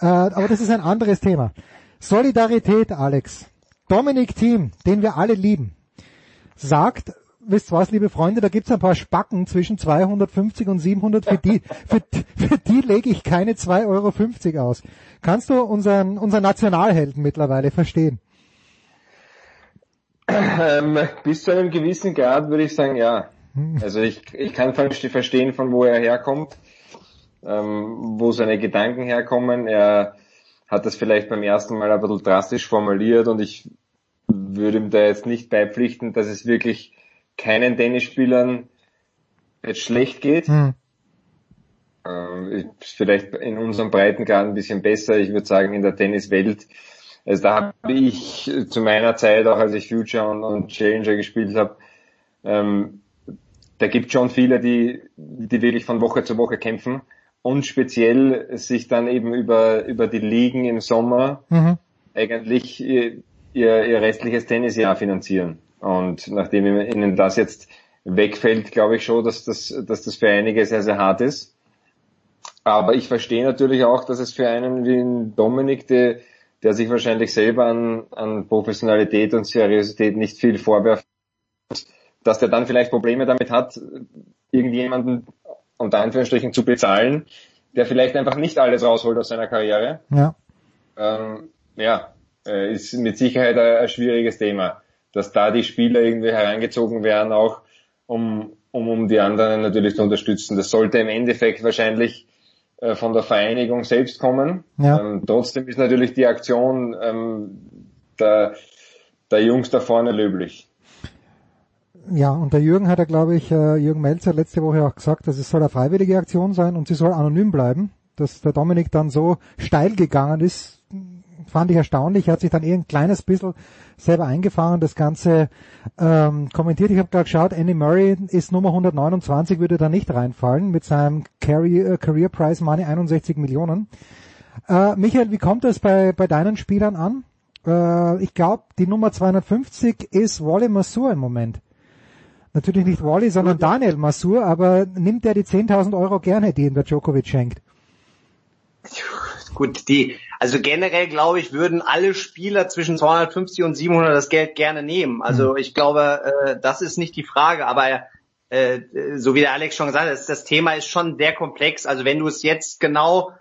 Äh, aber das ist ein anderes Thema. Solidarität, Alex. Dominik Thiem, den wir alle lieben, sagt, wisst was, liebe Freunde, da gibt's ein paar Spacken zwischen 250 und 700, für die, für, für die lege ich keine 2,50 Euro aus. Kannst du unseren, unseren Nationalhelden mittlerweile verstehen? Ähm, bis zu einem gewissen Grad würde ich sagen, ja. Also ich, ich kann verstehen, von wo er herkommt, ähm, wo seine Gedanken herkommen. Er hat das vielleicht beim ersten Mal ein bisschen drastisch formuliert und ich würde ihm da jetzt nicht beipflichten, dass es wirklich keinen Tennisspielern jetzt schlecht geht. Hm. Ähm, vielleicht in unserem Breitengrad ein bisschen besser. Ich würde sagen, in der Tenniswelt. Also da habe ich zu meiner Zeit, auch als ich Future und, und Challenger gespielt habe, ähm, da gibt schon viele, die, die wirklich von Woche zu Woche kämpfen und speziell sich dann eben über, über die Ligen im Sommer mhm. eigentlich ihr, ihr, ihr restliches Tennisjahr finanzieren. Und nachdem ihnen das jetzt wegfällt, glaube ich schon, dass das, dass das für einige sehr, sehr hart ist. Aber ich verstehe natürlich auch, dass es für einen wie Dominik, der, der sich wahrscheinlich selber an, an Professionalität und Seriosität nicht viel vorwerft, dass der dann vielleicht Probleme damit hat, irgendjemanden unter Anführungsstrichen zu bezahlen, der vielleicht einfach nicht alles rausholt aus seiner Karriere. Ja. Ähm, ja, äh, ist mit Sicherheit ein, ein schwieriges Thema dass da die Spieler irgendwie herangezogen werden, auch um, um, um die anderen natürlich zu unterstützen. Das sollte im Endeffekt wahrscheinlich äh, von der Vereinigung selbst kommen. Ja. Ähm, trotzdem ist natürlich die Aktion ähm, der, der Jungs da vorne löblich. Ja, und der Jürgen hat ja, glaube ich, äh, Jürgen Melzer letzte Woche auch gesagt, dass es soll eine freiwillige Aktion sein und sie soll anonym bleiben. Dass der Dominik dann so steil gegangen ist, fand ich erstaunlich. Er hat sich dann eher ein kleines bisschen selber eingefangen, das Ganze ähm, kommentiert. Ich habe gerade geschaut, Andy Murray ist Nummer 129, würde da nicht reinfallen mit seinem Career, äh, Career Prize Money 61 Millionen. Äh, Michael, wie kommt das bei, bei deinen Spielern an? Äh, ich glaube, die Nummer 250 ist Wally Masur im Moment. Natürlich nicht Wally, sondern Daniel Masur, aber nimmt er die 10.000 Euro gerne, die ihm der Djokovic schenkt? Gut, die, also generell glaube ich, würden alle Spieler zwischen 250 und 700 das Geld gerne nehmen. Also mhm. ich glaube, äh, das ist nicht die Frage, aber äh, so wie der Alex schon gesagt hat, das, das Thema ist schon sehr komplex. Also wenn du es jetzt genau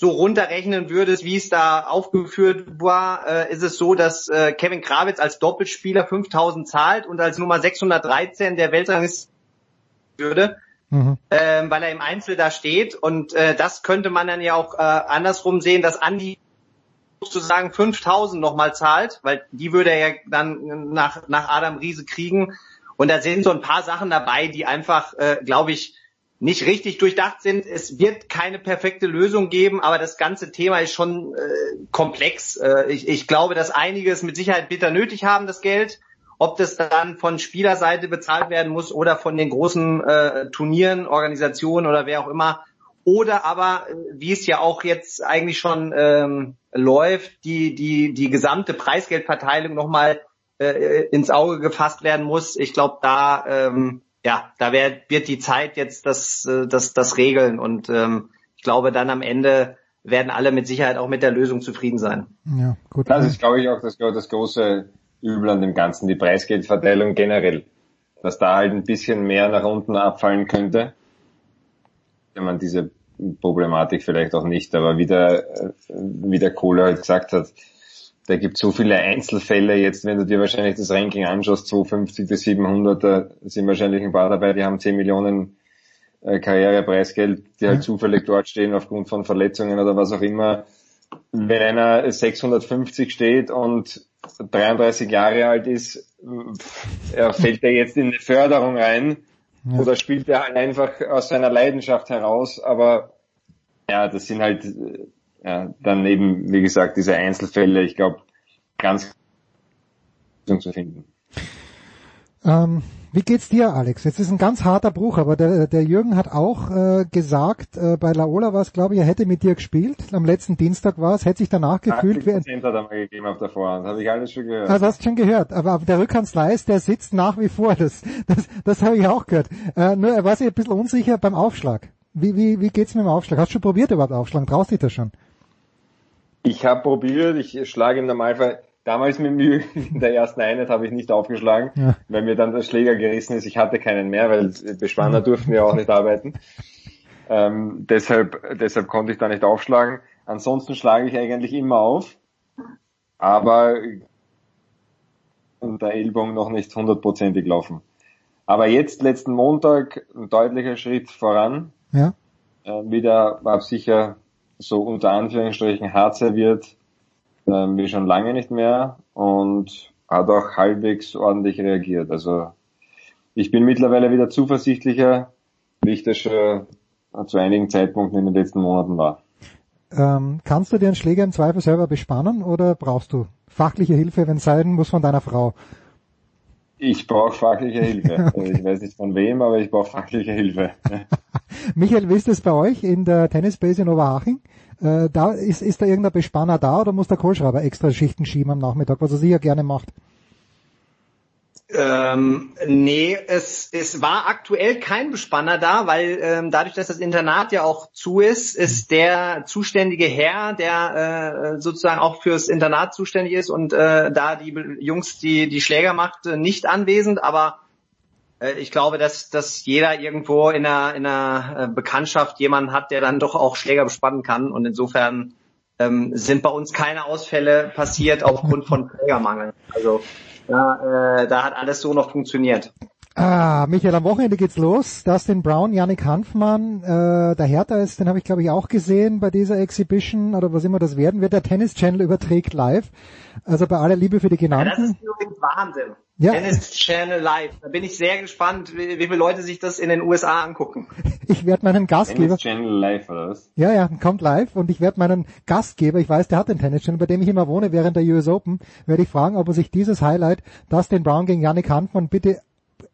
so runterrechnen würdest, wie es da aufgeführt war, äh, ist es so, dass äh, Kevin Krawitz als Doppelspieler 5000 zahlt und als Nummer 613 der Weltrangliste würde mhm. ähm, weil er im Einzel da steht. Und äh, das könnte man dann ja auch andersrum sehen, dass Andi sozusagen 5000 nochmal zahlt, weil die würde er ja dann nach, nach Adam Riese kriegen. Und da sind so ein paar Sachen dabei, die einfach, glaube ich, nicht richtig durchdacht sind. Es wird keine perfekte Lösung geben, aber das ganze Thema ist schon äh, komplex. Äh, ich, ich glaube, dass einige es mit Sicherheit bitter nötig haben, das Geld. Ob das dann von Spielerseite bezahlt werden muss oder von den großen äh, Turnieren, Organisationen oder wer auch immer. Oder aber, äh, wie es ja auch jetzt eigentlich schon ähm, läuft, die, die, die gesamte Preisgeldverteilung nochmal äh, ins Auge gefasst werden muss. Ich glaube, da, ähm, ja, da wird, wird die Zeit jetzt das, äh, das, das regeln. Und ähm, ich glaube, dann am Ende werden alle mit Sicherheit auch mit der Lösung zufrieden sein. Ja, gut. Das ist, glaube ich, auch das, das große übel an dem Ganzen, die Preisgeldverteilung generell. Dass da halt ein bisschen mehr nach unten abfallen könnte. Wenn man diese Problematik vielleicht auch nicht, aber wie der, wie der Kohler halt gesagt hat, da gibt so viele Einzelfälle jetzt, wenn du dir wahrscheinlich das Ranking anschaust, 250 bis 700, da sind wahrscheinlich ein paar dabei, die haben 10 Millionen äh, Karrierepreisgeld, die halt zufällig dort stehen aufgrund von Verletzungen oder was auch immer. Wenn einer 650 steht und 33 Jahre alt ist, er fällt er jetzt in eine Förderung ein ja. oder spielt er halt einfach aus seiner Leidenschaft heraus, aber ja, das sind halt ja, dann eben, wie gesagt, diese Einzelfälle, ich glaube, ganz zu finden. Ähm, Wie geht's dir, Alex? Jetzt ist ein ganz harter Bruch, aber der, der Jürgen hat auch äh, gesagt, äh, bei Laola war es, glaube ich, er hätte mit dir gespielt. Am letzten Dienstag war es, hätte sich danach gefühlt wie ein... 80% hat er mal gegeben auf der Vorhand, habe ich alles schon gehört. Also hast du schon gehört, aber auf der Rückhandsleist, der sitzt nach wie vor. Das, das, das habe ich auch gehört. Äh, nur er war sich ein bisschen unsicher beim Aufschlag. Wie, wie, wie geht's mit dem Aufschlag? Hast du schon probiert überhaupt Aufschlagen? Traust dich das schon? Ich habe probiert, ich schlage im Normalfall Damals mit Mühe in der ersten Einheit habe ich nicht aufgeschlagen, Ja. weil mir dann der Schläger gerissen ist. Ich hatte keinen mehr, weil Bespanner durften ja auch nicht arbeiten. Ähm, deshalb, deshalb konnte ich da nicht aufschlagen. Ansonsten schlage ich eigentlich immer auf, aber und der Ellbogen noch nicht hundertprozentig laufen. Aber jetzt, letzten Montag, ein deutlicher Schritt voran. Ja. Äh, wieder war sicher so unter Anführungsstrichen hart serviert, ähm, wie schon lange nicht mehr und hat auch halbwegs ordentlich reagiert. Also ich bin mittlerweile wieder zuversichtlicher, wie ich das schon zu einigen Zeitpunkten in den letzten Monaten war. Ähm, kannst du dir einen Schläger im Zweifel selber bespannen oder brauchst du fachliche Hilfe, wenn es sein muss, von deiner Frau? Ich brauche fachliche Hilfe. Also Ich weiß nicht von wem, aber ich brauche fachliche Hilfe. Michael, wie ist das bei euch in der Tennisbase in Oberhaching? Äh, da ist, ist da irgendein Bespanner da oder muss der Kohlschreiber extra Schichten schieben am Nachmittag, was er sicher gerne macht? Ähm, nee, es, es war aktuell kein Bespanner da, weil ähm, dadurch, dass das Internat ja auch zu ist, ist der zuständige Herr, der äh, sozusagen auch fürs Internat zuständig ist und äh, da die Jungs die die Schläger macht, äh, nicht anwesend. Aber äh, ich glaube, dass dass jeder irgendwo in einer in einer äh, Bekanntschaft jemanden hat, der dann doch auch Schläger bespannen kann und insofern ähm, sind bei uns keine Ausfälle passiert aufgrund von Schlägermangel. Also da, äh, da hat alles so noch funktioniert. Ah, Michael, am Wochenende geht's los. Dustin Brown, Yannick Hanfmann, äh, der Hertha ist, den habe ich glaube ich auch gesehen bei dieser Exhibition oder was immer das werden wird. Der Tennis Channel überträgt live. Also bei aller Liebe für die Ja, das genannten. ist übrigens Wahnsinn. Ja. Tennis Channel Live. Da bin ich sehr gespannt, wie, wie viele Leute sich das in den USA angucken. Ich werde meinen Gastgeber, Tennis Channel Live oder was? ja, ja, kommt live und ich werde meinen Gastgeber, ich weiß, der hat den Tennis Channel, bei dem ich immer wohne während der US Open, werde ich fragen, ob er sich dieses Highlight, Dustin Brown gegen Yannick Hanfmann, bitte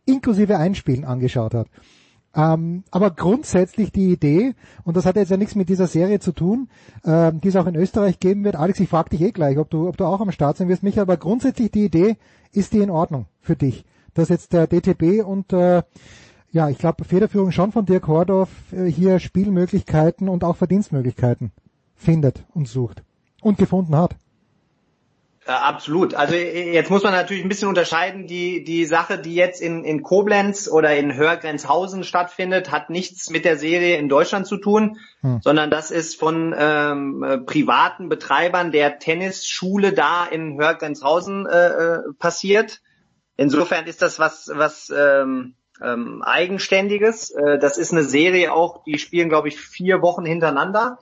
inklusive Einspielen angeschaut hat. Ähm, aber grundsätzlich die Idee, und das hat jetzt ja nichts mit dieser Serie zu tun, ähm, die es auch in Österreich geben wird. Alex, ich frage dich eh gleich, ob du, ob du auch am Start sein wirst, Michael, aber grundsätzlich die Idee, ist die in Ordnung für dich? Dass jetzt der DTB und äh, ja, ich glaube, Federführung schon von Dirk Hordorf äh, hier Spielmöglichkeiten und auch Verdienstmöglichkeiten findet und sucht und gefunden hat. Äh, absolut. Also äh, jetzt muss man natürlich ein bisschen unterscheiden. Die, die Sache, die jetzt in, in Koblenz oder in Hörgrenzhausen stattfindet, hat nichts mit der Serie in Deutschland zu tun, Hm. sondern das ist von ähm, äh, privaten Betreibern der Tennisschule da in Hörgrenzhausen äh, äh, passiert. Insofern ist das was, was ähm, ähm, Eigenständiges. Äh, das ist eine Serie auch, die spielen, glaube ich, vier Wochen hintereinander.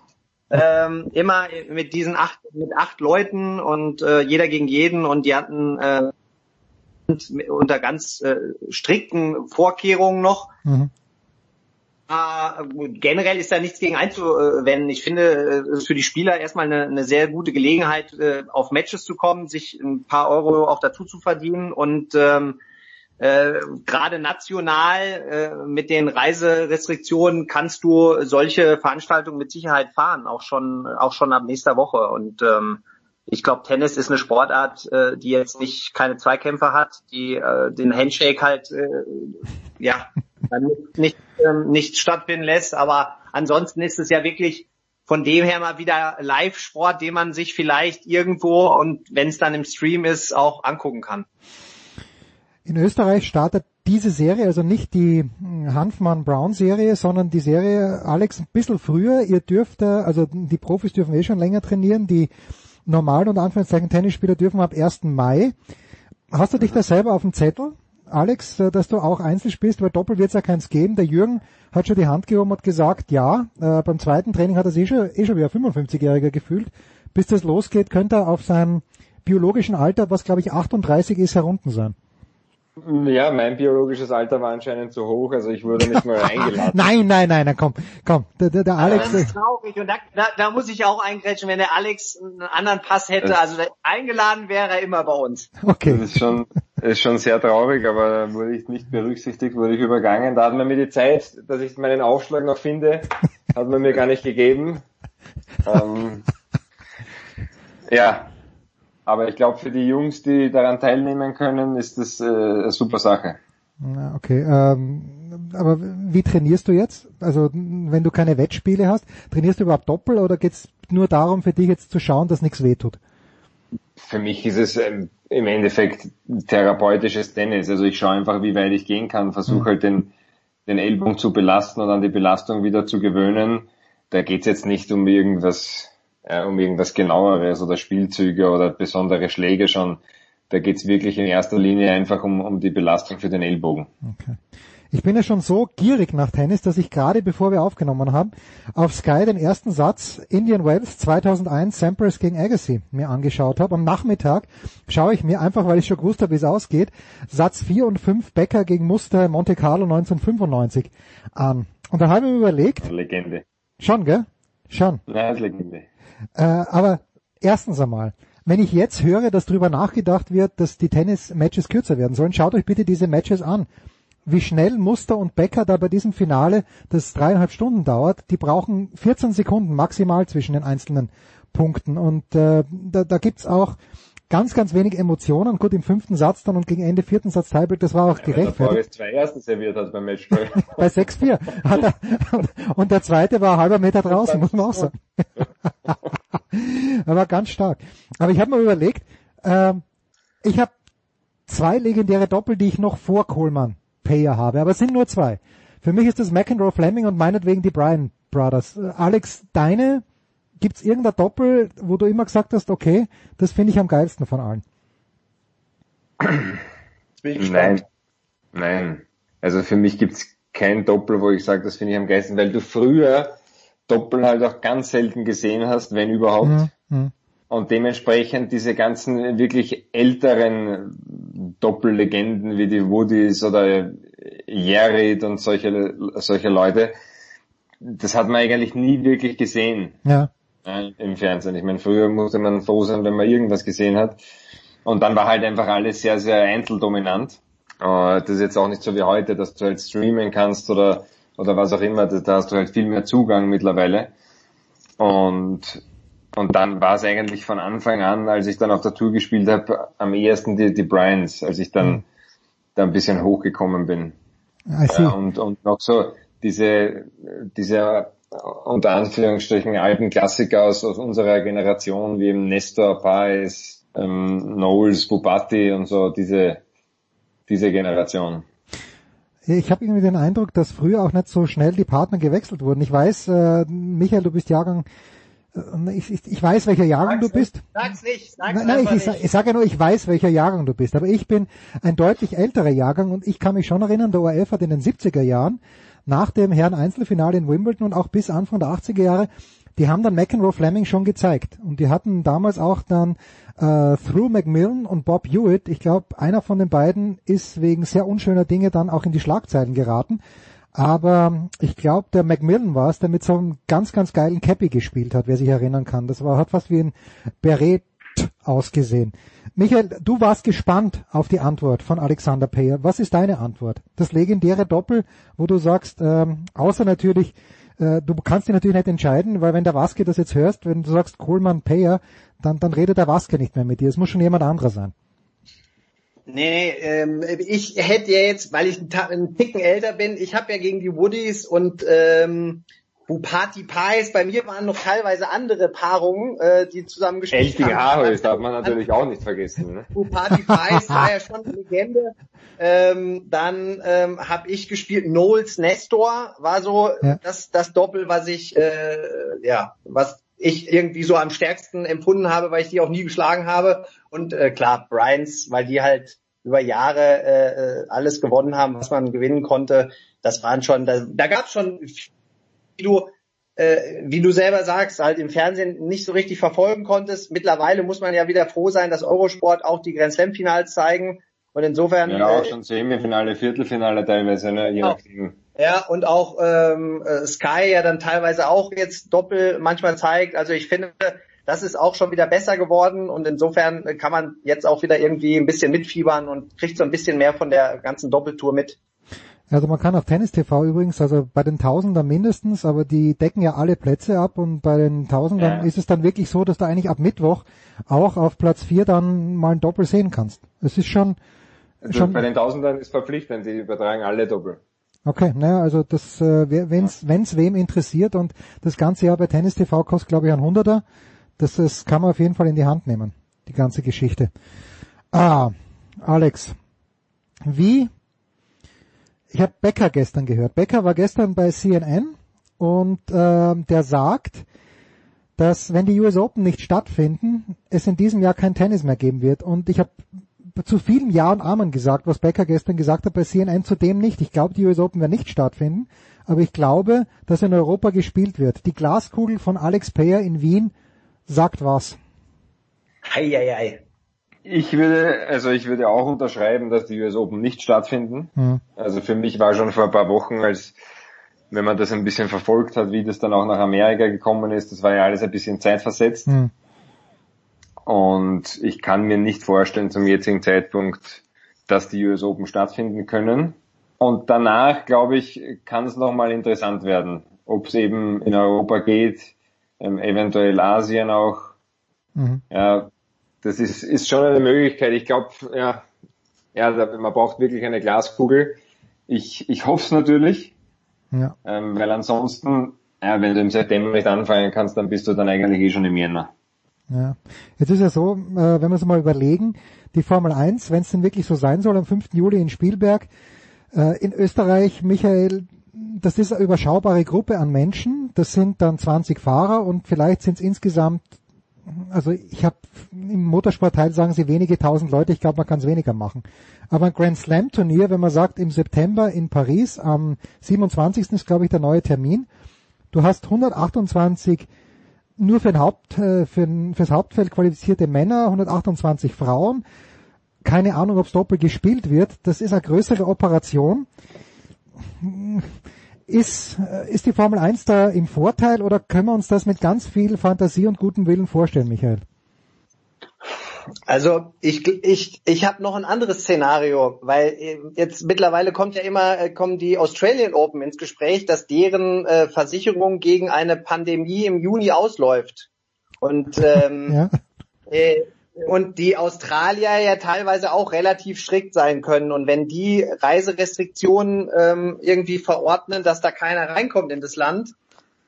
Ähm, immer mit diesen acht, mit acht Leuten und äh, jeder gegen jeden und die hatten äh, unter ganz äh, strikten Vorkehrungen noch. Mhm. Äh, generell ist da nichts gegen einzuwenden. Ich finde, äh, es ist für die Spieler erstmal eine, eine sehr gute Gelegenheit, äh, auf Matches zu kommen, sich ein paar Euro auch dazu zu verdienen und ähm, äh, gerade national äh, mit den Reiserestriktionen kannst du solche Veranstaltungen mit Sicherheit fahren, auch schon auch schon ab nächster Woche. Und ähm, ich glaube, Tennis ist eine Sportart, äh, die jetzt nicht keine Zweikämpfe hat, die äh, den Handshake halt äh, ja nicht, ähm, nicht stattfinden lässt. Aber ansonsten ist es ja wirklich von dem her mal wieder Live-Sport, den man sich vielleicht irgendwo und wenn es dann im Stream ist, auch angucken kann. In Österreich startet diese Serie, also nicht die hm, Hanfmann-Brown-Serie, sondern die Serie, Alex, ein bisschen früher. Ihr dürft, äh, also die Profis dürfen eh schon länger trainieren, die normalen und Anführungszeichen Tennisspieler dürfen ab 1. Mai. Hast du dich da selber auf dem Zettel, Alex, äh, dass du auch Einzel spielst, weil Doppel wird es ja keins geben. Der Jürgen hat schon die Hand gehoben und gesagt, ja, äh, beim zweiten Training hat er sich eh schon, eh schon wie ein 55-Jähriger gefühlt. Bis das losgeht, könnte er auf seinem biologischen Alter, was glaube ich 38 ist, herunten sein. Ja, mein biologisches Alter war anscheinend zu hoch, also ich wurde nicht mal eingeladen. Nein, nein, nein, nein, komm, komm, der, der, der Alex. das ist traurig und da, da, da muss ich auch eingrätschen, wenn der Alex einen anderen Pass hätte. Also eingeladen wäre er immer bei uns. Okay. Das ist schon, ist schon sehr traurig, aber wurde ich nicht berücksichtigt, wurde ich übergangen. Da hat man mir die Zeit, dass ich meinen Aufschlag noch finde, hat man mir gar nicht gegeben. Ähm, ja, aber ich glaube für die Jungs, die daran teilnehmen können, ist das äh, eine super Sache. Ja, okay, ähm, aber wie trainierst du jetzt? Also wenn du keine Wettspiele hast, trainierst du überhaupt doppelt oder geht's nur darum für dich jetzt zu schauen, dass nichts wehtut? Für mich ist es ähm, im Endeffekt therapeutisches Tennis. Also ich schaue einfach, wie weit ich gehen kann, versuche mhm. halt den, den Ellbogen zu belasten und an die Belastung wieder zu gewöhnen. Da geht's jetzt nicht um irgendwas, äh, um irgendwas genaueres oder Spielzüge oder besondere Schläge schon. Da geht's wirklich in erster Linie einfach um, um die Belastung für den Ellbogen. Okay. Ich bin ja schon so gierig nach Tennis, dass ich gerade bevor wir aufgenommen haben, auf Sky den ersten Satz Indian Wells 2001 Sampras gegen Agassi mir angeschaut habe. Am Nachmittag schaue ich mir einfach, weil ich schon gewusst habe, wie es ausgeht, Satz 4 und 5 Becker gegen Muster Monte Carlo 1995 an. Und da habe ich mir überlegt. Legende. Schon, gell? Schon. Ja, Legende. Äh, aber erstens einmal, wenn ich jetzt höre, dass darüber nachgedacht wird, dass die Tennis-Matches kürzer werden sollen, schaut euch bitte diese Matches an wie schnell Muster und Becker da bei diesem Finale, das dreieinhalb Stunden dauert, die brauchen 14 Sekunden maximal zwischen den einzelnen Punkten. Und äh, da, da gibt's auch ganz, ganz wenig Emotionen. Gut, im fünften Satz dann und gegen Ende vierten Satz Tiebreak, das war auch ja, gerechtfertigt. zwei ersten serviert hat beim Matchball. Bei 6-4. und der zweite war halber Meter draußen, muss man auch sagen. er war ganz stark. Aber ich habe mir überlegt, äh, ich habe zwei legendäre Doppel, die ich noch vor Kohlmann Payer habe, aber es sind nur zwei. Für mich ist das McEnroe Fleming und meinetwegen die Bryan Brothers. Alex, deine, gibt's irgendein Doppel, wo du immer gesagt hast, okay, das finde ich am geilsten von allen? Nein, nein. Also für mich gibt's kein Doppel, wo ich sage, das finde ich am geilsten, weil du früher Doppel halt auch ganz selten gesehen hast, wenn überhaupt. Mhm. mhm. Und dementsprechend diese ganzen wirklich älteren Doppellegenden wie die Woodies oder Jared und solche, solche Leute, das hat man eigentlich nie wirklich gesehen. Ja. Im Fernsehen. Ich meine, früher musste man froh sein, wenn man irgendwas gesehen hat. Und dann war halt einfach alles sehr, sehr einzeldominant. Äh, das ist jetzt auch nicht so wie heute, dass du halt streamen kannst oder, oder was auch immer. Da hast du halt viel mehr Zugang mittlerweile. Und und dann war es eigentlich von Anfang an, als ich dann auf der Tour gespielt habe, am ehesten die, die Bryans, als ich dann da ein bisschen hochgekommen bin. Ja, und, und noch so diese, diese unter Anführungsstrichen alten Klassiker aus, aus unserer Generation, wie eben Nestor, Paes, ähm, Knowles, Bubatti und so, diese, diese Generation. Ich habe irgendwie den Eindruck, dass früher auch nicht so schnell die Partner gewechselt wurden. Ich weiß, äh, Michael, du bist Jahrgang ich, ich, ich weiß, welcher Jahrgang sag's du bist. Sag's nicht, sag's nein, nein, ich, ich, ich sage ja nur, ich weiß, welcher Jahrgang du bist. Aber ich bin ein deutlich älterer Jahrgang und ich kann mich schon erinnern, der ORF hat in den 70er Jahren nach dem Herren Einzelfinale in Wimbledon und auch bis Anfang der 80er Jahre, die haben dann McEnroe Fleming schon gezeigt. Und die hatten damals auch dann äh, Through Macmillan und Bob Hewitt, ich glaube, einer von den beiden ist wegen sehr unschöner Dinge dann auch in die Schlagzeilen geraten. Aber ich glaube, der Macmillan war es, der mit so einem ganz, ganz geilen Cappy gespielt hat, wer sich erinnern kann. Das war, hat fast wie ein Beret ausgesehen. Michael, du warst gespannt auf die Antwort von Alexander Payer. Was ist deine Antwort? Das legendäre Doppel, wo du sagst, ähm, außer natürlich, äh, du kannst dich natürlich nicht entscheiden, weil wenn der Waske das jetzt hörst, wenn du sagst Kohlmann Payer, dann, dann redet der Waske nicht mehr mit dir. Es muss schon jemand anderer sein. Nee, ähm, ich hätte ja jetzt, weil ich einen Ticken älter bin, ich habe ja gegen die Woodies und ähm, Bupati Pies, bei mir waren noch teilweise andere Paarungen, äh, die zusammen gespielt Elfige haben. Haarhös darf man natürlich auch nicht vergessen. Ne? Bupati Pies war ja schon eine Legende. Ähm, dann ähm, habe ich gespielt Knowles Nestor, war so ja. das, das Doppel, was ich, äh, ja, was ich irgendwie so am stärksten empfunden habe, weil ich die auch nie geschlagen habe. Und äh, klar, Bryans, weil die halt über Jahre äh, äh, alles gewonnen haben, was man gewinnen konnte. Das waren schon, da, da gab es schon, wie du, äh, wie du selber sagst, halt im Fernsehen nicht so richtig verfolgen konntest. Mittlerweile muss man ja wieder froh sein, dass Eurosport auch die Grand Slam Finals zeigen. Und insofern. Ja, auch äh, schon Semifinale, Viertelfinale teilweise, ne? je nachdem. Ja, und auch ähm, äh, Sky ja dann teilweise auch jetzt doppel manchmal zeigt. Also ich finde, das ist auch schon wieder besser geworden und insofern kann man jetzt auch wieder irgendwie ein bisschen mitfiebern und kriegt so ein bisschen mehr von der ganzen Doppeltour mit. Also man kann auf Tennis TV übrigens, also bei den Tausendern mindestens, aber die decken ja alle Plätze ab und bei den Tausendern Ja. ist es dann wirklich so, dass du eigentlich ab Mittwoch auch auf Platz vier dann mal ein Doppel sehen kannst. Es ist schon, Also schon bei den Tausendern ist verpflichtend, die übertragen alle doppelt. okay, naja, also das, äh, wenn's, wenn's wem interessiert und das ganze Jahr bei Tennis TV kostet glaube ich ein Hunderter, das, das kann man auf jeden Fall in die Hand nehmen, die ganze Geschichte. Ah, Alex, wie ich habe Becker gestern gehört. Becker war gestern bei CNN und ähm, der sagt, dass wenn die US Open nicht stattfinden, es in diesem Jahr kein Tennis mehr geben wird. Und ich habe zu vielen Ja und Amen gesagt, was Becker gestern gesagt hat bei CNN, zudem nicht. Ich glaube, die US Open werden nicht stattfinden, aber ich glaube, dass in Europa gespielt wird. Die Glaskugel von Alex Payer in Wien sagt was. Eieiei. Ich würde, also ich würde auch unterschreiben, dass die US Open nicht stattfinden. Hm. Also für mich war schon vor ein paar Wochen, als wenn man das ein bisschen verfolgt hat, wie das dann auch nach Amerika gekommen ist, das war ja alles ein bisschen zeitversetzt. Hm. Und ich kann mir nicht vorstellen zum jetzigen Zeitpunkt, dass die US Open stattfinden können. Und danach, glaube ich, kann es nochmal interessant werden, ob es eben in Europa geht, ähm, eventuell Asien auch. Mhm. Ja, das ist, ist schon eine Möglichkeit. Ich glaube, ja, ja, man braucht wirklich eine Glaskugel. Ich, ich hoffe es natürlich, Ja. ähm, weil ansonsten, ja, wenn du im September nicht anfangen kannst, dann bist du dann eigentlich eh schon im Jänner. Ja. Jetzt ist ja so, äh, wenn wir uns mal überlegen, die Formel 1, wenn es denn wirklich so sein soll, am 5. Juli in Spielberg, äh, in Österreich, Michael, das ist eine überschaubare Gruppe an Menschen, das sind dann 20 Fahrer und vielleicht sind es insgesamt, also ich habe im Motorsportteil sagen sie wenige tausend Leute, ich glaube man kann es weniger machen. Aber ein Grand Slam Turnier, wenn man sagt im September in Paris, am 27. ist glaube ich der neue Termin, du hast 128 nur für ein Haupt, äh, für ein, fürs Hauptfeld qualifizierte Männer, 128 Frauen. Keine Ahnung, ob es doppelt gespielt wird. Das ist eine größere Operation. Ist, äh, ist die Formel 1 da im Vorteil oder können wir uns das mit ganz viel Fantasie und gutem Willen vorstellen, Michael? Also ich ich ich habe noch ein anderes Szenario, weil äh, jetzt mittlerweile kommt ja immer äh, kommen die Australian Open ins Gespräch, dass deren äh, Versicherung gegen eine Pandemie im Juni ausläuft und ähm, Ja. äh, und die Australier ja teilweise auch relativ strikt sein können. Und wenn die Reiserestriktionen ähm, irgendwie verordnen, dass da keiner reinkommt in das Land,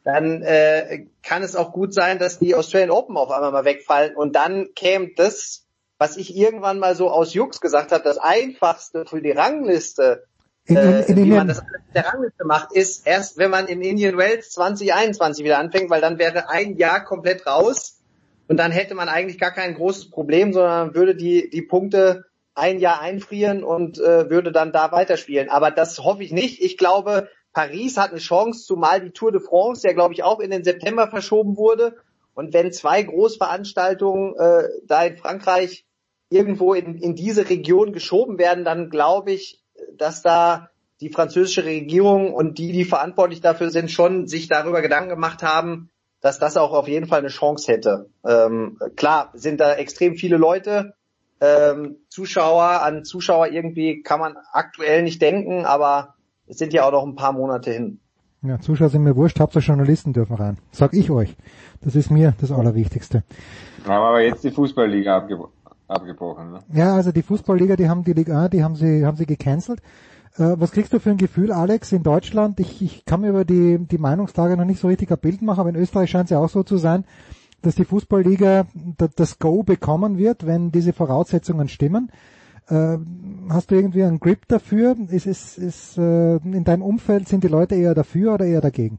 dann äh, kann es auch gut sein, dass die Australian Open auf einmal mal wegfallen. Und dann käme das, was ich irgendwann mal so aus Jux gesagt habe, das einfachste für die Rangliste, In, in, äh, in wie Indien, man das alles mit der Rangliste macht, ist erst, wenn man in Indian Wells 2021 wieder anfängt, weil dann wäre ein Jahr komplett raus und dann hätte man eigentlich gar kein großes Problem, sondern würde die, die Punkte ein Jahr einfrieren und äh, würde dann da weiterspielen. Aber das hoffe ich nicht. Ich glaube, Paris hat eine Chance, zumal die Tour de France ja, glaube ich, auch in den September verschoben wurde. Und wenn zwei Großveranstaltungen äh, da in Frankreich irgendwo in, in diese Region geschoben werden, dann glaube ich, dass da die französische Regierung und die, die verantwortlich dafür sind, schon sich darüber Gedanken gemacht haben, dass das auch auf jeden Fall eine Chance hätte. Ähm, klar sind da extrem viele Leute, ähm, Zuschauer, an Zuschauer irgendwie kann man aktuell nicht denken, aber es sind ja auch noch ein paar Monate hin. ja, Zuschauer sind mir wurscht, Hauptsache Journalisten dürfen rein. Sag ich euch. Das ist mir das Allerwichtigste. Wir haben aber jetzt die Fußballliga abgebro abgebrochen. Ne? Ja, also die Fußballliga, die haben die Liga, A, die haben sie, haben sie gecancelt. Äh, was kriegst du für ein Gefühl, Alex, in Deutschland? Ich, ich kann mir über die, die Meinungslage noch nicht so richtig ein Bild machen, aber in Österreich scheint es ja auch so zu sein, dass die Fußballliga da- das Go bekommen wird, wenn diese Voraussetzungen stimmen. Äh, hast du irgendwie einen Grip dafür? Ist, ist, ist, äh, in deinem Umfeld sind die Leute eher dafür oder eher dagegen?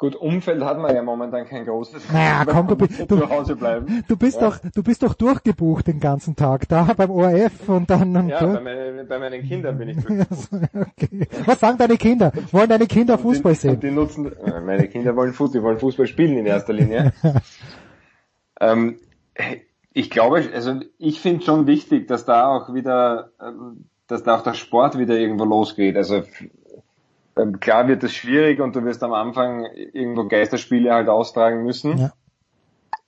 Gut, Umfeld hat man ja momentan kein großes. Naja, komm, du, Man bi- muss du, zu Hause bleiben. du bist ja. doch, du bist doch durchgebucht den ganzen Tag da beim ORF und dann und Ja, bei, meine, bei meinen Kindern bin ich so, okay. Was sagen deine Kinder? Wollen deine Kinder Fußball Und sehen? die nutzen, äh, meine Kinder wollen Fußball, die wollen Fußball spielen in erster Linie. ähm, ich glaube, also ich finde schon wichtig, dass da auch wieder, ähm, dass da auch der Sport wieder irgendwo losgeht. Also klar wird es schwierig und du wirst am Anfang irgendwo Geisterspiele halt austragen müssen. Ja.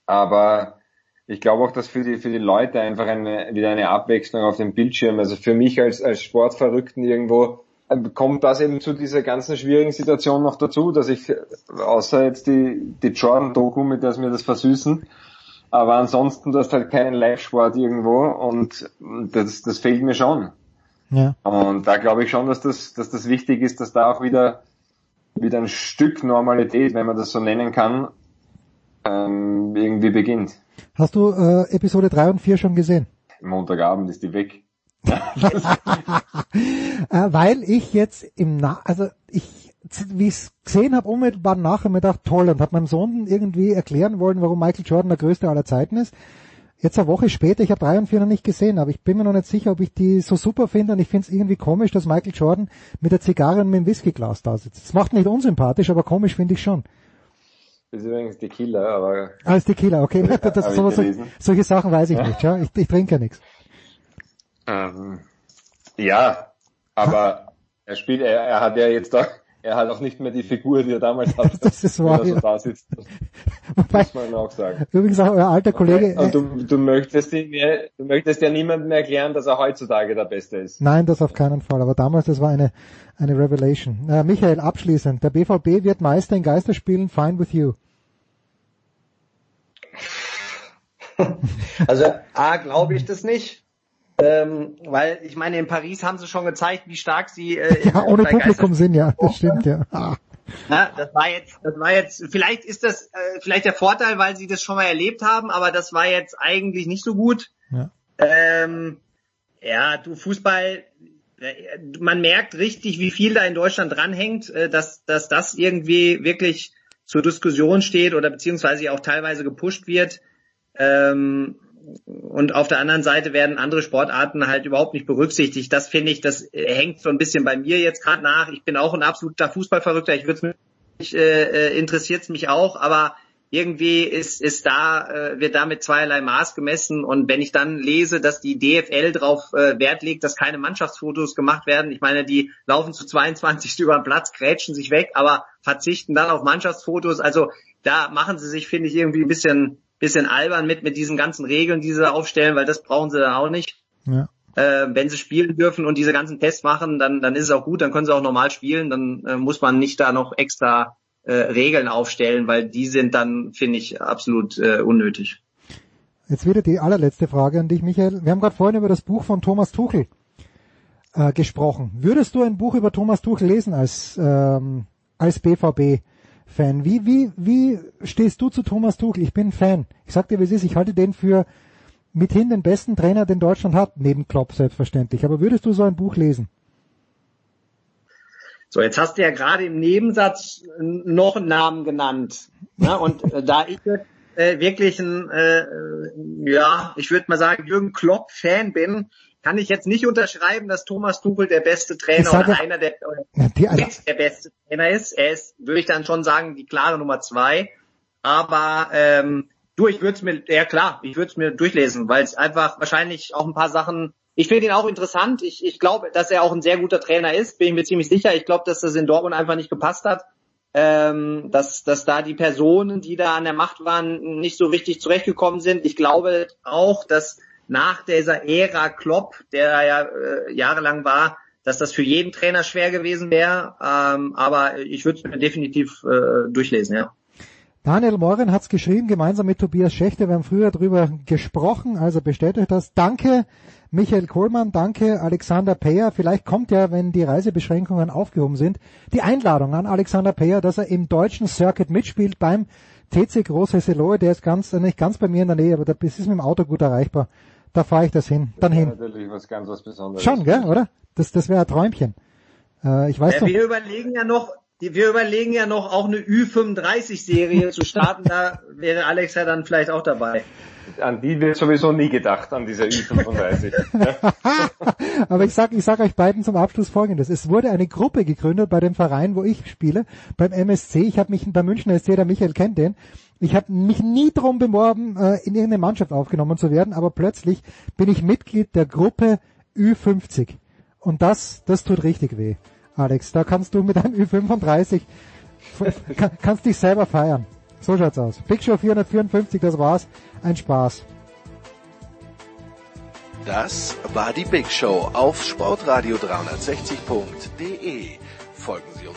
aber ich glaube auch, dass für die, für die Leute einfach eine, wieder eine Abwechslung auf dem Bildschirm, also für mich als, als Sportverrückten irgendwo, äh, kommt das eben zu dieser ganzen schwierigen Situation noch dazu, dass ich, außer jetzt die, die Jordan-Doku, mit der es mir das versüßen, aber ansonsten, du hast halt keinen Live-Sport irgendwo und das, das fehlt mir schon. Ja. Und da glaube ich schon, dass das, dass das wichtig ist, dass da auch wieder, wieder ein Stück Normalität, wenn man das so nennen kann, ähm, irgendwie beginnt. Hast du äh, Episode 3 und 4 schon gesehen? Montagabend ist die weg. äh, weil ich jetzt im Na also ich wie ich es gesehen habe, unmittelbar nachher mir gedacht, toll, und habe meinem Sohn irgendwie erklären wollen, warum Michael Jordan der größte aller Zeiten ist. Jetzt eine Woche später, ich habe drei und vier noch nicht gesehen, aber ich bin mir noch nicht sicher, ob ich die so super finde und ich finde es irgendwie komisch, dass Michael Jordan mit der Zigarre und mit dem Whiskyglas da sitzt. Das macht nicht unsympathisch, aber komisch finde ich schon. Das ist übrigens Tequila, aber... Ah, ist Tequila, okay. Das, das, sowas, solche Sachen weiß ich Ja. nicht, ja. Ich, ich trinke ja nichts. Ähm, ja, aber er spielt, er, er hat ja jetzt da, er hat auch nicht mehr die Figur, die er damals hatte. Das ist wahr, wenn er so ja. da sitzt. Muss man auch sagen. Übrigens auch euer alter Kollege, Und äh, du, du möchtest ihm, ja- du möchtest ja niemandem erklären, dass er heutzutage der Beste ist. Nein, das auf keinen Fall. Aber damals, das war eine, eine Revelation. Äh, Michael, abschließend. Der BVB wird Meister in Geisterspielen. Fine with you. Also A, glaube ich das nicht. Ähm, weil ich meine, in Paris haben sie schon gezeigt, wie stark sie äh, Ja, ohne Publikum sind, ja. Das stimmt, ja. Ah. Ja, das war jetzt, das war jetzt, vielleicht ist das äh, vielleicht der Vorteil, weil sie das schon mal erlebt haben, aber das war jetzt eigentlich nicht so gut. Ja. Ähm, ja, du Fußball, äh, man merkt richtig, wie viel da in Deutschland dranhängt, äh, dass, dass das irgendwie wirklich zur Diskussion steht oder beziehungsweise auch teilweise gepusht wird. Ähm, und auf der anderen Seite werden andere Sportarten halt überhaupt nicht berücksichtigt. Das finde ich, das äh, hängt so ein bisschen bei mir jetzt gerade nach. Ich bin auch ein absoluter Fußballverrückter. Ich würde mich äh, äh, interessiert es mich auch, aber irgendwie ist ist da äh, wird da mit zweierlei Maß gemessen und wenn ich dann lese, dass die DFL darauf äh, Wert legt, dass keine Mannschaftsfotos gemacht werden, ich meine, die laufen zu 22 über den Platz, grätschen sich weg, aber verzichten dann auf Mannschaftsfotos. Also da machen sie sich, finde ich, irgendwie ein bisschen bisschen albern mit mit diesen ganzen Regeln, die sie da aufstellen, weil das brauchen sie dann auch nicht. Ja. Äh, wenn sie spielen dürfen und diese ganzen Tests machen, dann dann ist es auch gut, dann können sie auch normal spielen, dann äh, muss man nicht da noch extra äh, Regeln aufstellen, weil die sind dann, finde ich, absolut äh, unnötig. Jetzt wieder die allerletzte Frage an dich, Michael. Wir haben gerade vorhin über das Buch von Thomas Tuchel äh, gesprochen. Würdest du ein Buch über Thomas Tuchel lesen als, ähm, als BVB-Fan? Wie, wie, wie stehst du zu Thomas Tuchel? Ich bin Fan. Ich sag dir, wie es ist. Ich halte den für mithin den besten Trainer, den Deutschland hat, neben Klopp selbstverständlich. Aber würdest du so ein Buch lesen? So, jetzt hast du ja gerade im Nebensatz noch einen Namen genannt. Ne? Und äh, da ich äh, wirklich ein, äh, ja, ich würde mal sagen, Jürgen Klopp-Fan bin, kann ich jetzt nicht unterschreiben, dass Thomas Tuchel der beste Trainer sage- oder einer der, die- also- der beste Trainer ist. Er ist, würde ich dann schon sagen, die klare Nummer zwei. Aber ähm, du, ich würde es mir, ja klar, ich würde es mir durchlesen, weil es einfach wahrscheinlich auch ein paar Sachen. Ich finde ihn auch interessant. Ich, ich glaube, dass er auch ein sehr guter Trainer ist, bin ich mir ziemlich sicher. Ich glaube, dass das in Dortmund einfach nicht gepasst hat. Ähm, dass, dass da die Personen, die da an der Macht waren, nicht so richtig zurechtgekommen sind. Ich glaube auch, dass nach dieser Ära Klopp, der ja äh, jahrelang war, dass das für jeden Trainer schwer gewesen wäre. Ähm, aber ich würde es mir definitiv äh, durchlesen, ja. Daniel Moren hat's geschrieben, gemeinsam mit Tobias Schächter. Wir haben früher drüber gesprochen, also bestätigt das. Danke, Michael Kohlmann, danke, Alexander Peyer. Vielleicht kommt ja, wenn die Reisebeschränkungen aufgehoben sind, die Einladung an Alexander Peyer, dass er im deutschen Circuit mitspielt beim TC Groß Hesselohe. Der ist ganz, nicht ganz bei mir in der Nähe, aber das ist mit dem Auto gut erreichbar. Da fahre ich das hin, dann Ja, hin. natürlich was ganz was Besonderes. Schon, gell, oder? Das, das wäre ein Träumchen. Äh, ich weiß Ja, doch. wir überlegen ja noch, wir überlegen ja noch auch eine Ü35-Serie zu starten. Da wäre Alex ja dann vielleicht auch dabei. An die wird sowieso nie gedacht, an dieser Ü35. Aber ich sag, ich sag euch beiden zum Abschluss Folgendes. Es wurde eine Gruppe gegründet bei dem Verein, wo ich spiele, beim MSC. Ich habe mich beim Münchner SC, der Michael kennt den. Ich habe mich nie drum beworben, äh, in irgendeine Mannschaft aufgenommen zu werden, aber plötzlich bin ich Mitglied der Gruppe Ü50. Und das, das tut richtig weh, Alex. Da kannst du mit einem Ü35 f- kann, kannst dich selber feiern. So schaut's aus. Big Show 454, das war's. Ein Spaß. Das war die Big Show auf sportradio360.de.